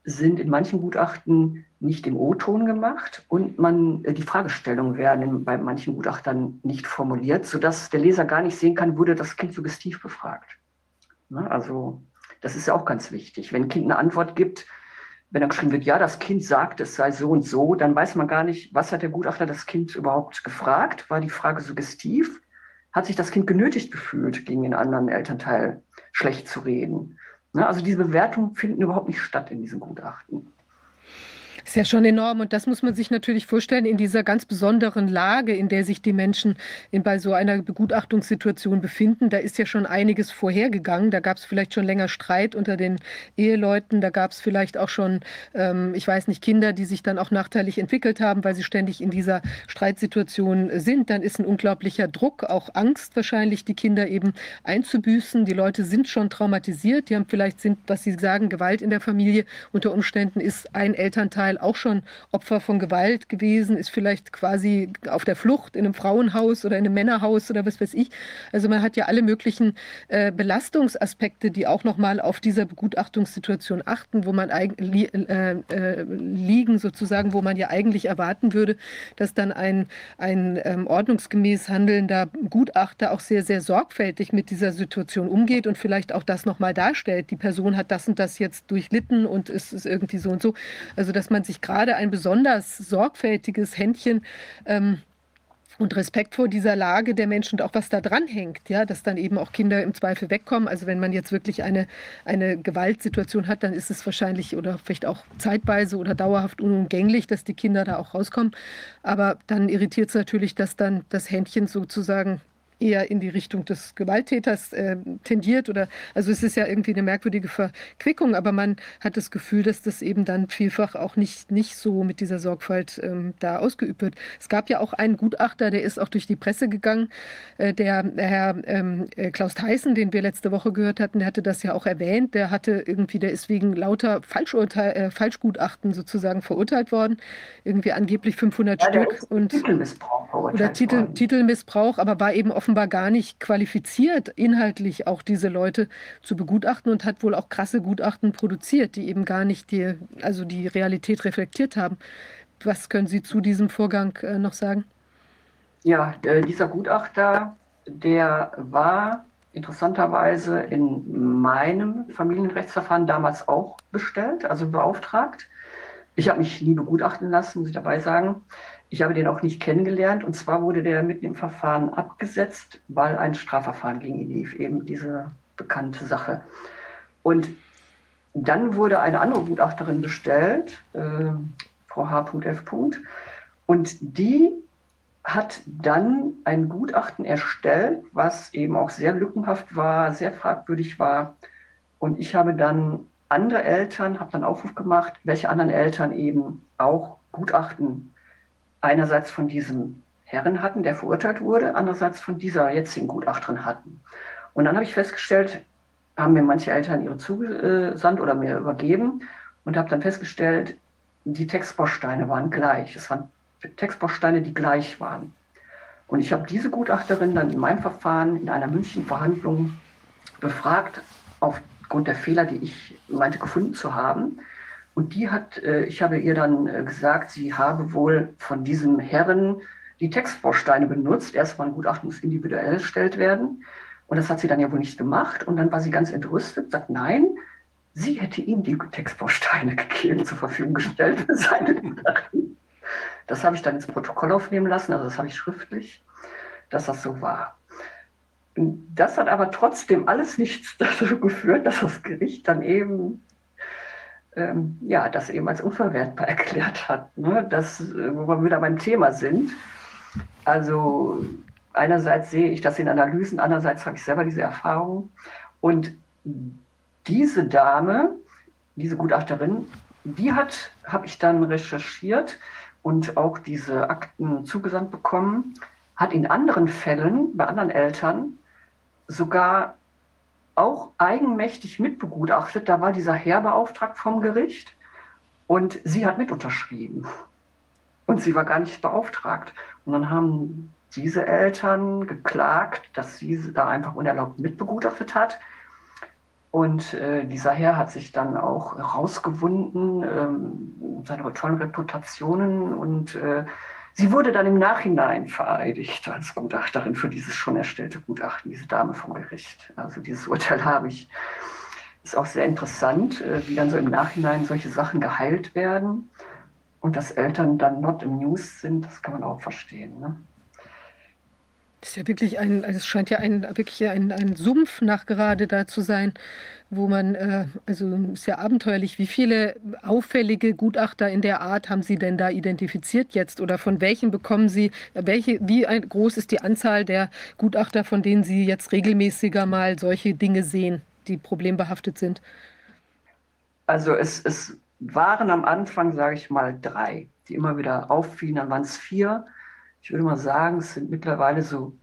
sind in manchen Gutachten nicht im O-Ton gemacht und man, äh, die Fragestellungen werden bei manchen Gutachtern nicht formuliert, sodass der Leser gar nicht sehen kann, wurde das Kind suggestiv befragt. Ne? Also das ist ja auch ganz wichtig. Wenn ein Kind eine Antwort gibt, wenn dann geschrieben wird, ja, das Kind sagt, es sei so und so, dann weiß man gar nicht, was hat der Gutachter das Kind überhaupt gefragt? War die Frage suggestiv? Hat sich das Kind genötigt gefühlt, gegen den anderen Elternteil schlecht zu reden? Ne? Also diese Bewertungen finden überhaupt nicht statt in diesem Gutachten. Ist ja schon enorm und das muss man sich natürlich vorstellen in dieser ganz besonderen Lage, in der sich die Menschen in, bei so einer Begutachtungssituation befinden. Da ist ja schon einiges vorhergegangen. Da gab es vielleicht schon länger Streit unter den Eheleuten. Da gab es vielleicht auch schon, ähm, ich weiß nicht, Kinder, die sich dann auch nachteilig entwickelt haben, weil sie ständig in dieser Streitsituation sind. Dann ist ein unglaublicher Druck, auch Angst wahrscheinlich, die Kinder eben einzubüßen. Die Leute sind schon traumatisiert. Die haben vielleicht sind, was sie sagen, Gewalt in der Familie. Unter Umständen ist ein Elternteil Teil auch schon Opfer von Gewalt gewesen, ist vielleicht quasi auf der Flucht in einem Frauenhaus oder in einem Männerhaus oder was weiß ich. Also man hat ja alle möglichen äh, Belastungsaspekte, die auch nochmal auf dieser Begutachtungssituation achten, wo man li äh, äh, liegen sozusagen, wo man ja eigentlich erwarten würde, dass dann ein, ein ähm, ordnungsgemäß handelnder Gutachter auch sehr, sehr sorgfältig mit dieser Situation umgeht und vielleicht auch das nochmal darstellt. Die Person hat das und das jetzt durchlitten und es ist irgendwie so und so. Also dass man man sich gerade ein besonders sorgfältiges Händchen ähm, und Respekt vor dieser Lage der Menschen und auch was da dran hängt, ja, dass dann eben auch Kinder im Zweifel wegkommen. Also wenn man jetzt wirklich eine, eine Gewaltsituation hat, dann ist es wahrscheinlich oder vielleicht auch zeitweise oder dauerhaft unumgänglich, dass die Kinder da auch rauskommen. Aber dann irritiert es natürlich, dass dann das Händchen sozusagen eher in die Richtung des Gewalttäters äh, tendiert oder also es ist ja irgendwie eine merkwürdige Verquickung, aber man hat das Gefühl, dass das eben dann vielfach auch nicht, nicht so mit dieser Sorgfalt ähm, da ausgeübt wird. Es gab ja auch einen Gutachter, der ist auch durch die Presse gegangen, äh, der, Herr ähm, äh, Klaus Theissen, den wir letzte Woche gehört hatten, der hatte das ja auch erwähnt, der hatte irgendwie, der ist wegen lauter Falschurteil, äh, Falschgutachten sozusagen verurteilt worden, irgendwie angeblich 500 ja, Stück und Titelmissbrauch oder Titel, Titelmissbrauch, aber war eben offen offenbar gar nicht qualifiziert, inhaltlich auch diese Leute zu begutachten und hat wohl auch krasse Gutachten produziert, die eben gar nicht die, also die Realität reflektiert haben. Was können Sie zu diesem Vorgang äh, noch sagen? Ja, äh, dieser Gutachter, der war interessanterweise in meinem Familienrechtsverfahren damals auch bestellt, also beauftragt. Ich habe mich nie begutachten lassen, muss ich dabei sagen. Ich habe den auch nicht kennengelernt und zwar wurde der mitten im Verfahren abgesetzt, weil ein Strafverfahren gegen ihn lief, eben diese bekannte Sache. Und dann wurde eine andere Gutachterin bestellt, äh, Frau H.F. Und die hat dann ein Gutachten erstellt, was eben auch sehr lückenhaft war, sehr fragwürdig war. Und ich habe dann andere Eltern, habe dann Aufruf gemacht, welche anderen Eltern eben auch Gutachten einerseits von diesem Herren hatten, der verurteilt wurde, andererseits von dieser jetzigen Gutachterin hatten. Und dann habe ich festgestellt, haben mir manche Eltern ihre zugesandt oder mir übergeben und habe dann festgestellt, die Textbausteine waren gleich. Es waren Textbausteine, die gleich waren. Und ich habe diese Gutachterin dann in meinem Verfahren in einer München-Verhandlung befragt, aufgrund der Fehler, die ich meinte gefunden zu haben. Und die hat, äh, ich habe ihr dann äh, gesagt, sie habe wohl von diesem Herren die Textbausteine benutzt. Erstmal ein Gutachten muss individuell erstellt werden. Und das hat sie dann ja wohl nicht gemacht. Und dann war sie ganz entrüstet, sagt, nein, sie hätte ihm die Textbausteine gegeben, zur Verfügung gestellt für seine Gutachten. Das habe ich dann ins Protokoll aufnehmen lassen, also das habe ich schriftlich, dass das so war. Das hat aber trotzdem alles nichts dazu geführt, dass das Gericht dann eben ähm, ja, das eben als unverwertbar erklärt hat. Ne? Das, wo wir wieder beim Thema sind. Also einerseits sehe ich das in Analysen, andererseits habe ich selber diese Erfahrung. Und diese Dame, diese Gutachterin, die hat, habe ich dann recherchiert und auch diese Akten zugesandt bekommen, hat in anderen Fällen bei anderen Eltern sogar auch eigenmächtig mitbegutachtet. Da war dieser Herr beauftragt vom Gericht und sie hat mit unterschrieben. Und sie war gar nicht beauftragt. Und dann haben diese Eltern geklagt, dass sie da einfach unerlaubt mitbegutachtet hat. Und äh, dieser Herr hat sich dann auch rausgewunden, ähm, seine tollen Reputationen. Und äh, sie wurde dann im Nachhinein vereidigt als Gutachterin für dieses schon erstellte Gutachten, diese Dame vom Gericht. Also dieses Urteil habe ich. Ist auch sehr interessant, äh, wie dann so im Nachhinein solche Sachen geheilt werden. Und dass Eltern dann not amused sind, das kann man auch verstehen. Ne? Das ist ja wirklich ein, also es scheint ja ein, wirklich ein, ein Sumpf nach gerade da zu sein, wo man, äh, also ist ja abenteuerlich, wie viele auffällige Gutachter in der Art haben Sie denn da identifiziert jetzt? Oder von welchen bekommen Sie, welche, wie ein, groß ist die Anzahl der Gutachter, von denen Sie jetzt regelmäßiger mal solche Dinge sehen, die problembehaftet sind? Also es, es waren am Anfang, sage ich mal, drei, die immer wieder auffielen, dann waren es vier ich würde mal sagen, es sind mittlerweile so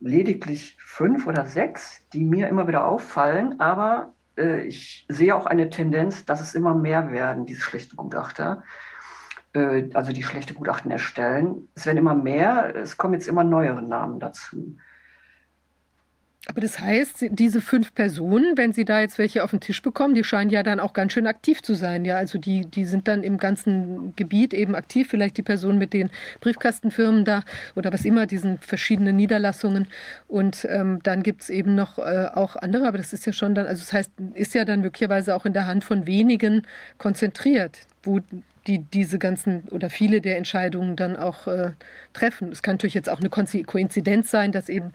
lediglich fünf oder sechs, die mir immer wieder auffallen, aber äh, ich sehe auch eine Tendenz, dass es immer mehr werden, diese schlechten Gutachter, äh, also die schlechte Gutachten erstellen. Es werden immer mehr, es kommen jetzt immer neuere Namen dazu. Aber das heißt, diese fünf Personen, wenn Sie da jetzt welche auf den Tisch bekommen, die scheinen ja dann auch ganz schön aktiv zu sein. Ja, also die, die sind dann im ganzen Gebiet eben aktiv. Vielleicht die Personen mit den Briefkastenfirmen da oder was immer, diesen verschiedenen Niederlassungen. Und ähm, dann gibt es eben noch äh, auch andere, aber das ist ja schon dann, also das heißt, ist ja dann möglicherweise auch in der Hand von wenigen konzentriert, wo die diese ganzen oder viele der Entscheidungen dann auch äh, treffen. Es kann natürlich jetzt auch eine Koinzidenz sein, dass eben,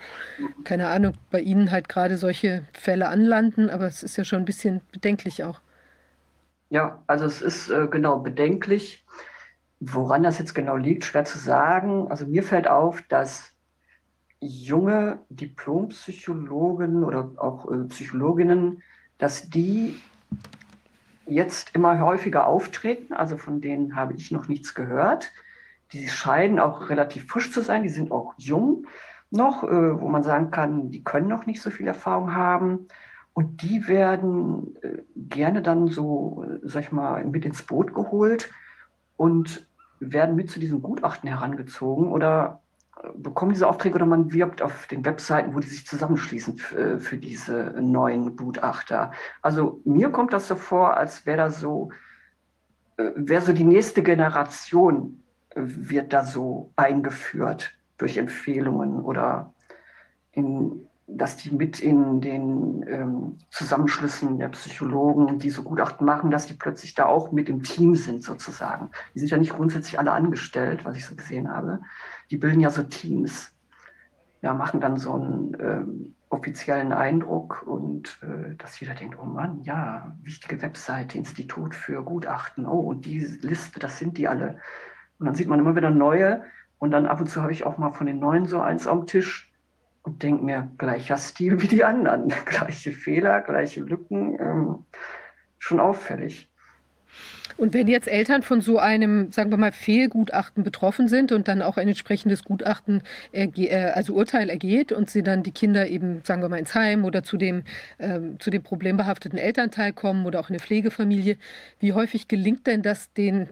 keine Ahnung, bei Ihnen halt gerade solche Fälle anlanden, aber es ist ja schon ein bisschen bedenklich auch. Ja, also es ist äh, genau bedenklich. Woran das jetzt genau liegt, schwer zu sagen. Also mir fällt auf, dass junge Diplompsychologen oder auch äh, Psychologinnen, dass die jetzt immer häufiger auftreten. Also von denen habe ich noch nichts gehört. Die scheinen auch relativ frisch zu sein. Die sind auch jung noch, äh, wo man sagen kann, die können noch nicht so viel Erfahrung haben. Und die werden äh, gerne dann so, sag ich mal, mit ins Boot geholt und werden mit zu diesem Gutachten herangezogen oder bekommen diese Aufträge oder man wirbt auf den Webseiten, wo die sich zusammenschließen für, für diese neuen Gutachter. Also mir kommt das so vor, als wäre da so, äh, wäre so die nächste Generation äh, wird da so eingeführt durch Empfehlungen oder in, dass die mit in den ähm, Zusammenschlüssen der Psychologen, die so Gutachten machen, dass die plötzlich da auch mit im Team sind sozusagen. Die sind ja nicht grundsätzlich alle angestellt, was ich so gesehen habe die bilden ja so Teams, ja, machen dann so einen ähm, offiziellen Eindruck und äh, dass jeder denkt, oh Mann, ja, wichtige Webseite, Institut für Gutachten, oh, und die Liste, das sind die alle. Und dann sieht man immer wieder neue und dann ab und zu habe ich auch mal von den neuen so eins am Tisch und denke mir, gleicher Stil wie die anderen, gleiche Fehler, gleiche Lücken. Ähm, schon auffällig. Und wenn jetzt Eltern von so einem, sagen wir mal, Fehlgutachten betroffen sind und dann auch ein entsprechendes Gutachten, äh, also Urteil ergeht und sie dann die Kinder eben, sagen wir mal, ins Heim oder zu dem, ähm, zu dem problembehafteten Elternteil kommen oder auch in eine Pflegefamilie, wie häufig gelingt denn das den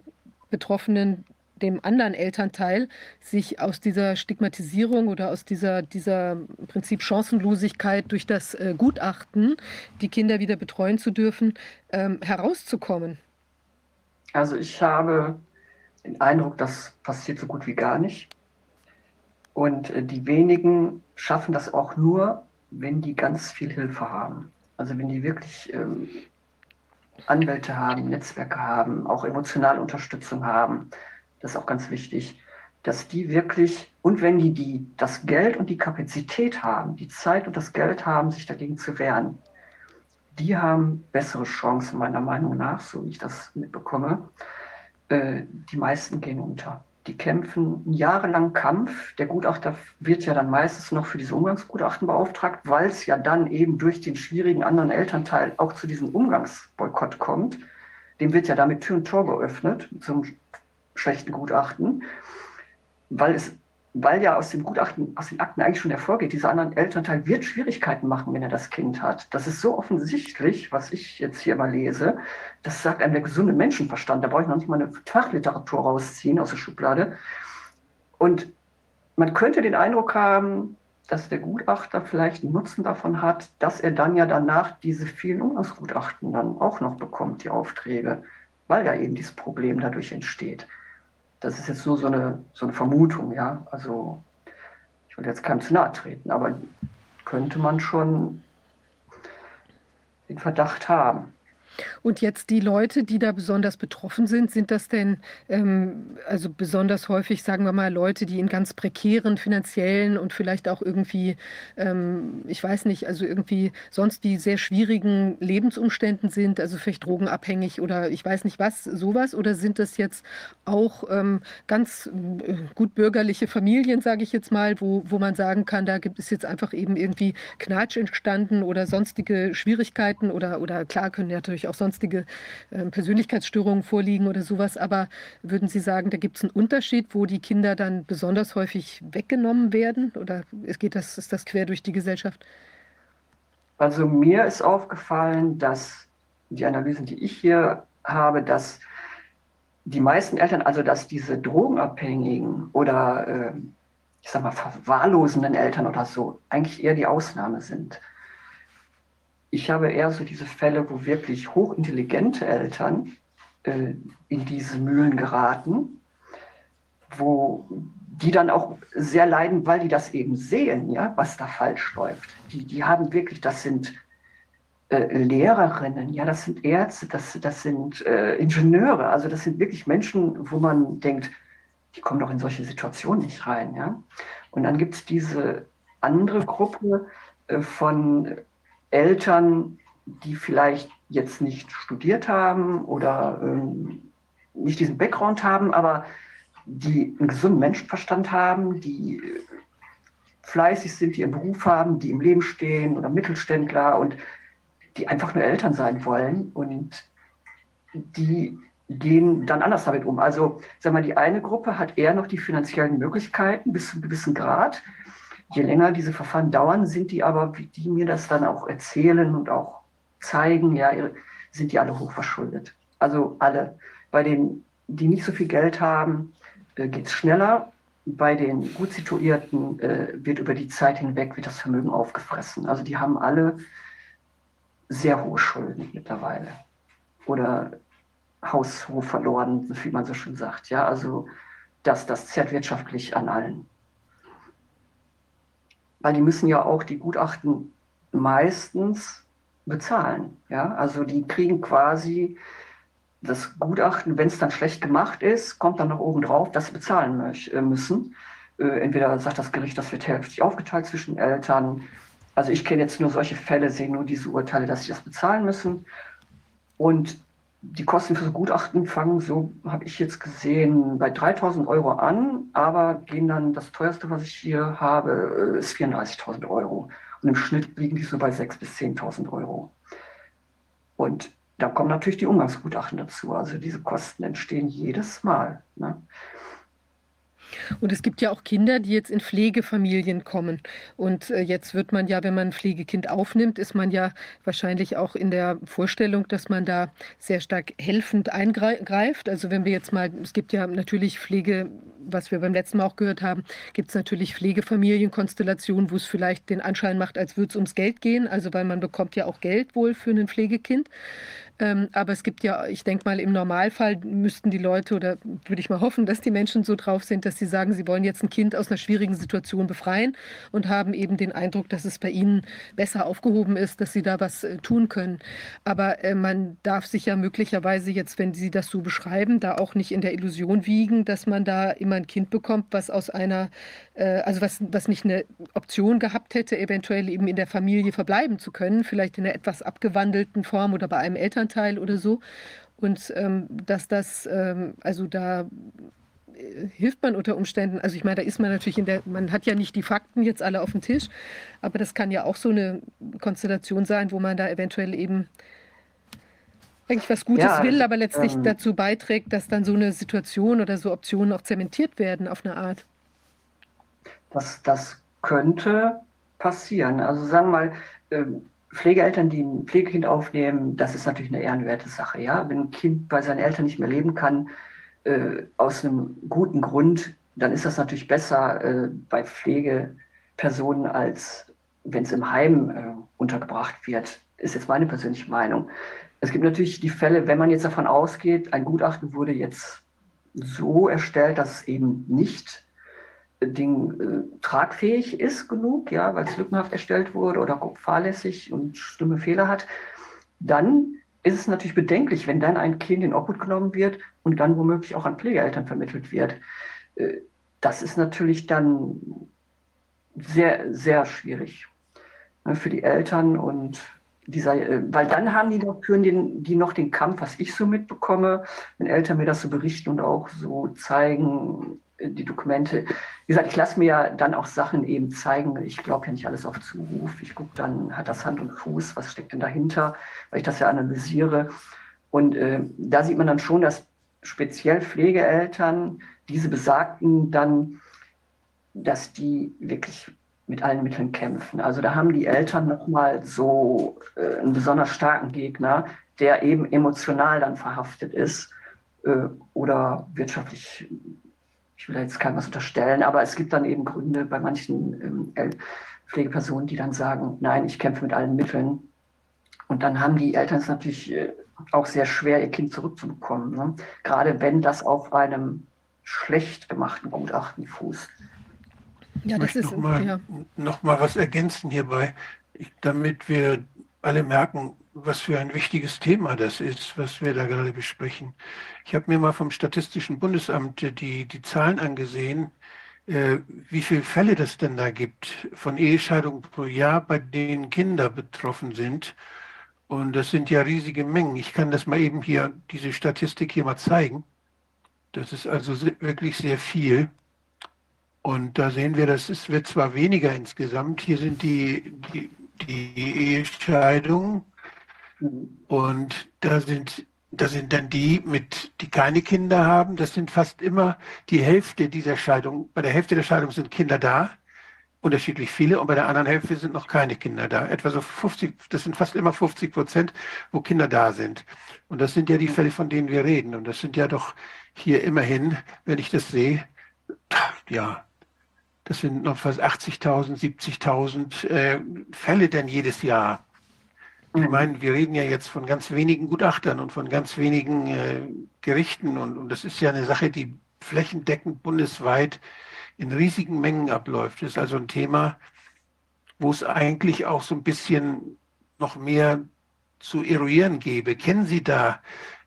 Betroffenen, dem anderen Elternteil, sich aus dieser Stigmatisierung oder aus dieser, dieser Prinzip Chancenlosigkeit durch das äh, Gutachten, die Kinder wieder betreuen zu dürfen, ähm, herauszukommen? Also ich habe den Eindruck, das passiert so gut wie gar nicht. Und äh, die wenigen schaffen das auch nur, wenn die ganz viel Hilfe haben. Also wenn die wirklich ähm, Anwälte haben, Netzwerke haben, auch emotionale Unterstützung haben das ist auch ganz wichtig, dass die wirklich, und wenn die, die das Geld und die Kapazität haben, die Zeit und das Geld haben, sich dagegen zu wehren, die haben bessere Chancen, meiner Meinung nach, so wie ich das mitbekomme. Äh, die meisten gehen unter. Die kämpfen einen jahrelangen Kampf. Der Gutachter wird ja dann meistens noch für diese Umgangsgutachten beauftragt, weil es ja dann eben durch den schwierigen anderen Elternteil auch zu diesem Umgangsboykott kommt. Dem wird ja damit Tür und Tor geöffnet, zum schlechten Gutachten, weil es weil ja aus dem Gutachten, aus den Akten eigentlich schon hervorgeht, dieser andere Elternteil wird Schwierigkeiten machen, wenn er das Kind hat. Das ist so offensichtlich, was ich jetzt hier mal lese. Das sagt einem der gesunde Menschenverstand. Da brauche ich noch nicht mal eine Fachliteratur rausziehen aus der Schublade. Und man könnte den Eindruck haben, dass der Gutachter vielleicht einen Nutzen davon hat, dass er dann ja danach diese vielen Umgangsgutachten dann auch noch bekommt, die Aufträge, weil ja eben dieses Problem dadurch entsteht das ist jetzt nur so eine, so eine Vermutung, ja. Also ich will jetzt keinem zu nahe treten, aber könnte man schon den Verdacht haben. Und jetzt die Leute, die da besonders betroffen sind, sind das denn ähm, also besonders häufig, sagen wir mal, Leute, die in ganz prekären finanziellen und vielleicht auch irgendwie, ähm, ich weiß nicht, also irgendwie sonst die sehr schwierigen Lebensumständen sind, also vielleicht drogenabhängig oder ich weiß nicht was, sowas? Oder sind das jetzt auch ähm, ganz äh, gut bürgerliche Familien, sage ich jetzt mal, wo, wo man sagen kann, da gibt es jetzt einfach eben irgendwie Knatsch entstanden oder sonstige Schwierigkeiten oder, oder klar können natürlich auch sonstige äh, Persönlichkeitsstörungen vorliegen oder sowas. Aber würden Sie sagen, da gibt es einen Unterschied, wo die Kinder dann besonders häufig weggenommen werden? Oder geht das, ist das quer durch die Gesellschaft? Also mir ist aufgefallen, dass die Analysen, die ich hier habe, dass die meisten Eltern, also dass diese drogenabhängigen oder äh, ich sag mal verwahrlosenden Eltern oder so, eigentlich eher die Ausnahme sind ich habe eher so diese Fälle, wo wirklich hochintelligente Eltern äh, in diese Mühlen geraten, wo die dann auch sehr leiden, weil die das eben sehen, ja, was da falsch läuft. Die, die haben wirklich, das sind äh, Lehrerinnen, ja, das sind Ärzte, das, das sind äh, Ingenieure, also das sind wirklich Menschen, wo man denkt, die kommen doch in solche Situationen nicht rein, ja. Und dann gibt es diese andere Gruppe äh, von Eltern, die vielleicht jetzt nicht studiert haben oder ähm, nicht diesen Background haben, aber die einen gesunden Menschenverstand haben, die fleißig sind, die ihren Beruf haben, die im Leben stehen oder Mittelständler und die einfach nur Eltern sein wollen und die gehen dann anders damit um. Also, sag mal, die eine Gruppe hat eher noch die finanziellen Möglichkeiten bis zu einem gewissen Grad je länger diese Verfahren dauern, sind die aber, wie die mir das dann auch erzählen und auch zeigen, ja, sind die alle hochverschuldet. Also alle. Bei denen, die nicht so viel Geld haben, äh, geht es schneller. Bei den gut situierten äh, wird über die Zeit hinweg wird das Vermögen aufgefressen. Also die haben alle sehr hohe Schulden mittlerweile. Oder Haushof verloren, wie man so schön sagt. Ja, also das, das zerrt wirtschaftlich an allen weil die müssen ja auch die Gutachten meistens bezahlen. Ja? Also die kriegen quasi das Gutachten, wenn es dann schlecht gemacht ist, kommt dann noch oben drauf, dass sie bezahlen äh, müssen. Äh, entweder sagt das Gericht, das wird hälftig aufgeteilt zwischen Eltern. Also ich kenne jetzt nur solche Fälle, sehe nur diese Urteile, dass sie das bezahlen müssen. Und die Kosten für Gutachten fangen, so habe ich jetzt gesehen, bei 3000 Euro an, aber gehen dann, das teuerste, was ich hier habe, äh, ist 34.000 Euro. Und im Schnitt liegen die so bei 6.000 bis 10.000 Euro. Und da kommen natürlich die Umgangsgutachten dazu. Also diese Kosten entstehen jedes Mal. Ne? Und es gibt ja auch Kinder, die jetzt in Pflegefamilien kommen. Und äh, jetzt wird man ja, wenn man ein Pflegekind aufnimmt, ist man ja wahrscheinlich auch in der Vorstellung, dass man da sehr stark helfend eingreift. Also wenn wir jetzt mal, es gibt ja natürlich Pflege, was wir beim letzten Mal auch gehört haben, gibt es natürlich Pflegefamilienkonstellationen, wo es vielleicht den Anschein macht, als würde es ums Geld gehen. Also weil man bekommt ja auch Geld wohl für ein Pflegekind. Ähm, aber es gibt ja, ich denke mal, im Normalfall müssten die Leute oder würde ich mal hoffen, dass die Menschen so drauf sind, dass sie sagen, sie wollen jetzt ein Kind aus einer schwierigen Situation befreien und haben eben den Eindruck, dass es bei ihnen besser aufgehoben ist, dass sie da was äh, tun können. Aber äh, man darf sich ja möglicherweise jetzt, wenn Sie das so beschreiben, da auch nicht in der Illusion wiegen, dass man da immer ein Kind bekommt, was aus einer, also was, was nicht eine Option gehabt hätte, eventuell eben in der Familie verbleiben zu können, vielleicht in einer etwas abgewandelten Form oder bei einem Eltern Elternteil oder so. Und ähm, dass das, ähm, also da äh, hilft man unter Umständen, also ich meine, da ist man natürlich in der, man hat ja nicht die Fakten jetzt alle auf dem Tisch, aber das kann ja auch so eine Konstellation sein, wo man da eventuell eben eigentlich was Gutes ja, will, aber letztlich ähm, dazu beiträgt, dass dann so eine Situation oder so Optionen auch zementiert werden auf eine Art. Das, das könnte passieren. Also sagen wir mal, ähm, Pflegeeltern, die ein Pflegekind aufnehmen, das ist natürlich eine ehrenwerte Sache. Ja? Wenn ein Kind bei seinen Eltern nicht mehr leben kann, äh, aus einem guten Grund, dann ist das natürlich besser äh, bei Pflegepersonen, als wenn es im Heim äh, untergebracht wird. Ist jetzt meine persönliche Meinung. Es gibt natürlich die Fälle, wenn man jetzt davon ausgeht, ein Gutachten wurde jetzt so erstellt, dass es eben nicht Ding äh, tragfähig ist genug, ja, weil es lückenhaft erstellt wurde oder fahrlässig und schlimme Fehler hat, dann ist es natürlich bedenklich, wenn dann ein Kind in Obhut genommen wird und dann womöglich auch an Pflegeeltern vermittelt wird. Äh, das ist natürlich dann sehr, sehr schwierig ne, für die Eltern und dieser, äh, weil dann haben die noch, führen den, die noch den Kampf, was ich so mitbekomme, wenn Eltern mir das so berichten und auch so zeigen, die Dokumente. Wie gesagt, ich lasse mir dann auch Sachen eben zeigen. Ich glaube ja nicht alles auf Zuruf. Ich gucke dann, hat das Hand und Fuß, was steckt denn dahinter, weil ich das ja analysiere. Und äh, da sieht man dann schon, dass speziell Pflegeeltern, diese Besagten dann, dass die wirklich mit allen Mitteln kämpfen. Also da haben die Eltern nochmal so äh, einen besonders starken Gegner, der eben emotional dann verhaftet ist äh, oder wirtschaftlich ich will da jetzt keinem was unterstellen, aber es gibt dann eben Gründe bei manchen ähm, Pflegepersonen, die dann sagen, nein, ich kämpfe mit allen Mitteln. Und dann haben die Eltern es natürlich äh, auch sehr schwer, ihr Kind zurückzubekommen. Ne? Gerade wenn das auf einem schlecht gemachten Gutachten fußt. Ja, das ist noch mal, ja. noch mal was ergänzen hierbei, ich, damit wir alle merken, was für ein wichtiges Thema das ist, was wir da gerade besprechen. Ich habe mir mal vom Statistischen Bundesamt die, die Zahlen angesehen, äh, wie viele Fälle das denn da gibt von Ehescheidungen pro Jahr, bei denen Kinder betroffen sind. Und das sind ja riesige Mengen. Ich kann das mal eben hier, diese Statistik hier mal zeigen. Das ist also wirklich sehr viel. Und da sehen wir, das ist, wird zwar weniger insgesamt. Hier sind die, die, die Ehescheidungen und da sind, da sind dann die, mit, die keine Kinder haben. Das sind fast immer die Hälfte dieser Scheidung. Bei der Hälfte der Scheidung sind Kinder da, unterschiedlich viele, und bei der anderen Hälfte sind noch keine Kinder da. Etwa so 50, das sind fast immer 50 Prozent, wo Kinder da sind. Und das sind ja die Fälle, von denen wir reden. Und das sind ja doch hier immerhin, wenn ich das sehe, ja, das sind noch fast 80.000, 70.000 äh, Fälle denn jedes Jahr. Ich mhm. meine, wir reden ja jetzt von ganz wenigen Gutachtern und von ganz wenigen äh, Gerichten und, und das ist ja eine Sache, die flächendeckend bundesweit in riesigen Mengen abläuft. Das ist also ein Thema, wo es eigentlich auch so ein bisschen noch mehr zu eruieren gäbe. Kennen Sie da,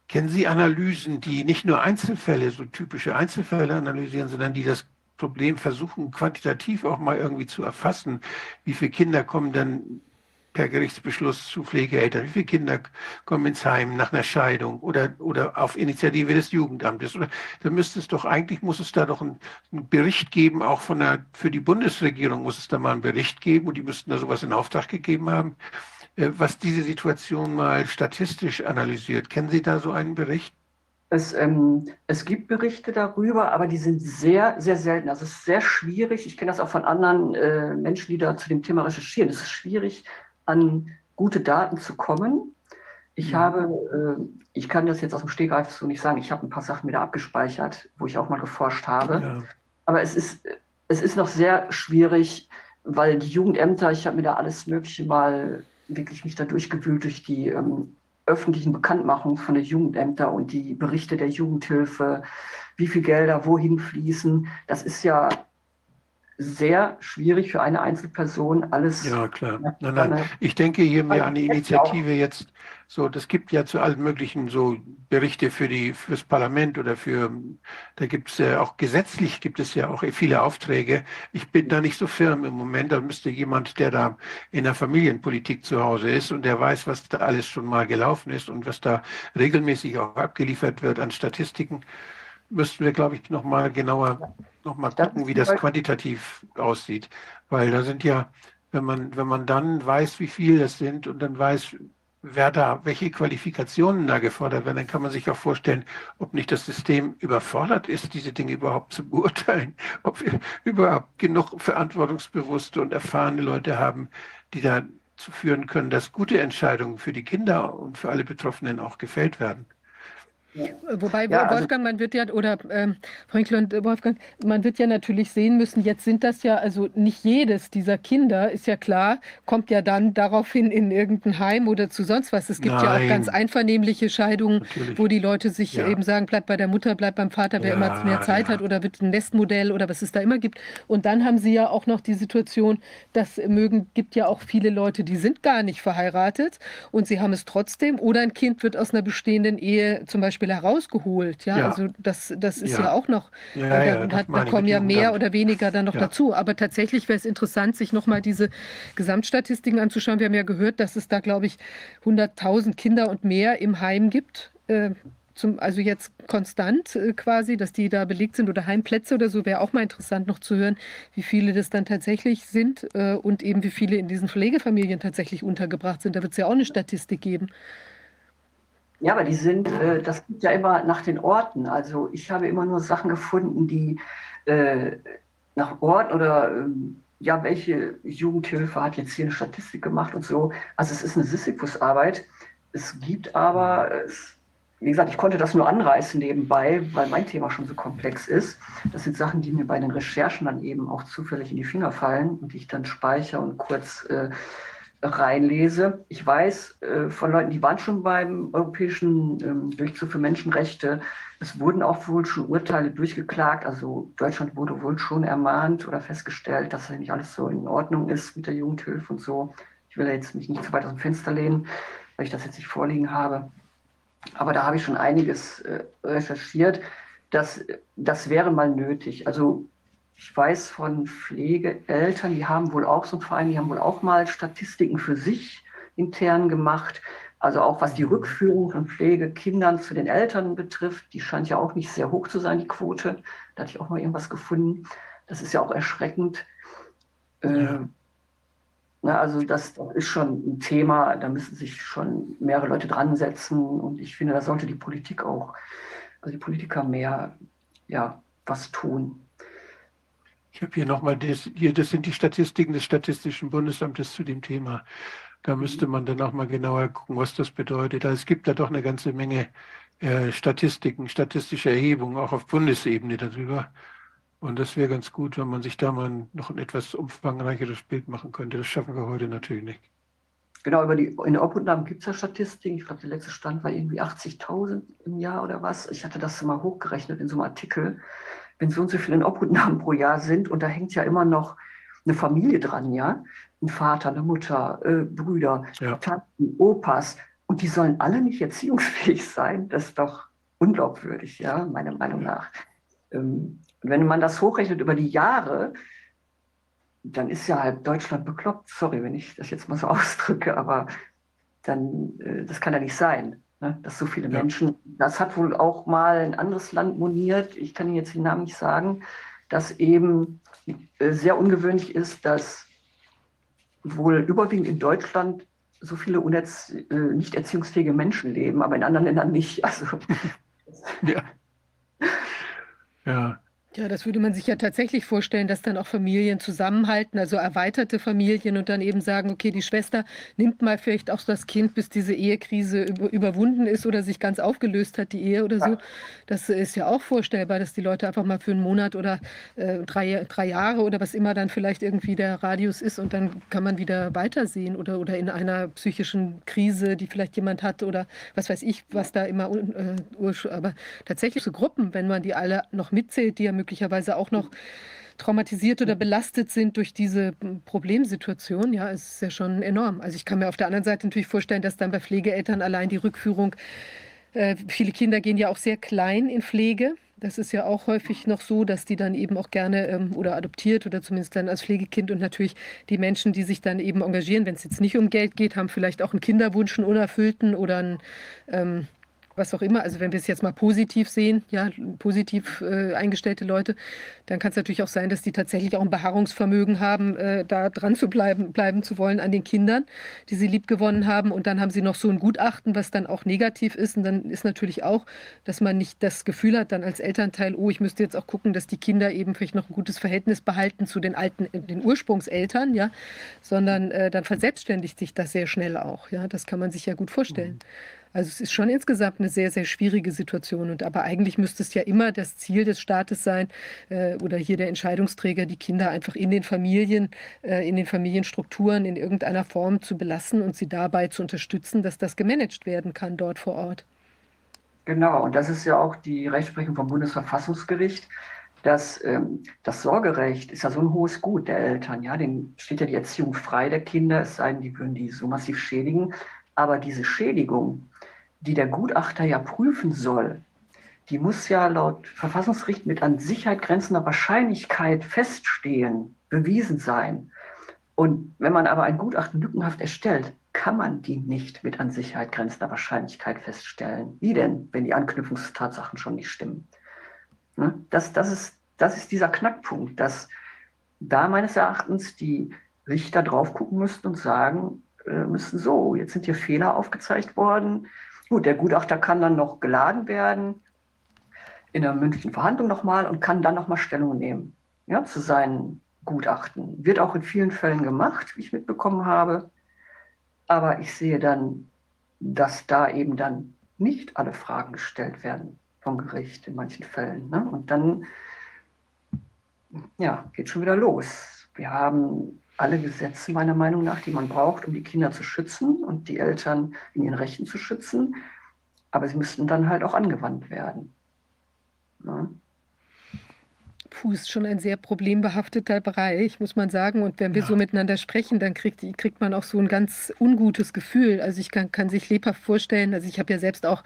kennen Sie Analysen, die nicht nur Einzelfälle, so typische Einzelfälle analysieren, sondern die das Problem versuchen, quantitativ auch mal irgendwie zu erfassen? Wie viele Kinder kommen dann per Gerichtsbeschluss zu Pflegeeltern? Wie viele Kinder kommen ins Heim nach einer Scheidung oder, oder auf Initiative des Jugendamtes? Da müsste es doch, eigentlich muss es da doch einen, einen Bericht geben, auch von der, für die Bundesregierung muss es da mal einen Bericht geben und die müssten da sowas in Auftrag gegeben haben. äh, was diese Situation mal statistisch analysiert. Kennen Sie da so einen Bericht? Es, ähm, es gibt Berichte darüber, aber die sind sehr, sehr selten. Also es ist sehr schwierig. Ich kenne das auch von anderen äh, Menschen, die da zu dem Thema recherchieren. Es ist schwierig, an gute Daten zu kommen. Ich habe, äh, ich kann das jetzt aus dem Stegreif so nicht sagen. Ich habe ein paar Sachen wieder abgespeichert, wo ich auch mal geforscht habe. Ja. Aber es ist, es ist noch sehr schwierig, weil die Jugendämter, ich habe mir da alles Mögliche mal wirklich mich da durchgewühlt durch die ähm, öffentlichen Bekanntmachungen von den Jugendämtern und die Berichte der Jugendhilfe, wie viel Gelder wohin fließen. Das ist ja sehr schwierig für eine Einzelperson alles. Ja, klar. Nein, nein. Ich denke hier mehr an die Initiative jetzt. So, das gibt ja zu allen möglichen so Berichte für die fürs Parlament oder für da gibt es ja auch gesetzlich gibt es ja auch viele Aufträge. Ich bin da nicht so firm im Moment. Da müsste jemand, der da in der Familienpolitik zu Hause ist und der weiß, was da alles schon mal gelaufen ist und was da regelmäßig auch abgeliefert wird an Statistiken, müssten wir, glaube ich, noch mal genauer noch mal gucken, wie das quantitativ aussieht. Weil da sind ja, wenn man, wenn man dann weiß, wie viel das sind und dann weiß, wer da, welche Qualifikationen da gefordert werden, dann kann man sich auch vorstellen, ob nicht das System überfordert ist, diese Dinge überhaupt zu beurteilen, ob wir überhaupt genug verantwortungsbewusste und erfahrene Leute haben, die dazu führen können, dass gute Entscheidungen für die Kinder und für alle Betroffenen auch gefällt werden. Wobei, ja, also Wolfgang, man wird ja, oder ähm, und Wolfgang, man wird ja natürlich sehen müssen, jetzt sind das ja, also nicht jedes dieser Kinder, ist ja klar, kommt ja dann daraufhin in irgendein Heim oder zu sonst was. Es gibt Nein. ja auch ganz einvernehmliche Scheidungen, natürlich. wo die Leute sich ja. eben sagen, bleib bei der Mutter, bleib beim Vater, wer immer mehr Zeit hat oder wird ein Nestmodell oder was es da immer gibt. Und dann haben sie ja auch noch die Situation, dass mögen, gibt ja auch viele Leute, die sind gar nicht verheiratet und sie haben es trotzdem oder ein Kind wird aus einer bestehenden Ehe zum Beispiel Beispiel herausgeholt. Ja, ja. also das, das ist ja, ja auch noch, ja, da, hat, da kommen ja mehr oder weniger dann noch dazu. Aber tatsächlich wäre es interessant, sich nochmal diese Gesamtstatistiken anzuschauen. Wir haben ja gehört, dass es da, glaube ich, 100.000 Kinder und mehr im Heim gibt. Äh, zum, also jetzt konstant äh, quasi, dass die da belegt sind oder Heimplätze oder so, wäre auch mal interessant noch zu hören, wie viele das dann tatsächlich sind äh, und eben wie viele in diesen Pflegefamilien tatsächlich untergebracht sind. Da wird es ja auch eine Statistik geben. Ja, aber die sind, äh, das geht ja immer nach den Orten. Also ich habe immer nur Sachen gefunden, die äh, nach Ort oder ähm, ja, welche Jugendhilfe hat jetzt hier eine Statistik gemacht und so. Also es ist eine Sisyphus-Arbeit. Es gibt aber, es, wie gesagt, ich konnte das nur anreißen nebenbei, weil mein Thema schon so komplex ist. Das sind Sachen, die mir bei den Recherchen dann eben auch zufällig in die Finger fallen und die ich dann speichere und kurz äh, reinlese. Ich weiß äh, von Leuten, die waren schon beim Europäischen ähm, Gerichtshof für Menschenrechte. Es wurden auch wohl schon Urteile durchgeklagt. Also Deutschland wurde wohl schon ermahnt oder festgestellt, dass nicht alles so in Ordnung ist mit der Jugendhilfe und so. Ich will jetzt mich nicht zu weit aus dem Fenster lehnen, weil ich das jetzt nicht vorliegen habe. Aber da habe ich schon einiges äh, recherchiert. Das, das wäre mal nötig. Also ich weiß von Pflegeeltern, die haben wohl auch so einen Verein, die haben wohl auch mal Statistiken für sich intern gemacht. Also auch was die Rückführung von Pflegekindern zu den Eltern betrifft, die scheint ja auch nicht sehr hoch zu sein, die Quote. Da hatte ich auch mal irgendwas gefunden. Das ist ja auch erschreckend. Ja. Äh, na, also das, das, ist schon ein Thema, da müssen sich schon mehrere Leute dran setzen. Und ich finde, da sollte die Politik auch, also die Politiker mehr ja, was tun. Ich habe hier nochmal, das, das sind die Statistiken des Statistischen Bundesamtes zu dem Thema. Da müsste man dann auch mal genauer gucken, was das bedeutet. Also es gibt da doch eine ganze Menge äh, Statistiken, statistische Erhebungen, auch auf Bundesebene darüber. Und das wäre ganz gut, wenn man sich da mal noch ein etwas umfangreicheres Bild machen könnte. Das schaffen wir heute natürlich nicht. Genau, über die, in der Obhutnahme gibt es ja Statistiken. Ich glaube, der letzte Stand war irgendwie 80.000 im Jahr oder was. Ich hatte das mal hochgerechnet in so einem Artikel wenn so und so viele Obhutnahmen pro Jahr sind und da hängt ja immer noch eine Familie dran, ja, ein Vater, eine Mutter, äh, Brüder, ja. Tanten, Opas und die sollen alle nicht erziehungsfähig sein, das ist doch unglaubwürdig, ja, meiner Meinung nach. Ähm, wenn man das hochrechnet über die Jahre, dann ist ja halb Deutschland bekloppt. Sorry, wenn ich das jetzt mal so ausdrücke, aber dann, äh, das kann ja nicht sein ne, dass so viele ja. Menschen, das hat wohl auch mal ein anderes Land moniert, ich kann Ihnen jetzt den Namen nicht sagen, dass eben äh, sehr ungewöhnlich ist, dass wohl überwiegend in Deutschland so viele unerz äh, nicht erziehungsfähige Menschen leben, aber in anderen Ländern nicht. Also, ja. ja. Ja, das würde man sich ja tatsächlich vorstellen, dass dann auch Familien zusammenhalten, also erweiterte Familien und dann eben sagen, okay, die Schwester nimmt mal vielleicht auch das Kind, bis diese Ehekrise über, überwunden ist oder sich ganz aufgelöst hat, die Ehe oder so. Das ist ja auch vorstellbar, dass die Leute einfach mal für einen Monat oder äh, drei, drei Jahre oder was immer dann vielleicht irgendwie der Radius ist und dann kann man wieder weitersehen oder, oder in einer psychischen Krise, die vielleicht jemand hat oder was weiß ich, was da immer, äh, aber tatsächlich so Gruppen, wenn man die alle noch mitzählt, die ja möglicherweise auch noch traumatisiert oder belastet sind durch diese Problemsituation, ja, ist ja schon enorm. Also ich kann mir auf der anderen Seite natürlich vorstellen, dass dann bei Pflegeeltern allein die Rückführung, äh, viele Kinder gehen ja auch sehr klein in Pflege. Das ist ja auch häufig noch so, dass die dann eben auch gerne ähm, oder adoptiert oder zumindest dann als Pflegekind und natürlich die Menschen, die sich dann eben engagieren, wenn es jetzt nicht um Geld geht, haben vielleicht auch einen Kinderwunsch, einen unerfüllten oder einen ähm, was auch immer, also wenn wir es jetzt mal positiv sehen, ja, positiv äh, eingestellte Leute, dann kann es natürlich auch sein, dass die tatsächlich auch ein Beharrungsvermögen haben, äh, da dran zu bleiben, bleiben zu wollen an den Kindern, die sie lieb gewonnen haben. Und dann haben sie noch so ein Gutachten, was dann auch negativ ist. Und dann ist natürlich auch, dass man nicht das Gefühl hat, dann als Elternteil, oh, ich müsste jetzt auch gucken, dass die Kinder eben vielleicht noch ein gutes Verhältnis behalten zu den alten, den Ursprungseltern, ja, sondern äh, dann verselbstständigt sich das sehr schnell auch. Ja, das kann man sich ja gut vorstellen. Mhm. Also es ist schon insgesamt eine sehr, sehr schwierige Situation. Und aber eigentlich müsste es ja immer das Ziel des Staates sein äh, oder hier der Entscheidungsträger, die Kinder einfach in den Familien, äh, in den Familienstrukturen in irgendeiner Form zu belassen und sie dabei zu unterstützen, dass das gemanagt werden kann dort vor Ort. Genau, und das ist ja auch die Rechtsprechung vom Bundesverfassungsgericht. dass ähm, das Sorgerecht ist ja so ein hohes Gut der Eltern, ja, denen steht ja die Erziehung frei der Kinder, es sei denn, die würden die so massiv schädigen. Aber diese Schädigung, die der Gutachter ja prüfen soll, die muss ja laut Verfassungsgericht mit an Sicherheit grenzender Wahrscheinlichkeit feststehen, bewiesen sein. Und wenn man aber ein Gutachten lückenhaft erstellt, kann man die nicht mit an Sicherheit grenzender Wahrscheinlichkeit feststellen. Wie denn, wenn die Anknüpfungstatsachen schon nicht stimmen? Ne? Das, das, ist, das ist dieser Knackpunkt, dass da meines Erachtens die Richter drauf gucken müssten und sagen äh, müssen, so, jetzt sind hier Fehler aufgezeigt worden, Gut, der Gutachter kann dann noch geladen werden in der mündlichen Verhandlung nochmal und kann dann nochmal Stellung nehmen ja, zu seinen Gutachten. Wird auch in vielen Fällen gemacht, wie ich mitbekommen habe. Aber ich sehe dann, dass da eben dann nicht alle Fragen gestellt werden vom Gericht in manchen Fällen. Ne? Und dann ja, geht schon wieder los. Wir haben alle Gesetze meiner Meinung nach, die man braucht, um die Kinder zu schützen und die Eltern in ihren Rechten zu schützen. Aber sie müssten dann halt auch angewandt werden. Ja. Puh, ist schon ein sehr problembehafteter Bereich, muss man sagen. Und wenn wir ja. so miteinander sprechen, dann kriegt, kriegt man auch so ein ganz ungutes Gefühl. Also ich kann, kann sich lebhaft vorstellen, also ich habe ja selbst auch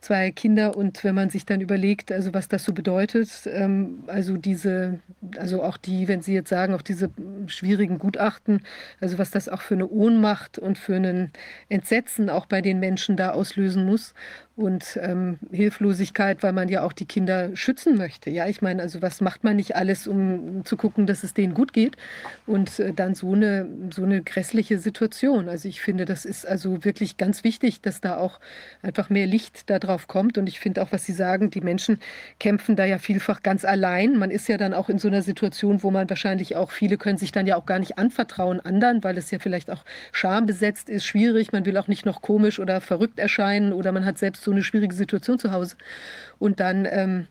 zwei Kinder und wenn man sich dann überlegt, also was das so bedeutet, ähm, also diese, also auch die, wenn Sie jetzt sagen, auch diese schwierigen Gutachten, also was das auch für eine Ohnmacht und für einen Entsetzen auch bei den Menschen da auslösen muss und ähm, Hilflosigkeit, weil man ja auch die Kinder schützen möchte. Ja, ich meine, also was macht man nicht alles, um zu gucken, dass es denen gut geht und äh, dann so eine so eine grässliche Situation. Also ich finde, das ist also wirklich ganz wichtig, dass da auch einfach mehr Licht darauf kommt und ich finde auch, was Sie sagen, die Menschen kämpfen da ja vielfach ganz allein. Man ist ja dann auch in so einer Situation, wo man wahrscheinlich auch viele können sich dann ja auch gar nicht anvertrauen anderen, weil es ja vielleicht auch schambesetzt ist, schwierig. Man will auch nicht noch komisch oder verrückt erscheinen oder man hat selbst so so eine schwierige Situation zu Hause. Und dann ähm,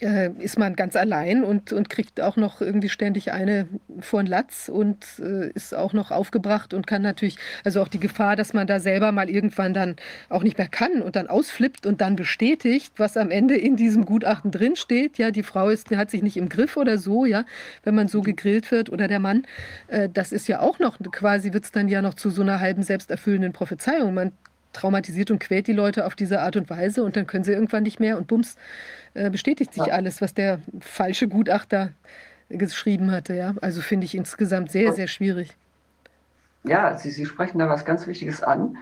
äh, ist man ganz allein und, und kriegt auch noch irgendwie ständig eine vor den Latz und äh, ist auch noch aufgebracht und kann natürlich, also auch die Gefahr, dass man da selber mal irgendwann dann auch nicht mehr kann und dann ausflippt und dann bestätigt, was am Ende in diesem Gutachten drinsteht. Ja, die Frau ist, hat sich nicht im Griff oder so, ja, wenn man so gegrillt wird oder der Mann. Äh, das ist ja auch noch, quasi wird es dann ja noch zu so einer halben selbsterfüllenden Prophezeiung. Man traumatisiert und quält die Leute auf diese Art und Weise und dann können sie irgendwann nicht mehr und bums, äh, bestätigt sich ja. alles, was der falsche Gutachter geschrieben hatte. Ja? Also finde ich insgesamt sehr, sehr schwierig. Ja, Sie, Sie sprechen da was ganz Wichtiges an,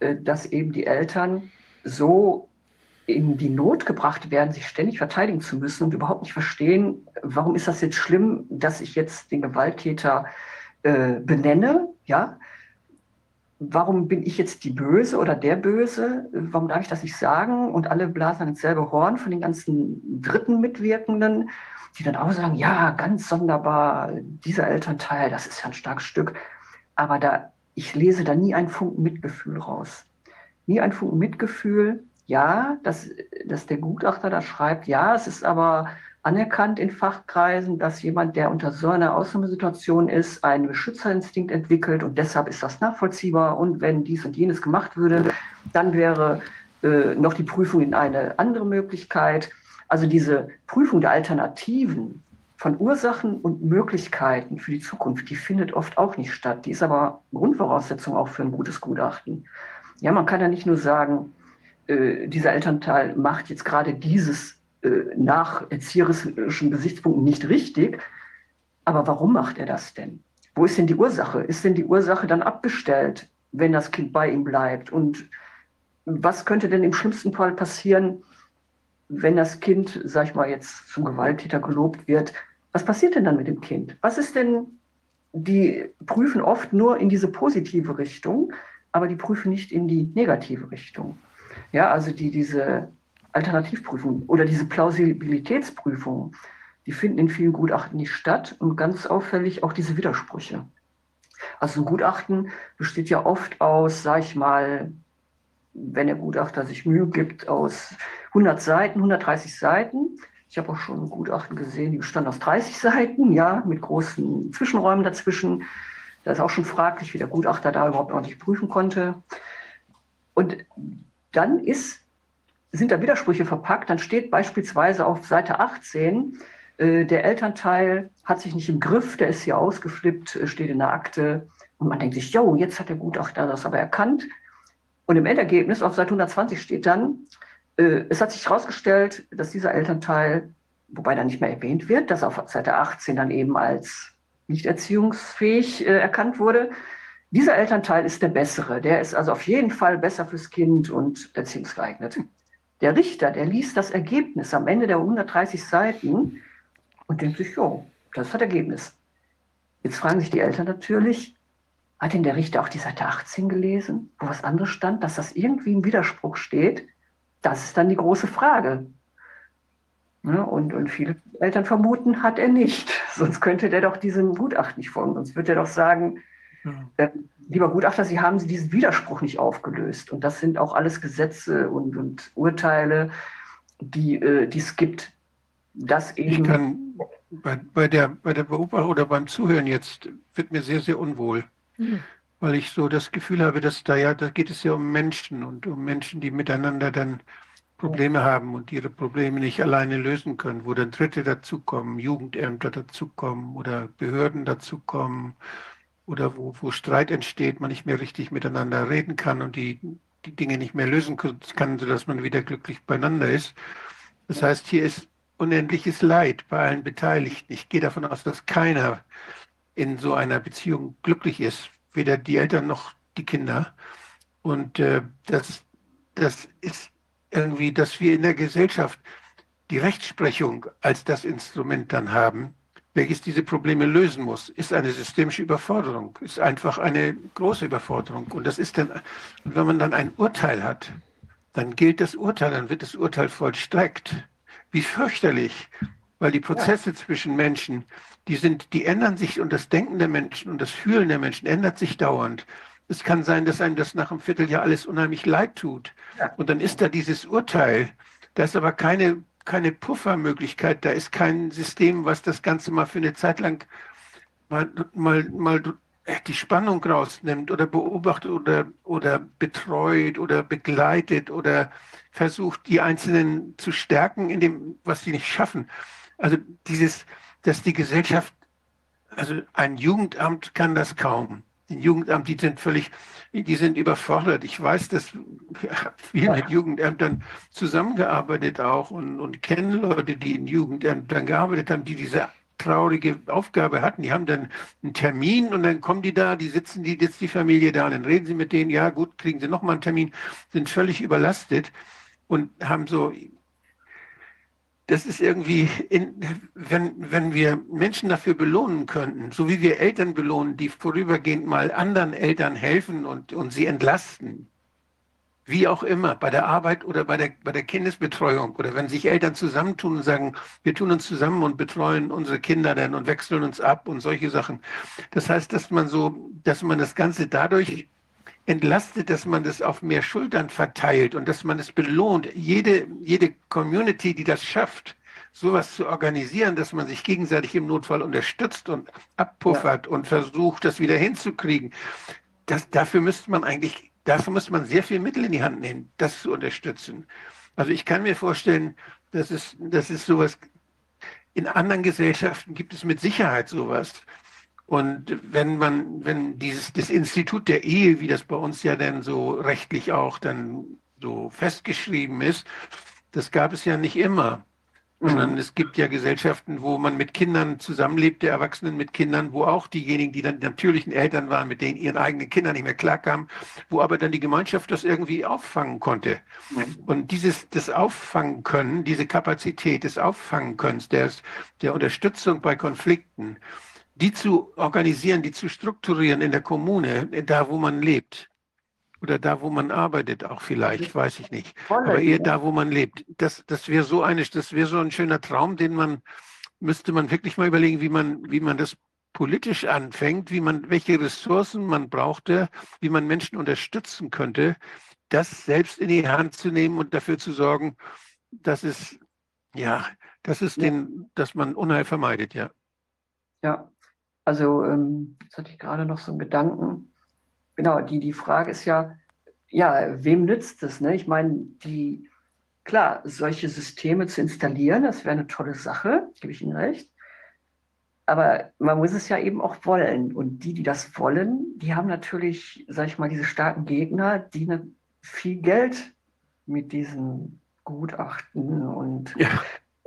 äh, dass eben die Eltern so in die Not gebracht werden, sich ständig verteidigen zu müssen und überhaupt nicht verstehen, warum ist das jetzt schlimm, dass ich jetzt den Gewalttäter äh, benenne, ja, warum bin ich jetzt die Böse oder der Böse? Warum darf ich das nicht sagen? Und alle blasen ins selbe Horn von den ganzen dritten Mitwirkenden, die dann auch sagen, ja, ganz sonderbar, dieser Elternteil, das ist ja ein starkes Stück. Aber da, ich lese da nie einen Funken Mitgefühl raus. Nie einen Funken Mitgefühl. Ja, dass, dass der Gutachter da schreibt, ja, es ist aber anerkannt in Fachkreisen, dass jemand, der unter so einer Ausnahmesituation ist, einen Beschützerinstinkt entwickelt und deshalb ist das nachvollziehbar. Und wenn dies und jenes gemacht würde, dann wäre äh, noch die Prüfung in eine andere Möglichkeit. Also diese Prüfung der Alternativen von Ursachen und Möglichkeiten für die Zukunft, die findet oft auch nicht statt. Die ist aber Grundvoraussetzung auch für ein gutes Gutachten. Ja, man kann ja nicht nur sagen, äh, dieser Elternteil macht jetzt gerade dieses nach erzieherischen Gesichtspunkten nicht richtig. Aber warum macht er das denn? Wo ist denn die Ursache? Ist denn die Ursache dann abgestellt, wenn das Kind bei ihm bleibt? Und was könnte denn im schlimmsten Fall passieren, wenn das Kind, sag ich mal, jetzt zum Gewalttäter gelobt wird? Was passiert denn dann mit dem Kind? Was ist denn, die prüfen oft nur in diese positive Richtung, aber die prüfen nicht in die negative Richtung. Ja, also die, diese Alternativprüfung oder diese Plausibilitätsprüfung, die finden in vielen Gutachten nicht statt und ganz auffällig auch diese Widersprüche. Also ein Gutachten besteht ja oft aus, sag ich mal, wenn der Gutachter sich Mühe gibt, aus 100 Seiten, 130 Seiten. Ich habe auch schon Gutachten gesehen, die bestanden aus 30 Seiten, ja, mit großen Zwischenräumen dazwischen. Da ist auch schon fraglich, wie der Gutachter da überhaupt ordentlich prüfen konnte. Und dann ist sind da Widersprüche verpackt. Dann steht beispielsweise auf Seite 18, äh, der Elternteil hat sich nicht im Griff, der ist hier ausgeflippt, äh, steht in der Akte. Und man denkt sich, jo, jetzt hat der Gutachter das aber erkannt. Und im Endergebnis auf Seite 120 steht dann, äh, es hat sich herausgestellt, dass dieser Elternteil, wobei da nicht mehr erwähnt wird, dass auf Seite 18 dann eben als nicht erziehungsfähig äh, erkannt wurde. Dieser Elternteil ist der bessere. Der ist also auf jeden Fall besser fürs Kind und erziehungsgeeignet. Der Richter, der liest das Ergebnis am Ende der 130 Seiten und denkt sich, jo, das ist das Ergebnis. Jetzt fragen sich die Eltern natürlich, hat denn der Richter auch die Seite 18 gelesen, wo was anderes stand, dass das irgendwie im Widerspruch steht? Das ist dann die große Frage. Ja, und, und viele Eltern vermuten, hat er nicht. Sonst könnte der doch diesem Gutachten nicht folgen. Sonst würde er doch sagen, äh, lieber Gutachter, Sie haben diesen Widerspruch nicht aufgelöst. Und das sind auch alles Gesetze und, und Urteile, die, äh, es gibt. Das eben. Ich kann bei, bei, der, bei der Beobachtung oder beim Zuhören jetzt wird mir sehr, sehr unwohl. Mhm. Weil ich so das Gefühl habe, dass da ja, da geht es ja um Menschen und um Menschen, die miteinander dann Probleme haben und ihre Probleme nicht alleine lösen können, wo dann Dritte dazukommen, Jugendämter dazukommen oder Behörden dazukommen oder wo, wo Streit entsteht, man nicht mehr richtig miteinander reden kann und die, die Dinge nicht mehr lösen kann, sodass man wieder glücklich beieinander ist. Das heißt, hier ist unendliches Leid bei allen Beteiligten. Ich gehe davon aus, dass keiner in so einer Beziehung glücklich ist, weder die Eltern noch die Kinder. Und äh, das, das ist irgendwie, dass wir in der Gesellschaft die Rechtsprechung als das Instrument dann haben, welches diese Probleme lösen muss, ist eine systemische Überforderung, ist einfach eine große Überforderung. Und das ist dann, wenn man dann ein Urteil hat, dann gilt das Urteil, dann wird das Urteil vollstreckt. Wie fürchterlich, weil die Prozesse ja. zwischen Menschen, die sind, die ändern sich und das Denken der Menschen und das Fühlen der Menschen ändert sich dauernd. Es kann sein, dass einem das nach einem Vierteljahr alles unheimlich leid tut. Ja. Und dann ist da dieses Urteil. Da ist aber keine keine Puffermöglichkeit, da ist kein System, was das Ganze mal für eine Zeit lang mal, mal, mal die Spannung rausnimmt oder beobachtet oder, oder betreut oder begleitet oder versucht, die Einzelnen zu stärken in dem, was sie nicht schaffen. Also dieses, dass die Gesellschaft, also ein Jugendamt kann das kaum. Ein Jugendamt, die sind völlig, die sind überfordert. Ich weiß, dass wir viel mit Jugendämtern zusammengearbeitet auch und, und kennen Leute, die in Jugendämtern gearbeitet haben, die diese traurige Aufgabe hatten. Die haben dann einen Termin und dann kommen die da, die sitzen die jetzt die Familie da und dann reden sie mit denen, ja gut, kriegen sie nochmal einen Termin, sind völlig überlastet und haben so das ist irgendwie, in, wenn, wenn wir Menschen dafür belohnen könnten, so wie wir Eltern belohnen, die vorübergehend mal anderen Eltern helfen und, und sie entlasten, wie auch immer, bei der Arbeit oder bei der, bei der Kindesbetreuung oder wenn sich Eltern zusammentun und sagen, wir tun uns zusammen und betreuen unsere Kinder dann und wechseln uns ab und solche Sachen. Das heißt, dass man so, dass man das Ganze dadurch entlastet, dass man das auf mehr Schultern verteilt und dass man es belohnt. Jede, jede Community, die das schafft, sowas zu organisieren, dass man sich gegenseitig im Notfall unterstützt und abpuffert ja. und versucht, das wieder hinzukriegen. Das, dafür müsste man eigentlich, dafür müsste man sehr viel Mittel in die Hand nehmen, das zu unterstützen. Also ich kann mir vorstellen, dass es, dass es sowas in anderen Gesellschaften gibt es mit Sicherheit sowas. Und wenn man, wenn dieses das Institut der Ehe, wie das bei uns ja dann so rechtlich auch dann so festgeschrieben ist, das gab es ja nicht immer. Sondern mhm. es gibt ja Gesellschaften, wo man mit Kindern zusammenlebt, der Erwachsenen mit Kindern, wo auch diejenigen, die dann die natürlichen Eltern waren, mit denen ihren eigenen Kindern nicht mehr klarkamen, wo aber dann die Gemeinschaft das irgendwie auffangen konnte. Mhm. Und dieses, das Auffangen können, diese Kapazität des Auffangen können, der, der Unterstützung bei Konflikten, die zu organisieren, die zu strukturieren in der Kommune, da wo man lebt. Oder da, wo man arbeitet, auch vielleicht, weiß ich nicht. Aber eher da, wo man lebt. Das, das wäre so eine, das wäre so ein schöner Traum, den man, müsste man wirklich mal überlegen, wie man, wie man das politisch anfängt, wie man, welche Ressourcen man brauchte, wie man Menschen unterstützen könnte, das selbst in die Hand zu nehmen und dafür zu sorgen, dass es, ja, das ist ja. den, dass man Unheil vermeidet, ja. Ja, also, ähm, jetzt hatte ich gerade noch so einen Gedanken. Genau, die, die Frage ist ja, ja, wem nützt es? Ne? Ich meine, die, klar, solche Systeme zu installieren, das wäre eine tolle Sache, gebe ich Ihnen recht. Aber man muss es ja eben auch wollen. Und die, die das wollen, die haben natürlich, sag ich mal, diese starken Gegner, die ne, viel Geld mit diesen Gutachten und ja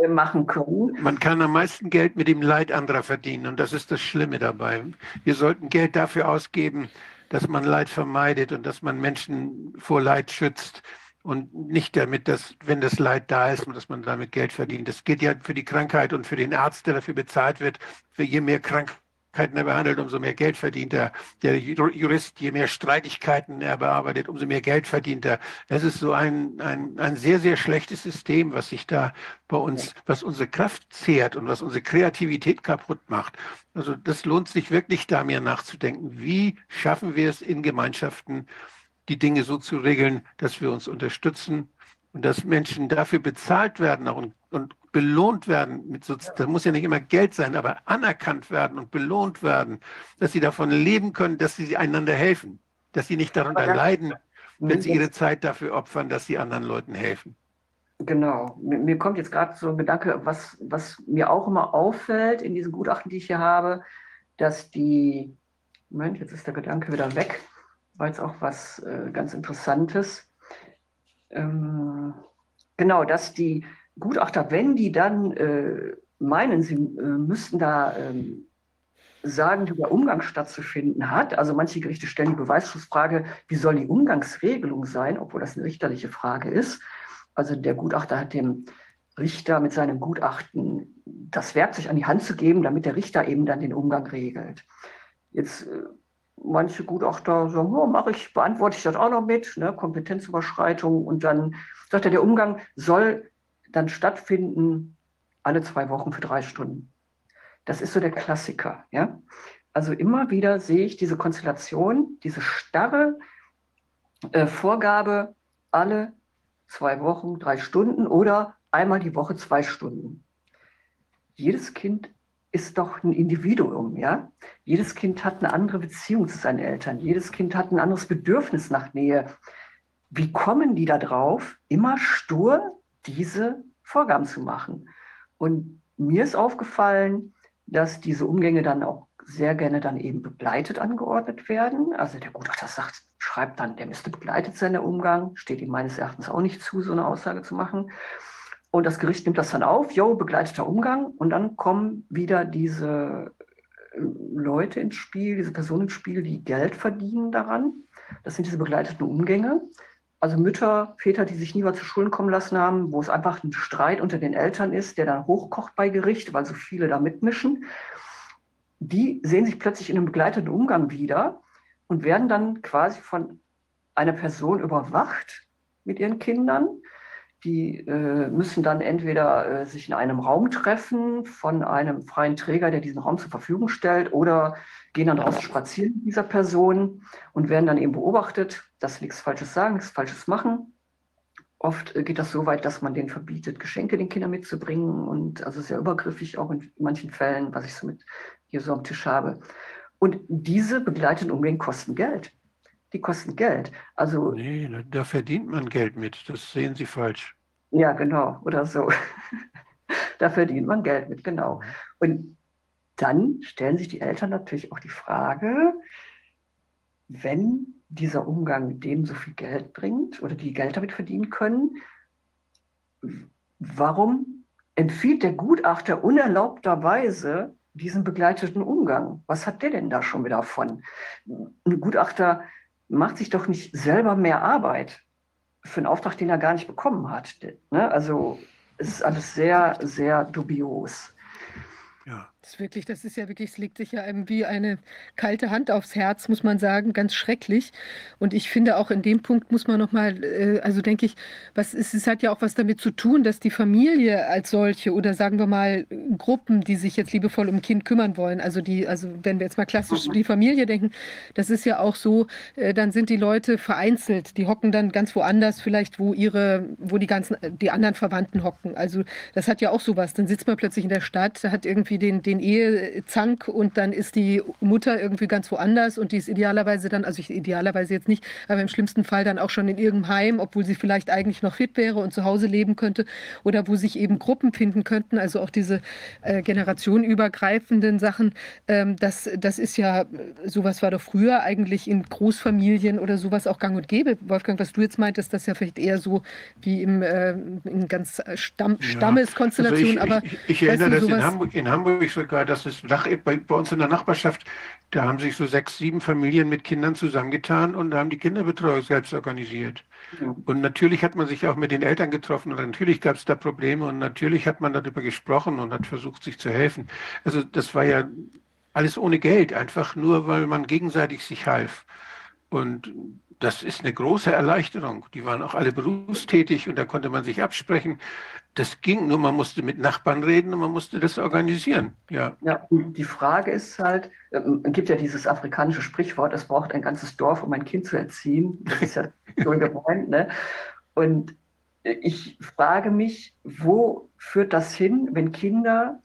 machen können. Man kann am meisten Geld mit dem Leid anderer verdienen und das ist das Schlimme dabei. Wir sollten Geld dafür ausgeben, dass man Leid vermeidet und dass man Menschen vor Leid schützt und nicht damit, dass, wenn das Leid da ist, dass man damit Geld verdient. Das geht ja für die Krankheit und für den Arzt, der dafür bezahlt wird. Für je mehr Krankheit er behandelt, umso mehr Geld verdient er. Der Jurist, je mehr Streitigkeiten er bearbeitet, umso mehr Geld verdient er. Das ist so ein, ein, ein sehr, sehr schlechtes System, was sich da bei uns, was unsere Kraft zehrt und was unsere Kreativität kaputt macht. Also das lohnt sich wirklich da mir nachzudenken. Wie schaffen wir es in Gemeinschaften, die Dinge so zu regeln, dass wir uns unterstützen und dass Menschen dafür bezahlt werden und, und belohnt werden, mit so, das muss ja nicht immer Geld sein, aber anerkannt werden und belohnt werden, dass sie davon leben können, dass sie einander helfen, dass sie nicht darunter leiden, wenn sie ihre Zeit dafür opfern, dass sie anderen Leuten helfen. Genau. Mir kommt jetzt gerade so ein Gedanke, was, was mir auch immer auffällt in diesen Gutachten, die ich hier habe, dass die, Moment, jetzt ist der Gedanke wieder weg, war jetzt auch was äh, ganz Interessantes. Ähm, genau, dass die Gutachter, wenn die dann äh, meinen, sie äh, müssten da ähm, sagen, wie der Umgang stattzufinden hat, also manche Gerichte stellen die Beweisschlussfrage, wie soll die Umgangsregelung sein, obwohl das eine richterliche Frage ist. Also der Gutachter hat dem Richter mit seinem Gutachten das Werkzeug an die Hand zu geben, damit der Richter eben dann den Umgang regelt. Jetzt äh, manche Gutachter sagen, oh, mache ich, beantworte ich das auch noch mit, ne, Kompetenzüberschreitung und dann sagt er, der Umgang soll dann stattfinden alle zwei Wochen für drei Stunden. Das ist so der Klassiker. Ja? Also immer wieder sehe ich diese Konstellation, diese starre äh, Vorgabe, alle zwei Wochen drei Stunden oder einmal die Woche zwei Stunden. Jedes Kind ist doch ein Individuum, ja. Jedes Kind hat eine andere Beziehung zu seinen Eltern. Jedes Kind hat ein anderes Bedürfnis nach Nähe. Wie kommen die da drauf, immer stur diese Vorgaben zu machen. Und mir ist aufgefallen, dass diese Umgänge dann auch sehr gerne dann eben begleitet angeordnet werden. Also der Gutachter sagt, schreibt dann, der müsste begleitet sein, der Umgang. Steht ihm meines Erachtens auch nicht zu, so eine Aussage zu machen. Und das Gericht nimmt das dann auf, jo, begleiteter Umgang. Und dann kommen wieder diese äh, Leute ins Spiel, diese Personen ins Spiel, die Geld verdienen daran. Das sind diese begleiteten Umgänge. Also Mütter, Väter, die sich nie was zu Schulden kommen lassen haben, wo es einfach ein Streit unter den Eltern ist, der dann hochkocht bei Gericht, weil so viele da mitmischen, die sehen sich plötzlich in einem begleiteten Umgang wieder und werden dann quasi von einer Person überwacht mit ihren Kindern. Die äh, müssen dann entweder äh, sich in einem Raum treffen von einem freien Träger, der diesen Raum zur Verfügung stellt, oder gehen dann draußen spazieren mit dieser Person und werden dann eben beobachtet, dass sie nichts Falsches sagen, nichts Falsches machen. Oft äh, geht das so weit, dass man denen verbietet, Geschenke den Kindern mitzubringen und also sehr übergriffig auch in manchen Fällen, was ich so mit hier so am Tisch habe. Und diese begleiteten Umgänge kosten Geld. Die kosten Geld. Also nee, da verdient man Geld mit. Das sehen Sie falsch. Ja, genau, oder so. da verdient man Geld mit, genau. Und dann stellen sich die Eltern natürlich auch die Frage, wenn dieser Umgang mit dem so viel Geld bringt oder die Geld damit verdienen können, warum empfiehlt der Gutachter unerlaubterweise diesen begleiteten Umgang? Was hat der denn da schon wieder von? Ein Gutachter macht sich doch nicht selber mehr Arbeit für einen Auftrag, den er gar nicht bekommen hat. Ne? Also es ist alles sehr, sehr dubios. Ja. Das, wirklich, das ist ja wirklich, es legt sich ja einem wie eine kalte Hand aufs Herz, muss man sagen, ganz schrecklich. Und ich finde auch in dem Punkt muss man nochmal, äh, also denke ich, was ist, es hat ja auch was damit zu tun, dass die Familie als solche oder sagen wir mal Gruppen, die sich jetzt liebevoll um Kind kümmern wollen, also die, also wenn wir jetzt mal klassisch die Familie denken, das ist ja auch so, äh, dann sind die Leute vereinzelt, die hocken dann ganz woanders, vielleicht wo ihre, wo die ganzen, die anderen Verwandten hocken. Also das hat ja auch sowas. Dann sitzt man plötzlich in der Stadt, hat irgendwie den, den den Ehezank und dann ist die Mutter irgendwie ganz woanders und die ist idealerweise dann, also ich idealerweise jetzt nicht, aber im schlimmsten Fall dann auch schon in irgendeinem Heim, obwohl sie vielleicht eigentlich noch fit wäre und zu Hause leben könnte oder wo sich eben Gruppen finden könnten, also auch diese äh, generationenübergreifenden Sachen, ähm, das, das ist ja, sowas war doch früher eigentlich in Großfamilien oder sowas auch gang und gäbe. Wolfgang, was du jetzt meintest, das ist ja vielleicht eher so wie im, äh, in ganz Stamm, ja. Stammeskonstellationen, also aber ich, ich, ich erinnere, dass in Hamburg, in Hamburg so sogar, dass es nach, bei, bei, uns in der Nachbarschaft, da haben sich so sechs, sieben Familien mit Kindern zusammengetan und haben die Kinderbetreuung selbst organisiert. Ja. Und natürlich hat man sich auch mit den Eltern getroffen und natürlich gab es da Probleme und natürlich hat man darüber gesprochen und hat versucht, sich zu helfen. Also das war ja alles ohne Geld, einfach nur, weil man gegenseitig sich half. Und das ist eine große Erleichterung. Die waren auch alle berufstätig und da konnte man sich absprechen das ging, nur man musste mit Nachbarn reden und man musste das organisieren. Ja, ja die Frage ist halt, ähm, es gibt ja dieses afrikanische Sprichwort, es braucht ein ganzes Dorf, um ein Kind zu erziehen. Das ist ja so gemeint. Ne? Und ich frage mich, wo führt das hin, wenn Kinder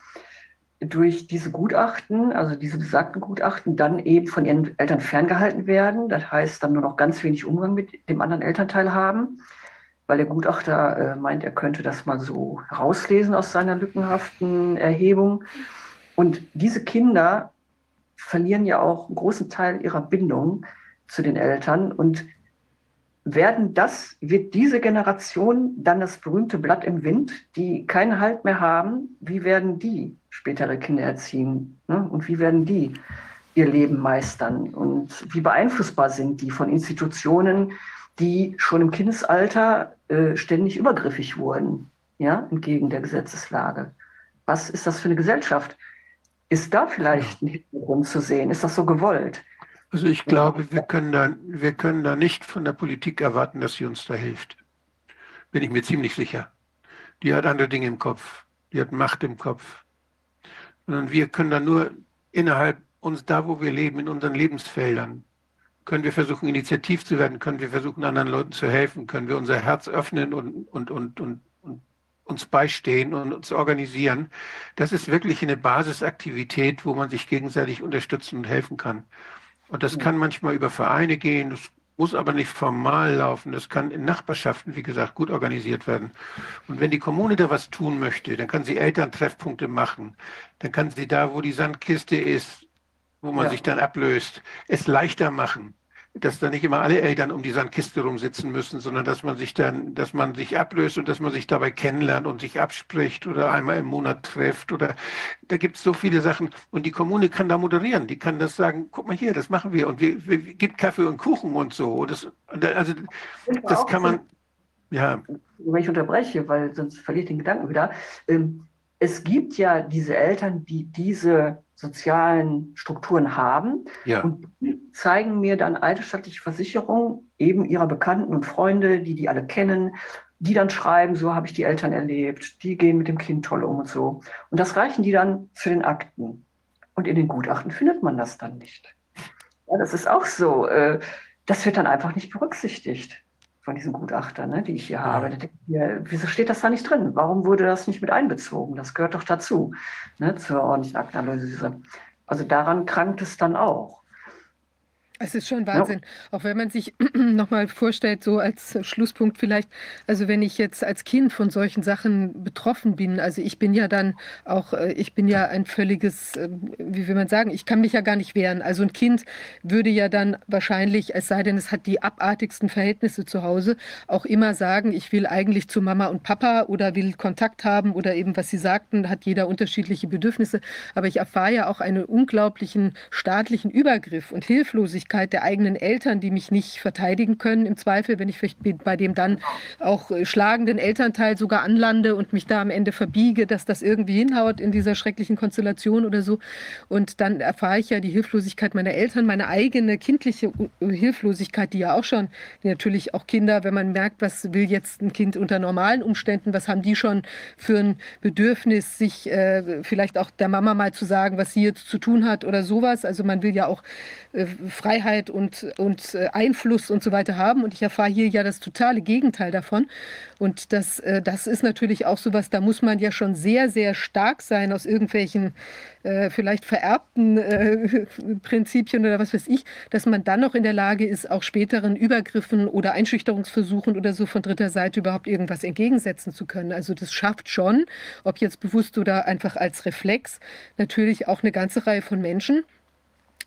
durch diese Gutachten, also diese besagten Gutachten, dann eben von ihren Eltern ferngehalten werden. Das heißt, dann nur noch ganz wenig Umgang mit dem anderen Elternteil haben weil der Gutachter äh, meint, er könnte das mal so rauslesen aus seiner lückenhaften Erhebung. Und diese Kinder verlieren ja auch einen großen Teil ihrer Bindung zu den Eltern und werden das, wird diese Generation dann das berühmte Blatt im Wind, die keinen Halt mehr haben, wie werden die spätere Kinder erziehen? Ne? Und wie werden die ihr Leben meistern? Und wie beeinflussbar sind die von Institutionen, die schon im Kindesalter äh, ständig übergriffig wurden, ja, entgegen der Gesetzeslage. Was ist das für eine Gesellschaft? Ist da vielleicht ein Hintergrund zu sehen? Ist das so gewollt? Also ich glaube, wir können, da, wir können da nicht von der Politik erwarten, dass sie uns da hilft. Bin ich mir ziemlich sicher. Die hat andere Dinge im Kopf. Die hat Macht im Kopf. Und wir können da nur innerhalb uns, da wo wir leben, in unseren Lebensfeldern, können wir versuchen, initiativ zu werden, können wir versuchen, anderen Leuten zu helfen, können wir unser Herz öffnen und, und, und, und, und uns beistehen und uns organisieren. Das ist wirklich eine Basisaktivität, wo man sich gegenseitig unterstützen und helfen kann. Und das kann manchmal über Vereine gehen, das muss aber nicht formal laufen. Das kann in Nachbarschaften, wie gesagt, gut organisiert werden. Und wenn die Kommune da was tun möchte, dann kann sie Elterntreffpunkte machen. Dann kann sie da, wo die Sandkiste ist, wo man ja. sich dann ablöst, es leichter machen dass da nicht immer alle Eltern um die Sandkiste rumsitzen müssen, sondern dass man sich dann, dass man sich ablöst und dass man sich dabei kennenlernt und sich abspricht oder einmal im Monat trifft oder da gibt es so viele Sachen und die Kommune kann da moderieren, die kann das sagen, guck mal hier, das machen wir und wir, wir gibt Kaffee und Kuchen und so. Das, also das kann man, ja. Wenn ich unterbreche, weil sonst verliere ich den Gedanken wieder. Ähm, es gibt ja diese Eltern, die diese sozialen Strukturen haben ja. und zeigen mir dann alte staatliche Versicherungen eben ihrer Bekannten und Freunde, die die alle kennen, die dann schreiben, so habe ich die Eltern erlebt, die gehen mit dem Kind toll um und so. Und das reichen die dann für den Akten. Und in den Gutachten findet man das dann nicht. Ja, das ist auch so. Äh, das wird dann einfach nicht berücksichtigt von diesen Gutachtern, ne, die ich hier habe. Ja, wieso steht das da nicht drin? Warum wurde das nicht mit einbezogen? Das gehört doch dazu, ne, zur ordentlichen Aktenanalyse. Also daran krankt es dann auch. Es ist schon Wahnsinn. Ja. Auch wenn man sich nochmal vorstellt, so als Schlusspunkt vielleicht, also wenn ich jetzt als Kind von solchen Sachen betroffen bin, also ich bin ja dann auch, äh, ich bin ja ein völliges, ähm, wie will man sagen, ich kann mich ja gar nicht wehren. Also ein Kind würde ja dann wahrscheinlich, es sei denn, es hat die abartigsten Verhältnisse zu Hause, auch immer sagen, ich will eigentlich zu Mama und Papa oder will Kontakt haben oder eben, was Sie sagten, hat jeder unterschiedliche Bedürfnisse. Aber ich erfahre ja auch einen unglaublichen staatlichen Übergriff und Hilflosigkeit Ungerechtigkeit der eigenen Eltern, die mich nicht verteidigen können, im Zweifel, wenn ich vielleicht bei dem dann auch äh, schlagenden Elternteil sogar anlande und mich da am Ende verbiege, dass das irgendwie hinhaut in dieser schrecklichen Konstellation oder so. Und dann erfahre ich ja die Hilflosigkeit meiner Eltern, meine eigene kindliche Hilflosigkeit, die ja auch schon, natürlich auch Kinder, wenn man merkt, was will jetzt ein Kind unter normalen Umständen, was haben die schon für ein Bedürfnis, sich äh, vielleicht auch der Mama mal zu sagen, was sie jetzt zu tun hat oder sowas. Also man will ja auch äh, Freiheit und, und äh, Einfluss und so weiter haben. Und ich erfahre hier ja das totale Gegenteil davon. Und das, äh, das ist natürlich auch so was, da muss man ja schon sehr, sehr stark sein aus irgendwelchen äh, vielleicht vererbten Prinzipien oder was weiß ich, dass man dann noch in der Lage ist, auch späteren Übergriffen oder Einschüchterungsversuchen oder so von dritter Seite überhaupt irgendwas entgegensetzen zu können. Also das schafft schon, ob jetzt bewusst oder einfach als Reflex, natürlich auch eine ganze Reihe von Menschen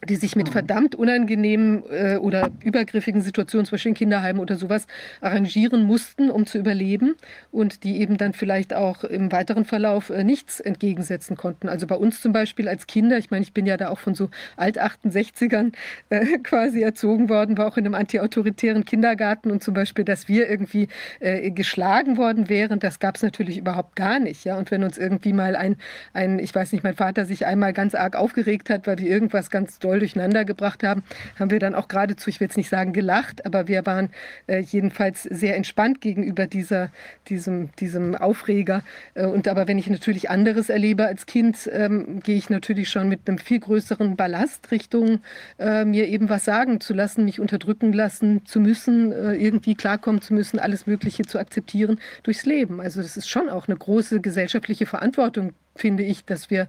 die sich mit mhm. verdammt unangenehmen äh, oder übergriffigen Situationen, zum Beispiel in Kinderheimen oder sowas, arrangieren mussten, um zu überleben und die eben dann vielleicht auch im weiteren Verlauf äh, nichts entgegensetzen konnten. Also bei uns zum Beispiel als Kinder, ich meine, ich bin ja da auch von so Alt-68ern äh, quasi erzogen worden, war auch in einem antiautoritären Kindergarten und zum Beispiel, dass wir irgendwie äh, geschlagen worden wären, das gab es natürlich überhaupt gar nicht. Ja? Und wenn uns irgendwie mal ein, ein, ich weiß nicht, mein Vater sich einmal ganz arg aufgeregt hat, weil wir irgendwas ganz doll durcheinander gebracht haben, haben wir dann auch geradezu, ich will jetzt nicht sagen gelacht, aber wir waren äh, jedenfalls sehr entspannt gegenüber dieser, diesem, diesem Aufreger. Äh, und aber wenn ich natürlich anderes erlebe als Kind, ähm, gehe ich natürlich schon mit einem viel größeren Ballast Richtung äh, mir eben was sagen zu lassen, mich unterdrücken lassen zu müssen, äh, irgendwie klarkommen zu müssen, alles Mögliche zu akzeptieren durchs Leben. Also das ist schon auch eine große gesellschaftliche Verantwortung, finde ich, dass wir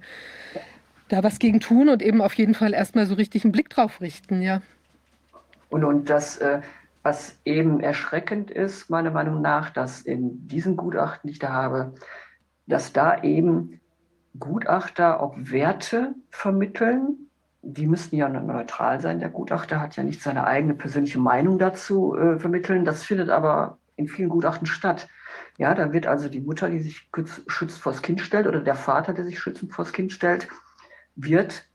da was gegen tun und eben auf jeden Fall erstmal so richtig einen Blick drauf richten, ja. Und, und das, äh, was eben erschreckend ist, meiner Meinung nach, dass in diesen Gutachten, die ich da habe, dass da eben Gutachter auch Werte vermitteln. Die müssten ja neutral sein. Der Gutachter hat ja nicht seine eigene persönliche Meinung dazu äh, vermitteln. Das findet aber in vielen Gutachten statt. Ja, da wird also die Mutter, die sich schützt vors Kind stellt, oder der Vater, der sich schützend vors Kind stellt, wird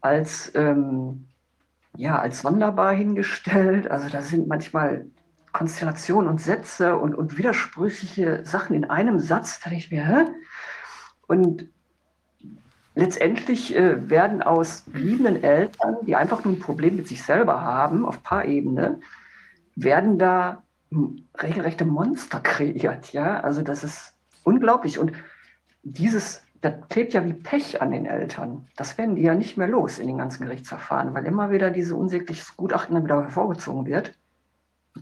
als, ähm, ja, als sonderbar hingestellt. Also da sind manchmal Konstellationen und Sätze und, und widersprüchliche Sachen in einem Satz. Da ich mir, hä? Und letztendlich äh, werden aus liebenden Eltern, die einfach nur ein Problem mit sich selber haben, auf Paarebene, werden da regelrechte Monster kreiert. Ja, also das ist unglaublich. Und dieses das klebt ja wie Pech an den Eltern. Das werden die ja nicht mehr los in den ganzen Gerichtsverfahren, weil immer wieder diese unsägliches Gutachten dann wieder hervorgezogen wird,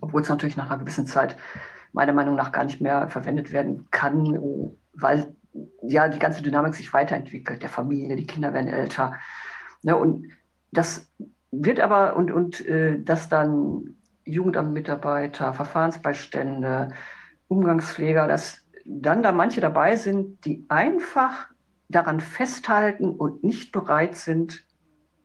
obwohl es natürlich nach einer gewissen Zeit meiner Meinung nach gar nicht mehr verwendet werden kann, weil ja die ganze Dynamik sich weiterentwickelt, der Familie, die Kinder werden älter. Ne, und das wird aber, und, und äh, dass dann Jugendamtmitarbeiter, Verfahrensbeistände, Umgangspfleger, das dann da manche dabei sind, die einfach daran festhalten und nicht bereit sind,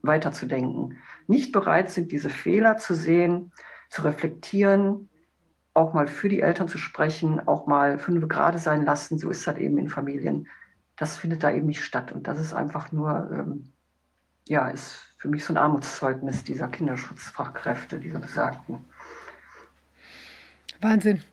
weiterzudenken, nicht bereit sind, diese Fehler zu sehen, zu reflektieren, auch mal für die Eltern zu sprechen, auch mal fünf gerade sein lassen. So ist das eben in Familien. Das findet da eben nicht statt. Und das ist einfach nur, ähm, ja, ist für mich so ein Armutszeugnis dieser Kinderschutzfachkräfte, dieser Besagten. Wahnsinn.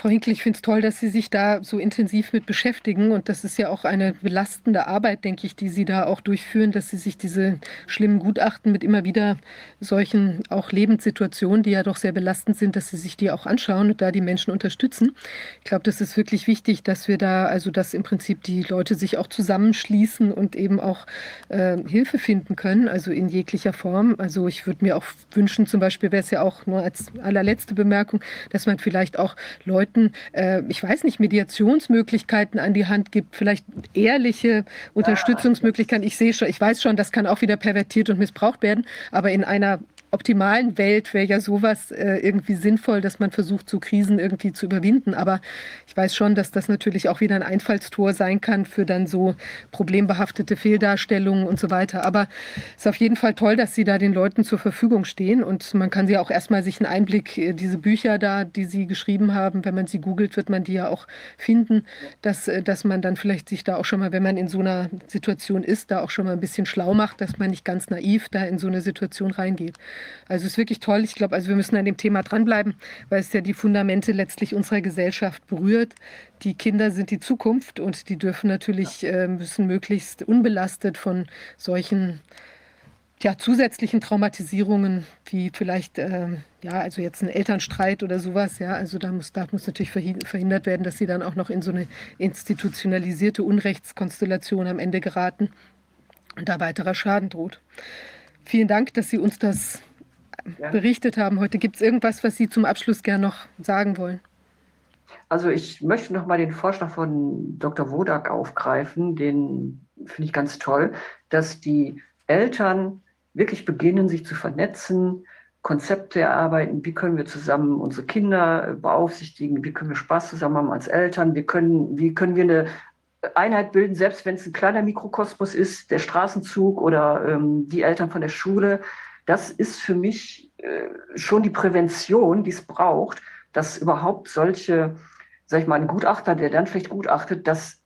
Frau Hinkel, ich finde es toll, dass Sie sich da so intensiv mit beschäftigen. Und das ist ja auch eine belastende Arbeit, denke ich, die Sie da auch durchführen, dass Sie sich diese schlimmen Gutachten mit immer wieder solchen auch Lebenssituationen, die ja doch sehr belastend sind, dass Sie sich die auch anschauen und da die Menschen unterstützen. Ich glaube, das ist wirklich wichtig, dass wir da, also dass im Prinzip die Leute sich auch zusammenschließen und eben auch äh, Hilfe finden können, also in jeglicher Form. Also ich würde mir auch wünschen, zum Beispiel wäre es ja auch nur als allerletzte Bemerkung, dass man vielleicht auch Leute Leuten, äh, ich weiß nicht, Mediationsmöglichkeiten an die Hand gibt, vielleicht ehrliche Unterstützungsmöglichkeiten. Ich sehe schon, ich weiß schon, das kann auch wieder pervertiert und missbraucht werden, aber in einer optimalen Welt wäre ja sowas äh, irgendwie sinnvoll, dass man versucht, so Krisen irgendwie zu überwinden. Aber ich weiß schon, dass das natürlich auch wieder ein Einfallstor sein kann für dann so problembehaftete Fehldarstellungen und so weiter. Aber es ist auf jeden Fall toll, dass Sie da den Leuten zur Verfügung stehen. Und man kann sie auch erstmal sich einen Einblick, äh, diese Bücher da, die Sie geschrieben haben, wenn man sie googelt, wird man die ja auch finden, dass, äh, dass man dann vielleicht sich da auch schon mal, wenn man in so einer Situation ist, da auch schon mal ein bisschen schlau macht, dass man nicht ganz naiv da in so eine Situation reingeht. Also es ist wirklich toll. Ich glaube, also wir müssen an dem Thema dranbleiben, weil es ja die Fundamente letztlich unserer Gesellschaft berührt. Die Kinder sind die Zukunft und die dürfen natürlich, äh, müssen möglichst unbelastet von solchen ja, zusätzlichen Traumatisierungen, wie vielleicht, äh, ja, also jetzt ein Elternstreit oder sowas, ja, also da muss, da muss natürlich verhindert werden, dass sie dann auch noch in so eine institutionalisierte Unrechtskonstellation am Ende geraten und da weiterer Schaden droht. Vielen Dank, dass Sie uns das ja. berichtet haben heute. Gibt es irgendwas, was Sie zum Abschluss gerne noch sagen wollen? Also ich möchte noch mal den Vorschlag von Dr. Wodak aufgreifen, den finde ich ganz toll, dass die Eltern wirklich beginnen, sich zu vernetzen, Konzepte erarbeiten, wie können wir zusammen unsere Kinder beaufsichtigen, wie können wir Spaß zusammen haben als Eltern, wie können, wie können wir eine Einheit bilden, selbst wenn es ein kleiner Mikrokosmos ist, der Straßenzug oder ähm, die Eltern von der Schule. Das ist für mich äh, schon die Prävention, die es braucht, dass überhaupt solche, sag ich mal, ein Gutachter, der dann vielleicht gutachtet, dass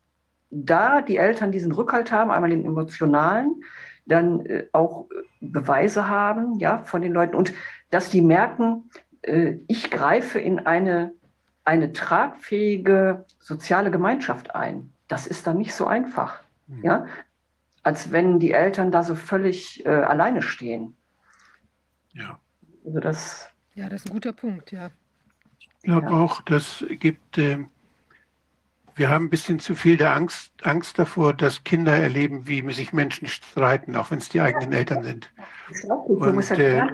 da die Eltern diesen Rückhalt haben, einmal den emotionalen, dann äh, auch Beweise haben, ja, von den Leuten und dass die merken, äh, ich greife in eine, eine tragfähige soziale Gemeinschaft ein das ist dann nicht so einfach. Mhm. Ja? Als wenn die Eltern da so völlig äh, alleine stehen. Ja. Also das, ja, das ist ein guter Punkt, ja. Ich glaube ja. auch, das gibt, äh, wir haben ein bisschen zu viel der Angst, Angst davor, dass Kinder erleben, wie sich Menschen streiten, auch wenn es die eigenen Eltern sind. Und äh,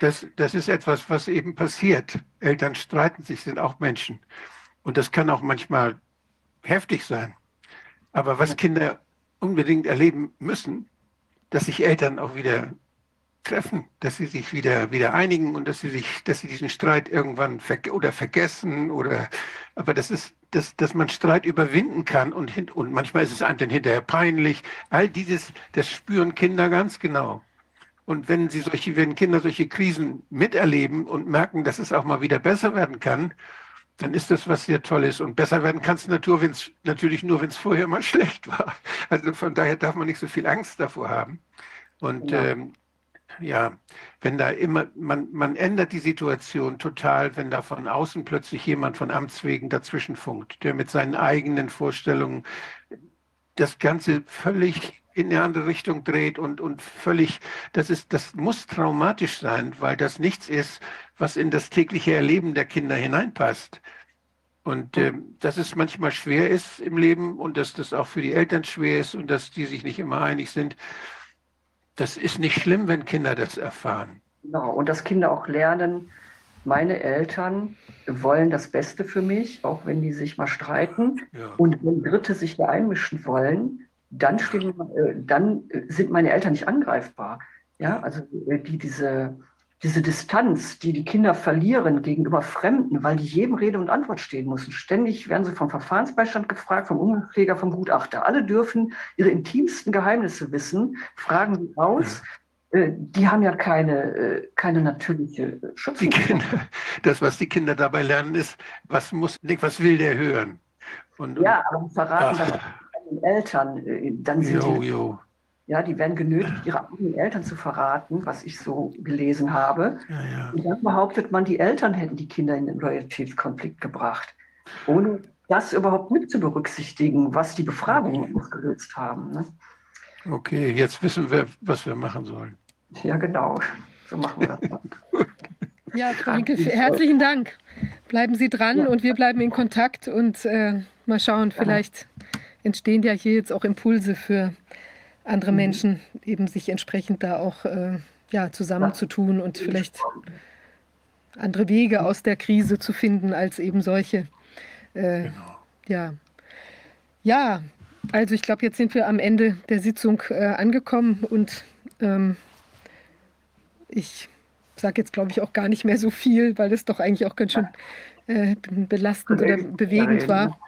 das, das ist etwas, was eben passiert. Eltern streiten sich, sind auch Menschen. Und das kann auch manchmal heftig sein. Aber was Kinder unbedingt erleben müssen, dass sich Eltern auch wieder treffen, dass sie sich wieder, wieder einigen und dass sie sich, dass sie diesen Streit irgendwann ver oder vergessen oder, aber das ist, dass, dass man Streit überwinden kann und, hin, und manchmal ist es einem dann hinterher peinlich. All dieses, das spüren Kinder ganz genau. Und wenn sie solche, wenn Kinder solche Krisen miterleben und merken, dass es auch mal wieder besser werden kann, dann ist das was sehr Tolles. Und besser werden kann es natürlich nur, wenn es vorher mal schlecht war. Also von daher darf man nicht so viel Angst davor haben. Und ja, ähm, ja wenn da immer, man, man ändert die Situation total, wenn da von außen plötzlich jemand von Amts wegen dazwischen funkt, der mit seinen eigenen Vorstellungen das Ganze völlig in eine andere Richtung dreht und, und völlig, das ist, das muss traumatisch sein, weil das nichts ist, was in das tägliche Erleben der Kinder hineinpasst. Und äh, dass es manchmal schwer ist im Leben und dass das auch für die Eltern schwer ist und dass die sich nicht immer einig sind, das ist nicht schlimm, wenn Kinder das erfahren. Genau, und dass Kinder auch lernen, meine Eltern wollen das Beste für mich, auch wenn die sich mal streiten. Ja. Und wenn Dritte sich da einmischen wollen, dann, stehen, äh, dann sind meine Eltern nicht angreifbar. Ja, also äh, die, diese, diese Distanz, die die Kinder verlieren gegenüber Fremden, weil die jedem Rede und Antwort stehen müssen. Ständig werden sie vom Verfahrensbeistand gefragt, vom Umkläger, vom Gutachter. Alle dürfen ihre intimsten Geheimnisse wissen, fragen sie aus. äh, die haben ja keine, äh, keine natürliche Schutzfunktion. Kinder, das, was die Kinder dabei lernen, ist, was muss, was will der hören? Und, Ja, aber die verraten Ach. den Eltern. äh, Dann sind jo, die, jo. Ja, die werden genötigt, ihre eigenen Eltern zu verraten, was ich so gelesen habe. Ja, ja. Und dann behauptet man, die Eltern hätten die Kinder in den Loyalitätskonflikt gebracht, ohne das überhaupt mit zu berücksichtigen, was die Befragungen ausgelöst haben. Ne? Okay, jetzt wissen wir, was wir machen sollen. Ja, genau. So machen wir das. Ja, Hinkel, herzlichen Dank. Bleiben Sie dran Ja. und wir bleiben in Kontakt und äh, mal schauen, vielleicht entstehen ja hier jetzt auch Impulse für andere Mhm. Menschen, eben sich entsprechend da auch äh, ja, zusammenzutun und vielleicht andere Wege aus der Krise zu finden als eben solche. Äh, Genau. ja. Ja, also ich glaube, jetzt sind wir am Ende der Sitzung äh, angekommen und ähm, ich sage jetzt, glaube ich, auch gar nicht mehr so viel, weil es doch eigentlich auch ganz schön äh, belastend oder bewegend war.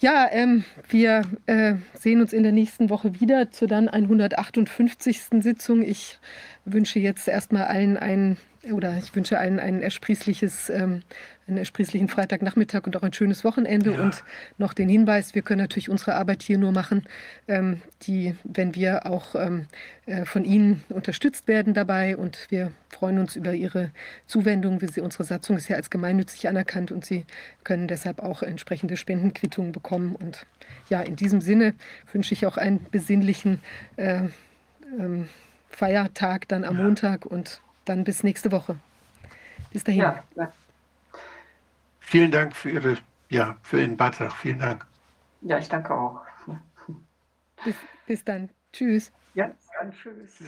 Ja, ähm, wir äh, sehen uns in der nächsten Woche wieder zur dann 158. Sitzung. Ich wünsche jetzt erstmal allen einen oder ich wünsche allen ein ersprießliches, ähm, einen ersprießlichen Freitagnachmittag und auch ein schönes Wochenende Ja. und noch den Hinweis, wir können natürlich unsere Arbeit hier nur machen, ähm, die, wenn wir auch ähm, äh, von Ihnen unterstützt werden dabei und wir freuen uns über Ihre Zuwendung. Wir, unsere Satzung ist ja als gemeinnützig anerkannt und Sie können deshalb auch entsprechende Spendenquittungen bekommen. Und ja, in diesem Sinne wünsche ich auch einen besinnlichen äh, ähm, Feiertag dann am Ja. Montag und dann bis nächste Woche. Bis dahin. Ja, ja. Vielen Dank für Ihre, ja, für Ihren Beitrag. Vielen Dank. ja, ich danke auch. Bis, bis dann. Tschüss. Ja, dann tschüss.